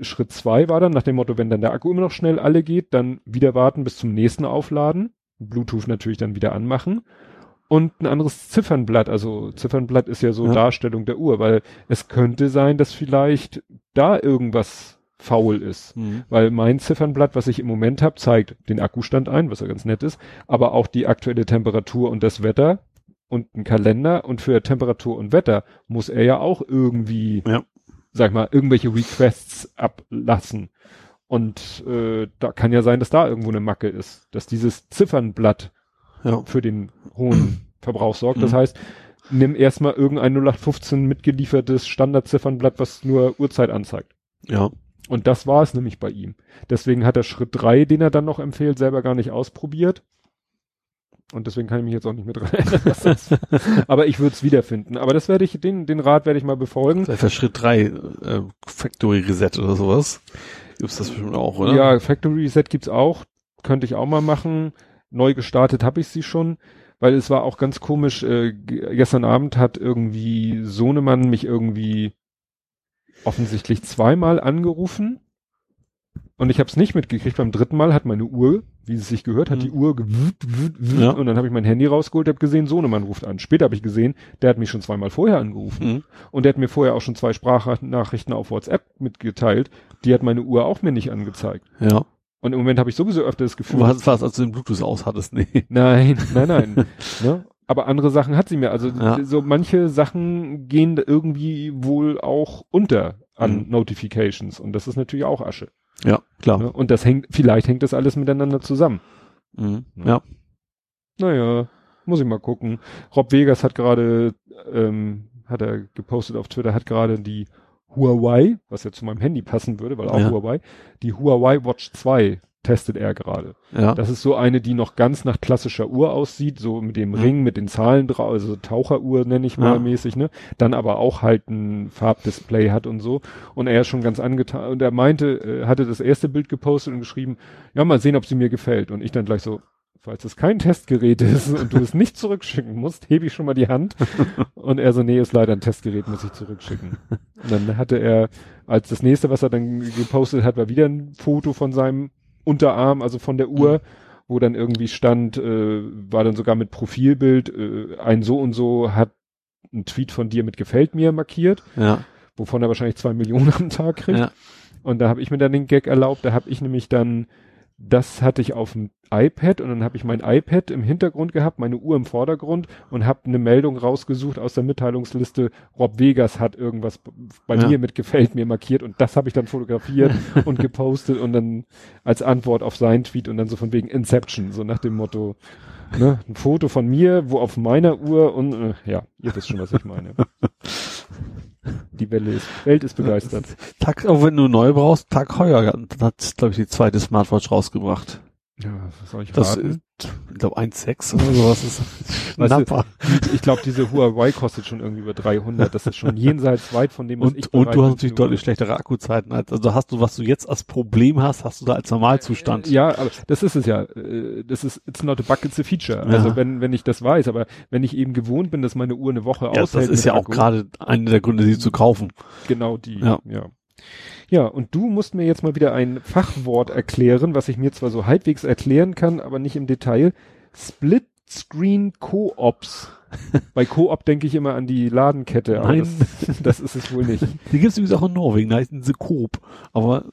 Schritt zwei war dann nach dem Motto, wenn dann der Akku immer noch schnell alle geht, dann wieder warten bis zum nächsten Aufladen, Bluetooth natürlich dann wieder anmachen und ein anderes Ziffernblatt. Also Ziffernblatt ist ja so Ja. Darstellung der Uhr, weil es könnte sein, dass vielleicht da irgendwas faul ist. Mhm. Weil mein Ziffernblatt, was ich im Moment habe, zeigt den Akkustand ein, was ja ganz nett ist, aber auch die aktuelle Temperatur und das Wetter und ein Kalender und für Temperatur und Wetter muss er ja auch irgendwie, Ja. sag mal, irgendwelche Requests ablassen. Und äh, da kann ja sein, dass da irgendwo eine Macke ist, dass dieses Ziffernblatt Ja. für den hohen Verbrauch sorgt. Das Mhm. heißt, nimm erstmal irgendein 0815 mitgeliefertes Standardziffernblatt, was nur Uhrzeit anzeigt. Ja. Und das war es nämlich bei ihm. Deswegen hat er Schritt drei, den er dann noch empfiehlt, selber gar nicht ausprobiert. Und deswegen kann ich mich jetzt auch nicht mehr dran erinnern. das. Aber ich würde es wiederfinden. Aber das werde ich, den, den Rat werde ich mal befolgen. Vielleicht für Schritt drei äh, Factory Reset oder sowas. Gibt's das bestimmt auch, oder? Ja, Factory Reset gibt's auch. Könnte ich auch mal machen. Neu gestartet habe ich sie schon. Weil es war auch ganz komisch, äh, ge- gestern Abend hat irgendwie Sohnemann mich irgendwie offensichtlich zweimal angerufen und ich habe es nicht mitgekriegt. Beim dritten Mal hat meine Uhr, wie es sich gehört, hat Mhm. die Uhr gewüt, wüt, wüt, Ja. und dann habe ich mein Handy rausgeholt, habe gesehen, Sohnemann ruft an. Später habe ich gesehen, der hat mich schon zweimal vorher angerufen Mhm. und der hat mir vorher auch schon zwei Sprachnachrichten auf WhatsApp mitgeteilt. Die hat meine Uhr auch mir nicht angezeigt. Ja. Und im Moment habe ich sowieso öfter das Gefühl, Du hast was, als du den Bluetooth aus hattest. Nee. Nein, nein, nein. ne? Aber andere Sachen hat sie mir. Also Ja. so manche Sachen gehen irgendwie wohl auch unter an Mhm. Notifications und das ist natürlich auch Asche. Ja, klar. Ne? Und das hängt, vielleicht hängt das alles miteinander zusammen. Mhm. Ja. Naja, muss ich mal gucken. Rob Vegas hat gerade, ähm, hat er gepostet auf Twitter, hat gerade die Huawei, was ja zu meinem Handy passen würde, weil auch Ja. Huawei, die Huawei Watch 2 testet er gerade. Ja. Das ist so eine, die noch ganz nach klassischer Uhr aussieht, so mit dem. Ring, mit den Zahlen drauf, also Taucheruhr nenne ich mal Ja. mäßig, ne? Dann aber auch halt ein Farbdisplay hat und so. Und er ist schon ganz angetan. Und er meinte, äh, hatte das erste Bild gepostet und geschrieben, ja, mal sehen, ob sie mir gefällt. Und ich dann gleich so, falls es kein Testgerät ist und du es nicht zurückschicken musst, hebe ich schon mal die Hand. Und er so, nee, ist leider ein Testgerät, muss ich zurückschicken. Und dann hatte er, als das nächste, was er dann gepostet hat, war wieder ein Foto von seinem Unterarm, also von der Uhr, wo dann irgendwie stand, äh, war dann sogar mit Profilbild, äh, ein so und so hat ein Tweet von dir mit gefällt mir markiert, Ja. wovon er wahrscheinlich zwei Millionen am Tag kriegt. Ja. Und da habe ich mir dann den Gag erlaubt, da habe ich nämlich dann, das hatte ich auf dem iPad und dann habe ich mein iPad im Hintergrund gehabt, meine Uhr im Vordergrund und habe eine Meldung rausgesucht aus der Mitteilungsliste, Rob Vegas hat irgendwas bei Ja. mir mit gefällt mir markiert und das habe ich dann fotografiert und gepostet und dann als Antwort auf seinen Tweet und dann so von wegen Inception, so nach dem Motto, ne, ein Foto von mir, wo auf meiner Uhr und äh, ja, ihr wisst schon, was ich meine. Die Welle ist, Welt ist begeistert. Tag, auch wenn du neu brauchst, Tag Heuer hat, glaube ich, die zweite Smartwatch rausgebracht. Ja, was soll ich Das raten? ist, ich glaube, 1,6 oder sowas ist Weißt du. Ich glaube, diese Huawei kostet schon irgendwie über 300. Das ist schon jenseits weit von dem, was ich Und, und bereit du hast natürlich deutlich schlechtere Akkuzeiten. Als, also hast du, was du jetzt als Problem hast, hast du da als Normalzustand. Ja, aber das ist es ja. Äh, Das ist, it's not a bug, it's a feature. Ja. Also wenn, wenn ich das weiß, aber wenn ich eben gewohnt bin, dass meine Uhr eine Woche Ja, das aushält. ist mit ja auch gerade einer der Gründe, sie zu kaufen. Genau die, Ja. ja. Ja, und du musst mir jetzt mal wieder ein Fachwort erklären, was ich mir zwar so halbwegs erklären kann, aber nicht im Detail. Split Screen Co-ops. Bei Co-op denke ich immer an die Ladenkette, aber Nein. das, das ist es wohl nicht. Die gibt es übrigens auch in Norwegen, da heißen sie Coop. Aber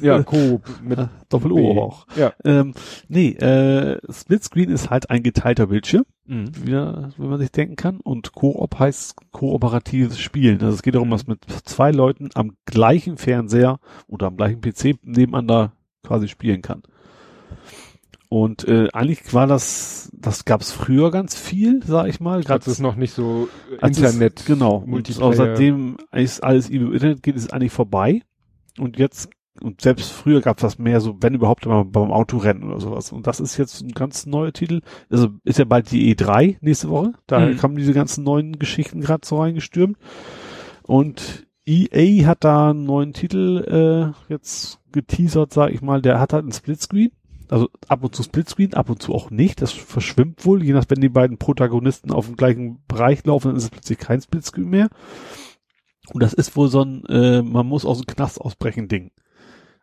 Ja, Coop mit äh, Doppel-O auch. Ja. Ähm, nee, äh, Splitscreen ist halt ein geteilter Bildschirm, Mhm. wie, wie man sich denken kann. Und Koop heißt kooperatives Spielen. Also es geht darum, Mhm. dass mit zwei Leuten am gleichen Fernseher oder am gleichen PC nebeneinander quasi spielen kann. Und äh, eigentlich war das, das gab es früher ganz viel, sag ich mal. Als es noch nicht so äh, als es- Internet, genau. Und außerdem ist alles über Internet geht, ist eigentlich vorbei. Und jetzt, und selbst früher gab es das mehr so, wenn überhaupt immer beim Autorennen oder sowas. Und das ist jetzt ein ganz neuer Titel. Also ist ja bald die E3 nächste Woche. Da Mhm. kamen diese ganzen neuen Geschichten gerade so reingestürmt. Und EA hat da einen neuen Titel äh, jetzt geteasert, sag ich mal. Der hat halt einen Splitscreen. Also ab und zu Splitscreen, ab und zu auch nicht. Das verschwimmt wohl, je nach wenn die beiden Protagonisten auf dem gleichen Bereich laufen, dann ist es plötzlich kein Splitscreen mehr. Und das ist wohl so ein, äh, man muss aus dem Knast ausbrechen Ding.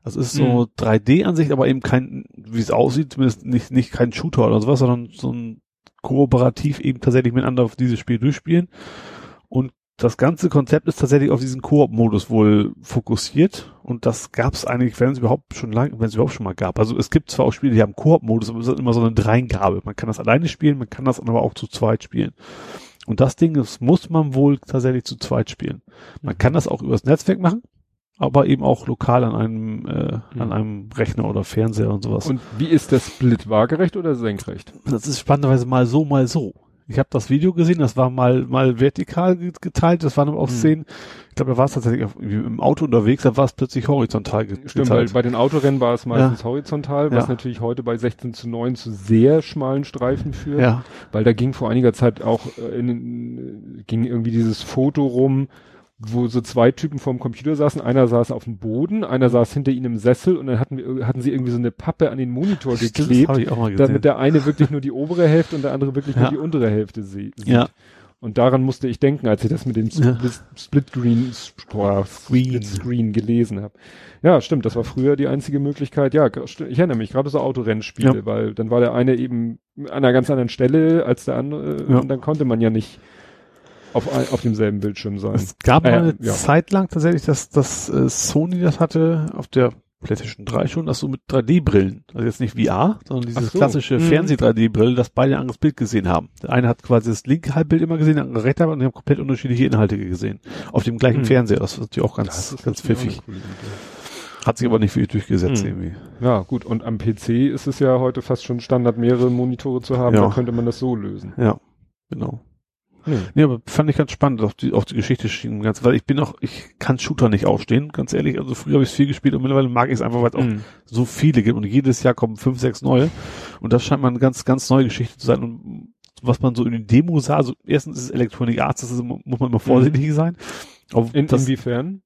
Das ist so Mhm. 3D-Ansicht, aber eben kein, wie es aussieht, zumindest nicht, nicht kein Shooter oder sowas, sondern so ein kooperativ eben tatsächlich miteinander auf dieses Spiel durchspielen. Und das ganze Konzept ist tatsächlich auf diesen Koop-Modus wohl fokussiert. Und das gab es eigentlich, wenn es überhaupt schon lang, wenn es überhaupt schon mal gab. Also es gibt zwar auch Spiele, die haben Koop-Modus, aber es ist immer so eine Dreingabe. Man kann das alleine spielen, man kann das aber auch zu zweit spielen. Und das Ding, das muss man wohl tatsächlich zu zweit spielen. Man kann das auch übers Netzwerk machen, aber eben auch lokal an einem, äh, Mhm. an einem Rechner oder Fernseher und sowas. Und wie ist der Split? Waagerecht oder senkrecht? Das ist spannenderweise mal so, mal so. Ich habe das Video gesehen, das war mal mal vertikal ge- geteilt, das waren aber auch Hm. Szenen, ich glaube, da war es tatsächlich im Auto unterwegs, da war es plötzlich horizontal ge Stimmt, weil geteilt. bei den Autorennen war es meistens horizontal, was Ja. natürlich heute bei 16 zu 9 zu sehr schmalen Streifen führt. ja, Weil da ging vor einiger Zeit auch äh, in, den- ging irgendwie dieses Foto rum, wo so zwei Typen vorm Computer saßen. Einer saß auf dem Boden, einer saß hinter ihnen im Sessel und dann hatten wir, hatten sie irgendwie so eine Pappe an den Monitor geklebt, damit der eine wirklich nur die obere Hälfte und der andere wirklich nur Ja. die untere Hälfte sie- sieht. Ja. Und daran musste ich denken, als ich das mit dem Ja. Split, Split Green boah, Split Screen gelesen habe. Ja, stimmt, das war früher die einzige Möglichkeit. Ja, ich erinnere mich, gerade so Autorennspiele, Ja. weil dann war der eine eben an einer ganz anderen Stelle als der andere Ja. und dann konnte man ja nicht auf, ein- auf demselben Bildschirm sein. Es gab Äh, mal eine ja. Zeit lang tatsächlich, dass, dass äh, Sony das hatte auf der PlayStation 3 schon, das so mit 3D-Brillen. Also jetzt nicht VR, sondern dieses so. klassische Mhm. Fernseh-3D-Brille, dass beide ein anderes Bild gesehen haben. Der eine hat quasi das linke Halbbild immer gesehen, der andere rechte Halbbild und die haben komplett unterschiedliche Inhalte gesehen. Auf dem gleichen Mhm. Fernseher. Das ist natürlich auch ganz, ganz pfiffig. Hat sich aber nicht viel durchgesetzt Mhm. irgendwie. Ja, gut. Und am PC ist es ja heute fast schon Standard, mehrere Monitore zu haben. Ja. Da könnte man das so lösen. Ja, genau. Nee. Nee, aber fand ich ganz spannend, auch die, auch die Geschichte schien ganz, weil ich bin auch, ich kann Shooter nicht ausstehen, ganz ehrlich. Also früher habe ich viel gespielt und mittlerweile mag ich es einfach, weil es auch Mhm. so viele gibt und jedes Jahr kommen fünf, sechs neue. Und das scheint mal eine ganz, ganz neue Geschichte zu sein. Und was man so in den Demos sah, also erstens ist es Electronic Arts, das ist, muss man immer vorsichtig sein. Aber In, das, inwiefern?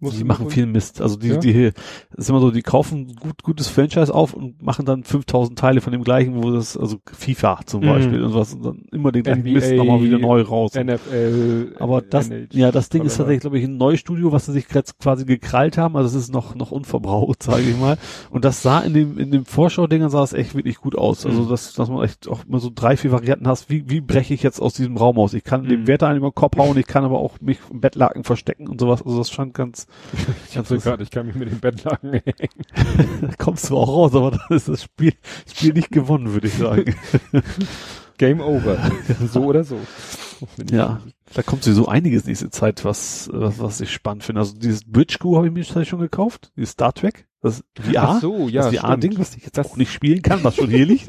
Die machen viel Mist. Also die, Ja? die, das ist immer so, die kaufen gut, gutes Franchise auf und machen dann 5000 Teile von dem gleichen, wo das, also FIFA zum Mhm. Beispiel und was, und dann immer den gleichen NBA, Mist nochmal wieder neu raus. NFL. Aber das, NH, ja, das Ding ist tatsächlich, glaube ich, ein Neustudio, was sie sich jetzt quasi gekrallt haben. Also es ist noch, noch unverbraucht, sage ich mal. Und das sah in dem, in dem Vorschau-Dingern sah es echt wirklich gut aus. Also, Mhm. dass, dass man echt auch mal so drei, vier Varianten hast. Wie, wie breche ich jetzt aus diesem Raum aus? Ich kann dem Mhm. Wärter einen über den Kopf hauen, ich kann aber auch mich im Bettlaken verstecken und sowas. Also das scheint ganz, Ich hab so gerade, ich kann mich mit den Bettlaken hängen. da kommst du auch raus, aber dann ist das Spiel, Spiel nicht gewonnen, würde ich sagen. Game over. so oder so. ja. Da kommt sowieso einiges nächste Zeit, was, was, was ich spannend finde. Also dieses Bridge Crew habe ich mir tatsächlich schon gekauft. Dieses Star Trek. Das VR. Ach so, ja. das VR-Ding, was ich jetzt auch nicht spielen kann, was schon hier liegt.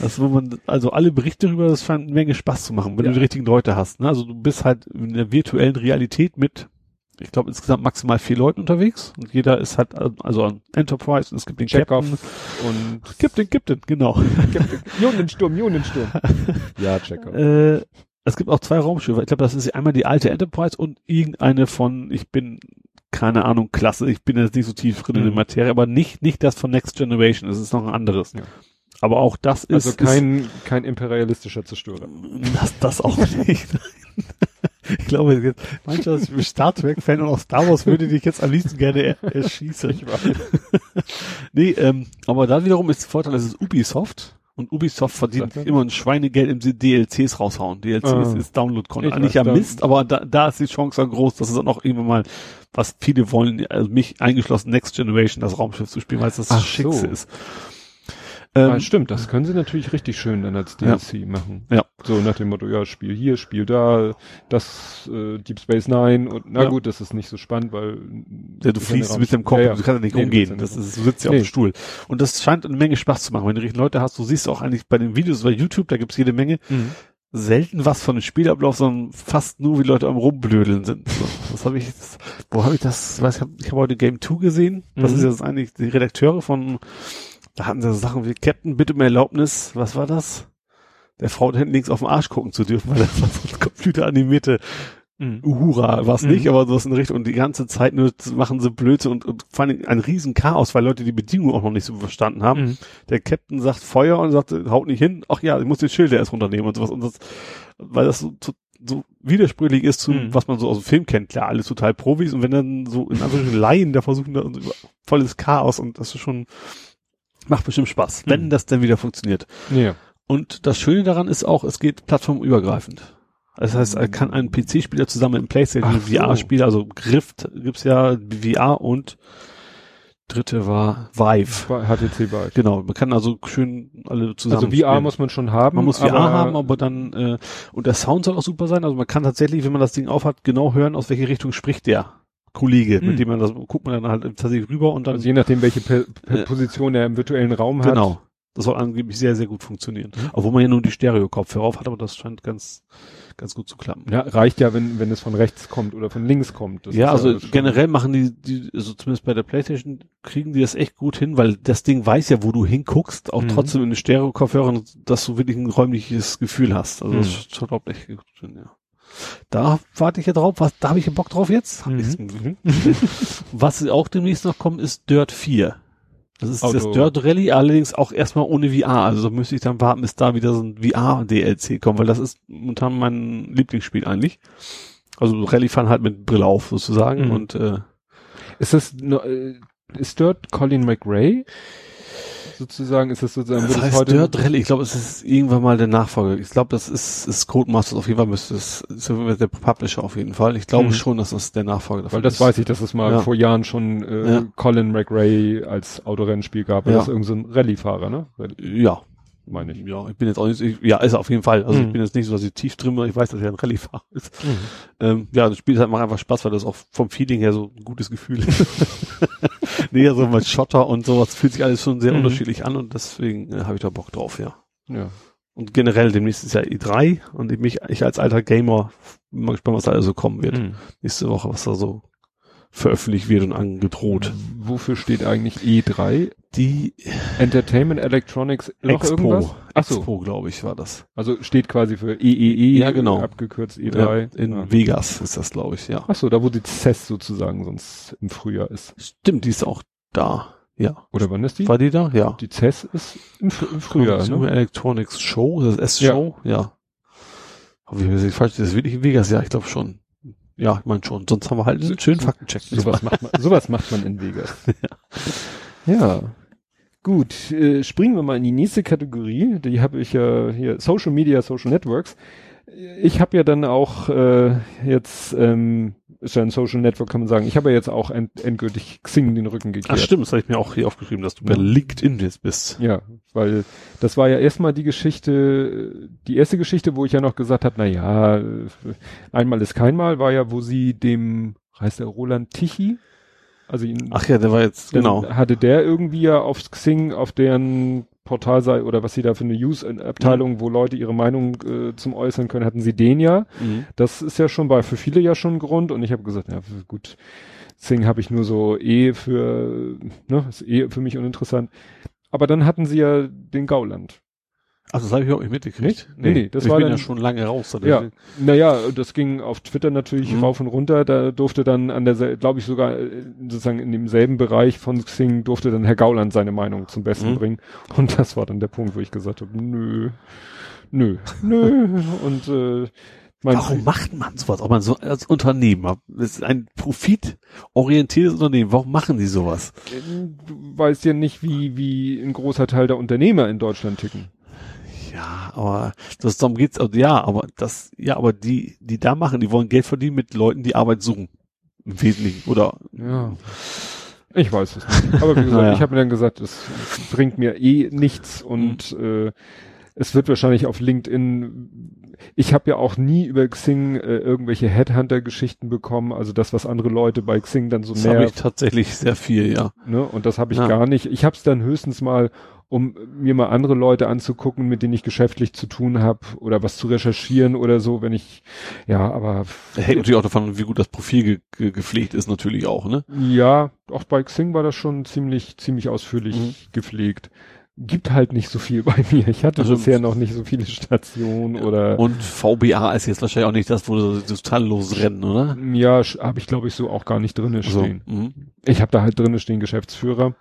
das, wo man, also alle Berichte darüber, das scheint eine Menge Spaß zu machen, wenn Ja. du die richtigen Leute hast. Ne? Also du bist halt in der virtuellen Realität mit, ich glaube insgesamt maximal vier Leuten unterwegs und jeder ist halt, also an Enterprise und es gibt den Captain. und Gibt den, gibt den, genau. Ionensturm, Ionensturm. ja, Chekhov. äh, es gibt auch zwei Raumschiffe. Ich glaube, das ist einmal die alte Enterprise und irgendeine von, ich bin keine Ahnung, Klasse. Ich bin jetzt nicht so tief drin in der Mhm. Materie, aber nicht, nicht das von Next Generation. Es ist noch ein anderes. Ja. Aber auch das ist, Also kein, kein imperialistischer Zerstörer. ist das, das auch nicht. ich glaube, jetzt, mancher Star Trek-Fan und auch Star Wars würde dich jetzt am liebsten gerne er erschießen. Ich weiß. Nee, ähm, aber da wiederum ist der Vorteil, das ist Ubisoft. Und Ubisoft verdient immer ein Schweinegeld im DLCs raushauen. DLCs Ah. ist Download-Content. Ich Eigentlich ja Mist, aber da, da ist die Chance dann groß, dass es dann auch irgendwann mal, was viele wollen, also mich eingeschlossen, Next Generation, das Raumschiff zu spielen, weil es das Ach Schickste so. ist. Ähm, ah, stimmt, das können sie natürlich richtig schön dann als Ja. DLC machen. Ja. So nach dem Motto, ja, Spiel hier, Spiel da, das äh, Deep Space Nine und na Ja. gut, das ist nicht so spannend, weil Ja, du fliegst mit dem Kopf, Ja, ja. du kannst ja nicht Nee, du umgehen. ja Das ist, du sitzt ja Nee. auf dem Stuhl. Und das scheint eine Menge Spaß zu machen. Wenn du richtig Leute hast, du siehst auch eigentlich bei den Videos bei YouTube, da gibt's jede Menge, Mhm. selten was von dem Spielablauf, sondern fast nur, wie Leute am rumblödeln sind. So, das habe ich, das, wo habe ich das, weiß ich, hab- ich habe heute Game 2 gesehen. Das Mhm. ist jetzt eigentlich die Redakteure von, da hatten sie so Sachen wie, Captain, bitte um Erlaubnis, was war das? Der Frau hinten links auf den Arsch gucken zu dürfen, weil das war so ein computeranimierte Mhm. Uhura war es Mhm. nicht, aber sowas in der Richtung. Und die ganze Zeit nur machen sie Blödsinn und, und vor allem ein riesen Chaos, weil Leute die Bedingungen auch noch nicht so verstanden haben. Mhm. Der Captain sagt Feuer und sagt, haut nicht hin. Ach ja, ich muss den Schilder erst runternehmen und sowas. Und das, weil das so, so, so widersprüchlich ist zu, Mhm. was man so aus dem Film kennt. Klar, alles total Profis. Und wenn dann so in Anführungsstrichen Laien da versuchen, da und so, volles Chaos und das ist schon, macht bestimmt Spaß, wenn Mhm. das dann wieder funktioniert. Ja. Und das Schöne daran ist auch, es geht plattformübergreifend. Das heißt, er kann ein PC-Spieler zusammen mit PlayStation Ach und VR-Spieler, also Griff gibt's ja VR und dritte war Vive. HTC Vive. Genau, man kann also schön alle zusammen Also VR spielen. muss man schon haben. man muss aber, VR haben, aber dann äh, und der Sound soll auch super sein. Also man kann tatsächlich, wenn man das Ding aufhat, genau hören, aus welche Richtung spricht der Kollege, Hm. mit dem man das guckt man dann halt tatsächlich rüber und dann Also je nachdem, welche Pe Pe Äh, Position er im virtuellen Raum hat. genau. Das soll angeblich sehr, sehr gut funktionieren. Mhm. Obwohl man ja nur die Stereo-Kopfhörer auf hat, aber das scheint ganz, ganz gut zu klappen. Ja, reicht ja, wenn, wenn es von rechts kommt oder von links kommt. Das ja, also schon- generell machen die, die, also zumindest bei der Playstation kriegen die das echt gut hin, weil das Ding weiß ja, wo du hinguckst, auch Mhm. trotzdem in den Stereo-Kopfhörern, dass du wirklich ein räumliches Gefühl hast. Also das Mhm. ist schon echt gut drin, ja. Da warte ich ja drauf, was, da habe ich ja Bock drauf jetzt. Hab Mhm. ich's- was auch demnächst noch kommt, ist Dirt 4. Das ist das Auto- Dirt Rally, allerdings auch erstmal ohne VR. Also müsste ich dann warten, bis da wieder so ein VR-DLC kommt, weil das ist momentan mein Lieblingsspiel eigentlich. Also Rallye fahren halt mit Brille auf sozusagen Mhm. und äh, Ist das, äh, ist dort Colin McRae? Sozusagen, ist das sozusagen, das heißt heute, Dirt Rally. Ich glaube, es ist irgendwann mal der Nachfolger. Ich glaube, das ist, ist Codemasters auf jeden Fall müsste es, ist der Publisher auf jeden Fall. Ich glaube Mhm. schon, dass das der Nachfolger davon weil das ist. weiß ich, dass es mal Ja. vor Jahren schon äh, Ja. Colin McRae als Autorennspiel gab. Ja. Das ist irgendein so ein Rallye-Fahrer, ne? Rallye, Ja, meine ich. ja, ich bin jetzt auch nicht, ich, ja, ist auf jeden Fall. Also Mhm. ich bin jetzt nicht so, dass ich tief drin bin, ich weiß, dass er ein Rallye-Fahrer ist. Ähm, ja, das Spiel hat macht einfach Spaß, weil das auch vom Feeling her so ein gutes Gefühl ist. nee, also mit Schotter und sowas fühlt sich alles schon sehr Mhm. unterschiedlich an und deswegen äh, habe ich da Bock drauf, ja. Ja. Und generell demnächst ist ja E3 und ich, mich, ich als alter Gamer bin mal gespannt, was da also kommen wird. Mhm. Nächste Woche, was da so veröffentlicht wird und angedroht. Wofür steht eigentlich E3? Die Entertainment Electronics noch Expo, irgendwas? Ach so. Expo, glaube ich, war das. Also steht quasi für EEE, Ja, genau. abgekürzt Ja, E3. in Ja. Vegas ist das, glaube ich, ja. Ach so, da wo die CES sozusagen sonst im Frühjahr ist. Stimmt, die ist auch da. Ja. Oder wann ist die? War die da? Ja. Die CES ist im, im Frühjahr, Consumer ne? Electronics Show, das S-Show, ja. Hoffe ich, ich falsch, das ist wirklich in Vegas, ja, ich glaube schon. Ja, ich meine schon. Sonst haben wir halt einen schönen Faktencheck. Sowas macht man, sowas macht man in Vegas. ja. Gut, äh, springen wir mal in die nächste Kategorie. Die habe ich ja hier, Social Media, Social Networks. Ich habe ja dann auch äh, jetzt, ähm, ist ja ein Social Network, kann man sagen, ich habe ja jetzt auch end, endgültig Xing den Rücken gekehrt. Ach stimmt, das habe ich mir auch hier aufgeschrieben, dass du bei Ja. LinkedIn jetzt bist. Ja, weil das war ja erstmal die Geschichte, die erste Geschichte, wo ich ja noch gesagt habe, na ja, einmal ist kein Mal, war ja, wo sie dem, heißt der Roland Tichy? Also ihn, Ach ja, der war jetzt, genau. hatte der irgendwie ja auf Xing, auf deren Portal sei, oder was sie da für eine News-Abteilung, wo Leute ihre Meinung äh, zum äußern können, hatten sie den ja. Mhm. Das ist ja schon bei für viele ja schon ein Grund und ich habe gesagt, ja gut, Xing habe ich nur so eh für, ne, ist eh für mich uninteressant. Aber dann hatten sie ja den Gauland. Ach, das habe ich auch nicht mitgekriegt. Nicht? Nee, nee, das ich war bin dann- ja schon lange raus. da Ja, naja, das ging auf Twitter natürlich Mhm. rauf und runter. Da durfte dann an der, glaube ich sogar äh, sozusagen in demselben Bereich von Xing durfte dann Herr Gauland seine Meinung zum Besten Mhm. bringen. Und das war dann der Punkt, wo ich gesagt habe, nö, nö, nö. Und äh, mein Warum macht man sowas? Auch man so als Unternehmen, das ist ein profitorientiertes Unternehmen, warum machen die sowas? du weißt ja nicht, wie, wie ein großer Teil der Unternehmer in Deutschland ticken. Ja, aber das darum geht's, also ja, aber das, ja, aber die, die da machen, die wollen Geld verdienen mit Leuten, die Arbeit suchen. Im Wesentlichen. Oder Ja. Ich weiß es nicht. Aber wie gesagt, Naja. ich habe mir dann gesagt, es bringt mir eh nichts und äh, es wird wahrscheinlich auf LinkedIn. Ich habe ja auch nie über Xing äh, irgendwelche Headhunter-Geschichten bekommen, also das, was andere Leute bei Xing dann so das habe ich tatsächlich sehr viel, ja. Ne? Und das habe ich Ja. gar nicht. Ich habe es dann höchstens mal, um mir mal andere Leute anzugucken, mit denen ich geschäftlich zu tun habe oder was zu recherchieren oder so, wenn ich, ja, aber Hängt natürlich auch davon, wie gut das Profil ge ge gepflegt ist, natürlich auch, ne? Ja, auch bei Xing war das schon ziemlich, ziemlich ausführlich Mhm. gepflegt. Gibt halt nicht so viel bei mir. Ich hatte Also- bisher noch nicht so viele Stationen oder Und VBA ist jetzt wahrscheinlich auch nicht das, wo sie total losrennen, oder? ja, habe ich glaube ich so auch gar nicht drinne So, stehen. mhm. Ich habe da halt drinne stehen Geschäftsführer,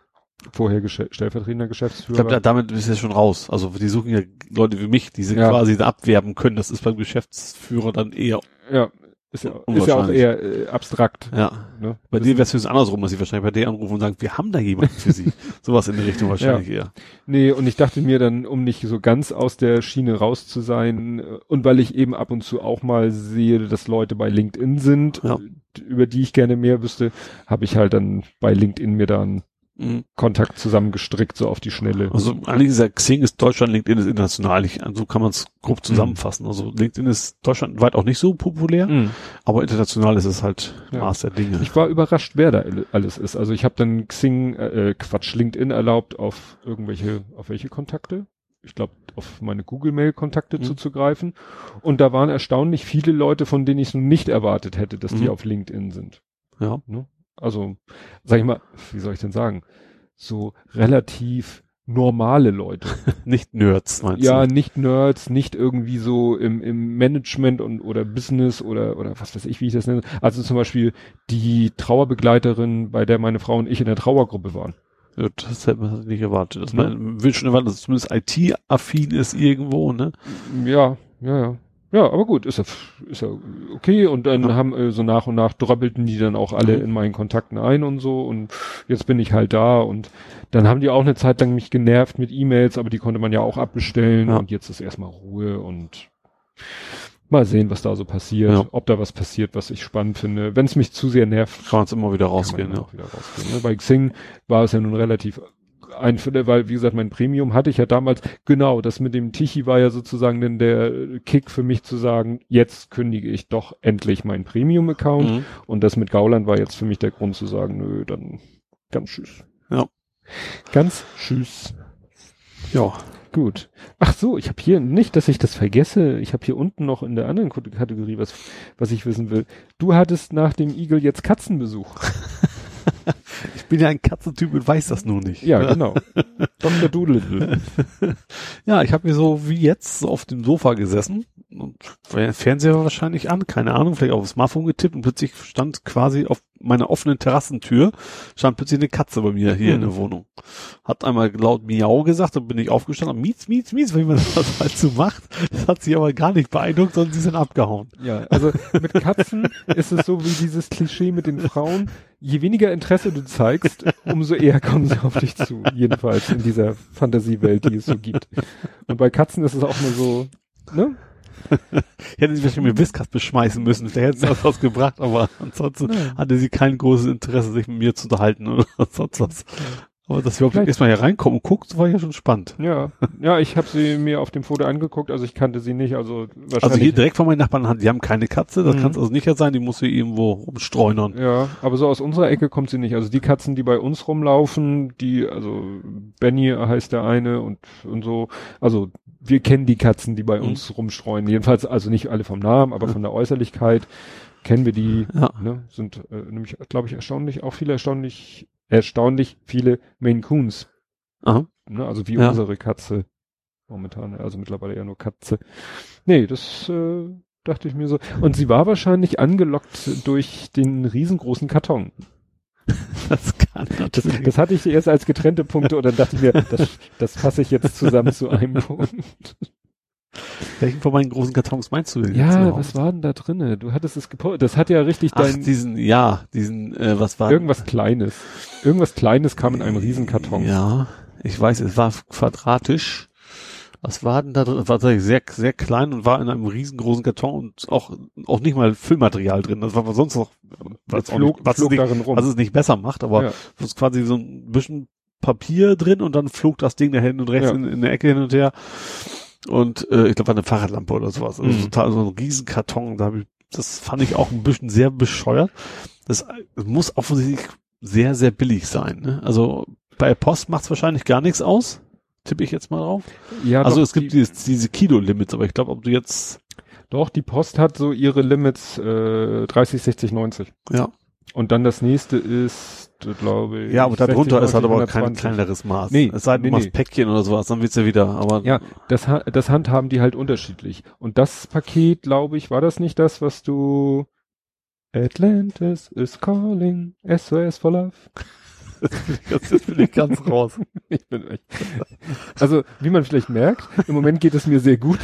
vorher Gesche stellvertretender Ich Geschäftsführer. glaube, da, damit bist du ja schon raus. Also die suchen ja Leute wie mich, die sie Ja. quasi abwerben können. Das ist beim Geschäftsführer dann eher, ja, ist ja, ist ja auch eher äh, abstrakt. ja. Ne? Bei dir wäre es jetzt andersrum, dass sie wahrscheinlich bei dir anrufen und sagen, wir haben da jemanden für sie. Sowas in die Richtung wahrscheinlich eher. Nee, und ich dachte mir dann, um nicht so ganz aus der Schiene raus zu sein, äh, und weil ich eben ab und zu auch mal sehe, dass Leute bei LinkedIn sind, Ja. äh, über die ich gerne mehr wüsste, habe ich halt dann bei LinkedIn mir dann Mhm. Kontakt zusammengestrickt, so auf die Schnelle. Also eigentlich ist ja Xing ist Deutschland, LinkedIn ist international. Ich, so kann man es grob zusammenfassen. Also LinkedIn ist deutschlandweit auch nicht so populär, Mhm. aber international ist es halt Ja. Maß der Dinge. Ich war überrascht, wer da alle- alles ist. Also ich habe dann Xing, äh, äh, Quatsch, LinkedIn erlaubt, auf irgendwelche, auf welche Kontakte? Ich glaube, auf meine Google-Mail-Kontakte Mhm. zuzugreifen. Und da waren erstaunlich viele Leute, von denen ich es nun nicht erwartet hätte, dass die Mhm. auf LinkedIn sind. ja. Ne? Also, sag ich mal, wie soll ich denn sagen? So relativ normale Leute. Nicht Nerds, meinst ja, du? nicht Nerds, nicht irgendwie so im, im Management und oder Business oder oder was weiß ich, wie ich das nenne. Also zum Beispiel die Trauerbegleiterin, bei der meine Frau und ich in der Trauergruppe waren. Ja, das hätte man nicht erwartet. Dass Ne? man will schon erwarten, dass es zumindest IT-affin ist irgendwo, ne? Ja, ja, ja. Ja, aber gut, ist ja, ist ja okay. Und dann Ja. haben äh, so nach und nach dröppelten die dann auch alle Mhm. in meinen Kontakten ein und so. Und jetzt bin ich halt da. Und dann haben die auch eine Zeit lang mich genervt mit E-Mails, aber die konnte man ja auch abbestellen. Ja. Und jetzt ist erstmal Ruhe und mal sehen, was da so passiert. Ja. Ob da was passiert, was ich spannend finde. Wenn es mich zu sehr nervt, Kann man es immer wieder kann man rausgehen, ja. wieder rausgehen. Ne? Bei Xing war es ja nun relativ einfach, weil wie gesagt, mein Premium hatte ich ja damals, genau, das mit dem Tichy war ja sozusagen dann der Kick für mich zu sagen, jetzt kündige ich doch endlich meinen Premium-Account Mhm. und das mit Gauland war jetzt für mich der Grund zu sagen, nö, dann ganz tschüss. Ja. Ganz tschüss. Ja. Gut. Ach so, ich habe hier nicht, dass ich das vergesse. Ich habe hier unten noch in der anderen Kategorie was, was ich wissen will. Du hattest nach dem Igel jetzt Katzenbesuch. ich bin ja ein Katzentyp und weiß das nur nicht. Ja, genau. Dr. Doodle. ja, ich habe mir so wie jetzt so auf dem Sofa gesessen und Fernseher wahrscheinlich an, keine Ahnung, vielleicht auf das Smartphone getippt und plötzlich stand quasi auf meiner offenen Terrassentür stand plötzlich eine Katze bei mir hier mhm. in der Wohnung. Hat einmal laut Miau gesagt, dann bin ich aufgestanden, mietz, mietz, mietz, wie man das halt so macht. Das hat sie aber gar nicht beeindruckt, sondern sie sind abgehauen. Ja, also mit Katzen ist es so wie dieses Klischee mit den Frauen. Je weniger Interesse du zeigst, umso eher kommen sie auf dich zu. Jedenfalls in dieser Fantasiewelt, die es so gibt. Und bei Katzen ist es auch nur so, ne? ich hätte sie vielleicht mit Whiskas beschmeißen müssen, vielleicht hätte sie was gebracht, aber ansonsten Nein. hatte sie kein großes Interesse, sich mit mir zu unterhalten oder sonst was. Aber dass wir überhaupt erstmal hier reinkommen und guckt, war ja schon spannend. Ja, ja, ich habe sie mir auf dem Foto angeguckt, also ich kannte sie nicht, also wahrscheinlich. Also hier direkt von meinen Nachbarn, die haben keine Katze, das mhm. kann es also nicht sein, die muss sie irgendwo rumstreunern. Ja, aber so aus unserer Ecke kommt sie nicht. Also die Katzen, die bei uns rumlaufen, die, also Benny heißt der eine und, und so, also wir kennen die Katzen, die bei mhm. uns rumstreuen. Jedenfalls, also nicht alle vom Namen, aber von der Äußerlichkeit kennen wir die, ja. ne, sind äh, nämlich, glaube ich, erstaunlich, auch viele erstaunlich, erstaunlich viele Maine Coons. Aha. Ne, also wie ja. unsere Katze momentan, also mittlerweile eher nur Katze. Nee, das äh, dachte ich mir so. Und sie war wahrscheinlich angelockt durch den riesengroßen Karton. Das kann das, das hatte ich erst als getrennte Punkte und dann dachte ich mir, das, das fasse ich jetzt zusammen zu einem Punkt. Welchen von meinen großen Kartons meinst du denn? Ja, was war denn da drinne? Du hattest es gepostet. Das hat ja richtig Ach, dein. diesen, ja, diesen, äh, was war? Irgendwas Kleines. Irgendwas Kleines kam in einem riesen Karton. Ja, ich weiß, es war quadratisch. Was war denn da drin? Das war sehr, sehr klein und war in einem riesengroßen Karton und auch, auch nicht mal Füllmaterial drin. Das war sonst noch, was, flog, nicht, was, flog es nicht, was es nicht besser macht, aber ja. es ist quasi so ein bisschen Papier drin und dann flog das Ding da hin und rechts ja. in, in der Ecke hin und her. Und äh, ich glaube, war eine Fahrradlampe oder sowas. Also mhm. total so ein Riesenkarton. Da hab ich, das fand ich auch ein bisschen sehr bescheuert. Das, das muss offensichtlich sehr, sehr billig sein. Ne? Also bei Post macht es wahrscheinlich gar nichts aus tippe ich jetzt mal drauf. Ja, also doch, es gibt die, dieses, diese Kilo-Limits, aber ich glaube, ob du jetzt. Doch, die Post hat so ihre Limits äh, 30, 60, 90. Ja. Und dann das nächste ist, glaube ich. Ja, aber darunter ist halt aber kein kleineres Maß. Nee, es sei denn, nee, du machst nee. Päckchen oder sowas, dann wird's ja wieder, aber. Ja, das, das handhaben die halt unterschiedlich. Und das Paket, glaube ich, war das nicht das, was du Atlantis is calling, SOS for love. Das bin ich ganz raus. Ich bin echt. Also, wie man vielleicht merkt, im Moment geht es mir sehr gut.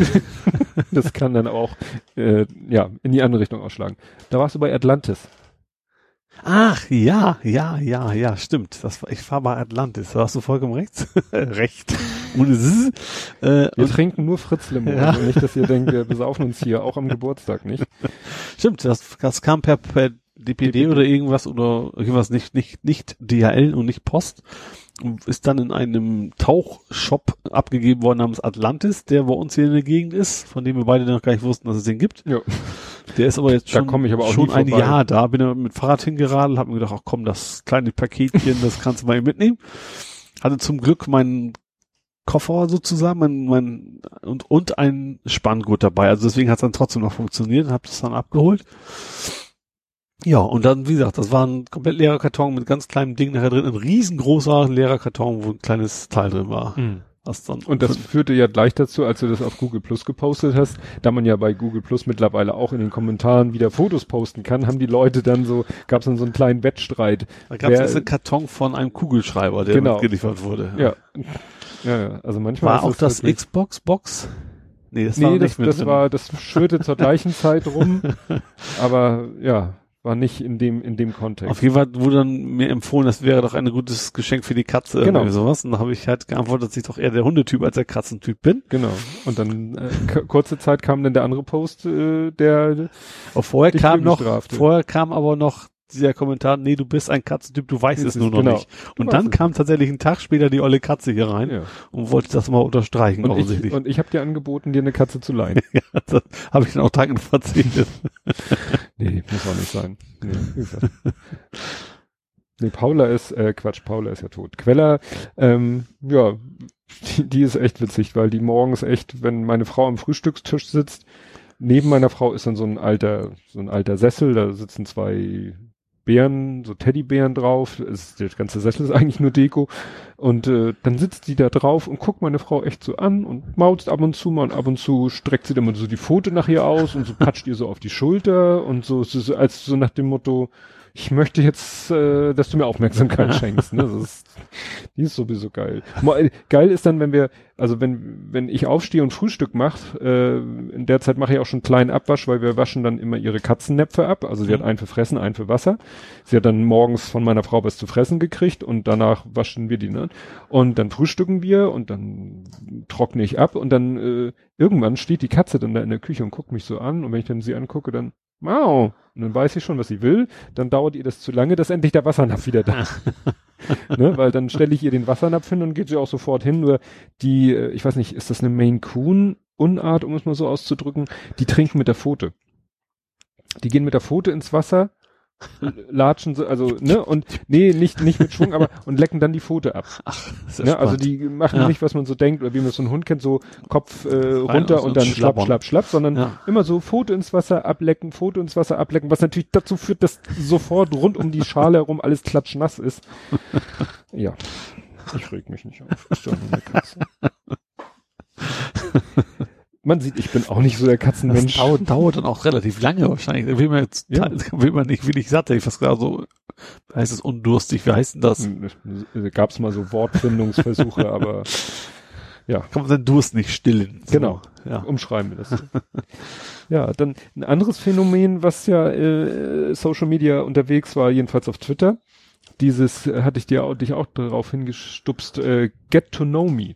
Das kann dann auch, äh, ja, in die andere Richtung ausschlagen. Da warst du bei Atlantis. Ach, ja, ja, ja, ja, stimmt. Das, ich fahre bei Atlantis. Da hast du vollkommen recht. recht. Ohne Z. Äh, wir trinken nur Fritz-Limo. Ja. Also nicht, dass ihr denkt, wir besaufen uns hier, auch am Geburtstag nicht. Stimmt, das, das kam per, per DPD, DPD oder irgendwas oder irgendwas nicht, nicht, nicht DHL und nicht Post und ist dann in einem Tauchshop abgegeben worden namens Atlantis, der bei uns hier in der Gegend ist, von dem wir beide noch gar nicht wussten, dass es den gibt. Ja. Der ist aber jetzt schon, aber schon ein Jahr da, bin er mit Fahrrad hingeradelt, hab mir gedacht, ach komm, das kleine Paketchen, das kannst du mal mitnehmen. Hatte zum Glück meinen Koffer sozusagen, mein, mein, und, und ein Spanngurt dabei. Also deswegen hat es dann trotzdem noch funktioniert, hab das dann abgeholt. Ja, und dann, wie gesagt, das war ein komplett leerer Karton mit ganz kleinem Ding nachher drin, ein riesengroßer leerer Karton, wo ein kleines Teil drin war. Mhm. Was dann und das führte ja gleich dazu, als du das auf Google Plus gepostet hast, da man ja bei Google Plus mittlerweile auch in den Kommentaren wieder Fotos posten kann, haben die Leute dann so, gab es dann so einen kleinen Wettstreit. Da gab es einen Karton von einem Kugelschreiber, der genau. geliefert wurde. Ja. ja. Ja, also manchmal war auch das, das Xbox Box Nee, das, nee, war, das, das war, das schürte zur gleichen Zeit rum. Aber ja, war nicht in dem, in dem Kontext. Auf jeden Fall wurde dann mir empfohlen, das wäre doch ein gutes Geschenk für die Katze genau. oder sowas. Und da habe ich halt geantwortet, dass ich doch eher der Hundetyp als der Katzentyp bin. Genau. Und dann äh, kurze Zeit kam dann der andere Post, äh, der Auch vorher kam noch, vorher kam aber noch dieser Kommentar, nee, du bist ein Katzentyp, du weißt es nur noch genau. nicht. Und dann kam tatsächlich ein Tag später die olle Katze hier rein ja. und wollte das mal unterstreichen. Und ich, und ich habe dir angeboten, dir eine Katze zu leihen. ja, das habe ich dann auch dankend verzichtet. nee, muss auch nicht sein. Nee, nee Paula ist, äh, Quatsch, Paula ist ja tot. Queller, ähm, ja, die, die ist echt witzig, weil die morgens echt, wenn meine Frau am Frühstückstisch sitzt, neben meiner Frau ist dann so ein alter, so ein alter Sessel, da sitzen zwei Bären, so Teddybären drauf. Ist, der ganze Sessel ist eigentlich nur Deko. Und äh, dann sitzt die da drauf und guckt meine Frau echt so an und maut ab und zu mal und ab und zu streckt sie dann mal so die Pfote nach ihr aus und so patscht ihr so auf die Schulter und so, so als so nach dem Motto, ich möchte jetzt, äh, dass du mir Aufmerksamkeit schenkst. Ne? Das ist, die ist sowieso geil. Geil ist dann, wenn wir, also wenn, wenn ich aufstehe und Frühstück mache, äh, in der Zeit mache ich auch schon einen kleinen Abwasch, weil wir waschen dann immer ihre Katzennäpfe ab. Also sie mhm. hat einen für Fressen, einen für Wasser. Sie hat dann morgens von meiner Frau was zu fressen gekriegt und danach waschen wir die. Ne? Und dann frühstücken wir und dann trockne ich ab und dann äh, irgendwann steht die Katze dann da in der Küche und guckt mich so an und wenn ich dann sie angucke, dann Wow. Und dann weiß ich schon, was sie will. Dann dauert ihr das zu lange, dass endlich der Wassernapf wieder da ist. ne? Weil dann stelle ich ihr den Wassernapf hin und geht sie auch sofort hin. Nur die, äh, ich weiß nicht, ist das eine Maine Coon Unart, um es mal so auszudrücken? Die trinken mit der Pfote. Die gehen mit der Pfote ins Wasser latschen so, also, ne, und, nee, nicht, nicht mit Schwung, aber, und lecken dann die Pfote ab. Ach, ja ne, also die machen ja. nicht, was man so denkt, oder wie man so einen Hund kennt, so Kopf äh, runter und dann schlapp, schlapp, schlapp, sondern ja. immer so Pfote ins Wasser ablecken, Pfote ins Wasser ablecken, was natürlich dazu führt, dass sofort rund um die Schale herum alles klatschnass ist. ja. Ich reg mich nicht auf. Ist doch nur eine Katze man sieht, ich bin auch nicht so der Katzenmensch. Das dauert, dauert dann auch relativ lange wahrscheinlich. Da will man jetzt, ja. will man nicht, will ich satt, ich fast gerade so, heißt es undurstig, wie heißt denn das? Hm, Gab es mal so Wortfindungsversuche, aber ja. Kann man seinen Durst nicht stillen. So. Genau, ja. umschreiben wir das. ja, dann ein anderes Phänomen, was ja äh, Social Media unterwegs war, jedenfalls auf Twitter. Dieses äh, hatte ich dir auch, dich auch darauf hingestupst, äh, Get to Know Me.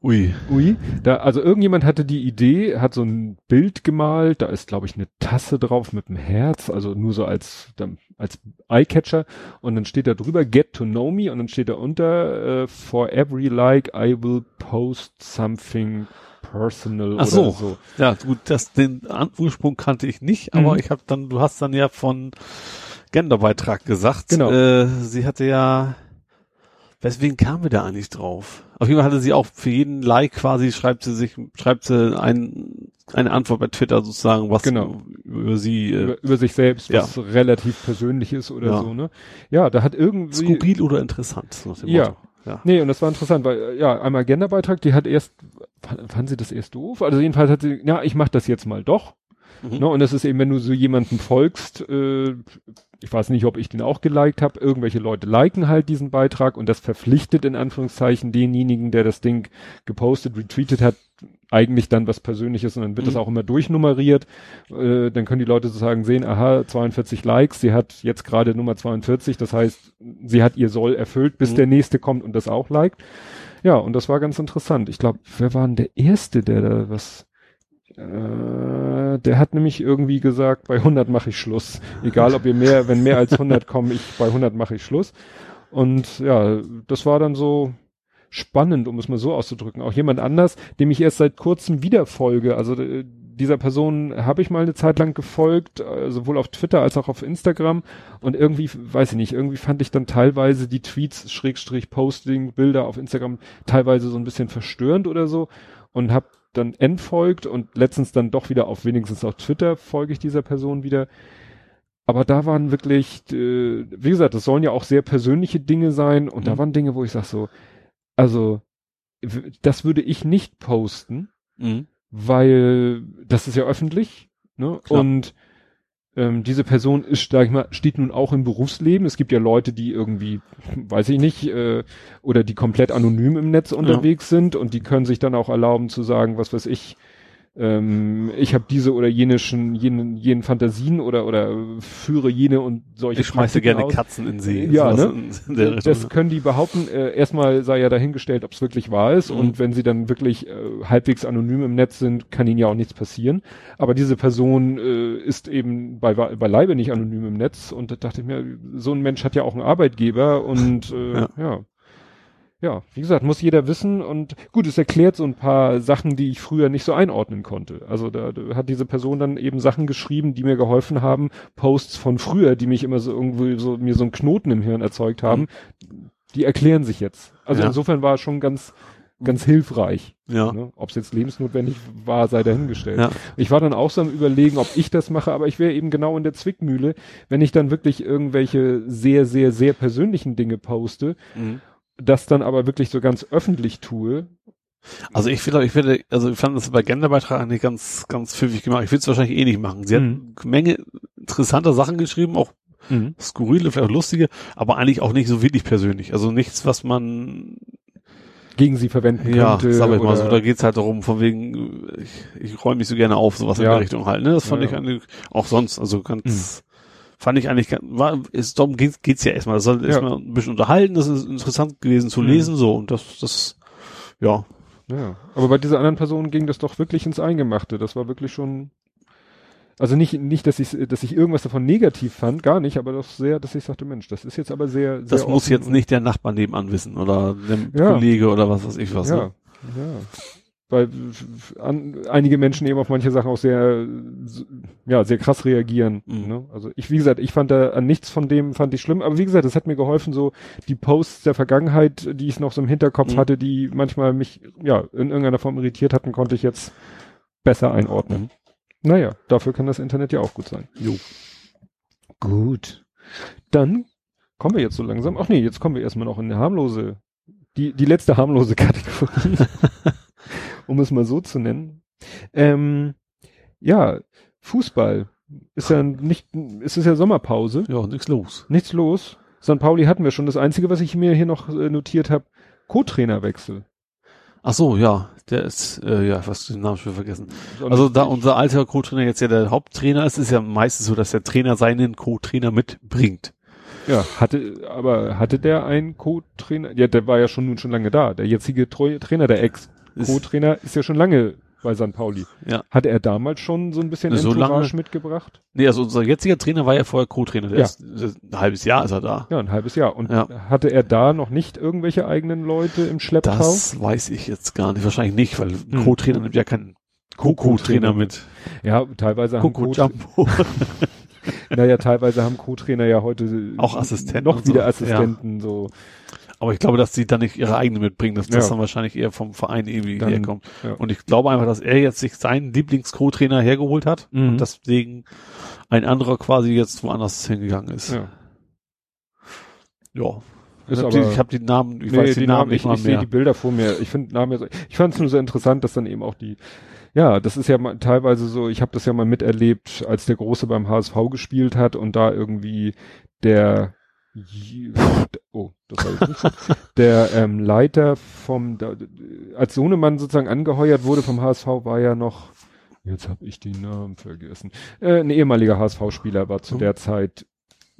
Ui. Ui. Da, also irgendjemand hatte die Idee, hat so ein Bild gemalt, da ist, glaube ich, eine Tasse drauf mit einem Herz, also nur so als, als Eyecatcher. Und dann steht da drüber, get to know me, und dann steht da unter, uh, for every like I will post something personal Ach so. so. Ja, gut, das, den Ursprung kannte ich nicht, aber mhm. ich habe dann, du hast dann ja von Genderbeitrag gesagt. Genau. Äh, sie hatte ja, Weswegen kamen wir da eigentlich drauf? Auf jeden Fall hatte sie auch für jeden Like quasi, schreibt sie sich, schreibt sie ein, eine Antwort bei Twitter sozusagen, was genau. über sie, äh, über, über, sich selbst, was ja. relativ persönlich ist oder ja. so, ne? Ja, da hat irgendwie. Skurril oder interessant, dem ja. Ja. Nee, und das war interessant, weil, äh, ja, einmal Genderbeitrag, die hat erst, fand sie das erst doof? Also jedenfalls hat sie, ja, ich mach das jetzt mal doch. Mhm. Ne, und das ist eben, wenn du so jemanden folgst, äh, ich weiß nicht, ob ich den auch geliked habe, irgendwelche Leute liken halt diesen Beitrag und das verpflichtet in Anführungszeichen denjenigen, der das Ding gepostet, retweetet hat, eigentlich dann was Persönliches und dann wird mhm. das auch immer durchnummeriert. Äh, dann können die Leute sozusagen sehen, aha, 42 Likes, sie hat jetzt gerade Nummer 42, das heißt, sie hat ihr Soll erfüllt, bis mhm. der nächste kommt und das auch liked. Ja, und das war ganz interessant. Ich glaube, wer war denn der Erste, der da was äh, der hat nämlich irgendwie gesagt, bei 100 mache ich Schluss. Egal, ob ihr mehr, wenn mehr als 100 kommen, ich bei 100 mache ich Schluss. Und ja, das war dann so spannend, um es mal so auszudrücken. Auch jemand anders, dem ich erst seit kurzem wieder folge. Also dieser Person habe ich mal eine Zeit lang gefolgt, äh, sowohl auf Twitter als auch auf Instagram. Und irgendwie, weiß ich nicht, irgendwie fand ich dann teilweise die Tweets, Schrägstrich, Posting, Bilder auf Instagram teilweise so ein bisschen verstörend oder so. Und habe dann entfolgt und letztens dann doch wieder auf wenigstens auf Twitter folge ich dieser Person wieder. Aber da waren wirklich, äh, wie gesagt, das sollen ja auch sehr persönliche Dinge sein und mhm. da waren Dinge, wo ich sag so, also das würde ich nicht posten, mhm. weil das ist ja öffentlich, ne? Klar. Und ähm, diese Person ist, sag ich mal, steht nun auch im Berufsleben. Es gibt ja Leute, die irgendwie, weiß ich nicht, äh, oder die komplett anonym im Netz unterwegs ja. sind und die können sich dann auch erlauben zu sagen, was weiß ich, ähm, ich habe diese oder jenischen, jenen, jenen Fantasien oder oder führe jene und solche. Ich schmeiße gerne aus. Katzen in See. Ja, ne? das können die behaupten. Äh, erstmal sei ja dahingestellt, ob es wirklich wahr ist mhm. und wenn sie dann wirklich äh, halbwegs anonym im Netz sind, kann ihnen ja auch nichts passieren. Aber diese Person äh, ist eben bei beileibe nicht anonym im Netz und da dachte ich mir, so ein Mensch hat ja auch einen Arbeitgeber und äh, ja. ja ja, wie gesagt, muss jeder wissen und gut, es erklärt so ein paar Sachen, die ich früher nicht so einordnen konnte. Also da, da hat diese Person dann eben Sachen geschrieben, die mir geholfen haben, Posts von früher, die mich immer so irgendwie so mir so einen Knoten im Hirn erzeugt haben. Die erklären sich jetzt. Also Ja. insofern war es schon ganz, ganz hilfreich. Ja. Ne? Ob es jetzt lebensnotwendig war, sei dahingestellt. Ja. Ich war dann auch so am überlegen, ob ich das mache, aber ich wäre eben genau in der Zwickmühle, wenn ich dann wirklich irgendwelche sehr, sehr, sehr persönlichen Dinge poste, Mhm. Das dann aber wirklich so ganz öffentlich tue. Also ich finde, ich finde, also ich fand das bei Genderbeitrag eigentlich ganz, ganz pfiffig gemacht. Ich würde es wahrscheinlich eh nicht machen. Sie Mhm. hat eine Menge interessanter Sachen geschrieben, auch skurrile, vielleicht auch lustige, aber eigentlich auch nicht so wirklich persönlich. Also nichts, was man, Gegen sie verwenden ja, könnte. sag ich mal so, da geht's halt darum, von wegen, ich, ich räume mich so gerne auf, sowas in Ja. der Richtung halt. Ne? Das fand Ja, ich ja. eigentlich auch sonst, also ganz, fand ich eigentlich, war, ist, darum geht's, geht's ja erstmal. Das soll Ja. erstmal ein bisschen unterhalten, das ist interessant gewesen zu Mhm. lesen, so, und das, das, ja, Ja, aber bei dieser anderen Person ging das doch wirklich ins Eingemachte. Das war wirklich schon, also nicht, nicht, dass ich, dass ich irgendwas davon negativ fand, gar nicht, aber doch sehr, dass ich sagte, Mensch, das ist jetzt aber sehr, sehr das muss jetzt nicht der Nachbar nebenan wissen oder der Ja. Kollege oder was weiß ich was. Ja, Ne? ja. Weil f- an, einige Menschen eben auf manche Sachen auch sehr, ja, sehr krass reagieren. Mhm. Ne? Also ich, wie gesagt, ich fand da an nichts von dem fand ich schlimm, aber wie gesagt, es hat mir geholfen, so die Posts der Vergangenheit, die ich noch so im Hinterkopf Mhm. hatte, die manchmal mich, ja, in irgendeiner Form irritiert hatten, konnte ich jetzt besser einordnen. Naja, dafür kann das Internet ja auch gut sein. Jo. Gut. Dann kommen wir jetzt so langsam. Ach nee, jetzt kommen wir erstmal noch in eine harmlose, die, die letzte harmlose Kategorie. um es mal so zu nennen. Ähm, ja, Fußball ist ja nicht, es ist ja Sommerpause, Ja, nichts los. nichts los. St. Pauli hatten wir schon. Das Einzige, was ich mir hier noch äh, notiert habe, Co-Trainerwechsel. Ach so, ja, der ist, äh, ja, was den Namen schon vergessen. Also da unser alter Co-Trainer jetzt ja der Haupttrainer ist, ist ja meistens so, dass der Trainer seinen Co-Trainer mitbringt. Ja, hatte, aber hatte der einen Co-Trainer? Ja, der war ja schon nun schon lange da. Der jetzige Treu Trainer, der Ex-Co-Trainer, ist ja schon lange bei St. Pauli. Ja. Hatte er damals schon so ein bisschen So Entourage lange- mitgebracht? Nee, also unser jetziger Trainer war ja vorher Co-Trainer. Ja. ist, ein halbes Jahr ist er da. Ja, ein halbes Jahr. Und Ja. hatte er da noch nicht irgendwelche eigenen Leute im Schlepptau? Das weiß ich jetzt gar nicht. Wahrscheinlich nicht, weil Hm. Co-Trainer nimmt ja keinen Co-Co-Trainer mit. Ja, teilweise haben Coco Co Jumbo. naja, teilweise haben Co-Trainer ja heute Auch Assistenten noch und so. wieder Assistenten, so. Aber ich glaube, dass die dann nicht ihre eigene mitbringen, dass das Ja. dann wahrscheinlich eher vom Verein irgendwie Dann- herkommt. ja. Und ich glaube einfach, dass er jetzt sich seinen Lieblings-Co-Trainer hergeholt hat Mhm. und deswegen ein anderer quasi jetzt woanders hingegangen ist. Ja. Ja. Ist ich habe die, ich hab die Namen, ich Nee, weiß die, die Namen ich, nicht mal ich sehe mehr. die Bilder vor mir. Ich finde Namen so, ich fand es nur so interessant, dass dann eben auch die, ja, das ist ja mal, teilweise so, ich habe das ja mal miterlebt, als der Große beim HSV gespielt hat und da irgendwie der, oh, das war jetzt nicht so, der ähm, Leiter vom, da, als Sohnemann sozusagen angeheuert wurde vom HSV, war ja noch, jetzt habe ich den Namen vergessen, äh, ein ehemaliger HSV-Spieler war zu Oh. der Zeit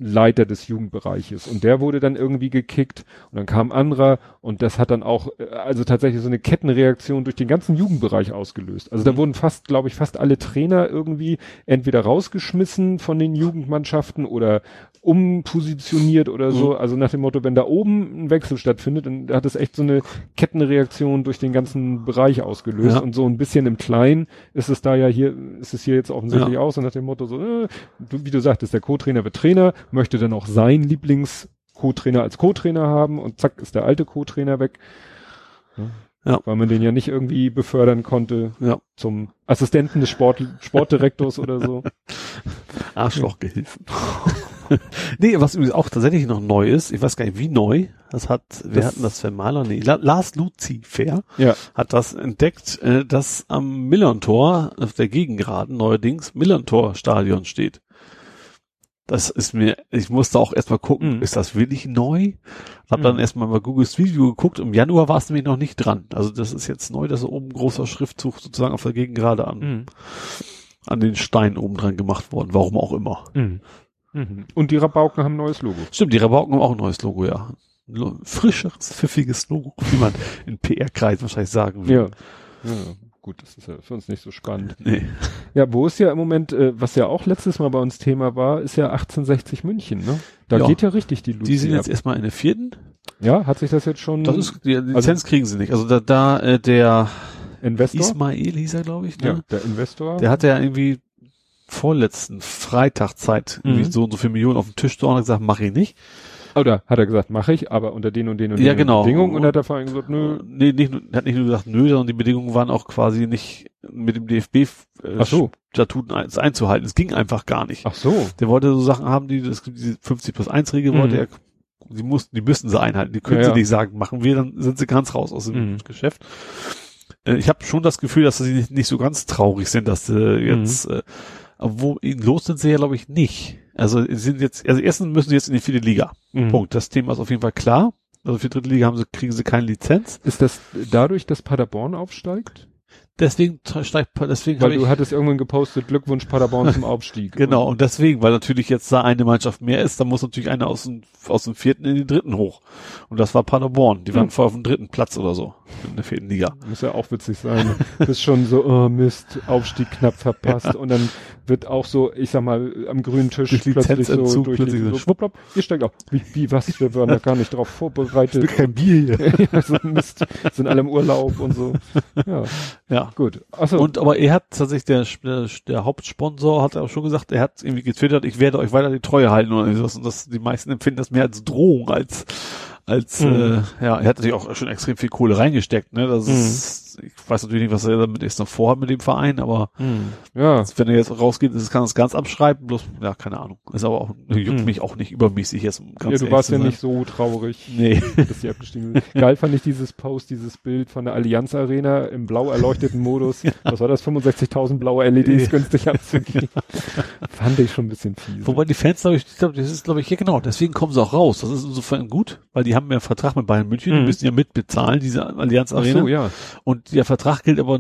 Leiter des Jugendbereiches und der wurde dann irgendwie gekickt und dann kam ein anderer und das hat dann auch äh, also tatsächlich so eine Kettenreaktion durch den ganzen Jugendbereich ausgelöst. Also da Mhm. wurden fast, glaube ich, fast alle Trainer irgendwie entweder rausgeschmissen von den Jugendmannschaften oder umpositioniert oder so. Mhm. Also nach dem Motto, wenn da oben ein Wechsel stattfindet, dann hat es echt so eine Kettenreaktion durch den ganzen Bereich ausgelöst Ja. und so ein bisschen im Kleinen ist es da ja hier, ist es hier jetzt offensichtlich aus und nach dem Motto so, äh, du, wie du sagtest, der Co-Trainer wird Trainer, möchte dann auch sein Lieblings-Co-Trainer als Co-Trainer haben und zack ist der alte Co-Trainer weg. Ja. Weil man den ja nicht irgendwie befördern konnte Ja. zum Assistenten des Sport, Sportdirektors oder so. Arschlochgehilfen. nee, was übrigens auch tatsächlich noch neu ist, ich weiß gar nicht wie neu, das hat, wir Das- hatten das für Maler, nee, La Lars Lucifer Ja. hat das entdeckt, äh, dass am Millerntor, auf der Gegengraden neuerdings, Millerntor Stadion steht. Das ist mir, ich musste auch erstmal gucken, Mhm. ist das wirklich neu? Hab dann Mhm. erstmal mal Google Street View geguckt, im Januar war es nämlich noch nicht dran. Also das ist jetzt neu, dass oben großer Schriftzug sozusagen auf der Gegengrade an, Mhm. an den Stein oben dran gemacht worden, warum auch immer. Mhm. Und die Rabauken haben ein neues Logo. Stimmt, die Rabauken haben auch ein neues Logo, ja. Frischeres, pfiffiges Logo, wie man in PR-Kreisen wahrscheinlich sagen würde. Ja. ja. Gut, das ist ja für uns nicht so spannend. Nee. Ja, wo ist ja im Moment, äh, was ja auch letztes Mal bei uns Thema war, ist ja 1860 München, ne? Da Ja. geht ja richtig die Luzi Die sind ab. jetzt erstmal in der vierten. Ja, hat sich das jetzt schon Das ist, die Also- Lizenz kriegen sie nicht. Also da, da äh, der Investor? Ismail hieß er, glaube ich, ne? ja, der Investor. Der hatte ja irgendwie vorletzten Freitag Zeit, irgendwie Mhm. so und so viele Millionen auf dem Tisch zu hauen und hat gesagt, mach ich nicht. Oder hat er gesagt, mache ich, aber unter den und den und Ja, den genau. Bedingungen und hat der Verein gesagt, nö. Nee, nicht, nur- er hat nicht nur gesagt, nö, sondern die Bedingungen waren auch quasi nicht mit dem DFB Ach so. Statuten ein- einzuhalten. Es ging einfach gar nicht. Ach so. Der wollte so Sachen haben, die, das diese 50 plus 1 Regel Mhm. wollte er, die mussten, die müssten sie einhalten. Die können Ja, sie ja. nicht sagen, machen wir, dann sind sie ganz raus aus dem Mhm. Geschäft. Äh, Ich habe schon das Gefühl, dass sie nicht, nicht so ganz traurig sind, dass sie jetzt, Mhm. äh, ihnen los sind sie ja, glaube ich, nicht. Also sie sind jetzt, also erstens müssen sie jetzt in die vierte Liga. Mhm. Punkt. Das Thema ist auf jeden Fall klar. Also für dritte Liga haben sie, kriegen sie keine Lizenz. Ist das dadurch, dass Paderborn aufsteigt? Deswegen steigt, deswegen Weil du ich, hattest irgendwann gepostet, Glückwunsch Paderborn zum Aufstieg. genau, und deswegen, weil natürlich jetzt da eine Mannschaft mehr ist, dann muss natürlich einer aus dem, aus dem vierten in den dritten hoch. Und das war Paderborn. Die waren Hm. vorher auf dem dritten Platz oder so in der vierten Liga. Muss ja auch witzig sein. Bist schon so, oh Mist, Aufstieg knapp verpasst. Und dann wird auch so, ich sag mal, am grünen Tisch Durch plötzlich so durch plötzlich so schwupplopp, ihr steigt auf. Wie, wie, was? Wir waren da gar nicht drauf vorbereitet. kein Bier hier. ja, so Mist. Sind alle im Urlaub und so. Ja, ja. gut. Achso. Und aber er hat tatsächlich der, der, der Hauptsponsor hat auch schon gesagt, er hat irgendwie getwittert, ich werde euch weiter die Treue halten oder sowas. Und das, die meisten empfinden das mehr als Drohung als als Mhm. äh, ja, er hat natürlich auch schon extrem viel Kohle reingesteckt, ne? Das Mhm. ist, ich weiß natürlich nicht, was er damit jetzt noch vorhat mit dem Verein, aber Hm. Ja. wenn er jetzt rausgeht, das kann er es ganz abschreiben, bloß, ja, keine Ahnung. Ist aber auch, juckt Mhm. mich auch nicht übermäßig jetzt. um Ganz ja, du warst ja nicht so traurig. Nee. dass die abgestiegen sind. Geil fand ich dieses Post, dieses Bild von der Allianz Arena im blau erleuchteten Modus. Was war das? 65.000 blaue LEDs günstig abzugeben. fand ich schon ein bisschen fies. Wobei die Fans, glaube ich, glaub, das ist, glaube ich, ja genau, deswegen kommen sie auch raus. Das ist insofern gut, weil die haben ja einen Vertrag mit Bayern München, die Mhm. müssen ja mitbezahlen, diese Allianz Ach Arena. so, ja. Und der Vertrag gilt aber,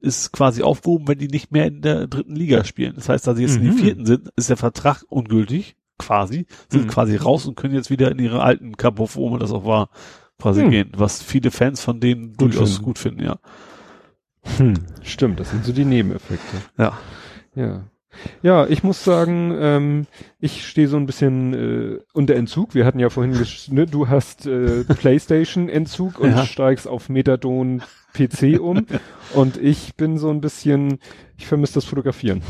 ist quasi aufgehoben, wenn die nicht mehr in der dritten Liga spielen. Das heißt, da sie jetzt in Mhm. die vierten sind, ist der Vertrag ungültig, quasi, sind Mhm. quasi raus und können jetzt wieder in ihre alten Kampf, wo man das auch war, quasi Mhm. gehen. Was viele Fans von denen Gut durchaus finden. gut finden, ja. Hm, stimmt, das sind so die Nebeneffekte. Ja. Ja. Ja, ich muss sagen, ähm, ich stehe so ein bisschen äh, unter Entzug. Wir hatten ja vorhin, ne, du hast äh, PlayStation-Entzug und Ja. steigst auf Methadon PC um. und ich bin so ein bisschen, ich vermisse das Fotografieren.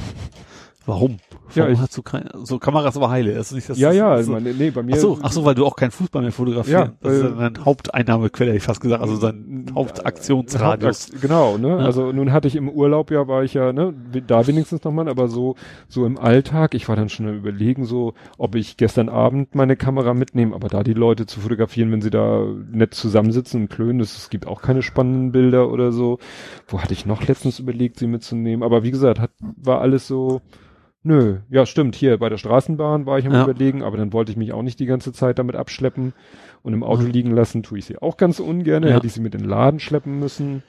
Warum? Ja, ich- hast du keine, so Kameras aber heile. Das ist nicht das, ja, das, ja, das, meine, nee, bei mir. Ach so, ach so, weil du auch keinen Fußball mehr fotografierst. Ja, das ist deine Haupteinnahmequelle, hätte ich fast gesagt, also dein Hauptaktionsradius. Haupt- Genau, ne? Ja. Also nun hatte ich im Urlaub ja, war ich ja, ne, da wenigstens nochmal, aber so, so im Alltag, ich war dann schon am überlegen, so, ob ich gestern Abend meine Kamera mitnehme, aber da die Leute zu fotografieren, wenn sie da nett zusammensitzen und klönen, es, es gibt auch keine spannenden Bilder oder so. Wo hatte ich noch letztens überlegt, sie mitzunehmen? Aber wie gesagt, hat, war alles so, nö, ja stimmt, hier bei der Straßenbahn war ich am Ja. überlegen, aber dann wollte ich mich auch nicht die ganze Zeit damit abschleppen und im Auto Mhm. liegen lassen, tue ich sie auch ganz ungern, Ja. hätte ich sie mit in den Laden schleppen müssen.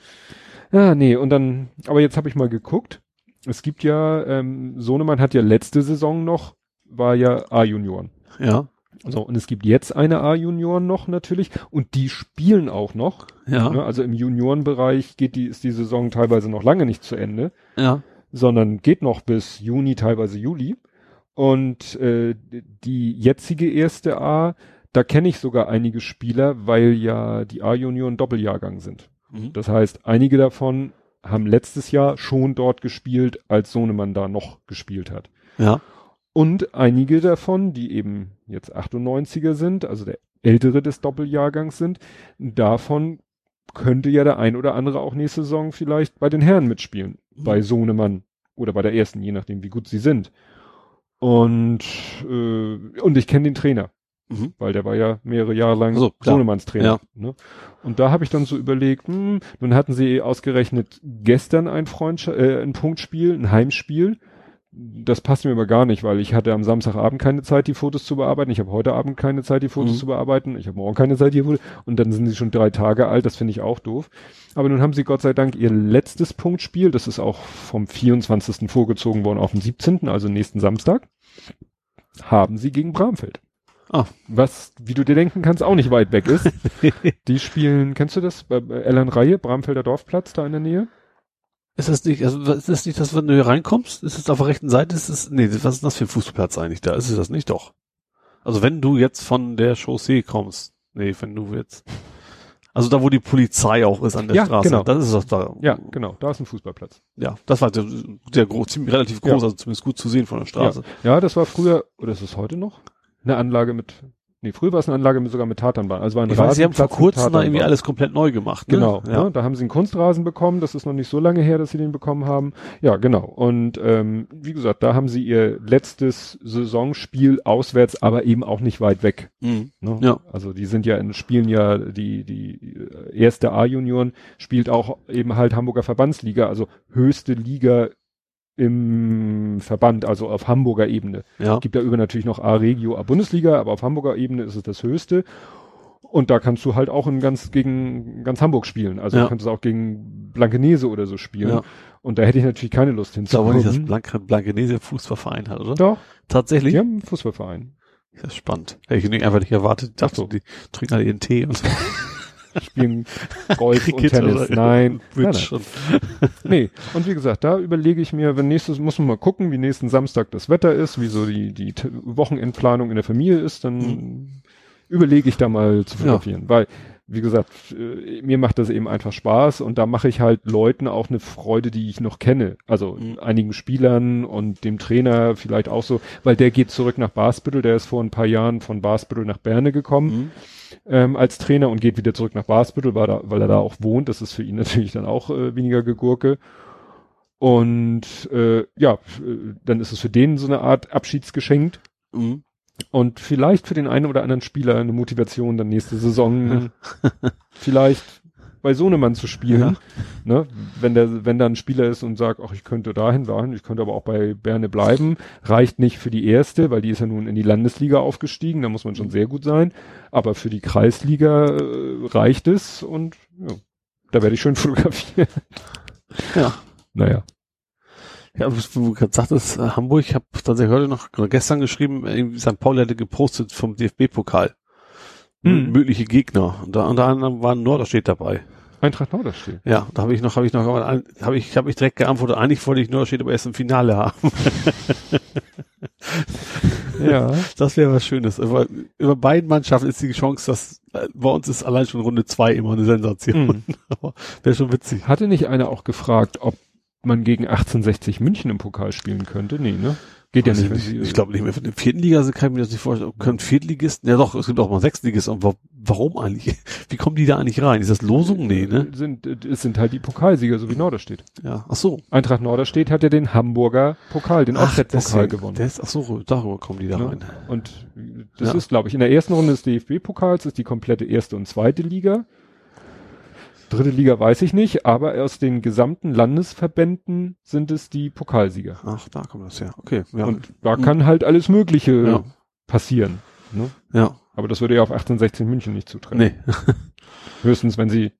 Ja, nee, und dann, aber jetzt habe ich mal geguckt. Es gibt ja, ähm, Sohnemann hat ja letzte Saison noch, war ja A-Junioren. Ja, So, und es gibt jetzt eine A-Junioren noch natürlich und die spielen auch noch. ja, Ne? Also im Juniorenbereich geht die, ist die Saison teilweise noch lange nicht zu Ende ja. Sondern geht noch bis Juni, teilweise Juli. Und äh, die jetzige erste A, da kenne ich sogar einige Spieler, weil ja die A-Junioren Doppeljahrgang sind. Mhm. Das heißt, einige davon haben letztes Jahr schon dort gespielt, als Sohnemann da noch gespielt hat. Ja, Und einige davon, die eben jetzt 98er sind, also der ältere des Doppeljahrgangs sind, davon könnte ja der ein oder andere auch nächste Saison vielleicht bei den Herren mitspielen. Mhm. Bei Sohnemann oder bei der ersten, je nachdem, wie gut sie sind. Und, äh, und ich kenne den Trainer, Mhm. weil der war ja mehrere Jahre lang So. Sohnemanns Trainer. Ja. Ne? Und da habe ich dann so überlegt, hm, nun hatten sie ausgerechnet gestern ein Freundschaft, äh, ein Punktspiel, ein Heimspiel. Das passt mir aber gar nicht, weil ich hatte am Samstagabend keine Zeit, die Fotos zu bearbeiten. Ich habe heute Abend keine Zeit, die Fotos Mhm. zu bearbeiten. Ich habe morgen keine Zeit, die Fotos. Und dann sind sie schon drei Tage alt. Das finde ich auch doof. Aber nun haben sie Gott sei Dank ihr letztes Punktspiel. Das ist auch vom 24. vorgezogen worden auf den 17., also nächsten Samstag. Haben sie gegen Bramfeld. Ah. Was, wie du dir denken kannst, auch nicht weit weg ist. die spielen, kennst du das? Bei bei Ellen Reihe, Bramfelder Dorfplatz, da in der Nähe? Ist das nicht, also ist das nicht, dass wenn du hier reinkommst, ist es auf der rechten Seite, ist es, nee, was ist das für ein Fußballplatz eigentlich da? Ist es das nicht doch? Also wenn du jetzt von der Chaussee kommst, nee, wenn du jetzt, also da wo die Polizei auch ist an der Ja, Straße, genau. das ist doch da. Ja, genau, da ist ein Fußballplatz. Ja, das war der, der groß, ziemlich relativ groß, Ja. also zumindest gut zu sehen von der Straße. Ja, das war früher, oder ist es heute noch? Eine Anlage mit nee, früher war es eine Anlage mit, sogar mit Tatanbahn. Also war ein Ich weiß, sie haben vor kurzem da irgendwie alles komplett neu gemacht. Ne? Genau, Ja. ne? da haben sie einen Kunstrasen bekommen, das ist noch nicht so lange her, dass sie den bekommen haben. Ja, genau. Und ähm, wie gesagt, da haben sie ihr letztes Saisonspiel auswärts, aber eben auch nicht weit weg. Mhm. Ne? Ja. Also die sind ja in, spielen ja die die äh, erste A-Junioren spielt auch eben halt Hamburger Verbandsliga, also höchste Liga im Verband, also auf Hamburger Ebene. Ja. Gibt ja über natürlich noch A-Regio, A-Bundesliga, aber auf Hamburger Ebene ist es das höchste. Und da kannst du halt auch in ganz gegen ganz Hamburg spielen. Also Ja. du könntest auch gegen Blankenese oder so spielen. Ja. Und da hätte ich natürlich keine Lust Ich glaube nicht, dass hinzukommen. Blanke, Blankenese Fußballverein hat, oder? Doch, Tatsächlich? die haben einen Fußballverein. Das ist spannend. Hätte ich nicht, einfach nicht erwartet. Ich dachte, Ach so. die trinken alle ihren Tee und Spielen Golf und Tennis. Nein, nein, nein. und Nee, und wie gesagt, da überlege ich mir, wenn nächstes, muss man mal gucken, wie nächsten Samstag das Wetter ist, wie so die, die Wochenendplanung in der Familie ist, dann überlege ich da mal zu Ja. fotografieren, weil, wie gesagt, äh, mir macht das eben einfach Spaß und da mache ich halt Leuten auch eine Freude, die ich noch kenne. Also Mhm. einigen Spielern und dem Trainer vielleicht auch so, weil der geht zurück nach Basbüttel, der ist vor ein paar Jahren von Basbüttel nach Berne gekommen Mhm. Ähm, als Trainer und geht wieder zurück nach Basbüttel, weil, da, weil er da auch wohnt. Das ist für ihn natürlich dann auch äh, weniger Gegurke. Und äh, ja, äh, dann ist es für den so eine Art Abschiedsgeschenk Mhm. und vielleicht für den einen oder anderen Spieler eine Motivation, dann nächste Saison vielleicht bei Sohnemann zu spielen. Ne? Wenn der, wenn da ein Spieler ist und sagt, ach, ich könnte dahin, dahin, ich könnte aber auch bei Berne bleiben, reicht nicht für die erste, weil die ist ja nun in die Landesliga aufgestiegen, da muss man schon sehr gut sein. Aber für die Kreisliga äh, reicht es und ja, da werde ich schön fotografieren. Ja. Naja. Ja, was du gerade sagtest, äh, Hamburg, ich habe tatsächlich heute noch, gestern geschrieben, irgendwie St. Pauli hatte gepostet vom DFB-Pokal. Mhm. Mögliche Gegner. Und da unter anderem war Norderstedt dabei. Eintracht Norderstedt. Ja, da habe ich noch, habe ich noch, habe ich, habe ich direkt geantwortet. Eigentlich wollte ich Norderstedt aber erst im Finale haben. Ja. Das wäre was Schönes. Aber über beiden Mannschaften ist die Chance, dass äh, bei uns ist allein schon Runde zwei immer eine Sensation. Mhm. Aber wäre schon witzig. Hatte nicht einer auch gefragt, ob man gegen 1860 München im Pokal spielen könnte? Nee, ne? Geht ja nicht. ich ich glaube nicht mehr. Für den vierten Liga kann ich mir das nicht vorstellen. Können Viertligisten? Ja doch, es gibt auch mal Sechstligisten. Warum eigentlich? Wie kommen die da eigentlich rein? Ist das Losung? Nee, ne? Sind, äh, es sind halt die Pokalsieger, so wie Norderstedt. Ja. Ach so. Eintracht Norderstedt hat ja den Hamburger Pokal, den Offset-Pokal gewonnen. Der ist, ach so, darüber kommen die da Ne? rein. Und das Ja. ist, glaube ich, in der ersten Runde des DFB-Pokals ist die komplette erste und zweite Liga. Dritte Liga weiß ich nicht, aber aus den gesamten Landesverbänden sind es die Pokalsieger. Ach, da kommt das her. Okay. Ja. Und da kann halt alles Mögliche Ja. passieren. Ne? ja. Aber das würde ja auf 1816 München nicht zutreffen. Nee. Höchstens, wenn sie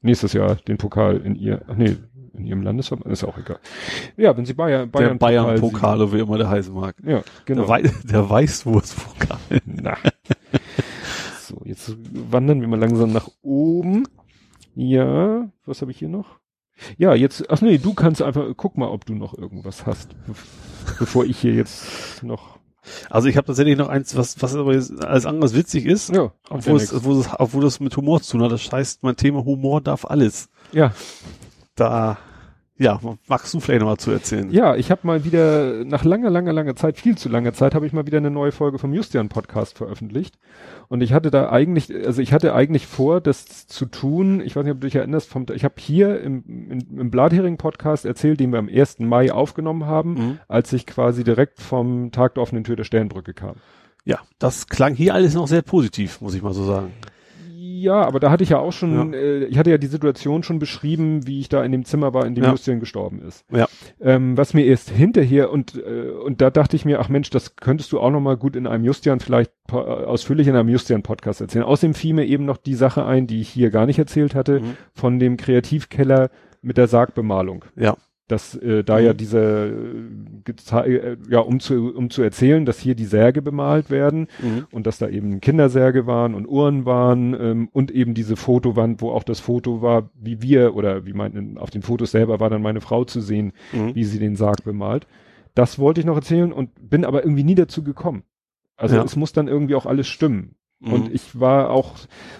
nächstes Jahr den Pokal in ihr, ach nee, in ihrem Landesverband, ist auch egal. Ja, wenn sie Bayern, Der Bayern, Bayern-Pokal, oder wie immer der heißen mag. Ja, genau. Der, Wei der Weißwurst-Pokal. Na. so, jetzt wandern wir mal langsam nach oben. Ja, was habe ich hier noch? Ja, jetzt, ach nee, du kannst einfach, guck mal, ob du noch irgendwas hast, bevor ich hier jetzt noch, Also ich habe tatsächlich noch eins, was, was aber jetzt alles anderes witzig ist. ja, Obwohl es, obwohl, es, obwohl das mit Humor zu tun hat. Das heißt, mein Thema Humor darf alles. ja, Da, ja, magst du vielleicht noch mal zu erzählen? ja, ich habe mal wieder, nach langer, langer, langer Zeit, viel zu langer Zeit, habe ich mal wieder eine neue Folge vom Justian Podcast veröffentlicht. Und ich hatte da eigentlich, also ich hatte eigentlich vor, das zu tun, ich weiß nicht, ob du dich erinnerst, vom, ich habe hier im, im, im Blathering Podcast erzählt, den wir am 1. Mai aufgenommen haben, Mhm. als ich quasi direkt vom Tag der offenen Tür der Sternbrücke kam. Ja, das klang hier alles noch sehr positiv, muss ich mal so sagen. Ja, aber da hatte ich ja auch schon, äh, ich hatte ja die Situation schon beschrieben, wie ich da in dem Zimmer war, in dem Ja. Justian gestorben ist. Ja. Ähm, was mir erst hinterher und äh, und da dachte ich mir, ach Mensch, das könntest du auch noch mal gut in einem Justian vielleicht äh, ausführlich in einem Justian Podcast erzählen. Außerdem fiel mir eben noch die Sache ein, die ich hier gar nicht erzählt hatte, Mhm. von dem Kreativkeller mit der Sargbemalung. Ja. Dass äh, da Mhm. ja diese, äh, äh, ja, um zu, um zu erzählen, dass hier die Särge bemalt werden Mhm. und dass da eben Kindersärge waren und Uhren waren ähm, und eben diese Fotowand, wo auch das Foto war, wie wir oder wie mein, auf den Fotos selber war dann meine Frau zu sehen, Mhm. wie sie den Sarg bemalt. Das wollte ich noch erzählen und bin aber irgendwie nie dazu gekommen. Also Ja. es muss dann irgendwie auch alles stimmen. Mhm. Und ich war auch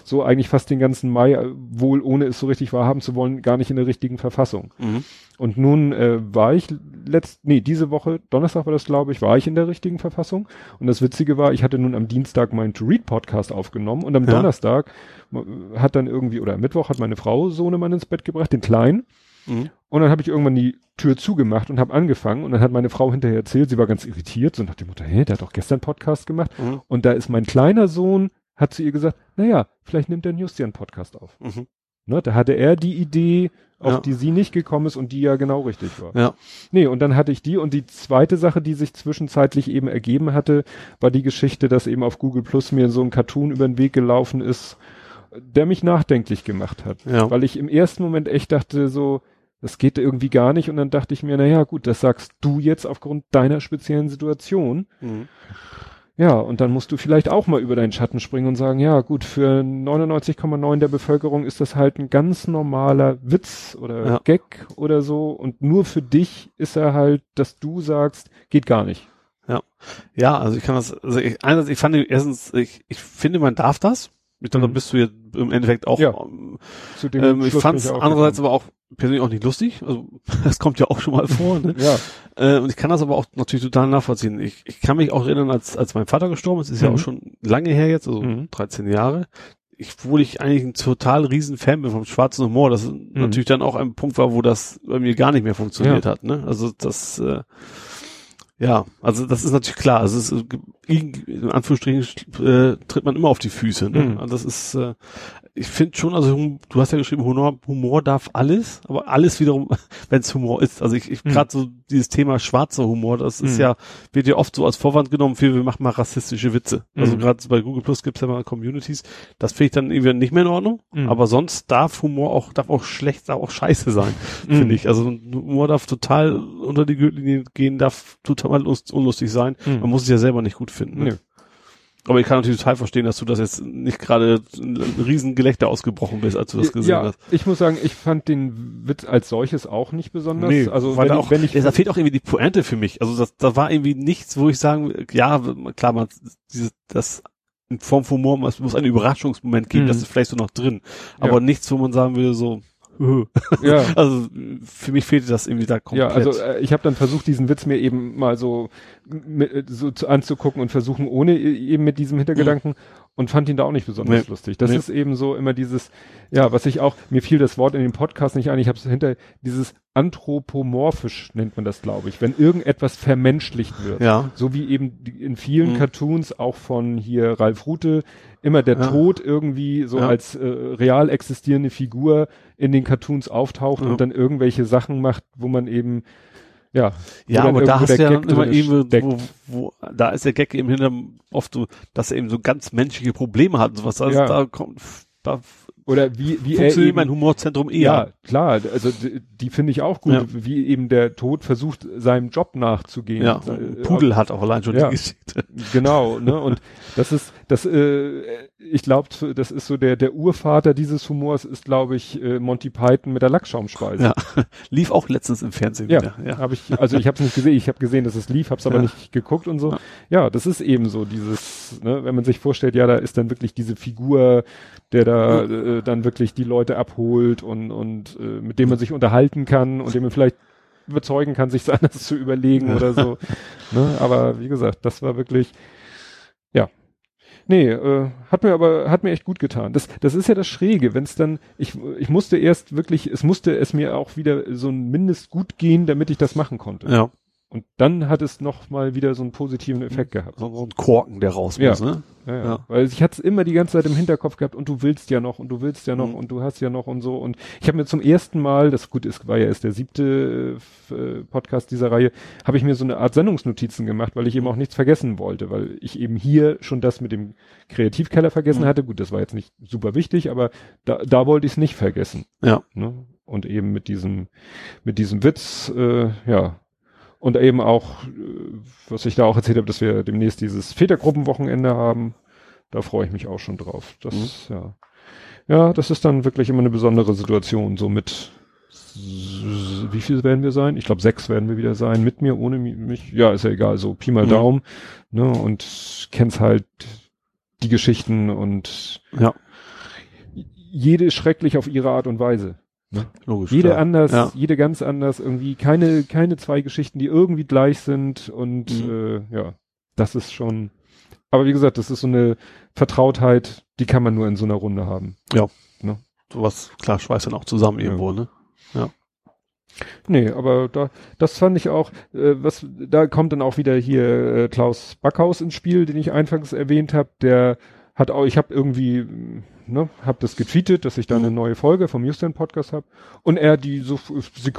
so eigentlich fast den ganzen Mai, äh, wohl ohne es so richtig wahrhaben zu wollen, gar nicht in der richtigen Verfassung. Mhm. Und nun äh, war ich letzt, nee, diese Woche, Donnerstag war das, glaube ich, war ich in der richtigen Verfassung. Und das Witzige war, ich hatte nun am Dienstag meinen To-Read-Podcast aufgenommen und am ja. Donnerstag hat dann irgendwie, oder am Mittwoch hat meine Frau Sohnemann ins Bett gebracht, den Kleinen. Mhm. Und dann habe ich irgendwann die Tür zugemacht und habe angefangen und dann hat meine Frau hinterher erzählt, sie war ganz irritiert, so nach dem Motto, hä, der hat doch gestern Podcast gemacht. Mhm. Und da ist mein kleiner Sohn, hat zu ihr gesagt, naja, vielleicht nimmt der Justian Podcast auf. Mhm. Ne, da hatte er die Idee, auf ja. die sie nicht gekommen ist und die ja genau richtig war. Ja. Nee, und dann hatte ich die und die zweite Sache, die sich zwischenzeitlich eben ergeben hatte, war die Geschichte, dass eben auf Google Plus mir so ein Cartoon über den Weg gelaufen ist, der mich nachdenklich gemacht hat. Ja. Weil ich im ersten Moment echt dachte so, das geht irgendwie gar nicht. Und dann dachte ich mir, na ja, gut, das sagst du jetzt aufgrund deiner speziellen Situation. Mhm. Ja, und dann musst du vielleicht auch mal über deinen Schatten springen und sagen, ja, gut, für 99,9 der Bevölkerung ist das halt ein ganz normaler Witz oder ja. Gag oder so. Und nur für dich ist er halt, dass du sagst, geht gar nicht. Ja. Ja, also ich kann das, also ich, einerseits, ich fand erstens, ich, ich finde, man darf das. Ich glaube, mhm. bist du jetzt im Endeffekt auch. Ja. Ähm, ähm ich fand es andererseits gekommen. aber auch persönlich auch nicht lustig. Also das kommt ja auch schon mal vor. Ne? ja. Äh, und ich kann das aber auch natürlich total nachvollziehen. Ich, ich kann mich auch erinnern, als als mein Vater gestorben ist, ist mhm. ja auch schon lange her jetzt, also mhm. 13 Jahre. Ich, wo ich eigentlich ein total riesen Fan bin vom schwarzen Humor, das mhm. natürlich dann auch ein Punkt war, wo das bei mir gar nicht mehr funktioniert ja. hat. Ne? Also das äh, ja, also das ist natürlich klar. Also es ist, in Anführungsstrichen äh, tritt man immer auf die Füße. Ne? Mhm. Also das ist, äh, ich finde schon, also du hast ja geschrieben, Humor, Humor darf alles, aber alles wiederum, wenn es Humor ist. Also ich, ich mhm. gerade so dieses Thema schwarzer Humor, das ist mhm. ja, wird ja oft so als Vorwand genommen für, wir machen mal rassistische Witze. Also mhm. gerade bei Google Plus gibt's ja mal Communities. Das finde ich dann irgendwie nicht mehr in Ordnung. Mhm. Aber sonst darf Humor auch, darf auch schlecht, darf auch scheiße sein, mhm. finde ich. Also Humor darf total unter die Gürtellinie gehen, darf total unlustig sein. Mhm. Man muss es ja selber nicht gut finden. Ne? Nee. Aber ich kann natürlich total verstehen, dass du das jetzt nicht gerade ein Riesengelächter ausgebrochen bist, als du das gesehen ja, hast. Ich muss sagen, ich fand den Witz als solches auch nicht besonders. Nee, also wenn, auch, wenn ich, da fehlt auch irgendwie die Pointe für mich. Also das, da war irgendwie nichts, wo ich sagen, ja, klar, man, dieses, das in Form von Humor, es muss einen Überraschungsmoment geben, mhm. das ist vielleicht so noch drin. Aber ja. nichts, wo man sagen würde, so, ja. Also für mich fehlte das irgendwie da komplett. Ja, also äh, ich habe dann versucht, diesen Witz mir eben mal so, mit, so zu, anzugucken und versuchen, ohne eben mit diesem Hintergedanken. Mhm und fand ihn da auch nicht besonders nee. lustig. Das nee. ist eben so immer dieses, ja, was ich auch, mir fiel das Wort in dem Podcast nicht ein, ich habe es hinter, dieses anthropomorphisch nennt man das, glaube ich, wenn irgendetwas vermenschlicht wird. Ja. So wie eben in vielen mhm. Cartoons, auch von hier Ralf Rute, immer der ja. Tod irgendwie so ja. als äh, real existierende Figur in den Cartoons auftaucht ja. und dann irgendwelche Sachen macht, wo man eben ja, ja, aber da hast du ja immer eben, wo, wo, da ist der Gag eben hinter oft so, dass er eben so ganz menschliche Probleme hat und sowas. Also da kommt, da oder wie, wie er eben mein Humorzentrum eher. Ja, klar, also die, die finde ich auch gut, ja. wie eben der Tod versucht, seinem Job nachzugehen. Ja, äh, Pudel hat auch allein schon ja, die Geschichte. Genau, ne, und das ist, das, äh, ich glaube, das ist so der, der Urvater dieses Humors ist, glaube ich, äh, Monty Python mit der Lackschaumspeise. Ja, lief auch letztens im Fernsehen ja, wieder. Ja, habe ich, also ich habe es nicht gesehen, ich habe gesehen, dass es lief, habe es aber ja. nicht geguckt und so. Ja. ja, das ist eben so dieses, ne, wenn man sich vorstellt, ja, da ist dann wirklich diese Figur, der da äh, dann wirklich die Leute abholt und, und äh, mit dem man sich unterhalten kann und dem man vielleicht überzeugen kann, sich anders zu überlegen oder so. ne? Aber wie gesagt, das war wirklich. Nee, äh, hat mir aber, hat mir echt gut getan. Das, das ist ja das Schräge, wenn es dann, ich, ich musste erst wirklich, es musste es mir auch wieder so ein Mindest gut gehen, damit ich das machen konnte. Ja. Und dann hat es noch mal wieder so einen positiven Effekt gehabt. So, ein Korken, der raus muss, ja. ne? Ja, ja. ja. Weil ich hatte es immer die ganze Zeit im Hinterkopf gehabt und du willst ja noch und du willst ja noch mhm. und du hast ja noch und so. Und ich habe mir zum ersten Mal, das gut ist, war ja erst der siebte äh, Podcast dieser Reihe, habe ich mir so eine Art Sendungsnotizen gemacht, weil ich eben auch nichts vergessen wollte, weil ich eben hier schon das mit dem Kreativkeller vergessen mhm. hatte. Gut, das war jetzt nicht super wichtig, aber da, da wollte ich es nicht vergessen. Ja. Ne? Und eben mit diesem, mit diesem Witz, äh, ja, und eben auch, äh, was ich da auch erzählt habe, dass wir demnächst dieses Vätergruppenwochenende haben. Da freue ich mich auch schon drauf. Das, mhm. ja. Ja, das ist dann wirklich immer eine besondere Situation, so mit, wie viel werden wir sein? Ich glaube, sechs werden wir wieder sein, mit mir, ohne mich. Ja, ist ja egal, so Pi mal mhm. Daumen. Ne, und kennst halt die Geschichten und Ja. jede ist schrecklich auf ihre Art und Weise. Logisch. Jede klar. anders, Ja. jede ganz anders, irgendwie keine, keine zwei Geschichten, die irgendwie gleich sind und Mhm. äh, ja, das ist schon, aber wie gesagt, das ist so eine Vertrautheit, die kann man nur in so einer Runde haben. Sowas, klar, schweißt dann auch zusammen Ja. irgendwo, ne? Nee, aber da, das fand ich auch, äh, was, da kommt dann auch wieder hier äh, Klaus Backhaus ins Spiel, den ich anfangs erwähnt habe, der hat auch, ich habe irgendwie, ne, habe das getweetet, dass ich da eine neue Folge vom Houston Podcast habe und er die so,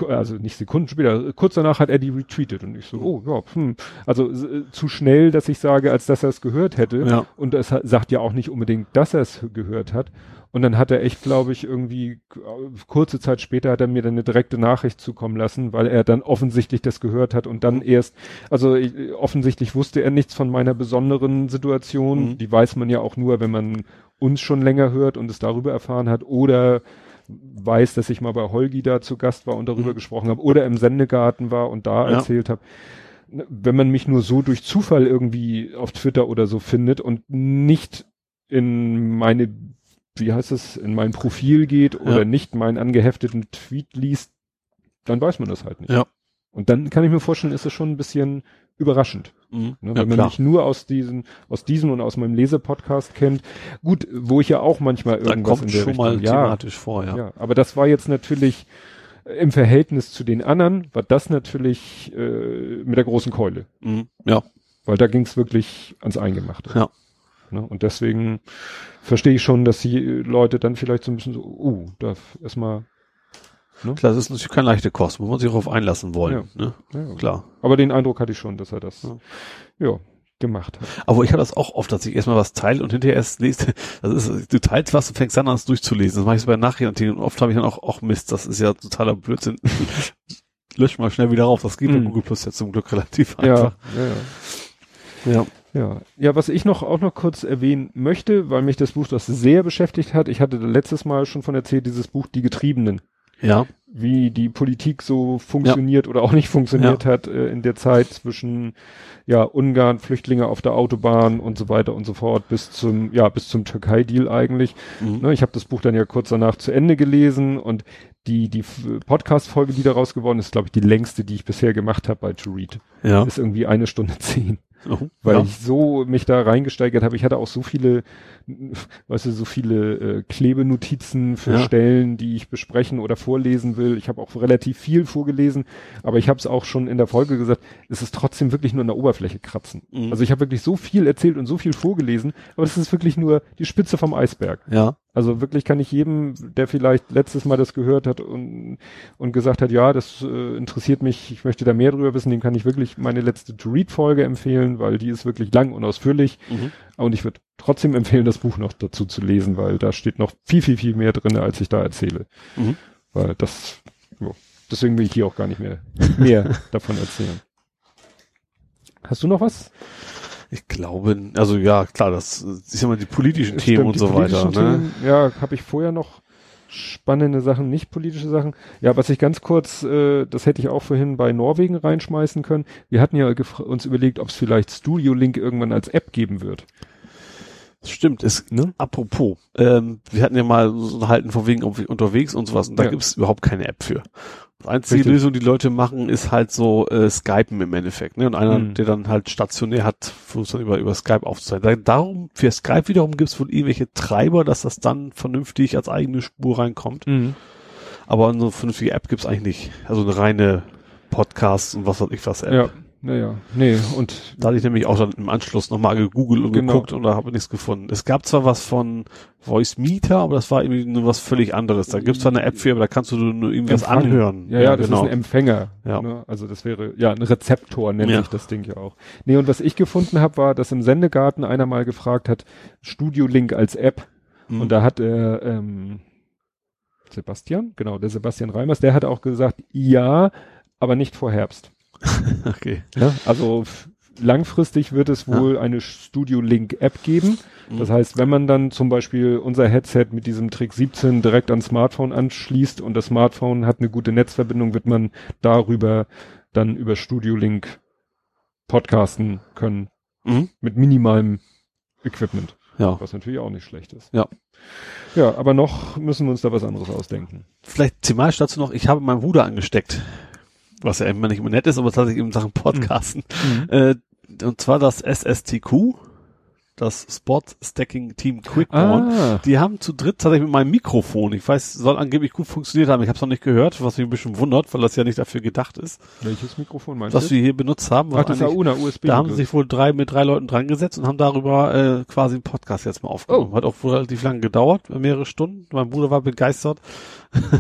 also nicht Sekunden später, kurz danach hat er die retweetet. Und ich so, oh ja, hm, also äh, zu schnell, dass ich sage, als dass er es gehört hätte. Ja. und es sagt ja auch nicht unbedingt, dass er es gehört hat. Und dann hat er echt, glaube ich, irgendwie k- kurze Zeit später hat er mir dann eine direkte Nachricht zukommen lassen, weil er dann offensichtlich das gehört hat und dann erst, also ich, offensichtlich wusste er nichts von meiner besonderen Situation. Mhm. Die weiß man ja auch nur, wenn man uns schon länger hört und es darüber erfahren hat oder weiß, dass ich mal bei Holgi da zu Gast war und darüber Mhm. gesprochen habe oder im Sendegarten war und da Ja. erzählt habe. Ne, Wenn man mich nur so durch Zufall irgendwie auf Twitter oder so findet und nicht in meine, wie heißt es, in mein Profil geht oder Ja. nicht meinen angehefteten Tweet liest, dann weiß man das halt nicht. Ja. Und dann kann ich mir vorstellen, ist es schon ein bisschen überraschend. Mhm. Ne, ja, wenn man klar. mich nur aus diesen, aus diesem und aus meinem Lesepodcast kennt. Gut, wo ich ja auch manchmal da irgendwas kommt in der schon mal Richtung, ja, thematisch vor, ja. ja. aber das war jetzt natürlich äh, im Verhältnis zu den anderen, war das natürlich äh, mit der großen Keule. Mhm. Ja. Weil da ging es wirklich ans Eingemachte. Ja. Ne? Und deswegen verstehe ich schon, dass die Leute dann vielleicht so ein bisschen so, uh, da erstmal, Klar, das ist natürlich keine leichte Kost, muss man sich darauf einlassen wollen. Ne? ja, Klar. aber den Eindruck hatte ich schon, dass er das, Ja. ja, gemacht hat. Aber ich habe das auch oft, dass ich erstmal was teile und hinterher erst lese. Das ist, du teilst was und fängst dann an, es durchzulesen. Das mache ich so bei Nachrichtenartikeln und oft habe ich dann auch, auch Mist, das ist ja totaler Blödsinn. Lösch mal schnell wieder rauf. Das geht bei Mhm. Google Plus jetzt zum Glück relativ Ja, einfach. ja, ja. Ja. Ja, ja, was ich noch auch noch kurz erwähnen möchte, weil mich das Buch das sehr beschäftigt hat. Ich hatte letztes Mal schon von erzählt, dieses Buch Die Getriebenen, Ja. wie die Politik so funktioniert oder auch nicht funktioniert hat äh, in der Zeit zwischen ja Ungarn, Flüchtlinge auf der Autobahn und so weiter und so fort bis zum ja bis zum Türkei-Deal eigentlich. Mhm. Ne, ich habe das Buch dann ja kurz danach zu Ende gelesen und die die Podcast-Folge, die daraus geworden ist, glaube ich, die längste, die ich bisher gemacht habe bei To Read, Ja. ist irgendwie eine Stunde zehn Oh, weil ja. ich so mich da reingesteigert habe. Ich hatte auch so viele, weißt du, so viele äh, Klebenotizen für Ja. Stellen, die ich besprechen oder vorlesen will. Ich habe auch relativ viel vorgelesen, aber ich habe es auch schon in der Folge gesagt, es ist trotzdem wirklich nur an der Oberfläche kratzen. Mhm. Also ich habe wirklich so viel erzählt und so viel vorgelesen, aber es ist wirklich nur die Spitze vom Eisberg. ja. Also wirklich kann ich jedem, der vielleicht letztes Mal das gehört hat und, und gesagt hat, ja, das äh, interessiert mich, ich möchte da mehr drüber wissen, dem kann ich wirklich meine letzte To-Read-Folge empfehlen, weil die ist wirklich lang und ausführlich. Mhm. Und ich würde trotzdem empfehlen, das Buch noch dazu zu lesen, weil da steht noch viel, viel, viel mehr drin, als ich da erzähle. Mhm. Weil das, jo, deswegen will ich hier auch gar nicht mehr, mehr davon erzählen. Hast du noch was? Ich glaube, also ja, klar, das ist mal die politischen Themen Stimmt, und so weiter. Ne? Themen, ja, habe ich vorher noch spannende Sachen, nicht politische Sachen. Ja, was ich ganz kurz, äh, das hätte ich auch vorhin bei Norwegen reinschmeißen können. Wir hatten ja uns überlegt, ob es vielleicht Studio Link irgendwann als App geben wird. Stimmt. Es, Ne? Apropos, ähm, wir hatten ja mal so unterhalten von wegen unterwegs und sowas und da Ja. gibt's überhaupt keine App für. Die einzige Richtig. Lösung, die Leute machen, ist halt so äh, Skypen im Endeffekt. Ne? Und einer, Mhm. der dann halt stationär hat, versucht dann über, über Skype aufzuzeichnen. Da, darum, für Skype wiederum gibt's wohl irgendwelche Treiber, dass das dann vernünftig als eigene Spur reinkommt. Aber eine vernünftige App gibt's eigentlich nicht. Also eine reine Podcast und was weiß ich was App. Ja, naja, nee, und Da hatte ich nämlich auch dann im Anschluss nochmal gegoogelt und Genau. geguckt und da habe ich nichts gefunden. Es gab zwar was von Voice Meter, aber das war irgendwie nur was völlig anderes. Da gibt's zwar eine App für, aber da kannst du nur irgendwas Empfangen. anhören. Ja, ja, das genau. ist ein Empfänger. Ja. Ne? Also das wäre, ja, ein Rezeptor nennt Ja. sich das Ding ja auch. Nee, und was ich gefunden habe, war, dass im Sendegarten einer mal gefragt hat, Studio Link als App. Mhm. Und da hat er, ähm, Sebastian, genau, der Sebastian Reimers, der hat auch gesagt, ja, aber nicht vor Herbst. okay. Ja? Also langfristig wird es wohl eine Studio Link App geben. Mhm. Das heißt, wenn man dann zum Beispiel unser Headset mit diesem Trick 17 direkt ans Smartphone anschließt und das Smartphone hat eine gute Netzverbindung, wird man darüber dann über Studio Link podcasten können Mhm. mit minimalem Equipment. Ja. Was natürlich auch nicht schlecht ist. Ja. Ja, aber noch müssen wir uns da was anderes ausdenken. Vielleicht thematisch dazu noch, ich habe meinen Bruder angesteckt. Was ja immer nicht immer nett ist, aber tatsächlich in Sachen Podcasten. Mhm. Äh, und zwar das SSTQ, das Sport Stacking Team Quickborn. Ah, Die haben zu dritt tatsächlich mit meinem Mikrofon, ich weiß, soll angeblich gut funktioniert haben. Ich habe es noch nicht gehört, was mich ein bisschen wundert, weil das ja nicht dafür gedacht ist, welches Mikrofon meinst was du? wir hier benutzt haben. was Ach, das Auna, USB. da haben sie sich wohl drei mit drei Leuten dran gesetzt und haben darüber äh, quasi einen Podcast jetzt mal aufgenommen. Oh. Hat auch wohl relativ lange gedauert, mehrere Stunden. Mein Bruder war begeistert.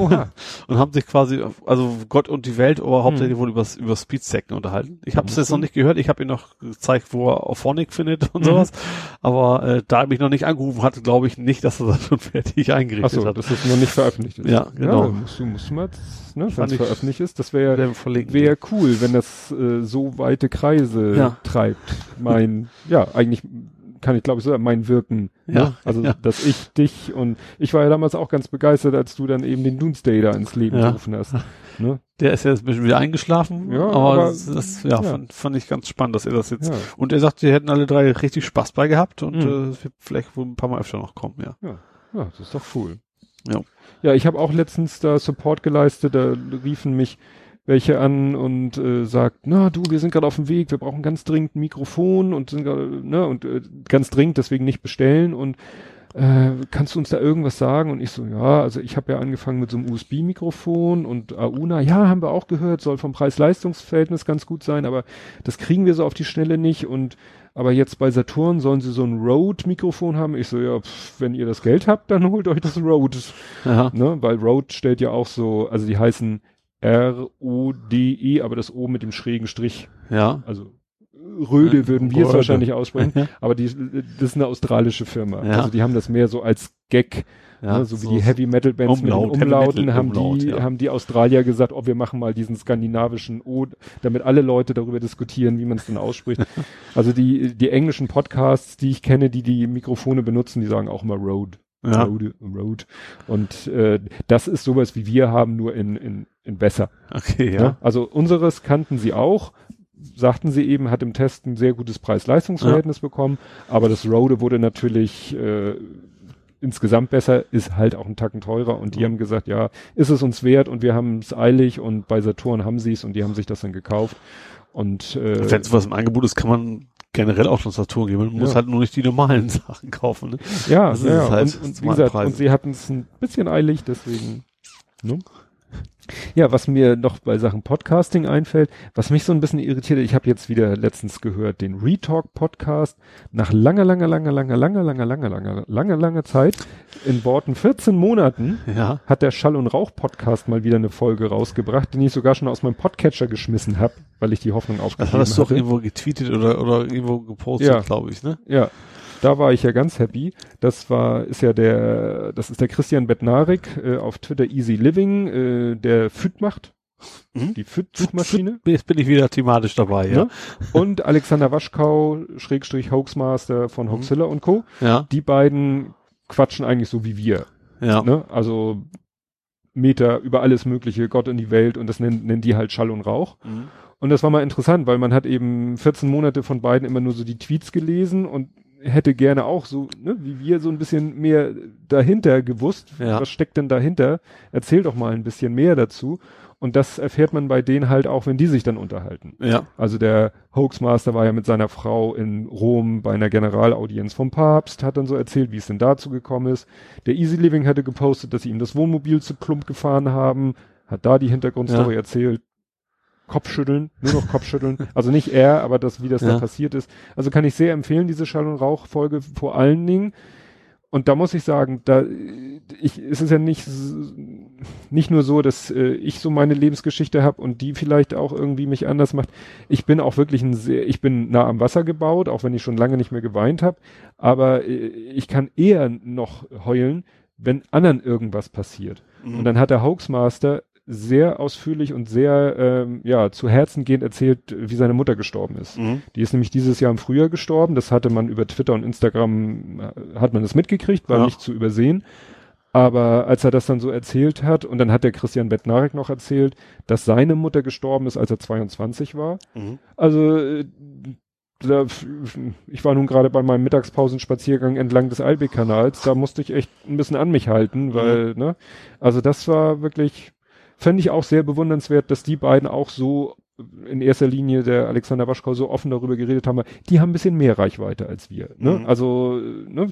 und haben sich quasi, also Gott und die Welt, aber hauptsächlich Hm. wohl über über Speedstacken unterhalten. Ich habe es musst jetzt noch nicht gehört. Ich habe ihm noch gezeigt, wo er Auphonic findet und Mhm. sowas. Aber äh, da er mich noch nicht angerufen hatte, glaube ich nicht, dass er das schon fertig eingerichtet Achso, hat. dass es noch nicht veröffentlicht ist. Ja, genau. Ja, musst du, musst du mal, ne, wenn es ich- veröffentlicht ist, das wäre verlinkt. wäre cool, wenn das äh, so weite Kreise Ja. treibt. Mein, ja, eigentlich kann ich glaube ich so mein Wirken. Ja, Ne? Also, ja. dass ich dich und ich war ja damals auch ganz begeistert, als du dann eben den Doomsday da ins Leben Ja. gerufen hast. Ne? Der ist jetzt ein bisschen wieder eingeschlafen, Ja, aber, aber- das, ja, ja. Fand, fand ich ganz spannend, dass er das jetzt. Ja. Und er sagt, die hätten alle drei richtig Spaß bei gehabt und Mhm. äh, vielleicht wohl ein paar Mal öfter noch kommen, ja. ja, das ist doch cool. Ja. Ja, ich habe auch letztens da Support geleistet, da riefen mich welche an und äh, sagt, na du, wir sind gerade auf dem Weg, wir brauchen ganz dringend ein Mikrofon und sind gerade, ne, und äh, ganz dringend, deswegen nicht bestellen und äh, kannst du uns da irgendwas sagen? Und ich so, ja, also ich habe ja angefangen mit so einem USB-Mikrofon und Auna, ja, haben wir auch gehört, soll vom Preis-Leistungs-Verhältnis ganz gut sein, aber das kriegen wir so auf die Schnelle nicht und aber jetzt bei Saturn sollen sie so ein Rode-Mikrofon haben. Ich so, ja, pff, wenn ihr das Geld habt, dann holt euch das Rode. Ne? Weil Rode stellt ja auch so, also die heißen R-O-D-E, aber das O mit dem schrägen Strich. Ja. Also Röde Ja, würden wir es wahrscheinlich aussprechen, aber die, das ist eine australische Firma. Ja. Also die haben das mehr so als Gag, ja. ne? so wie die Heavy Metal Bands Umlaut, mit den Umlauten, Metal haben Umlaut, die, ja. haben die Australier gesagt, oh, wir machen mal diesen skandinavischen O, damit alle Leute darüber diskutieren, wie man es denn ausspricht. also die, die englischen Podcasts, die ich kenne, die die Mikrofone benutzen, die sagen auch immer Rode. Ja. Rode, Rode. Und äh, das ist sowas, wie wir haben, nur in, in, in besser. Okay, ja. Ne? Also unseres kannten sie auch, sagten sie eben, hat im Test ein sehr gutes Preis-Leistungs-Verhältnis bekommen, aber das Rode wurde natürlich äh, insgesamt besser, ist halt auch ein Tacken teurer und die Mhm. haben gesagt, ja, ist es uns wert und wir haben es eilig und bei Saturn haben sie es und die haben sich das dann gekauft und äh, Wenn was im Angebot ist, kann man generell auch schon geben. Man muss Ja. halt nur nicht die normalen Sachen kaufen. Ne? ja, das ist ja, halt, und, und wie gesagt, und sie hatten es ein bisschen eilig, deswegen ne? Ja, was mir noch bei Sachen Podcasting einfällt, was mich so ein bisschen irritiert, ich habe jetzt wieder letztens gehört, den Retalk Podcast, nach langer, langer, langer, langer, langer, langer, langer, langer, langer, langer Zeit, in Worten 14 Monaten, Ja. hat der Schall- und Rauch-Podcast mal wieder eine Folge rausgebracht, die ich sogar schon aus meinem Podcatcher geschmissen habe, weil ich die Hoffnung Das aufgegeben hast du auch hatte. irgendwo getweetet oder, oder irgendwo gepostet, Ja. glaube ich, ne? Ja, da war ich ja ganz happy. Das war, ist ja der, das ist der Christian Bednarik äh, auf Twitter Easy Living, äh, der FÜD macht. Mhm. Die FÜD-Suchmaschine. Jetzt bin ich wieder thematisch dabei, ja. Ne? Und Alexander Waschkau, Schrägstrich Hoaxmaster von Mhm. Hoaxilla und Co. Ja, Die beiden quatschen eigentlich so wie wir. ja. Ne? Also Meter über alles Mögliche, Gott in die Welt und das nennen, nennen die halt Schall und Rauch. Mhm. Und das war mal interessant, weil man hat eben 14 Monate von beiden immer nur so die Tweets gelesen und hätte gerne auch so, ne, wie wir so ein bisschen mehr dahinter gewusst. Ja. Was steckt denn dahinter? Erzähl doch mal ein bisschen mehr dazu. Und das erfährt man bei denen halt auch, wenn die sich dann unterhalten. Ja, Also der Hoaxmaster war ja mit seiner Frau in Rom bei einer Generalaudienz vom Papst, hat dann so erzählt, wie es denn dazu gekommen ist. Der Easy Living hatte gepostet, dass sie ihm das Wohnmobil zu plump gefahren haben, hat da die Hintergrundstory Ja. erzählt. Kopfschütteln, nur noch Kopfschütteln. Also nicht er, aber das, wie das Ja. da passiert ist. Also kann ich sehr empfehlen, diese Schall- und Rauch-Folge vor allen Dingen. Und da muss ich sagen, da ich, es ist ja nicht nicht nur so, dass äh, ich so meine Lebensgeschichte habe und die vielleicht auch irgendwie mich anders macht. Ich bin auch wirklich ein sehr, ich bin nah am Wasser gebaut, auch wenn ich schon lange nicht mehr geweint habe. Aber äh, ich kann eher noch heulen, wenn anderen irgendwas passiert. Mhm. Und dann hat der Hoaxmaster sehr ausführlich und sehr ähm, ja zu Herzen gehend erzählt, wie seine Mutter gestorben ist. Mhm. Die ist nämlich dieses Jahr im Frühjahr gestorben. Das hatte man über Twitter und Instagram, äh, hat man das mitgekriegt, war Ja. nicht zu übersehen. Aber als er das dann so erzählt hat, und dann hat der Christian Bettnarek noch erzählt, dass seine Mutter gestorben ist, als er 22 war. Mhm. Also äh, ich war nun gerade bei meinem Mittagspausenspaziergang entlang des Eilbeck-Kanals, da musste ich echt ein bisschen an mich halten, weil, mhm. ne, also das war wirklich, fände ich auch sehr bewundernswert, dass die beiden auch so in erster Linie der Alexander Waschkau so offen darüber geredet haben, die haben ein bisschen mehr Reichweite als wir, ne, mhm. also, ne,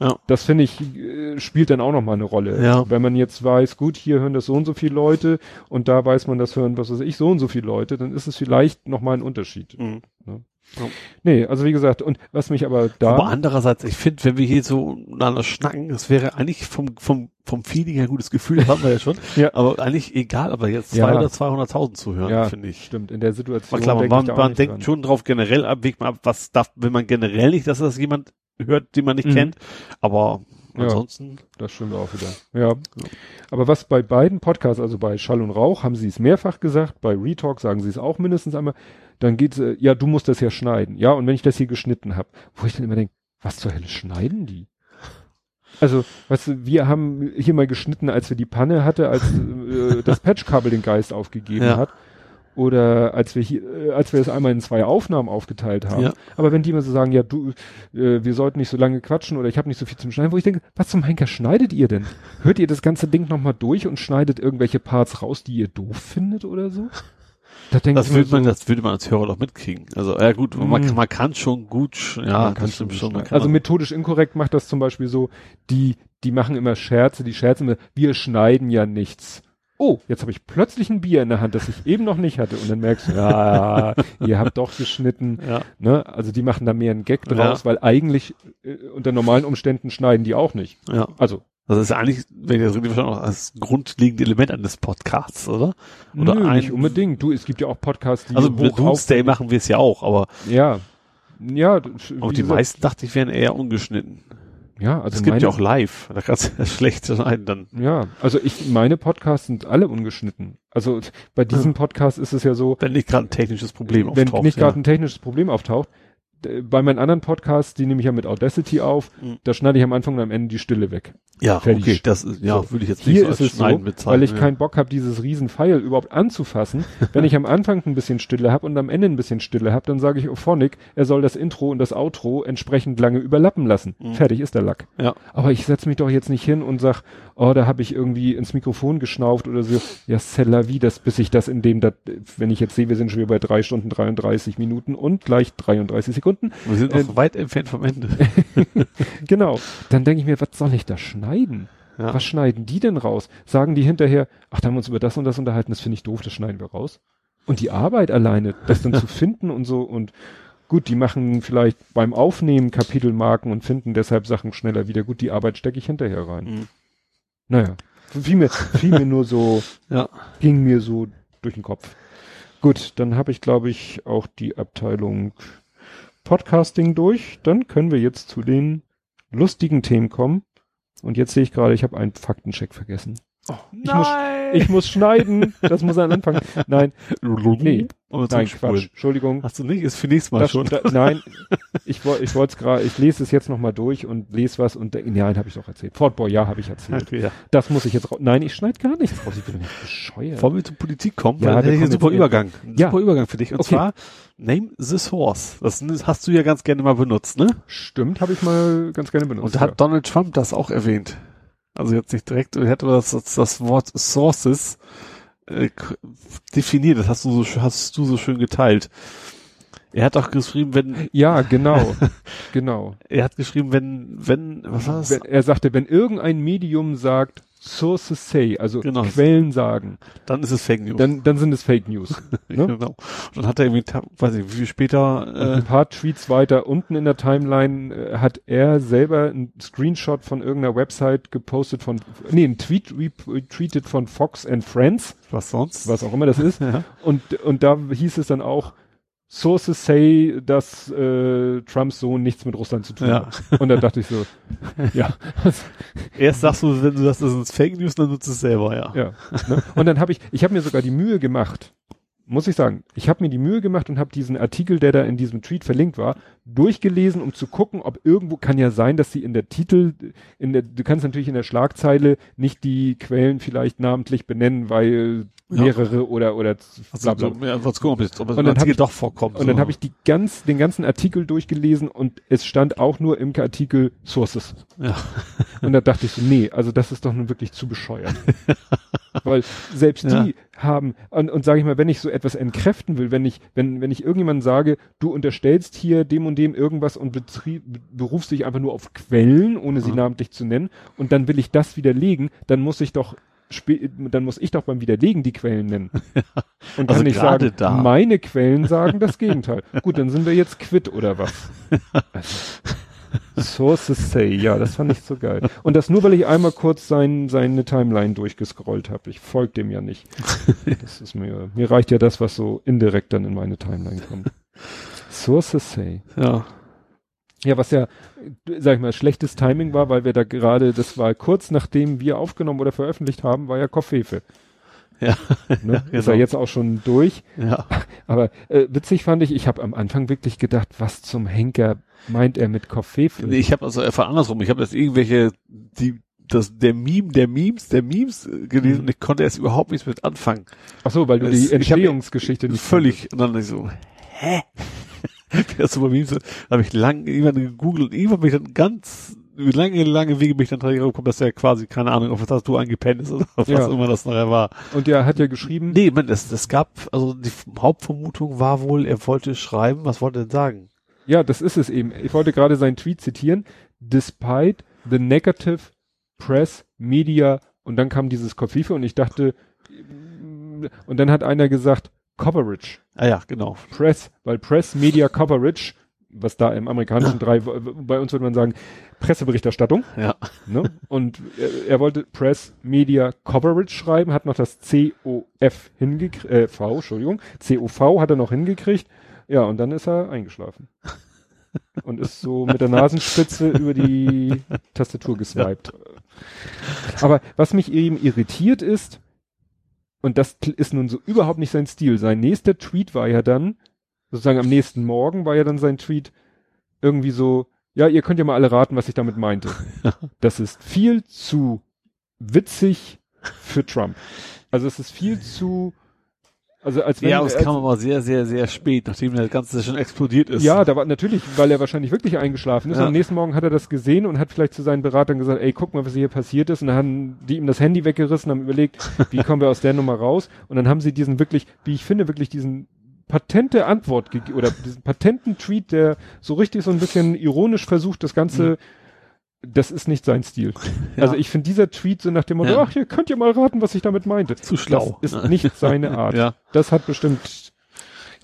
ja. Das finde ich, äh, spielt dann auch nochmal eine Rolle. Ja. Wenn man jetzt weiß, gut, hier hören das so und so viele Leute und da weiß man, das hören, was weiß ich, so und so viele Leute, dann ist es vielleicht nochmal ein Unterschied. Mhm. Ne? Ja. Nee, also wie gesagt, und was mich aber da. Aber andererseits, ich finde, wenn wir hier so miteinander schnacken, das wäre eigentlich vom, vom, vom Feeling her ein gutes Gefühl, das haben wir ja schon. ja. Aber eigentlich egal, aber jetzt zwei ja. oder 200.000 zu hören, ja, finde ich. Stimmt, in der Situation. klar, man, man, man denkt dran. schon drauf generell ab, wegt man ab, was darf, wenn man generell nicht, dass das jemand hört, die man nicht mhm. kennt. Aber ansonsten. Ja, das stimmt auch wieder. Ja. Aber was bei beiden Podcasts, also bei Schall und Rauch, haben sie es mehrfach gesagt, bei Retalk sagen sie es auch mindestens einmal, dann geht's, äh, ja, du musst das ja schneiden. Ja, und wenn ich das hier geschnitten habe, wo ich dann immer denke, was zur Hölle schneiden die? Also, weißt du, wir haben hier mal geschnitten, als wir die Panne hatte, als äh, das Patchkabel den Geist aufgegeben ja. hat oder als wir hier, äh, als wir es einmal in zwei Aufnahmen aufgeteilt haben. Ja. Aber wenn die immer so sagen, ja, du, äh, wir sollten nicht so lange quatschen oder ich habe nicht so viel zum Schneiden, wo ich denke, was zum Henker schneidet ihr denn? Hört ihr das ganze Ding nochmal durch und schneidet irgendwelche Parts raus, die ihr doof findet oder so? Da das würde man, so, das würde man als Hörer doch mitkriegen. Also ja gut, man, kann, mm. man kann schon gut, ja, man kann schon, schon man kann Also methodisch inkorrekt macht das zum Beispiel so, die, die machen immer Scherze, die scherzen immer, wir schneiden ja nichts oh, jetzt habe ich plötzlich ein Bier in der Hand, das ich eben noch nicht hatte. Und dann merkst du, ja, ihr habt doch geschnitten. Ja. Ne? Also die machen da mehr einen Gag draus, ja. weil eigentlich äh, unter normalen Umständen schneiden die auch nicht. Ja. Also. Das ist eigentlich, wenn ich das richtig verstanden habe, das grundlegende Element eines Podcasts, oder? Oder Nö, ein, nicht unbedingt. Du, es gibt ja auch Podcasts, die Also mit Doomsday machen wir es ja auch, aber. Ja. Ja. Aber die meisten dachte ich wären eher ungeschnitten. Ja, also es gibt ja auch live, da kannst du ja schlecht sein dann. Ja, also ich, meine Podcasts sind alle ungeschnitten. Also bei diesem ja. Podcast ist es ja so. Wenn nicht gerade ein technisches Problem auftaucht. Wenn nicht gerade ja. ein technisches Problem auftaucht, bei meinen anderen Podcasts, die nehme ich ja mit Audacity auf, mhm. da schneide ich am Anfang und am Ende die Stille weg. Ja, Fertig. okay, das ist, ja, so. würde ich jetzt nicht Hier so ist es so, bezahlen, weil ich ja. keinen Bock habe, dieses riesen Pfeil überhaupt anzufassen. Wenn ich am Anfang ein bisschen Stille habe und am Ende ein bisschen Stille habe, dann sage ich Ophonic, er soll das Intro und das Outro entsprechend lange überlappen lassen. Mhm. Fertig ist der Lack. Ja. Aber ich setze mich doch jetzt nicht hin und sag, oh, da habe ich irgendwie ins Mikrofon geschnauft oder so. Ja, c'est la vie, das, bis ich das in dem, dat, wenn ich jetzt sehe, wir sind schon wieder bei drei Stunden 33 Minuten und gleich 33 Sekunden. Wir sind noch äh, weit entfernt vom Ende. genau. Dann denke ich mir, was soll ich da schneiden? Ja. Was schneiden die denn raus? Sagen die hinterher, ach, da haben wir uns über das und das unterhalten, das finde ich doof, das schneiden wir raus. Und die Arbeit alleine, das dann zu finden und so und gut, die machen vielleicht beim Aufnehmen Kapitelmarken und finden deshalb Sachen schneller wieder. Gut, die Arbeit stecke ich hinterher rein. Mhm. Naja, fiel mir, fiel mir nur so, ja. ging mir so durch den Kopf. Gut, dann habe ich, glaube ich, auch die Abteilung Podcasting durch. Dann können wir jetzt zu den lustigen Themen kommen. Und jetzt sehe ich gerade, ich habe einen Faktencheck vergessen. Oh, ich, Nein. muss, ich muss schneiden. Das muss an Anfang. Nein. Nee. Oh, nein, Quatsch. Entschuldigung. Hast du nicht? Ist für nächstes Mal das, schon. Da, nein. Ich wollte ich wollte es gerade, ich lese es jetzt nochmal durch und lese was und nein, habe ich doch erzählt. Fort ja, habe ich erzählt. Okay, ja. Das muss ich jetzt Nein, ich schneide gar nichts raus. Ich bin nicht bescheuert. Wollen wir zur Politik kommen? Ja, Weil, ein super Übergang. Ein ja. Super Übergang für dich. Und okay. zwar Name the Source. Das hast du ja ganz gerne mal benutzt, ne? Stimmt, habe ich mal ganz gerne benutzt. Und da hat Donald Trump das auch erwähnt. Also jetzt nicht direkt, er hätte das, das, das Wort Sources äh, definiert. Das hast du so, hast du so schön geteilt. Er hat auch geschrieben, wenn. Ja, genau. genau. Er hat geschrieben, wenn, wenn, was war das? Er sagte, wenn irgendein Medium sagt, Sources say, also genau. Quellen sagen. Dann ist es Fake News. Dann, dann sind es Fake News. ne? Genau. Und dann hat er irgendwie, weiß ich, wie viel später. Äh, ein paar Tweets weiter unten in der Timeline äh, hat er selber ein Screenshot von irgendeiner Website gepostet von, nee, ein Tweet retweetet von Fox and Friends. Was sonst? Was auch immer das ist. ja. Und, und da hieß es dann auch, Sources say, dass äh, Trumps Sohn nichts mit Russland zu tun ja. hat. Und da dachte ich so, ja. Erst sagst du, wenn du sagst, das ist Fake News, dann nutzt es selber, ja. Ja. Ne? Und dann habe ich, ich habe mir sogar die Mühe gemacht, muss ich sagen, ich habe mir die Mühe gemacht und habe diesen Artikel, der da in diesem Tweet verlinkt war, durchgelesen, um zu gucken, ob irgendwo kann ja sein, dass sie in der Titel, in der, du kannst natürlich in der Schlagzeile nicht die Quellen vielleicht namentlich benennen, weil mehrere ja. oder oder bla bla. So, ja, gucken, ob es, ob es und dann Artikel doch vorkommt. Und so. dann habe ich die ganz, den ganzen Artikel durchgelesen und es stand auch nur im Artikel Sources. Ja. Und da dachte ich so, nee, also das ist doch nun wirklich zu bescheuert. Weil selbst ja. die haben, und, und sage ich mal, wenn ich so etwas entkräften will, wenn ich, wenn, wenn ich irgendjemandem sage, du unterstellst hier dem und dem irgendwas und betrieb, berufst dich einfach nur auf Quellen, ohne sie ja. namentlich zu nennen, und dann will ich das widerlegen, dann muss ich doch dann muss ich doch beim Widerlegen die Quellen nennen. Und kann also nicht sagen, da. meine Quellen sagen das Gegenteil. Gut, dann sind wir jetzt quitt oder was? Also, Sources say, ja, das fand ich so geil. Und das nur, weil ich einmal kurz sein, seine Timeline durchgescrollt habe. Ich folge dem ja nicht. Das ist mir, mir reicht ja das, was so indirekt dann in meine Timeline kommt. Sources say. Ja. Ja, was ja, sag ich mal, schlechtes Timing war, weil wir da gerade, das war kurz nachdem wir aufgenommen oder veröffentlicht haben, war ja Koffefe. Ja. Ne? Genau. Ist ja jetzt auch schon durch. Ja. Aber äh, witzig fand ich, ich habe am Anfang wirklich gedacht, was zum Henker meint er mit Koffefe? Nee, ich habe also einfach andersrum. Ich habe jetzt irgendwelche, die das der Meme der Memes der Memes äh, gelesen mhm. und ich konnte erst überhaupt nichts mit anfangen. Ach so, weil du es, die Entstehungsgeschichte nicht völlig und dann so hä das so bei Memes habe ich lange irgendwann gegoogelt und irgendwann bin ich dann ganz lange, lange Wege bin ich dann dran gekommen, dass er quasi, keine Ahnung, auf was du eingepennt ist oder auf ja. was immer das nachher war. Und der hat ja geschrieben. Nee, man, das, das gab, also die Hauptvermutung war wohl, er wollte schreiben, was wollte er denn sagen? Ja, das ist es eben. Ich wollte gerade seinen Tweet zitieren. Despite the negative press, media, und dann kam dieses Kofife und ich dachte, und dann hat einer gesagt, Coverage. Ah ja, genau. Press, weil Press, Media, Coverage, was da im amerikanischen drei, bei uns würde man sagen, Presseberichterstattung. Ja. Ne? Und er, er, wollte Press, Media, Coverage schreiben, hat noch das COF hingekriegt, äh, V, Entschuldigung, COV hat er noch hingekriegt. Ja, und dann ist er eingeschlafen. und ist so mit der Nasenspitze über die Tastatur geswiped. Ja. Aber was mich eben irritiert ist, und das ist nun so überhaupt nicht sein Stil. Sein nächster Tweet war ja dann, sozusagen am nächsten Morgen war ja dann sein Tweet irgendwie so, ja, ihr könnt ja mal alle raten, was ich damit meinte. das ist viel zu witzig für Trump. Also es ist viel zu also als wenn, ja, es kam aber sehr, sehr, sehr spät, nachdem das Ganze schon explodiert ist. Ja, da war natürlich, weil er wahrscheinlich wirklich eingeschlafen ist. Ja. Und am nächsten Morgen hat er das gesehen und hat vielleicht zu seinen Beratern gesagt, ey, guck mal, was hier passiert ist. Und dann haben die ihm das Handy weggerissen, haben überlegt, wie kommen wir aus der Nummer raus. Und dann haben sie diesen wirklich, wie ich finde, wirklich diesen patente Antwort oder diesen patenten Tweet, der so richtig so ein bisschen ironisch versucht, das Ganze das ist nicht sein Stil. Ja. Also ich finde dieser Tweet so nach dem Motto, ja. ach, ihr könnt ja mal raten, was ich damit meinte. Zu schlau. Das ist nicht seine Art. Ja. Das hat bestimmt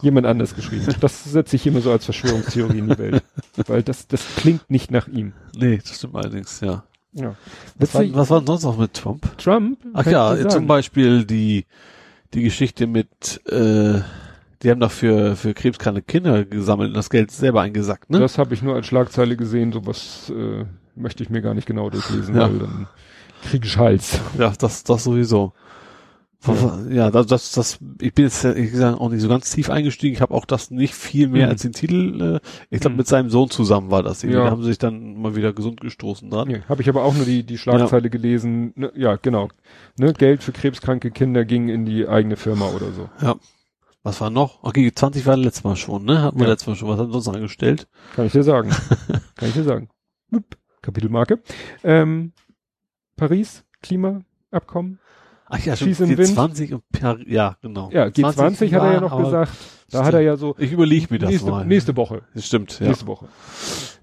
jemand anders geschrieben. Das setze ich immer so als Verschwörungstheorie in die Welt. Weil das, das klingt nicht nach ihm. Nee, das stimmt allerdings, ja. Ja. Was war, was war denn sonst noch mit Trump? Trump? Ach ja, zum Beispiel die, die Geschichte mit, äh, die haben doch für, für krebskranke Kinder gesammelt und das Geld selber eingesackt, ne? Das habe ich nur als Schlagzeile gesehen, sowas, äh, möchte ich mir gar nicht genau durchlesen, ja. weil dann krieg ich Hals. Ja, das, das sowieso. Ja, ja das, das, das, ich bin jetzt, ich sage auch nicht so ganz tief eingestiegen. Ich habe auch das nicht viel mehr mhm. als den Titel. Äh, ich glaube, mhm. mit seinem Sohn zusammen war das. Ja. Die haben sich dann mal wieder gesund gestoßen dran. Ja, habe ich aber auch nur die, die Schlagzeile ja. gelesen. Ne, ja, genau. Ne, Geld für krebskranke Kinder ging in die eigene Firma oder so. Ja. Was war noch? Okay, 20 war letztes Mal schon, ne? Hatten wir letztes Mal schon. Was hat sonst angestellt? Kann ich dir sagen. Kann ich dir sagen. Kapitelmarke. Ähm, Paris, Klimaabkommen. Ach ja, schon G20 und Paris, ja, genau. Ja, G20 hat er ja noch gesagt. Da stimmt. hat er ja so. Ich überlege mir das nächste, mal. Nächste Woche. Das stimmt, ja. Nächste Woche.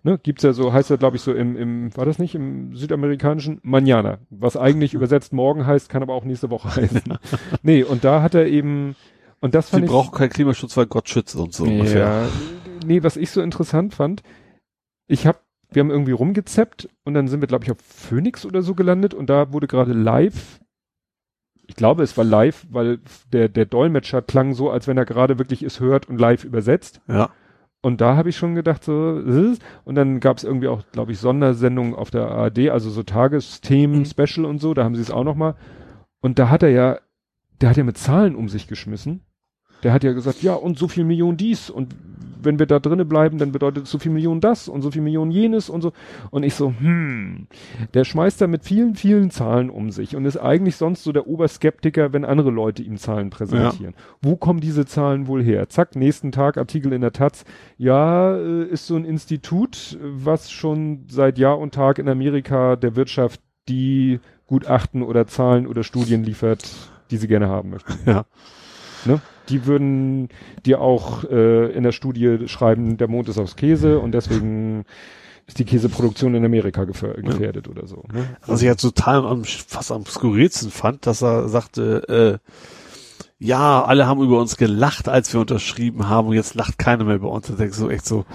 Ne, gibt's ja so, heißt ja glaube ich so im, im, war das nicht im südamerikanischen Manana, was eigentlich übersetzt morgen heißt, kann aber auch nächste Woche heißen. nee, und da hat er eben, und das fand Sie ich. brauchen keinen Klimaschutz, weil Gott schützt und so ja, ungefähr. Nee, was ich so interessant fand, ich habe wir haben irgendwie rumgezeppt und dann sind wir, glaube ich, auf Phoenix oder so gelandet und da wurde gerade live, ich glaube, es war live, weil der, der Dolmetscher klang so, als wenn er gerade wirklich es hört und live übersetzt. Ja. Und da habe ich schon gedacht, so, und dann gab es irgendwie auch, glaube ich, Sondersendungen auf der ARD, also so Tagesthemen, mhm. Special und so, da haben sie es auch nochmal. Und da hat er ja, der hat ja mit Zahlen um sich geschmissen. Der hat ja gesagt, ja, und so viel Millionen dies und wenn wir da drinnen bleiben, dann bedeutet es so viel Millionen das und so viel Millionen jenes und so. Und ich so, hm, der schmeißt da mit vielen, vielen Zahlen um sich und ist eigentlich sonst so der Oberskeptiker, wenn andere Leute ihm Zahlen präsentieren. Ja. Wo kommen diese Zahlen wohl her? Zack, nächsten Tag Artikel in der Taz. Ja, äh, ist so ein Institut, was schon seit Jahr und Tag in Amerika der Wirtschaft die Gutachten oder Zahlen oder Studien liefert, die sie gerne haben möchten. Ja. Ne? Die würden dir auch äh, in der Studie schreiben, der Mond ist aus Käse und deswegen ist die Käseproduktion in Amerika gefährdet ja. oder so. Ne? Was ich ja total am, fast am skurrilsten fand, dass er sagte, äh, ja, alle haben über uns gelacht, als wir unterschrieben haben und jetzt lacht keiner mehr über uns. Da denkst du echt so,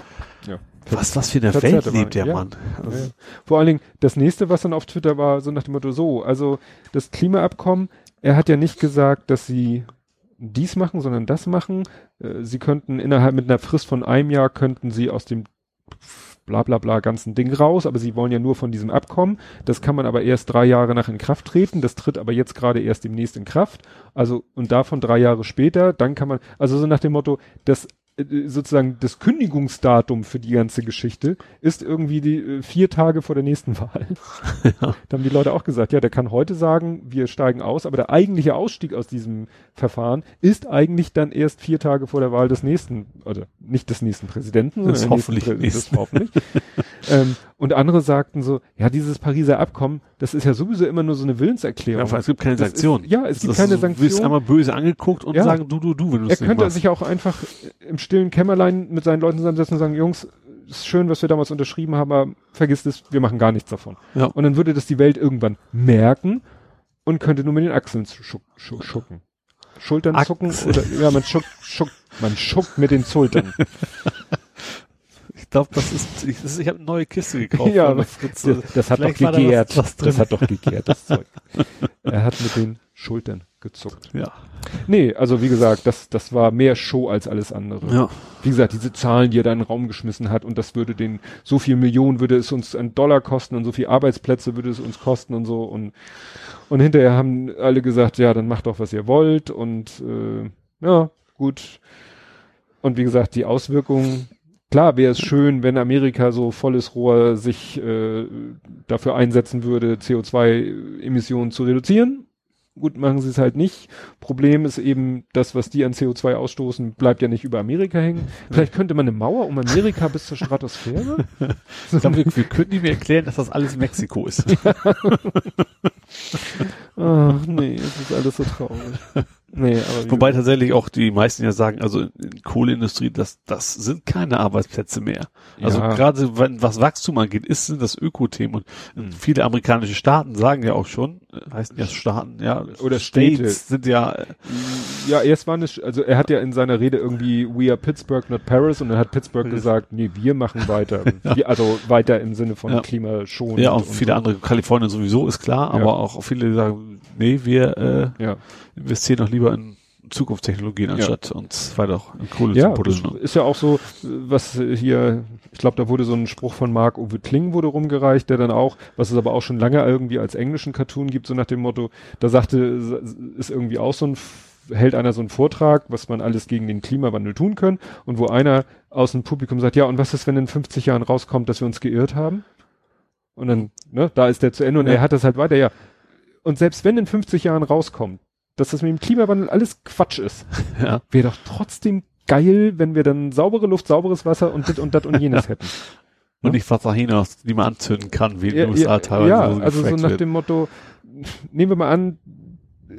ja. was, was für eine Welt lebt der ja. Mann. Also ja. Vor allen Dingen, das nächste, was dann auf Twitter war, so nach dem Motto, so, also das Klimaabkommen, er hat ja nicht gesagt, dass sie dies machen, sondern das machen. Äh, sie könnten innerhalb mit einer Frist von einem Jahr könnten sie aus dem bla bla bla ganzen Ding raus, aber sie wollen ja nur von diesem Abkommen. Das kann man aber erst drei Jahre nach in Kraft treten. Das tritt aber jetzt gerade erst demnächst in Kraft. Also, und davon drei Jahre später, dann kann man, also so nach dem Motto, das sozusagen das Kündigungsdatum für die ganze Geschichte ist irgendwie die äh, vier Tage vor der nächsten Wahl. Ja. Da haben die Leute auch gesagt, ja, der kann heute sagen, wir steigen aus, aber der eigentliche Ausstieg aus diesem Verfahren ist eigentlich dann erst vier Tage vor der Wahl des nächsten, oder nicht des nächsten Präsidenten, das hoffentlich nächsten, das hoffentlich. ähm, und andere sagten so, ja, dieses Pariser Abkommen, das ist ja sowieso immer nur so eine Willenserklärung. Ja, es gibt keine Sanktionen. ja, es gibt das keine Sanktionen. Du wirst einmal böse angeguckt und ja. sagen, du, du, du, wenn du es Er könnte machst. sich auch einfach im stillen Kämmerlein mit seinen Leuten zusammensetzen und sagen, Jungs, ist schön, was wir damals unterschrieben haben, aber vergiss das, wir machen gar nichts davon. Ja. Und dann würde das die Welt irgendwann merken und könnte nur mit den Achseln schuck, schuck, schucken. Schultern Achs. zucken oder ja, man schuckt, schuckt, man schuckt mit den Schultern. Ich glaube, das ist, ich, ich habe eine neue Kiste gekauft. ja, das, das, hat doch gegärt. Da das hat doch gegärt, das Zeug. er hat mit den Schultern gezuckt. Ja. Nee, also wie gesagt, das, das war mehr Show als alles andere. Ja. Wie gesagt, diese Zahlen, die er da in den Raum geschmissen hat und das würde den, so viel Millionen würde es uns einen Dollar kosten und so viel Arbeitsplätze würde es uns kosten und so und, und hinterher haben alle gesagt, ja, dann macht doch, was ihr wollt und, äh, ja, gut. Und wie gesagt, die Auswirkungen, klar wäre es schön, wenn Amerika so volles Rohr sich äh, dafür einsetzen würde, CO2-Emissionen zu reduzieren. Gut, machen sie es halt nicht. Problem ist eben, das, was die an CO2 ausstoßen, bleibt ja nicht über Amerika hängen. Vielleicht könnte man eine Mauer um Amerika bis zur Stratosphäre? ich glaube, wir, wir könnten ihm erklären, dass das alles Mexiko ist. Ja. Ach nee, es ist alles so traurig. Nee, aber Wobei tatsächlich auch die meisten ja sagen, also in Kohleindustrie, das, das sind keine Arbeitsplätze mehr. Also ja. gerade wenn was Wachstum angeht, ist das Ökothema und mhm. viele amerikanische Staaten sagen ja auch schon, äh, heißen ja Staaten, ja, oder Städte sind ja, äh, ja, erst war nicht, also er hat ja in seiner Rede irgendwie We are Pittsburgh, not Paris und dann hat Pittsburgh gesagt, nee, wir machen weiter. ja. wir, also weiter im Sinne von ja. Klimaschonend. Ja, und, und viele so. andere, Kalifornien sowieso ist klar, aber auch viele sagen, nee, wir äh, ja. investieren noch lieber in Zukunftstechnologien, anstatt ja. uns weiter in Kohle ja, zu buddeln. Ist ja auch so, was hier, ich glaube, da wurde so ein Spruch von Mark Uwe Kling wurde rumgereicht, der dann auch, was es aber auch schon lange irgendwie als englischen Cartoon gibt, so nach dem Motto, da sagte, ist irgendwie auch so ein hält einer so einen Vortrag, was man alles gegen den Klimawandel tun kann und wo einer aus dem Publikum sagt, ja, und was ist, wenn in 50 Jahren rauskommt, dass wir uns geirrt haben? Und dann, ne, da ist der zu Ende und ja. er hat das halt weiter, ja, und selbst wenn in 50 Jahren rauskommt, dass das mit dem Klimawandel alles Quatsch ist, ja. wäre doch trotzdem geil, wenn wir dann saubere Luft, sauberes Wasser und dit und dat und jenes hätten. Und nicht Wasserhinos, die man anzünden kann, wie in den USA teilweise. Ja, so also so nach wird. dem Motto, nehmen wir mal an,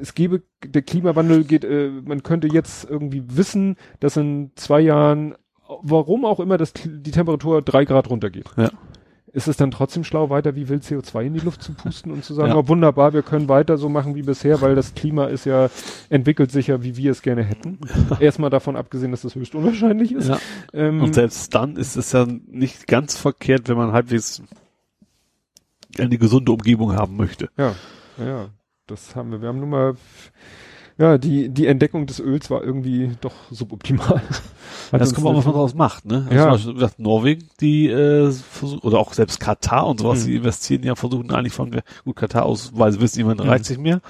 es gäbe, der Klimawandel geht, äh, man könnte jetzt irgendwie wissen, dass in zwei Jahren, warum auch immer, dass die Temperatur drei Grad runtergeht. Ja ist es dann trotzdem schlau, weiter wie wild CO2 in die Luft zu pusten und zu sagen, ja. oh, wunderbar, wir können weiter so machen wie bisher, weil das Klima ist ja, entwickelt sich ja, wie wir es gerne hätten. Erstmal davon abgesehen, dass das höchst unwahrscheinlich ist. Ja. Ähm, und selbst dann ist es ja nicht ganz verkehrt, wenn man halbwegs eine gesunde Umgebung haben möchte. Ja, ja, das haben wir. Wir haben nun mal ja, die, die Entdeckung des Öls war irgendwie doch suboptimal. das kommt auch, was man daraus macht, ne? Ja. Also zum Beispiel Norwegen, die äh, versuchen, oder auch selbst Katar und sowas, mhm. die investieren ja, versuchen eigentlich von, gut, Katar aus, weil sie wissen, jemand mhm. reicht sich mehr.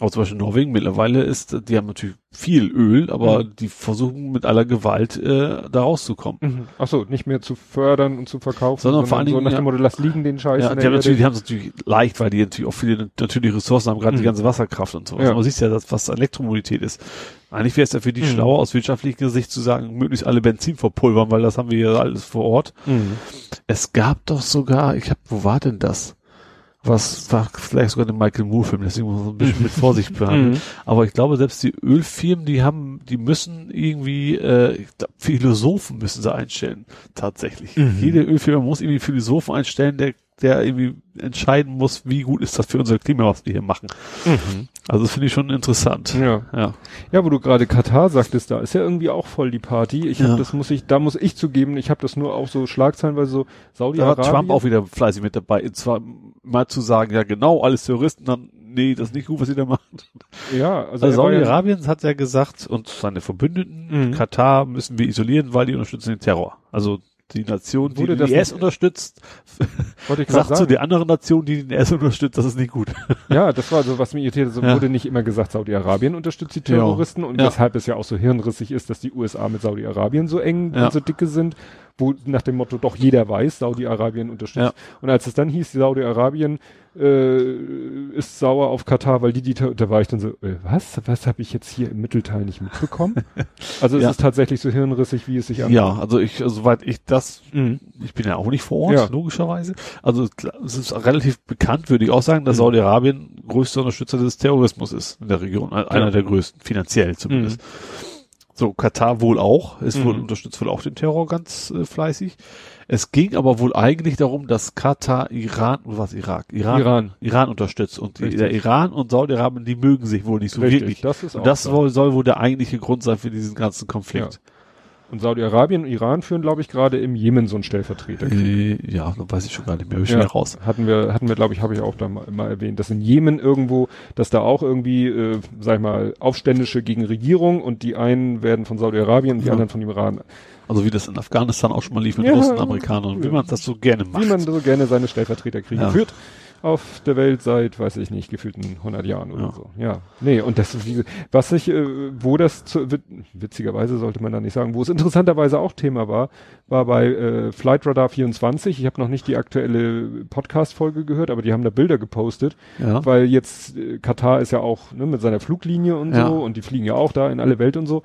Aber zum Beispiel Norwegen mittlerweile ist, die haben natürlich viel Öl, aber Mhm. die versuchen mit aller Gewalt äh, da rauszukommen. Mhm. Ach so, nicht mehr zu fördern und zu verkaufen, Sondern vor allen so Dingen, nach ja. dem Motto, lass liegen den Scheiß Ja, die der haben, natürlich, die haben es natürlich leicht, weil die natürlich auch viele natürliche Ressourcen haben, gerade die Mhm. ganze Wasserkraft und sowas. Ja. Man sieht ja, dass, was Elektromobilität ist. Eigentlich wäre es ja für die Mhm. schlauer aus wirtschaftlicher Sicht zu sagen, möglichst alle Benzin verpulvern, weil das haben wir ja alles vor Ort. Mhm. Es gab doch sogar, ich hab, wo war denn das? Was war vielleicht sogar der Michael Moore-Film, deswegen muss man so ein bisschen mit Vorsicht behandeln. Mhm. Aber ich glaube, selbst die Ölfirmen, die haben, die müssen irgendwie, äh, glaub, Philosophen müssen sie einstellen, tatsächlich. Mhm. Jede Ölfirma muss irgendwie Philosophen einstellen, der, der irgendwie entscheiden muss, wie gut ist das für unser Klima, was wir hier machen. Mhm. Also das finde ich schon interessant. Ja. Ja. Ja, wo du gerade Katar sagtest, da ist ja irgendwie auch voll die Party. Ich Ja. hab das muss ich, da muss ich zugeben, ich habe das nur auch so schlagzeilenweise so Da Saudi-Arabien. war Trump auch wieder fleißig mit dabei. Und zwar mal zu sagen, ja genau, alles Terroristen, dann, nee, das ist nicht gut, was ihr da macht. Ja, also, Also ja- Saudi-Arabien hat ja gesagt, und seine Verbündeten, Mhm. Katar müssen wir isolieren, weil die unterstützen den Terror. Also die Nation, die den IS unterstützt, sagt zu sagen. der anderen Nation, die den IS unterstützt, das ist nicht gut. Ja, das war so, was mich irritiert. So Ja. wurde nicht immer gesagt, Saudi-Arabien unterstützt die Terroristen und Ja. weshalb es ja auch so hirnrissig ist, dass die USA mit Saudi-Arabien so eng Ja. und so dicke sind, wo nach dem Motto doch jeder weiß, Saudi-Arabien unterstützt. Ja. Und als es dann hieß, Saudi-Arabien äh, ist sauer auf Katar, weil die die, da war ich dann so, äh, was? Was habe ich jetzt hier im Mittelteil nicht mitbekommen? also es Ja. ist tatsächlich so hirnrissig, wie es sich Ja, also ich, soweit ich das, Mhm. ich bin ja auch nicht vor Ort, Ja. logischerweise. Also es ist relativ bekannt, würde ich auch sagen, dass Mhm. Saudi-Arabien größter Unterstützer des Terrorismus ist in der Region. Einer der größten, finanziell zumindest. So, Katar wohl auch, ist wohl, Mhm. unterstützt wohl auch den Terror ganz äh, fleißig. Es ging aber wohl eigentlich darum, dass Katar Iran, oder was Irak? Iran, Iran, Iran. unterstützt. Und Richtig. der Iran und Saudi-Arabien, die mögen sich wohl nicht so Richtig, wirklich. das ist Und das so. soll, soll wohl der eigentliche Grund sein für diesen ganzen Konflikt. Und Saudi-Arabien und Iran führen, glaube ich, gerade im Jemen so einen Stellvertreterkrieg. Äh, ja, weiß ich schon gar nicht mehr, ich Ja, raus. hatten wir, hatten wir, glaube ich, habe ich auch da mal, mal erwähnt, dass in Jemen irgendwo, dass da auch irgendwie, äh, sag ich mal, Aufständische gegen Regierung und die einen werden von Saudi-Arabien und die Ja. anderen von Iran. Also wie das in Afghanistan auch schon mal lief mit Ja. Russen, Amerikanern, wie man das so gerne macht. Wie man so gerne seine Stellvertreterkriege Ja. führt auf der Welt seit, weiß ich nicht, gefühlten 100 Jahren oder Ja. so. Ja, nee, und das, wie, was ich, äh, wo das, zu, wit- witzigerweise sollte man da nicht sagen, wo es interessanterweise auch Thema war, war bei äh, Flight Radar 24. Ich habe noch nicht die aktuelle Podcast-Folge gehört, aber die haben da Bilder gepostet. ja. weil jetzt äh, Katar ist ja auch ne, mit seiner Fluglinie und Ja. so und die fliegen ja auch da in alle Welt und so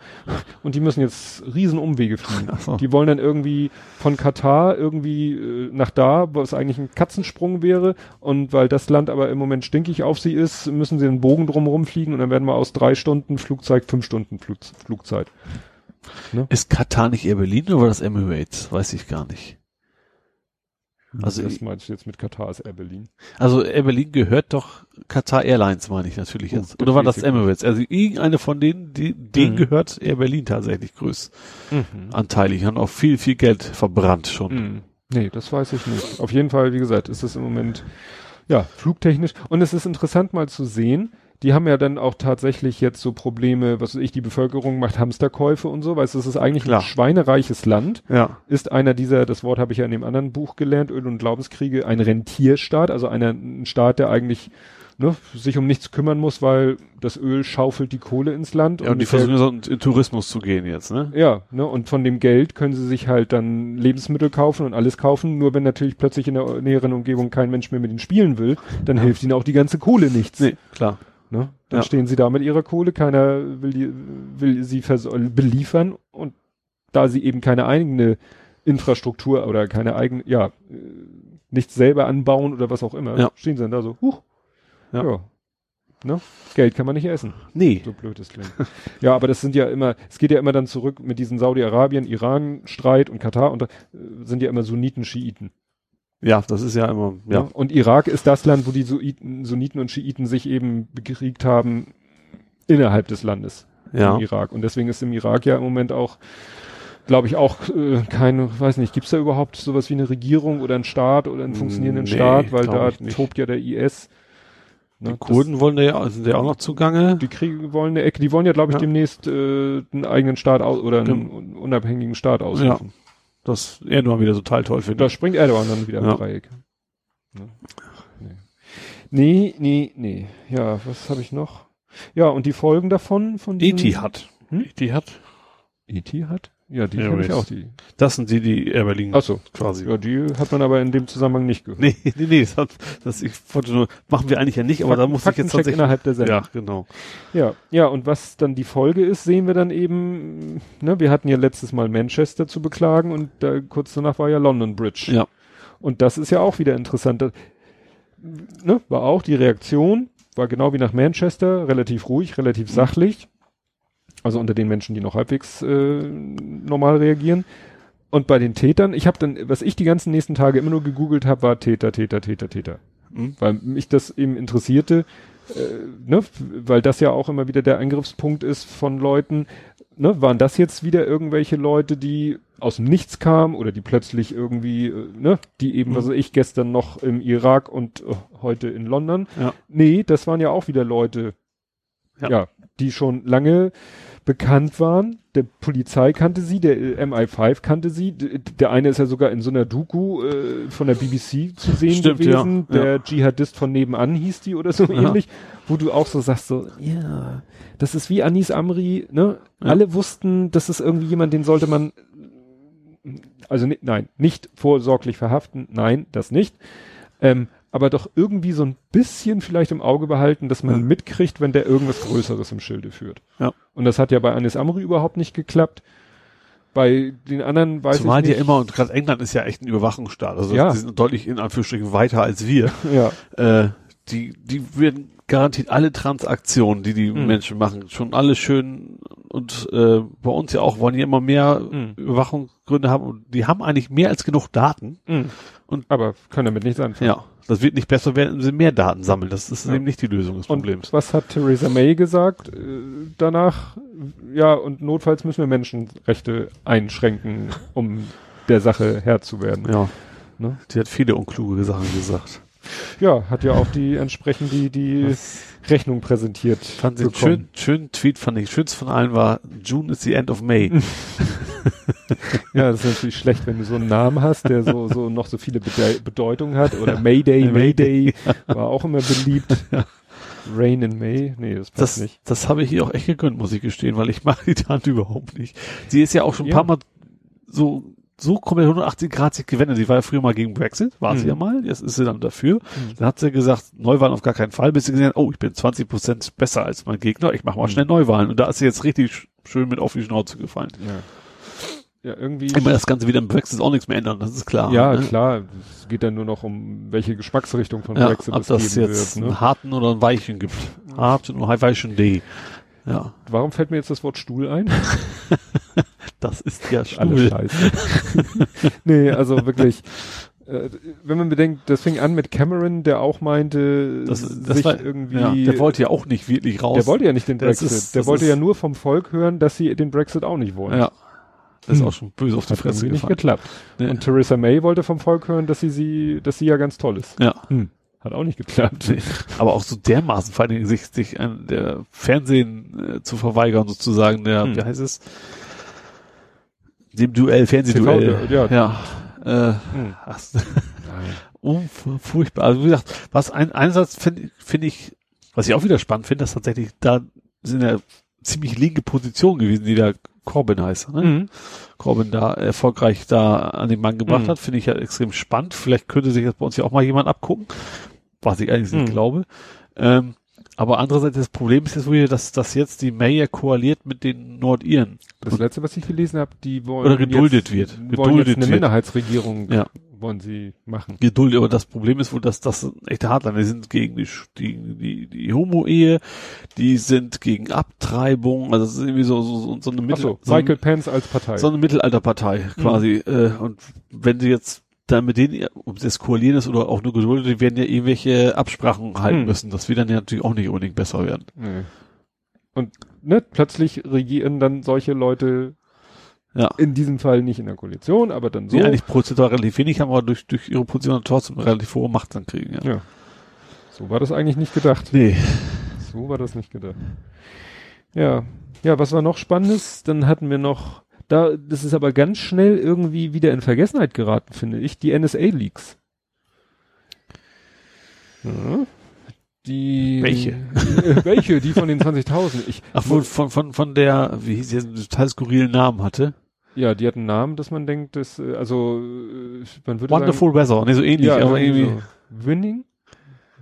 und die müssen jetzt riesen Umwege fliegen. Ach so. Die wollen dann irgendwie von Katar irgendwie äh, nach da, was eigentlich ein Katzensprung wäre und weil das Land aber im Moment stinkig auf sie ist, müssen sie einen Bogen drumherum fliegen und dann werden wir aus drei Stunden Flugzeit fünf Stunden Flug, Flugzeit. Ist Katar nicht Air Berlin oder war das Emirates? Weiß ich gar nicht. Also, das meinst du jetzt mit Katar ist Air Berlin? also Air Berlin gehört doch Qatar Airlines, meine ich natürlich Oh, jetzt. Oder war das. Emirates? Also irgendeine von denen, die, denen Mhm. gehört Air Berlin tatsächlich größt. Mhm. Anteilig. Haben auch viel, viel Geld verbrannt schon. Mhm. Nee, das weiß ich nicht. Auf jeden Fall, wie gesagt, ist es im Moment, ja, flugtechnisch. Und es ist interessant mal zu sehen, die haben ja dann auch tatsächlich jetzt so Probleme, was weiß ich, die Bevölkerung macht Hamsterkäufe und so, weil es ist eigentlich Klar. ein schweinereiches Land, Ja. ist einer dieser, das Wort habe ich ja in dem anderen Buch gelernt, Öl- und Glaubenskriege, ein Rentierstaat, also einer, ein Staat, der eigentlich ne, sich um nichts kümmern muss, weil das Öl schaufelt die Kohle ins Land. Ja, und die mit der- versuchen so in, Tourismus zu gehen jetzt, ne? ja, ne, und von dem Geld können sie sich halt dann Lebensmittel kaufen und alles kaufen. Nur wenn natürlich plötzlich in der näheren Umgebung kein Mensch mehr mit ihnen spielen will, dann hilft ihnen auch die ganze Kohle nichts. Nee, klar. Ne? Dann Ja. stehen sie da mit ihrer Kohle, keiner will, die, will sie beliefern und da sie eben keine eigene Infrastruktur oder keine eigene, ja, äh, nichts selber anbauen oder was auch immer, Ja. stehen sie dann da so, huch, ja. Ja. Ne? Geld kann man nicht essen. Nee. So blöd es klingt. ja, aber das sind ja immer, es geht ja immer dann zurück mit diesen Saudi-Arabien, Iran-Streit und Katar und da äh, sind ja immer Sunniten, Schiiten. Ja, das ist ja immer, ja. Ne? Und Irak ist das Land, wo die Suiten, Sunniten und Schiiten sich eben bekriegt haben innerhalb des Landes. Ja. Im Irak. Und deswegen ist im Irak ja im Moment auch, glaube ich, auch äh, keine, weiß nicht, gibt's da überhaupt sowas wie eine Regierung oder einen Staat oder einen funktionierenden Nee, Staat, weil da tobt ja der IS. Ne? Die Kurden wollen da ja, sind ja auch noch zugange. Das, die kriegen wollen eine Ecke, die wollen ja, glaube ich, Ja. demnächst äh, einen eigenen Staat aus oder einen Ja. un- unabhängigen Staat ausrufen. Das Erdogan wieder total toll findet. Da springt Erdogan dann wieder Ja. im Dreieck. Ne? Nee. nee, nee, nee. Ja, was habe ich noch? Ja, und die Folgen davon, von diesen- Etihad. Hm? Etihad? Etihad? Ja, die kenne ich auch, die. Das sind die, die Air Berlin Ach so. quasi. Ja, die hat man aber in dem Zusammenhang nicht gehört. Nee, nee, nee, das, hat, das ich wollte nur, machen wir eigentlich ja nicht, aber da muss ich jetzt tatsächlich, innerhalb der Sendung. ja, genau. Ja, ja, und was dann die Folge ist, sehen wir dann eben, ne, wir hatten ja letztes Mal Manchester zu beklagen und da, kurz danach war ja London Bridge. Ja. Und das ist ja auch wieder interessant. Da, ne, war auch die Reaktion, war genau wie nach Manchester, relativ ruhig, relativ sachlich. Also unter den Menschen, die noch halbwegs äh, normal reagieren. Und bei den Tätern, ich habe dann, was ich die ganzen nächsten Tage immer nur gegoogelt habe, war Täter, Täter, Täter, Täter. Mhm. Weil mich das eben interessierte, äh, ne, weil das ja auch immer wieder der Angriffspunkt ist von Leuten, ne, waren das jetzt wieder irgendwelche Leute, die aus dem Nichts kamen oder die plötzlich irgendwie, äh, ne, die eben, Mhm. was weiß ich, gestern noch im Irak und äh, heute in London. Ja. Nee, das waren ja auch wieder Leute, Ja. ja, die schon lange bekannt waren. Der Polizei kannte sie, der äh, MI5 kannte sie. Der eine ist ja sogar in so einer Doku äh, von der BBC zu sehen Stimmt, gewesen. ja, Der Dschihadist von nebenan hieß die oder so Ja. ähnlich, wo du auch so sagst so, ja, das ist wie Anis Amri, ne? Ja. Alle wussten, das ist irgendwie jemand, den sollte man also nein, nicht vorsorglich verhaften, nein, das nicht. Ähm, aber doch irgendwie so ein bisschen vielleicht im Auge behalten, dass man Ja. mitkriegt, wenn der irgendwas Größeres im Schilde führt. Ja. Und das hat ja bei Anis Amri überhaupt nicht geklappt. Bei den anderen weiß Zumal ich die ja nicht. immer, und gerade England ist ja echt ein Überwachungsstaat, also Ja. die sind deutlich in Anführungsstrichen weiter als wir. ja, Äh, die, die werden garantiert alle Transaktionen, die die Mhm. Menschen machen, schon alle schön und äh, bei uns ja auch wollen die immer mehr Mhm. Überwachungsgründe haben und die haben eigentlich mehr als genug Daten. Mhm. Und- aber können damit nichts anfangen. Ja, das wird nicht besser werden, wenn sie mehr Daten sammeln. Das ist Ja. eben nicht die Lösung des Und Problems. was hat Theresa May gesagt äh, danach? Ja, und notfalls müssen wir Menschenrechte einschränken, um der Sache Herr zu werden. Ja, Ne? die hat viele unkluge Sachen gesagt. Ja, hat ja auch die entsprechend die, die Rechnung präsentiert. fand ich bekommen. schön, schönen Tweet fand ich. Schönst von allen war June is the end of May. Ja, das ist natürlich schlecht, wenn du so einen Namen hast, der so, so noch so viele Bede Bedeutungen hat. Oder Mayday, Mayday war auch immer beliebt. Rain in May, nee, das passt Das, nicht. das habe ich ihr auch echt gegönnt, muss ich gestehen, weil ich mag die Tante überhaupt nicht. Sie ist ja auch schon ein Ja. paar Mal so, so komplett 180 Grad sich gewendet. Sie war ja früher mal gegen Brexit, war sie Mhm. ja mal, jetzt ist sie dann dafür. Dann hat sie gesagt, Neuwahlen auf gar keinen Fall, bis sie gesehen hat, oh, ich bin 20 Prozent besser als mein Gegner, ich mache mal Mhm. schnell Neuwahlen. Und da ist sie jetzt richtig sch- schön mit auf die Schnauze gefallen. Ja. Ja, irgendwie. Meine, das Ganze wieder im Brexit auch nichts mehr ändern, das ist klar. ja, ne? klar. Es geht dann nur noch um, welche Geschmacksrichtung von Ja, Brexit ob es das geben jetzt wird. einen Ne? harten oder einen weichen gibt. Hart und einen weichen D. Ja, Warum fällt mir jetzt das Wort Stuhl ein? das ist ja Stuhl. scheiße. nee, also wirklich. äh, Wenn man bedenkt, das fing an mit Cameron, der auch meinte, Das, das sich war, irgendwie. ja, der wollte ja auch nicht wirklich raus. Der wollte ja nicht den Brexit. ist- der wollte ist- ja nur vom Volk hören, dass sie den Brexit auch nicht wollen. Ja. Das ist Hm. auch schon böse auf die Hat Fresse irgendwie nicht gefallen. geklappt. Nee. Und Theresa May wollte vom Volk hören, dass sie sie, dass sie ja ganz toll ist. Ja. Hm. Hat auch nicht geklappt. Nee. Aber auch so dermaßen, vor Dingen sich, sich an der Fernsehen äh, zu verweigern, sozusagen, der, Hm. wie heißt es? Dem Duell, Fernsehduell. TV, ja. ja. Äh, Hm. ach, um, furchtbar. Also wie gesagt, was ein Einsatz finde finde ich, was ich auch wieder spannend finde, dass tatsächlich da sind ja ziemlich linke Position gewesen, die da Corbyn heißt. Ne? Mhm. Corbyn da erfolgreich da an den Mann gebracht Mhm. hat, finde ich ja extrem spannend. Vielleicht könnte sich das bei uns ja auch mal jemand abgucken, was ich eigentlich nicht Mhm. glaube. Ähm, aber andererseits das Problem ist jetzt wohl, dass, dass jetzt die May ja koaliert mit den Nordiren. Das letzte, was ich gelesen habe, die wollen Oder geduldet jetzt, wird. wollen Geduldet jetzt eine. Minderheitsregierung Ja. wollen sie machen. Geduld, aber das Problem ist wohl, dass das echte Hardliner die sind gegen die, die, die, die Homo-Ehe, die sind gegen Abtreibung, also das ist irgendwie so, so, so, so eine Mittel, so, Michael Pence als Partei. so eine Mittelalterpartei quasi. Äh, und wenn sie jetzt dann mit denen, ob es jetzt koalieren ist oder auch nur geduldet, die werden ja irgendwelche Absprachen halten Hm. müssen. Das wird dann ja natürlich auch nicht unbedingt besser werden. nee. Und ne, plötzlich regieren dann solche Leute Ja. in diesem Fall nicht in der Koalition, aber dann so. Die eigentlich prozentual relativ wenig haben, aber durch, durch ihre Position trotzdem relativ hohe Macht dann kriegen, ja. Ja. So war das eigentlich nicht gedacht. Nee. So war das nicht gedacht. Ja. Ja, was war noch Spannendes? Dann hatten wir noch, da, das ist aber ganz schnell irgendwie wieder in Vergessenheit geraten, finde ich, die NSA-Leaks. Ja. Die Welche? Äh, welche? Die von den 20.000. Ich, Ach, wo, von, von, von der, wie hieß sie, einen total skurrilen Namen hatte. ja, die hat einen Namen, dass man denkt, dass, äh, also, äh, man würde Wonderful Weather, nee, so sagen, ähnlich, ja, aber irgendwie so. Winning?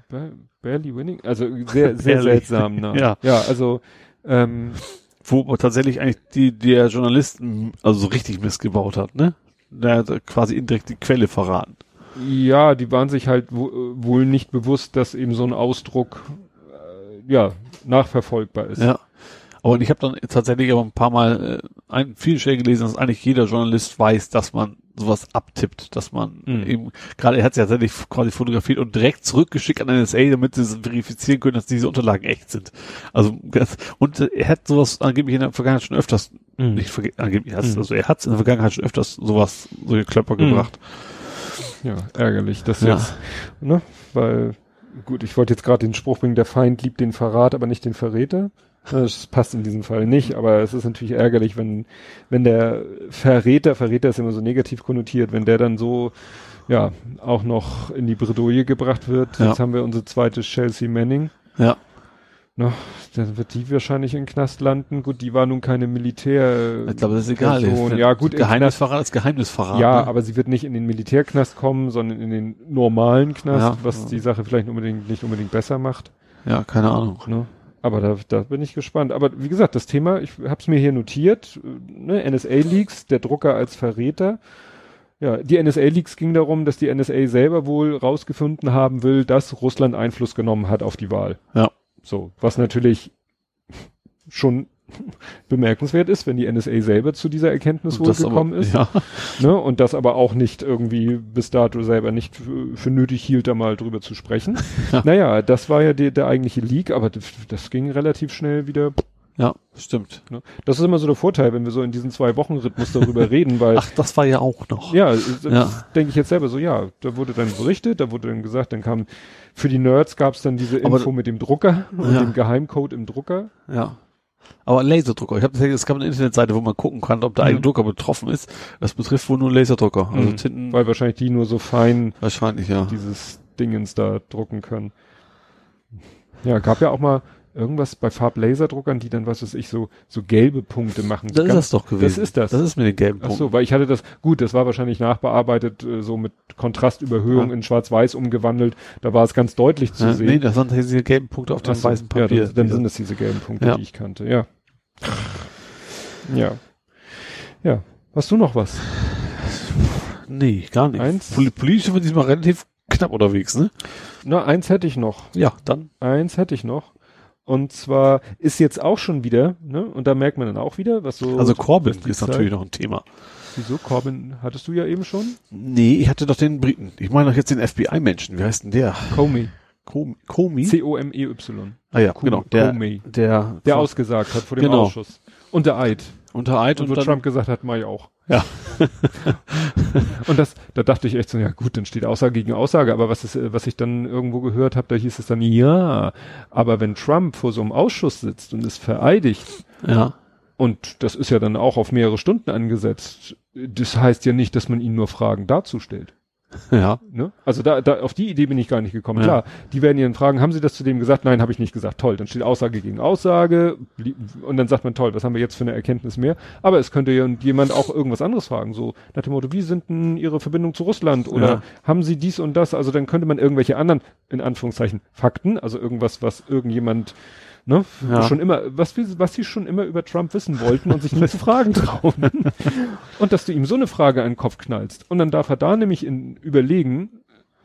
Ba barely winning? Also, sehr, sehr Barely. seltsam Namen. Ja. Ja, also, ähm, Wo tatsächlich eigentlich die, der Journalist, m, also so richtig missgebaut hat, ne? Der hat quasi indirekt die Quelle verraten. Ja, die waren sich halt wo, wohl nicht bewusst, dass eben so ein Ausdruck äh, ja nachverfolgbar ist. Ja. Aber ich habe dann tatsächlich aber ein paar Mal äh, ein, viel schnell gelesen, dass eigentlich jeder Journalist weiß, dass man sowas abtippt, dass man Mhm. eben, gerade er hat es ja tatsächlich quasi fotografiert und direkt zurückgeschickt an NSA, damit sie verifizieren können, dass diese Unterlagen echt sind. Also und er hat sowas angeblich in der Vergangenheit schon öfters, Mhm. nicht angeblich, Mhm. also er hat es in der Vergangenheit schon öfters sowas, solche Klöpper Mhm. gebracht. Ja, ärgerlich, das Ja. jetzt, ne, weil gut, ich wollte jetzt gerade den Spruch bringen, der Feind liebt den Verrat, aber nicht den Verräter. Das passt in diesem Fall nicht, aber es ist natürlich ärgerlich, wenn, wenn der Verräter, Verräter ist immer so negativ konnotiert, wenn der dann so, ja, auch noch in die Bredouille gebracht wird. Ja. Jetzt haben wir unsere zweite Chelsea Manning. Ja. Ne, dann wird die wahrscheinlich in Knast landen. Gut, die war nun keine Militär. Ich glaube, das ist egal. Person. Ja, gut, im Geheimnisverrat ist Geheimnisverrat. ja, ne? aber sie wird nicht in den Militärknast kommen, sondern in den normalen Knast, Ja. was die Sache vielleicht unbedingt nicht unbedingt besser macht. ja, keine Ahnung. Ne? Aber da, da bin ich gespannt. Aber wie gesagt, das Thema, ich habe es mir hier notiert, äh, ne, NSA-Leaks, der Drucker als Verräter. Ja, die NSA-Leaks ging darum, dass die NSA selber wohl rausgefunden haben will, dass Russland Einfluss genommen hat auf die Wahl. Ja. So, was natürlich schon bemerkenswert ist, wenn die NSA selber zu dieser Erkenntnis wohl gekommen aber, ist. Ja. Ne, und das aber auch nicht irgendwie bis dato selber nicht für, nötig hielt, da mal drüber zu sprechen. Ja. Naja, das war ja die, der eigentliche Leak, aber das, ging relativ schnell wieder. ja, stimmt. Ne? Das ist immer so der Vorteil, wenn wir so in diesen zwei Wochen Rhythmus darüber reden, weil Ach, das war ja auch noch. ja, das Ja. denke ich jetzt selber so, ja, da wurde dann berichtet, da wurde dann gesagt, dann kam für die Nerds gab es dann diese Aber- Info mit dem Drucker und Ja. dem Geheimcode im Drucker. Ja. Aber Laserdrucker. Ich habe es gab eine Internetseite, wo man gucken kann, ob der Mhm. eigene Drucker betroffen ist. Das betrifft wohl nur Laserdrucker. Also Mhm. Tinten Weil wahrscheinlich die nur so fein wahrscheinlich ja. dieses Dingens da drucken können. Ja, gab ja auch mal irgendwas bei Farblaserdruckern, die dann, was weiß ich, so, so gelbe Punkte machen. Das ist das doch gewesen. Das ist das. Das ist mit den gelben Ach Punkten. so, weil ich hatte das, gut, das war wahrscheinlich nachbearbeitet, äh, so mit Kontrastüberhöhung Ja. in Schwarz-Weiß umgewandelt. Da war es ganz deutlich zu ja, sehen. nee, das sind diese gelben Punkte auf dem Ach so, weißen Papier. Ja, dann, dann sind es diese gelben Punkte, Ja. die ich kannte, ja. Ja. Ja. Hast du noch was? nee, gar nicht. Eins? Poli politisch sind wir diesmal relativ knapp unterwegs, ne? Na, eins hätte ich noch. Ja, dann. Eins hätte ich noch. Und zwar ist jetzt auch schon wieder, ne, und da merkt man dann auch wieder, was so. Also Corbyn ist Zeit- natürlich noch ein Thema. Wieso? Corbyn hattest du ja eben schon? Nee, ich hatte doch den Briten. Ich meine doch jetzt den FBI-Menschen. Wie heißt denn der? Comey. Com Comey? C-O-M-E-Y. ah ja, Com- genau. Der, Comey. der, Der ausgesagt hat vor dem Genau. Ausschuss. Und der Eid. unter Eid Und und, wo Trump gesagt hat, mach ich auch. Ja. und das, da dachte ich echt so, ja gut, dann steht Aussage gegen Aussage, aber was ist, was ich dann irgendwo gehört habe, da hieß es dann, ja, aber wenn Trump vor so einem Ausschuss sitzt und ist vereidigt, ja. und das ist ja dann auch auf mehrere Stunden angesetzt, das heißt ja nicht, dass man ihn nur Fragen dazu stellt. Ja. Ne? Also da, da auf die Idee bin ich gar nicht gekommen. Ja. Klar, die werden ihren fragen, haben Sie das zu dem gesagt? Nein, habe ich nicht gesagt. Toll, dann steht Aussage gegen Aussage und dann sagt man toll, was haben wir jetzt für eine Erkenntnis mehr? Aber es könnte ja jemand auch irgendwas anderes fragen, so nach dem Motto, wie sind denn Ihre Verbindung zu Russland oder Ja. haben Sie dies und das? Also dann könnte man irgendwelche anderen in Anführungszeichen Fakten, also irgendwas, was irgendjemand Ne? Ja. Schon immer, was, was sie schon immer über Trump wissen wollten und sich nie zu fragen trauen. und dass du ihm so eine Frage an den Kopf knallst. Und dann darf er da nämlich in, überlegen,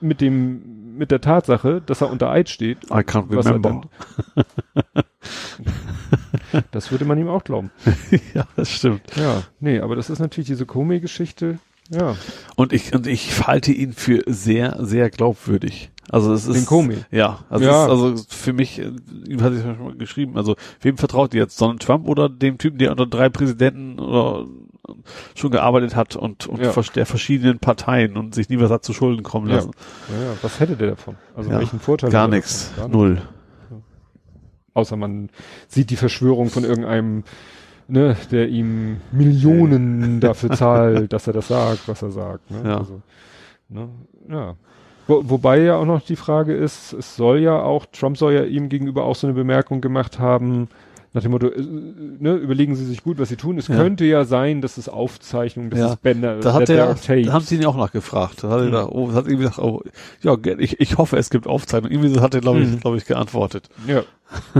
mit dem, mit der Tatsache, dass er unter Eid steht. I can't was er remember. das würde man ihm auch glauben. ja, das stimmt. Ja, nee, aber das ist natürlich diese Komik-Geschichte. Ja, Und ich, und ich halte ihn für sehr, sehr glaubwürdig. Also es ist. Den Comey? Ja, also, Ja. Ist also für mich, äh, ihm hatte ich ja schon mal geschrieben, also wem vertraut ihr jetzt? Donald Trump oder dem Typen, der unter drei Präsidenten oder schon gearbeitet hat und, und Ja. der verschiedenen Parteien und sich nie was hat zu Schulden kommen Ja. lassen. ja, ja. was hätte der davon? Also Ja, welchen Vorteil? Gar nichts. Null. Außer man sieht die Verschwörung von irgendeinem, ne, der ihm Millionen dafür zahlt, dass er das sagt, was er sagt. Ne? Ja. Also, ne? ja. Wo, wobei ja auch noch die Frage ist, es soll ja auch, Trump soll ja ihm gegenüber auch so eine Bemerkung gemacht haben, nach dem Motto, äh, ne, überlegen Sie sich gut, was Sie tun. Es Ja. könnte ja sein, dass es Aufzeichnungen, dass Ja, es Bänder, Da hat der da haben sie ihn ja auch nachgefragt. Da hat er Mhm. gedacht, oh, hat irgendwie gesagt, oh, ja, ich, ich hoffe, es gibt Aufzeichnungen. Irgendwie so hat er, glaube ich, Mhm. glaube ich, geantwortet. ja.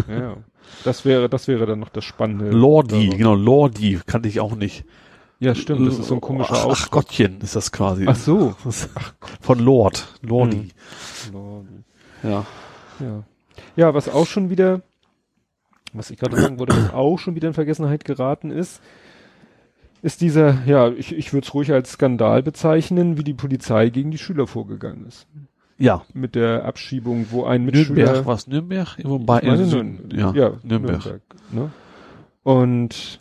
ja. Das wäre, das wäre dann noch das Spannende. Lordi, genau, Lordi kannte ich auch nicht. Ja, stimmt, das ist so ein komischer ach, ach Ausdruck. Gottchen ist das quasi. Ach so. Das- Von Lord, Lordi. Lordi. Ja. Ja. Ja, was auch schon wieder, was ich gerade sagen wollte, was auch schon wieder in Vergessenheit geraten ist, ist dieser, ja, ich, ich würde es ruhig als Skandal bezeichnen, wie die Polizei gegen die Schüler vorgegangen ist. Ja. Mit der Abschiebung, wo ein Mitschüler. Nürnberg, was Nürnberg? Irgendwo bei, Ich meine, Nürn- ja, ja, Nürnberg. ne? Und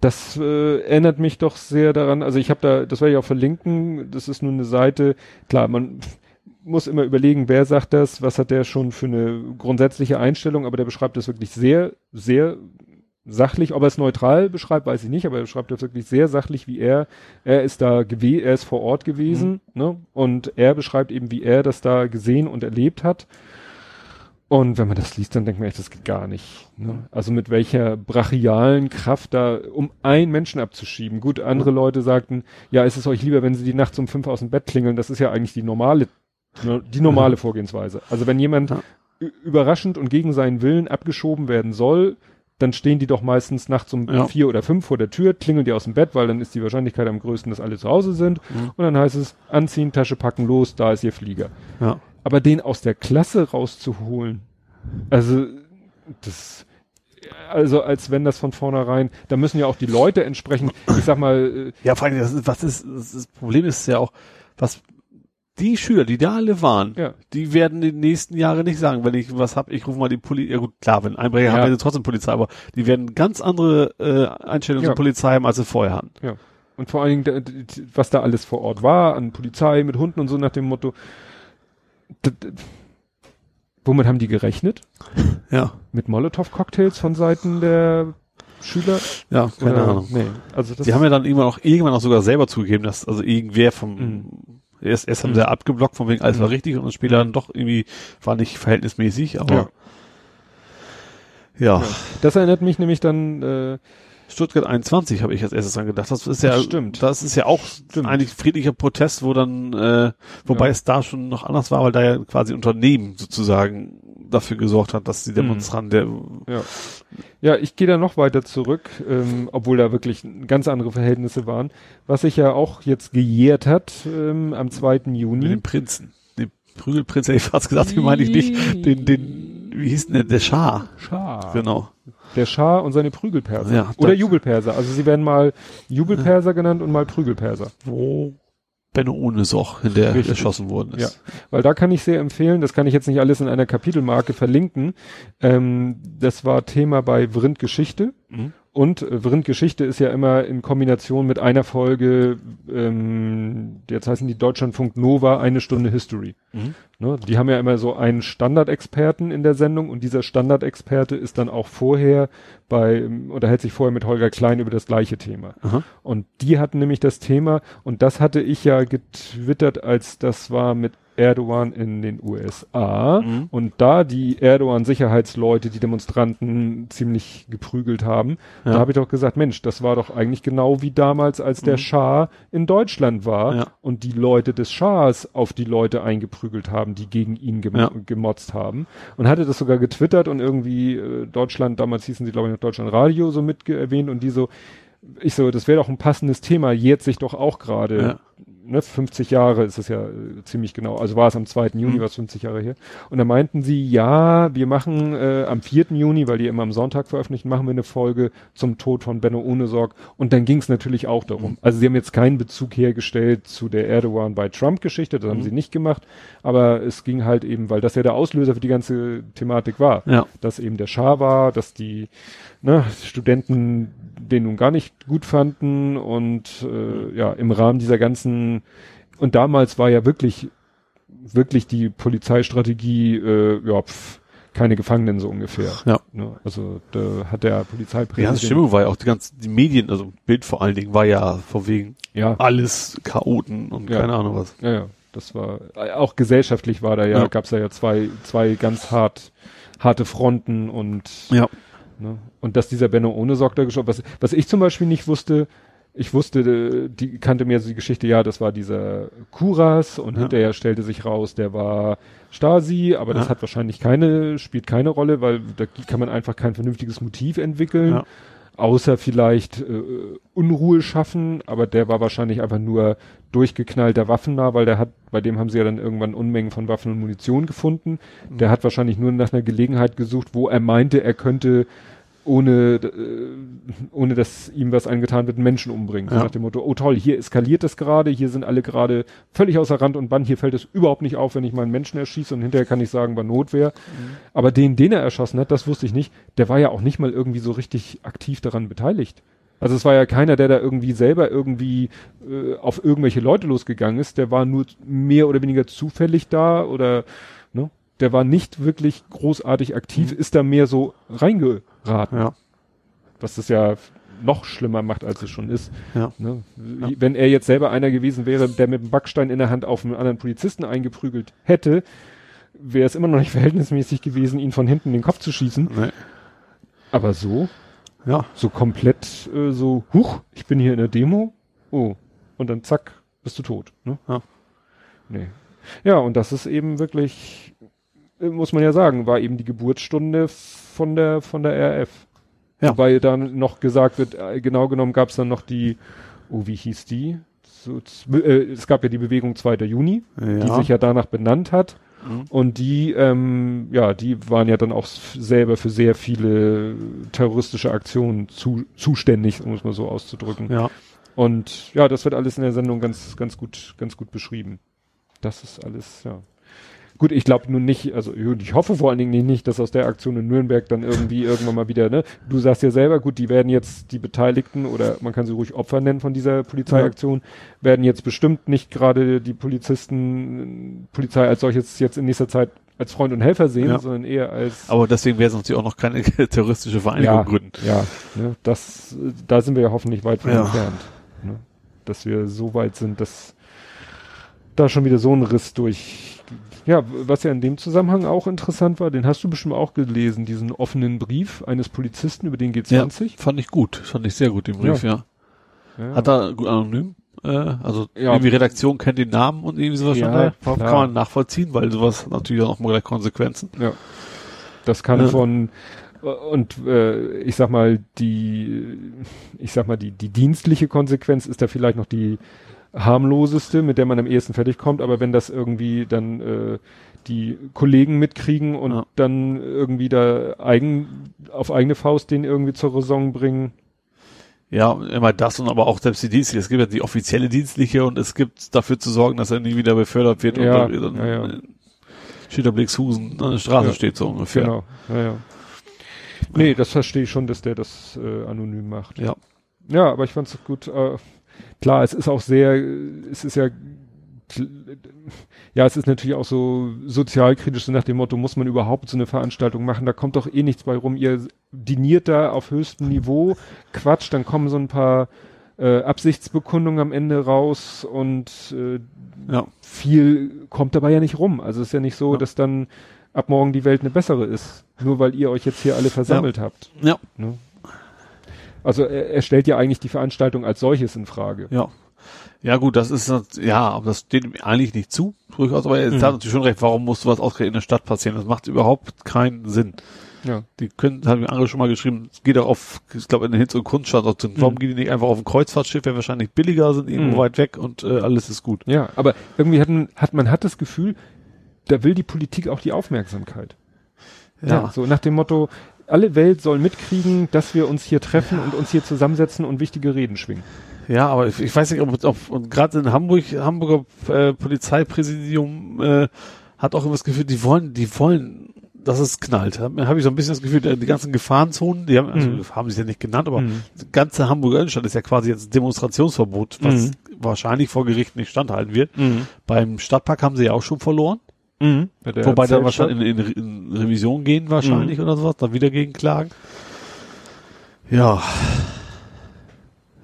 das äh, erinnert mich doch sehr daran, also ich habe da, das werde ich auch verlinken, das ist nur eine Seite, klar, man muss immer überlegen, wer sagt das, was hat der schon für eine grundsätzliche Einstellung, aber der beschreibt das wirklich sehr, sehr sachlich. Ob er es neutral beschreibt, weiß ich nicht, aber er beschreibt das wirklich sehr sachlich, wie er, er ist da gewesen, er ist vor Ort gewesen, ne? Und er beschreibt eben, wie er das da gesehen und erlebt hat. Und wenn man das liest, dann denkt man echt, das geht gar nicht. Ne? Also mit welcher brachialen Kraft da, um einen Menschen abzuschieben. Gut, andere Leute sagten, ja, ist es euch lieber, wenn sie die nachts um fünf aus dem Bett klingeln. Das ist ja eigentlich die normale, ne, die normale Vorgehensweise. Also wenn jemand Ja. überraschend und gegen seinen Willen abgeschoben werden soll, dann stehen die doch meistens nachts um Ja. vier oder fünf vor der Tür, klingeln die aus dem Bett, weil dann ist die Wahrscheinlichkeit am größten, dass alle zu Hause sind. Mhm. Und dann heißt es, anziehen, Tasche packen, los, da ist ihr Flieger Ja. Aber den aus der Klasse rauszuholen, also das, also als wenn das von vornherein, da müssen ja auch die Leute entsprechend, ich sag mal, äh, Ja, vor allem, das, ist, was ist, das, Problem ist ja auch, was die Schüler, die da alle waren, ja, die werden die nächsten Jahre nicht sagen, wenn ich was hab, ich rufe mal die Polizei. Ja gut, klar, wenn Einbrecher Ja. haben, werden sie trotzdem Polizei, aber die werden ganz andere äh, Einstellungen Ja. zur Polizei haben, als sie vorher hatten. ja. Und vor allen Dingen, was da alles vor Ort war, an Polizei mit Hunden und so nach dem Motto, womit haben die gerechnet? Ja. Mit Molotow-Cocktails von Seiten der Schüler? Ja, keine Oder- Ahnung. Nee, also das Die haben ja dann irgendwann auch irgendwann auch sogar selber zugegeben, dass also irgendwer vom Mhm. erst, erst haben Mhm. sie abgeblockt, von wegen alles war Mhm. richtig und dann später dann doch irgendwie war nicht verhältnismäßig, aber ja. Ja. das erinnert mich nämlich dann, äh, Stuttgart 21 habe ich als erstes dran gedacht. Das ist ja Das stimmt. Das ist ja auch Stimmt. eigentlich friedlicher Protest, wo dann äh, wobei Ja. es da schon noch anders war, weil da ja quasi Unternehmen sozusagen dafür gesorgt hat, dass die Demonstranten der Ja, ja ich gehe da noch weiter zurück, ähm, obwohl da wirklich ganz andere Verhältnisse waren. Was sich ja auch jetzt gejährt hat ähm, am 2. mit Juni. dem Prinzen. Den Prügelprinz hätte ich fast gesagt, den meine ich nicht. Den, den, wie hieß denn der? Der Schah. Schah. Genau. Der Schah und seine Prügelperser. Ja, Oder Jubelperser. Also sie werden mal Jubelperser genannt und mal Prügelperser. Wo Benno Ohnesoch in der Richtig. erschossen worden ist. Weil da kann ich sehr empfehlen, das kann ich jetzt nicht alles in einer Kapitelmarke verlinken. Ähm, das war Thema bei Vrind Geschichte. Mhm. Und äh, Vrind Geschichte ist ja immer in Kombination mit einer Folge, ähm, jetzt heißen die Deutschlandfunk Nova, eine Stunde History. Mhm. Ne? Die haben ja immer so einen Standardexperten in der Sendung und dieser Standardexperte ist dann auch vorher bei, unterhält sich vorher mit Holger Klein über das gleiche Thema. Aha. Und die hatten nämlich das Thema, und das hatte ich ja getwittert, als das war mit Erdogan in den USA. Mhm. Und da die Erdogan-Sicherheitsleute die Demonstranten ziemlich geprügelt haben, Ja. da habe ich doch gesagt, Mensch, das war doch eigentlich genau wie damals, als der Mhm. Schah in Deutschland war Ja. und die Leute des Schahs auf die Leute eingeprügelt haben, die gegen ihn gem Ja. gemotzt haben. Und hatte das sogar getwittert und irgendwie äh, Deutschland, damals hießen sie glaube ich noch Deutschland Radio so mit erwähnt und die so, ich so, das wäre doch ein passendes Thema, jährt sich doch auch gerade. Ja. Ne, 50 Jahre ist es ja äh, ziemlich genau. Also war es am 2. Juni, Mhm. war es 50 Jahre her. Und da meinten sie, ja, wir machen äh, am 4. Juni, weil die immer am Sonntag veröffentlichen, machen wir eine Folge zum Tod von Benno Ohnesorg. Und dann ging es natürlich auch darum. Mhm. Also sie haben jetzt keinen Bezug hergestellt zu der Erdogan bei Trump-Geschichte, das haben Mhm. sie nicht gemacht. Aber es ging halt eben, weil das ja der Auslöser für die ganze Thematik war Ja. dass eben der Schah war, dass die ne, Studenten den nun gar nicht gut fanden und äh, ja, im Rahmen dieser ganzen und damals war ja wirklich wirklich die Polizeistrategie äh, ja pf, keine Gefangenen so ungefähr. Ja. Ne? Also da hat der Die ganze Polizeipräsident Stimmung war ja auch die ganzen, die Medien, also Bild vor allen Dingen war ja vor wegen ja, alles Chaoten und Ja. keine Ahnung was. ja, ja. Das war, auch gesellschaftlich war da ja, Ja. gab's da ja zwei, zwei ganz hart, harte Fronten und, Ja. Ne, und dass dieser Benno ohne Sock da geschoben, was, was ich zum Beispiel nicht wusste, ich wusste, äh, die kannte mir so die Geschichte, ja, das war dieser Kuras und Ja. hinterher stellte sich raus, der war Stasi, aber das Ja. hat wahrscheinlich keine, spielt keine Rolle, weil da kann man einfach kein vernünftiges Motiv entwickeln. Ja. Außer vielleicht äh, Unruhe schaffen, aber der war wahrscheinlich einfach nur durchgeknallter Waffennah, weil der hat, bei dem haben sie ja dann irgendwann Unmengen von Waffen und Munition gefunden. Mhm. Der hat wahrscheinlich nur nach einer Gelegenheit gesucht, wo er meinte, er könnte ohne, äh, ohne dass ihm was angetan wird, einen Menschen umbringen. So Ja. nach dem Motto, oh toll, hier eskaliert es gerade, hier sind alle gerade völlig außer Rand und Band, hier fällt es überhaupt nicht auf, wenn ich mal einen Menschen erschieße und hinterher kann ich sagen, war Notwehr. Aber den, den er erschossen hat, das wusste ich nicht, der war ja auch nicht mal irgendwie so richtig aktiv daran beteiligt. Also es war ja keiner, der da irgendwie selber irgendwie äh, auf irgendwelche Leute losgegangen ist, der war nur mehr oder weniger zufällig da oder? Der war nicht wirklich großartig aktiv, ist da mehr so reingeraten, Ja. was das ja noch schlimmer macht, als es schon ist. Ja. Ne? Wie- Wenn er jetzt selber einer gewesen wäre, der mit dem Backstein in der Hand auf einen anderen Polizisten eingeprügelt hätte, wäre es immer noch nicht verhältnismäßig gewesen, ihn von hinten in den Kopf zu schießen. Nee. Aber so, Ja. so komplett äh, so, huch, ich bin hier in der Demo, oh, und dann zack, bist du tot. Ne? Ja. Nee. Ja, und das ist eben wirklich, muss man ja sagen, war eben die Geburtsstunde von der von der RF. Ja. Wobei dann noch gesagt wird, äh, genau genommen gab es dann noch die, oh, wie hieß die? So, äh, es gab ja die Bewegung 2. Juni, die Ja. sich ja danach benannt hat. Mhm. Und die, ähm, ja, die waren ja dann auch selber für sehr viele terroristische Aktionen zu, zuständig, um es mal so auszudrücken. Ja. Und ja, das wird alles in der Sendung ganz, ganz gut, ganz gut beschrieben. Das ist alles, ja. Gut, ich glaube nun nicht, also ich hoffe vor allen Dingen nicht, dass aus der Aktion in Nürnberg dann irgendwie irgendwann mal wieder, ne? Du sagst ja selber, gut, die werden jetzt die Beteiligten oder man kann sie ruhig Opfer nennen von dieser Polizeiaktion, werden jetzt bestimmt nicht gerade die Polizisten, Polizei als solches jetzt in nächster Zeit als Freund und Helfer sehen, Ja. sondern eher als Aber deswegen werden sie natürlich auch noch keine terroristische Vereinigung ja, gründen. Ja, ne, das, da sind wir ja hoffentlich weit von Ja. entfernt. Ne? Dass wir so weit sind, dass da schon wieder so ein Riss durch. Ja, was ja in dem Zusammenhang auch interessant war, den hast du bestimmt auch gelesen, diesen offenen Brief eines Polizisten über den G20. Fand ich gut. Fand ich sehr gut, den Brief, ja. Ja. Hat er gut anonym? Äh, also Ja. irgendwie Redaktion kennt den Namen und irgendwie sowas Ja, schon da. Kann man nachvollziehen, weil sowas natürlich auch mal gleich Konsequenzen. Ja. Das kann Ja. von und äh, ich sag mal die ich sag mal die die dienstliche Konsequenz ist da vielleicht noch die harmloseste, mit der man am ehesten fertig kommt, aber wenn das irgendwie dann äh, die Kollegen mitkriegen und Ja. dann irgendwie da eigen auf eigene Faust den irgendwie zur Raison bringen. Ja, immer das und aber auch selbst die dienstliche. Es gibt ja die offizielle dienstliche und es gibt dafür zu sorgen, dass er nie wieder befördert wird Ja, und dann ja, ja. steht der Blixhusen an der Straße Ja. steht so ungefähr. Genau. Ja, ja. Nee, das verstehe ich schon, dass der das äh, anonym macht. Ja. Ja, aber ich fand's gut. Äh, klar, es ist auch sehr, es ist ja, ja, es ist natürlich auch so sozialkritisch, so nach dem Motto, muss man überhaupt so eine Veranstaltung machen? Da kommt doch eh nichts bei rum. Ihr diniert da auf höchstem Niveau, Quatsch, dann kommen so ein paar äh, Absichtsbekundungen am Ende raus und äh, Ja. viel kommt dabei ja nicht rum. Also es ist ja nicht so, Ja. dass dann ab morgen die Welt eine bessere ist, nur weil ihr euch jetzt hier alle versammelt habt. Ja. Ne? Also er, er stellt ja eigentlich die Veranstaltung als solches in Frage. Ja. Ja gut, das ist ja, aber das steht ihm eigentlich nicht zu, durchaus, aber er Mhm. hat natürlich schon recht, warum muss sowas ausgerechnet in der Stadt passieren? Das macht überhaupt keinen Sinn. Ja. Die können, mir andere schon mal geschrieben, es geht auch auf, ich glaube in den Hinz- und Kunststadt, auch zu- warum Mhm. gehen die nicht einfach auf ein Kreuzfahrtschiff, wäre wahrscheinlich billiger, sind irgendwo Mhm. weit weg und äh, alles ist gut. Ja, aber irgendwie hat man, hat man hat das Gefühl, da will die Politik auch die Aufmerksamkeit. Ja. so nach dem Motto, alle Welt soll mitkriegen, dass wir uns hier treffen und uns hier zusammensetzen und wichtige Reden schwingen. Ja, aber ich, ich weiß nicht, ob, ob und gerade in Hamburg, Hamburger äh, Polizeipräsidium äh, hat auch immer das Gefühl, die wollen, die wollen, dass es knallt. Habe hab ich so ein bisschen das Gefühl, die ganzen Gefahrenzonen, die haben, also Mhm. haben sie ja nicht genannt, aber Mhm. die ganze Hamburger Innenstadt ist ja quasi jetzt Demonstrationsverbot, was Mhm. wahrscheinlich vor Gericht nicht standhalten wird. Beim Stadtpark haben sie ja auch schon verloren, Der wobei dann wahrscheinlich in, in, in Revision gehen wahrscheinlich oder sowas, dann wieder gegen klagen. Ja.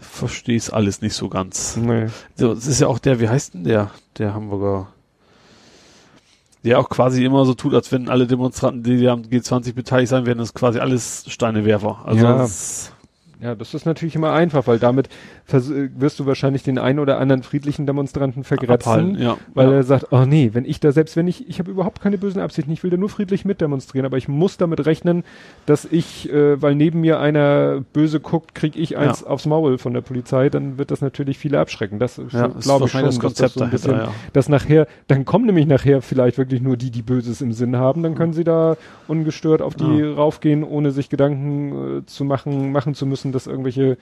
Verstehe es alles nicht so ganz. Nee. So, es ist ja auch der, wie heißt denn der, der Hamburger Der auch quasi immer so tut, als wenn alle Demonstranten, die am G20 beteiligt sein werden, das quasi alles Steinewerfer. Also Ja. das, Ja, das ist natürlich immer einfach, weil damit wirst du wahrscheinlich den einen oder anderen friedlichen Demonstranten vergrätzen, ja. weil ja. er sagt, oh nee, wenn ich da, selbst wenn ich, ich habe überhaupt keine bösen Absichten, ich will da nur friedlich mitdemonstrieren, aber ich muss damit rechnen, dass ich, äh, weil neben mir einer böse guckt, krieg ich eins aufs Maul von der Polizei, dann wird das natürlich viele abschrecken. Das, ist ja, glaube ich schon, das dass das Konzept so ein dahinter, bisschen, ja. dass nachher, dann kommen nämlich nachher vielleicht wirklich nur die, die Böses im Sinn haben, dann können sie da ungestört auf die Ja. raufgehen, ohne sich Gedanken äh, zu machen, machen zu müssen, dass irgendwelche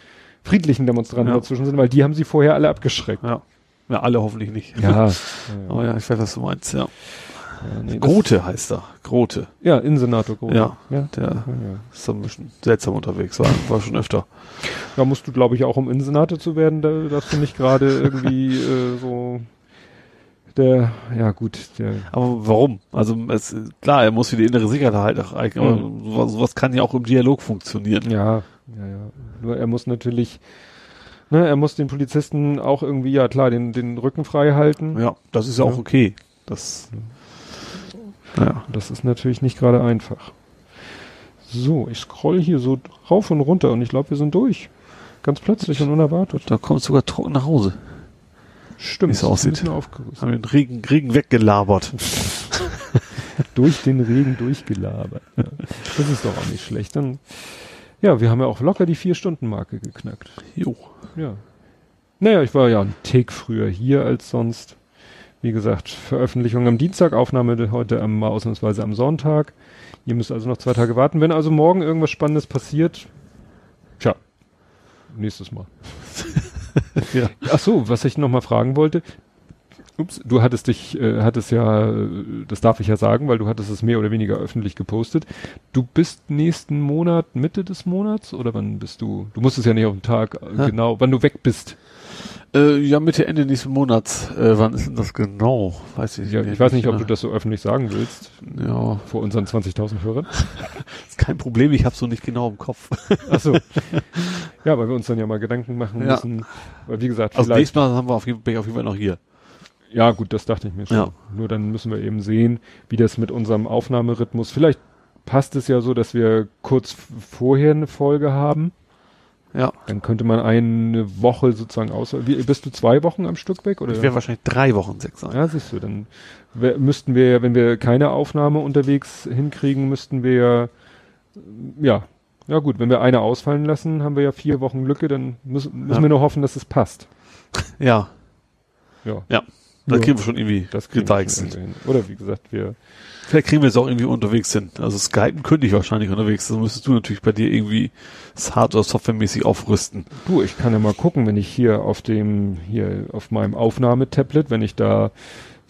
friedlichen Demonstranten Ja. dazwischen sind, weil die haben sie vorher alle abgeschreckt. Ja. Ja, alle hoffentlich nicht. Ja, Oh ja, ich weiß, was du meinst, ja. ja, nee, Grote heißt er. Grote. ja Innensenator Grote. Ja. ja. Der Ja, ist ein bisschen seltsam unterwegs, war, war schon öfter. Da musst du, glaube ich, auch um Innensenator zu werden, da darfst du nicht gerade irgendwie äh, so der, ja gut, der, Aber warum? Also es, klar, er muss für die innere Sicherheit halt eignen, aber Mhm. sowas, sowas kann ja auch im Dialog funktionieren. ja, ja, ja. Nur er muss natürlich, ne, er muss den Polizisten auch irgendwie, ja klar, den, den Rücken frei halten. Ja, das ist ja, Ja. auch okay. Das, naja. Das ist natürlich nicht gerade einfach. So, ich scroll hier so rauf und runter und ich glaube, wir sind durch. Ganz plötzlich und unerwartet. Da kommt sogar trocken nach Hause. Stimmt. Wie es aussieht. ein bisschen aufgerüstet. Haben den Regen, Regen weggelabert. durch den Regen durchgelabert. Ja. Das ist doch auch nicht schlecht. Dann, ja, wir haben ja auch locker die Vier-Stunden-Marke geknackt. Jo. Ja. Naja, ich war ja ein Tick früher hier als sonst. Wie gesagt, Veröffentlichung am Dienstag, Aufnahme heute am, ausnahmsweise am Sonntag. Ihr müsst also noch zwei Tage warten. Wenn also morgen irgendwas Spannendes passiert, tja, nächstes Mal. Ja. Ach so, was ich noch mal fragen wollte. Ups, du hattest dich, äh, hattest ja, äh, das darf ich ja sagen, weil du hattest es mehr oder weniger öffentlich gepostet. Du bist nächsten Monat, Mitte des Monats oder wann bist du? Du musst es ja nicht auf den Tag äh, Hä? genau, wann du weg bist. Äh, ja, Mitte, Ende nächsten Monats. Äh, wann ist denn das genau? Weiß ich Ja, nicht. ich weiß nicht, ob du das so öffentlich sagen willst Ja, vor unseren 20.000 Hörern. ist kein Problem, ich hab's so nicht genau im Kopf. Ach so. ja, weil wir uns dann ja mal Gedanken machen Ja. müssen. Weil wie gesagt, Also vielleicht nächstes Mal haben wir auf jeden, bin ich auf jeden Fall noch hier. Ja, gut, das dachte ich mir schon. Ja. Nur dann müssen wir eben sehen, wie das mit unserem Aufnahmerhythmus. Vielleicht passt es ja so, dass wir kurz vorher eine Folge haben. Ja. Dann könnte man eine Woche sozusagen aus. Wie, bist du zwei Wochen am Stück weg? Oder? Ich werde wahrscheinlich drei Wochen sechs sein. ja, siehst du, dann müssten wir ja, wenn wir keine Aufnahme unterwegs hinkriegen, müssten wir ja, ja, ja gut, wenn wir eine ausfallen lassen, haben wir ja vier Wochen Lücke, dann müssen, müssen Ja. wir nur hoffen, dass es passt. Ja, Ja. Ja. Da Ja. kriegen wir schon irgendwie Das gedeichselt. Oder wie gesagt, wir Vielleicht kriegen wir es auch irgendwie unterwegs hin. Also Skypen könnte ich wahrscheinlich unterwegs. Da müsstest du natürlich bei dir irgendwie das Hard- oder Softwaremäßig aufrüsten. Du, ich kann ja mal gucken, wenn ich hier auf dem, hier auf meinem Aufnahmetablet, wenn ich da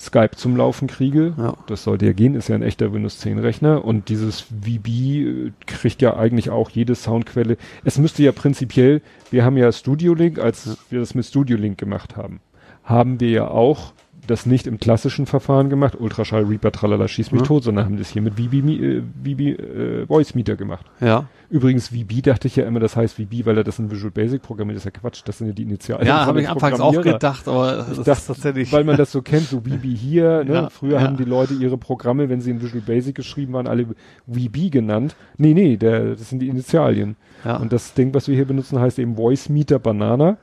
Skype zum Laufen kriege, Ja. das sollte ja gehen, ist ja ein echter Windows 10 Rechner und dieses VB äh, kriegt ja eigentlich auch jede Soundquelle. Es müsste ja prinzipiell, wir haben ja Studio Link, als wir das mit Studio Link gemacht haben, haben wir ja auch das nicht im klassischen Verfahren gemacht, Ultraschall Reaper Tralala schieß mich Ja. tot, sondern haben das hier mit VB, äh, VB äh, Voice Meter gemacht. Ja. Übrigens, VB dachte ich ja immer, das heißt VB, weil er das in Visual Basic programmiert. Ist ja Quatsch, das sind ja die Initialen. Ja, von habe ich anfangs auch gedacht, aber das Ich ist dachte, tatsächlich. weil man das so kennt, so VB hier, ne? Ja, Früher ja. haben die Leute ihre Programme, wenn sie in Visual Basic geschrieben waren, alle VB genannt. Nee, nee, der, das sind die Initialien. ja. Und das Ding, was wir hier benutzen, heißt eben Voice Meter Banana.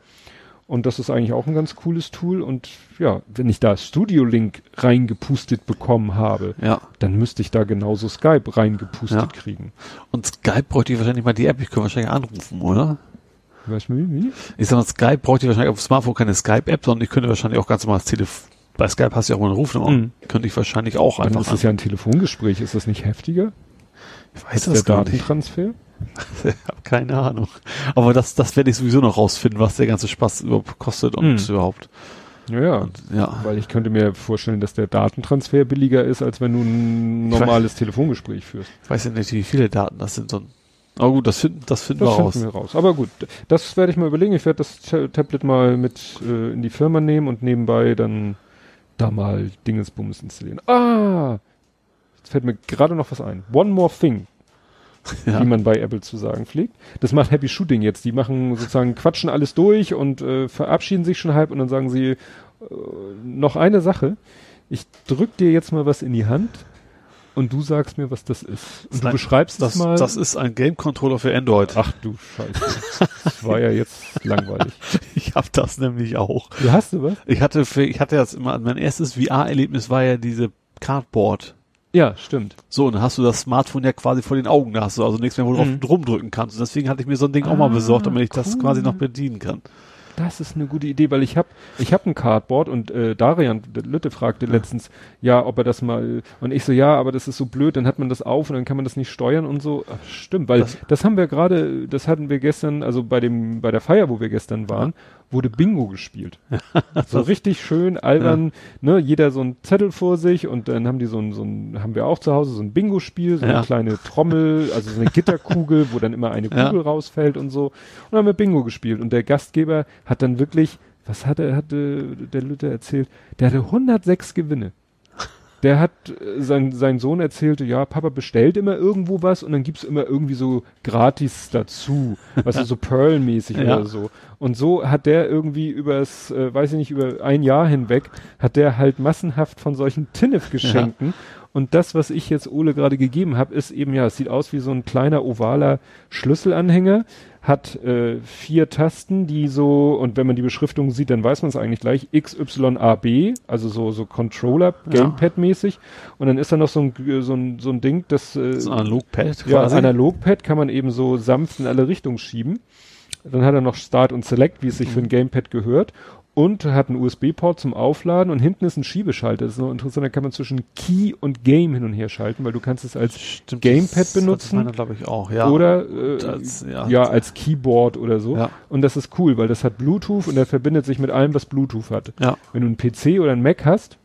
Und das ist eigentlich auch ein ganz cooles Tool. Und ja, wenn ich da Studio Link reingepustet bekommen habe, ja. dann müsste ich da genauso Skype reingepustet Ja. kriegen. Und Skype bräuchte ich wahrscheinlich mal die App. Ich könnte wahrscheinlich anrufen, oder? Weißt du, wie? Ich sag mal, Skype bräuchte ich wahrscheinlich auf dem Smartphone keine Skype-App, sondern ich könnte wahrscheinlich auch ganz normal das Telefon. Bei Skype hast du ja auch mal eine Rufnummer. Mhm. Könnte ich wahrscheinlich auch Dann einfach. ist es ja ein Telefongespräch. Ist das nicht heftiger? ich weiß der das gar nicht. Datentransfer? Ich habe keine Ahnung. Aber das, das werde ich sowieso noch rausfinden, was der ganze Spaß überhaupt kostet und Mhm. überhaupt. Ja, ja. Und, ja. Weil ich könnte mir vorstellen, dass der Datentransfer billiger ist, als wenn du ein Ich weiß- normales Telefongespräch führst. Ich weiß ja nicht, wie viele Daten das sind. So aber gut, das finden, das finden Das wir finden raus. wir raus. Aber gut, das werde ich mal überlegen. Ich werde das Ta- Tablet mal mit äh, in die Firma nehmen und nebenbei dann da mal Dingensbums installieren. Ah! Jetzt fällt mir gerade noch was ein. One More Thing, Ja. wie man bei Apple zu sagen pflegt. Das macht Happy Shooting jetzt. Die machen sozusagen, quatschen alles durch und äh, verabschieden sich schon halb und dann sagen sie, äh, noch eine Sache. ich drück dir jetzt mal was in die Hand und du sagst mir, was das ist. Und du Nein, beschreibst Das, es mal. das ist ein Game Controller für Android. Ach du Scheiße. Das war ja jetzt langweilig. Ich habe das nämlich auch. Du hast du was? Ich hatte für, ich hatte das immer, mein erstes VR-Erlebnis war ja diese Cardboard. Ja, stimmt. So, und dann hast du das Smartphone ja quasi vor den Augen, da hast du also nichts mehr, wo du Mhm. drauf rumdrücken kannst. Und deswegen hatte ich mir so ein Ding auch mal Ah, besorgt, damit ich das cool. quasi noch bedienen kann. Das ist eine gute Idee, weil ich habe ich hab ein Cardboard und äh, Darian Lütte fragte letztens, ja, ob er das mal und ich so, ja, aber das ist so blöd, dann hat man das auf und dann kann man das nicht steuern und so. Ach, stimmt, weil das, Das- haben wir gerade, das hatten wir gestern, also bei dem bei der Feier, wo wir gestern waren, wurde Bingo gespielt. so richtig schön albern, ne, jeder so ein Zettel vor sich und dann haben die so ein, so ein haben wir auch zu Hause so ein Bingo-Spiel, so eine Ja. kleine Trommel, also so eine Gitterkugel, wo dann immer eine Ja. Kugel rausfällt und so. Und dann haben wir Bingo gespielt und der Gastgeber hat dann wirklich, was hat er, hatte der Lütte erzählt, der hatte 106 Gewinne. Der hat, äh, sein, sein Sohn erzählte, ja, Papa bestellt immer irgendwo was und dann gibt's immer irgendwie so gratis dazu, was so Pearl-mäßig Ja. oder so. Und so hat der irgendwie übers, äh, weiß ich nicht, über ein Jahr hinweg, hat der halt massenhaft von solchen Tinnef-Geschenken. Und das, was ich jetzt Ole gerade gegeben habe, ist eben, ja, es sieht aus wie so ein kleiner ovaler Schlüsselanhänger, hat äh, vier Tasten, die so, und wenn man die Beschriftung sieht, dann weiß man es eigentlich gleich, X, Y, A, B, also so, so Controller. Gamepad-mäßig. Und dann ist da noch so ein, so ein, so ein Ding, das, äh, So ein Analogpad ja, quasi. Analogpad kann man eben so sanft in alle Richtungen schieben. Dann hat er noch Start und Select, wie es sich für ein Gamepad gehört. Und hat einen USB-Port zum Aufladen und hinten ist ein Schiebeschalter. Das ist noch interessant, da kann man zwischen Key und Game hin und her schalten, weil du kannst es als Stimmt, Gamepad das benutzen Meine, glaube ich, auch, ja. oder äh, als- ja. ja. als Keyboard oder so. Ja. Und das ist cool, weil das hat Bluetooth und der verbindet sich mit allem, was Bluetooth hat. Ja, Wenn du einen PC oder einen Mac hast,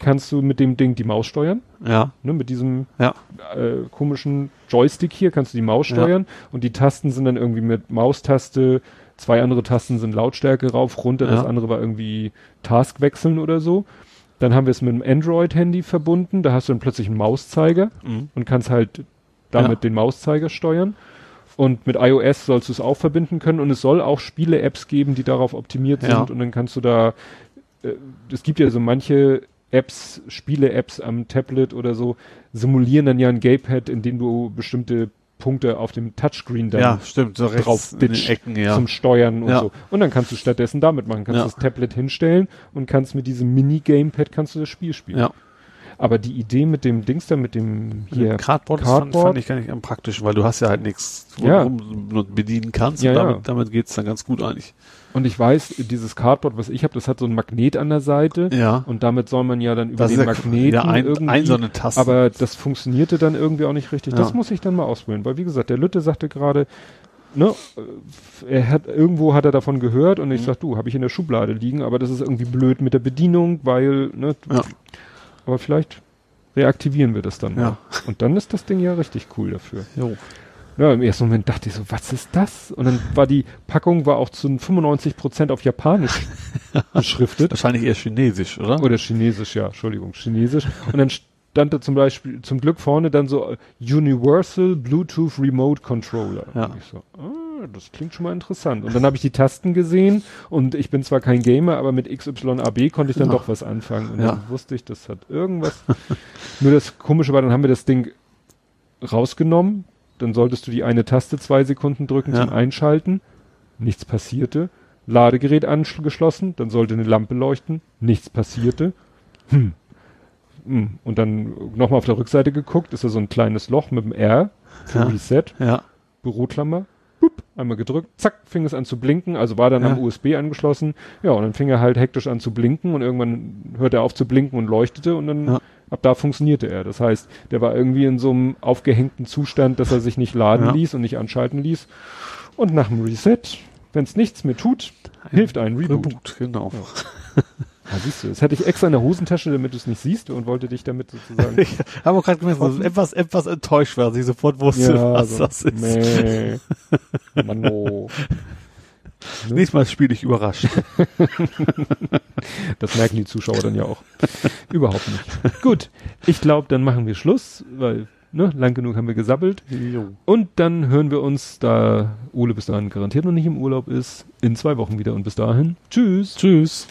kannst du mit dem Ding die Maus steuern. ja, Ne, mit diesem ja. äh, komischen Joystick hier kannst du die Maus Ja. steuern und die Tasten sind dann irgendwie mit Maustaste, zwei andere Tasten sind Lautstärke rauf, runter, das Ja. andere war irgendwie Task wechseln oder so. Dann haben wir es mit einem Android-Handy verbunden, da hast du dann plötzlich einen Mauszeiger Mhm. und kannst halt damit Ja. den Mauszeiger steuern. Und mit iOS sollst du es auch verbinden können und es soll auch Spiele-Apps geben, die darauf optimiert sind Ja. und dann kannst du da, äh, es gibt ja so manche Apps, Spiele-Apps am Tablet oder so, simulieren dann ja ein Gamepad, in dem du bestimmte Punkte auf dem Touchscreen dann Ja, stimmt, so drauf in den bitcht Ecken, ja. zum Steuern und Ja. so. Und dann kannst du stattdessen damit machen. Kannst Ja. das Tablet hinstellen und kannst mit diesem Mini-Gamepad kannst du das Spiel spielen. ja. Aber die Idee mit dem Dings da, mit dem hier, Cardboard, das Fand, Cardboard. fand ich gar nicht am praktischen, weil du hast ja halt nichts, wo Ja. du bedienen kannst. Ja, und ja. damit, damit geht's dann ganz gut eigentlich. Und ich weiß, dieses Cardboard, was ich habe, das hat so ein Magnet an der Seite. Ja. Und damit soll man ja dann über Das den Magneten ja ein, irgendwie, ein so eine Taste. aber das funktionierte dann irgendwie auch nicht richtig. Das Ja. muss ich dann mal ausprobieren, weil wie gesagt, der Lütte sagte gerade, ne, er hat irgendwo hat er davon gehört und ich Mhm. sag, du, habe ich in der Schublade liegen, aber das ist irgendwie blöd mit der Bedienung, weil, ne, Ja. aber vielleicht reaktivieren wir das dann Ja. mal. Und dann ist das Ding ja richtig cool dafür. jo. Ja, im ersten Moment dachte ich so, was ist das? Und dann war die Packung war auch zu 95 Prozent auf Japanisch beschriftet. Wahrscheinlich eher chinesisch, oder? Oder Chinesisch, ja, Entschuldigung, Chinesisch. Und dann stand da zum Beispiel, zum Glück vorne dann so äh, Universal Bluetooth Remote Controller. Ja. Und ich so, ah, das klingt schon mal interessant. Und dann habe ich die Tasten gesehen und ich bin zwar kein Gamer, aber mit XYAB konnte ich dann Ja. doch was anfangen. Und Ja. dann wusste ich, das hat irgendwas. Nur das Komische war, dann haben wir das Ding rausgenommen. Dann solltest du die eine Taste zwei Sekunden drücken Ja. zum Einschalten. Nichts passierte. Ladegerät angeschlossen, dann sollte eine Lampe leuchten. Nichts passierte. Hm. Hm. Und dann nochmal auf der Rückseite geguckt, ist da so ein kleines Loch mit dem R für Ja. Reset, Ja. Büroklammer. Bup, einmal gedrückt, zack, fing es an zu blinken, also war dann Ja. am USB angeschlossen. Ja, und dann fing er halt hektisch an zu blinken und irgendwann hörte er auf zu blinken und leuchtete und dann. Ab da funktionierte er. Das heißt, der war irgendwie in so einem aufgehängten Zustand, dass er sich nicht laden Ja. ließ und nicht anschalten ließ. Und nach dem Reset, wenn es nichts mehr tut, hilft ein Reboot. Reboot, genau. Ja, siehst du, das hatte ich extra in der Hosentasche, damit du es nicht siehst und wollte dich damit sozusagen. Ich habe auch gerade gemerkt, dass ich etwas, etwas enttäuscht war, dass ich sofort wusste, was so, das ist. Nee. Mano. Nächstes Mal spiele ich überrascht. Das merken die Zuschauer dann ja auch. Überhaupt nicht. Gut, ich glaube, dann machen wir Schluss, weil, ne, lang genug haben wir gesabbelt. jo. Und dann hören wir uns, da Ole bis dahin garantiert noch nicht im Urlaub ist, in zwei Wochen wieder. Und bis dahin, tschüss. Tschüss.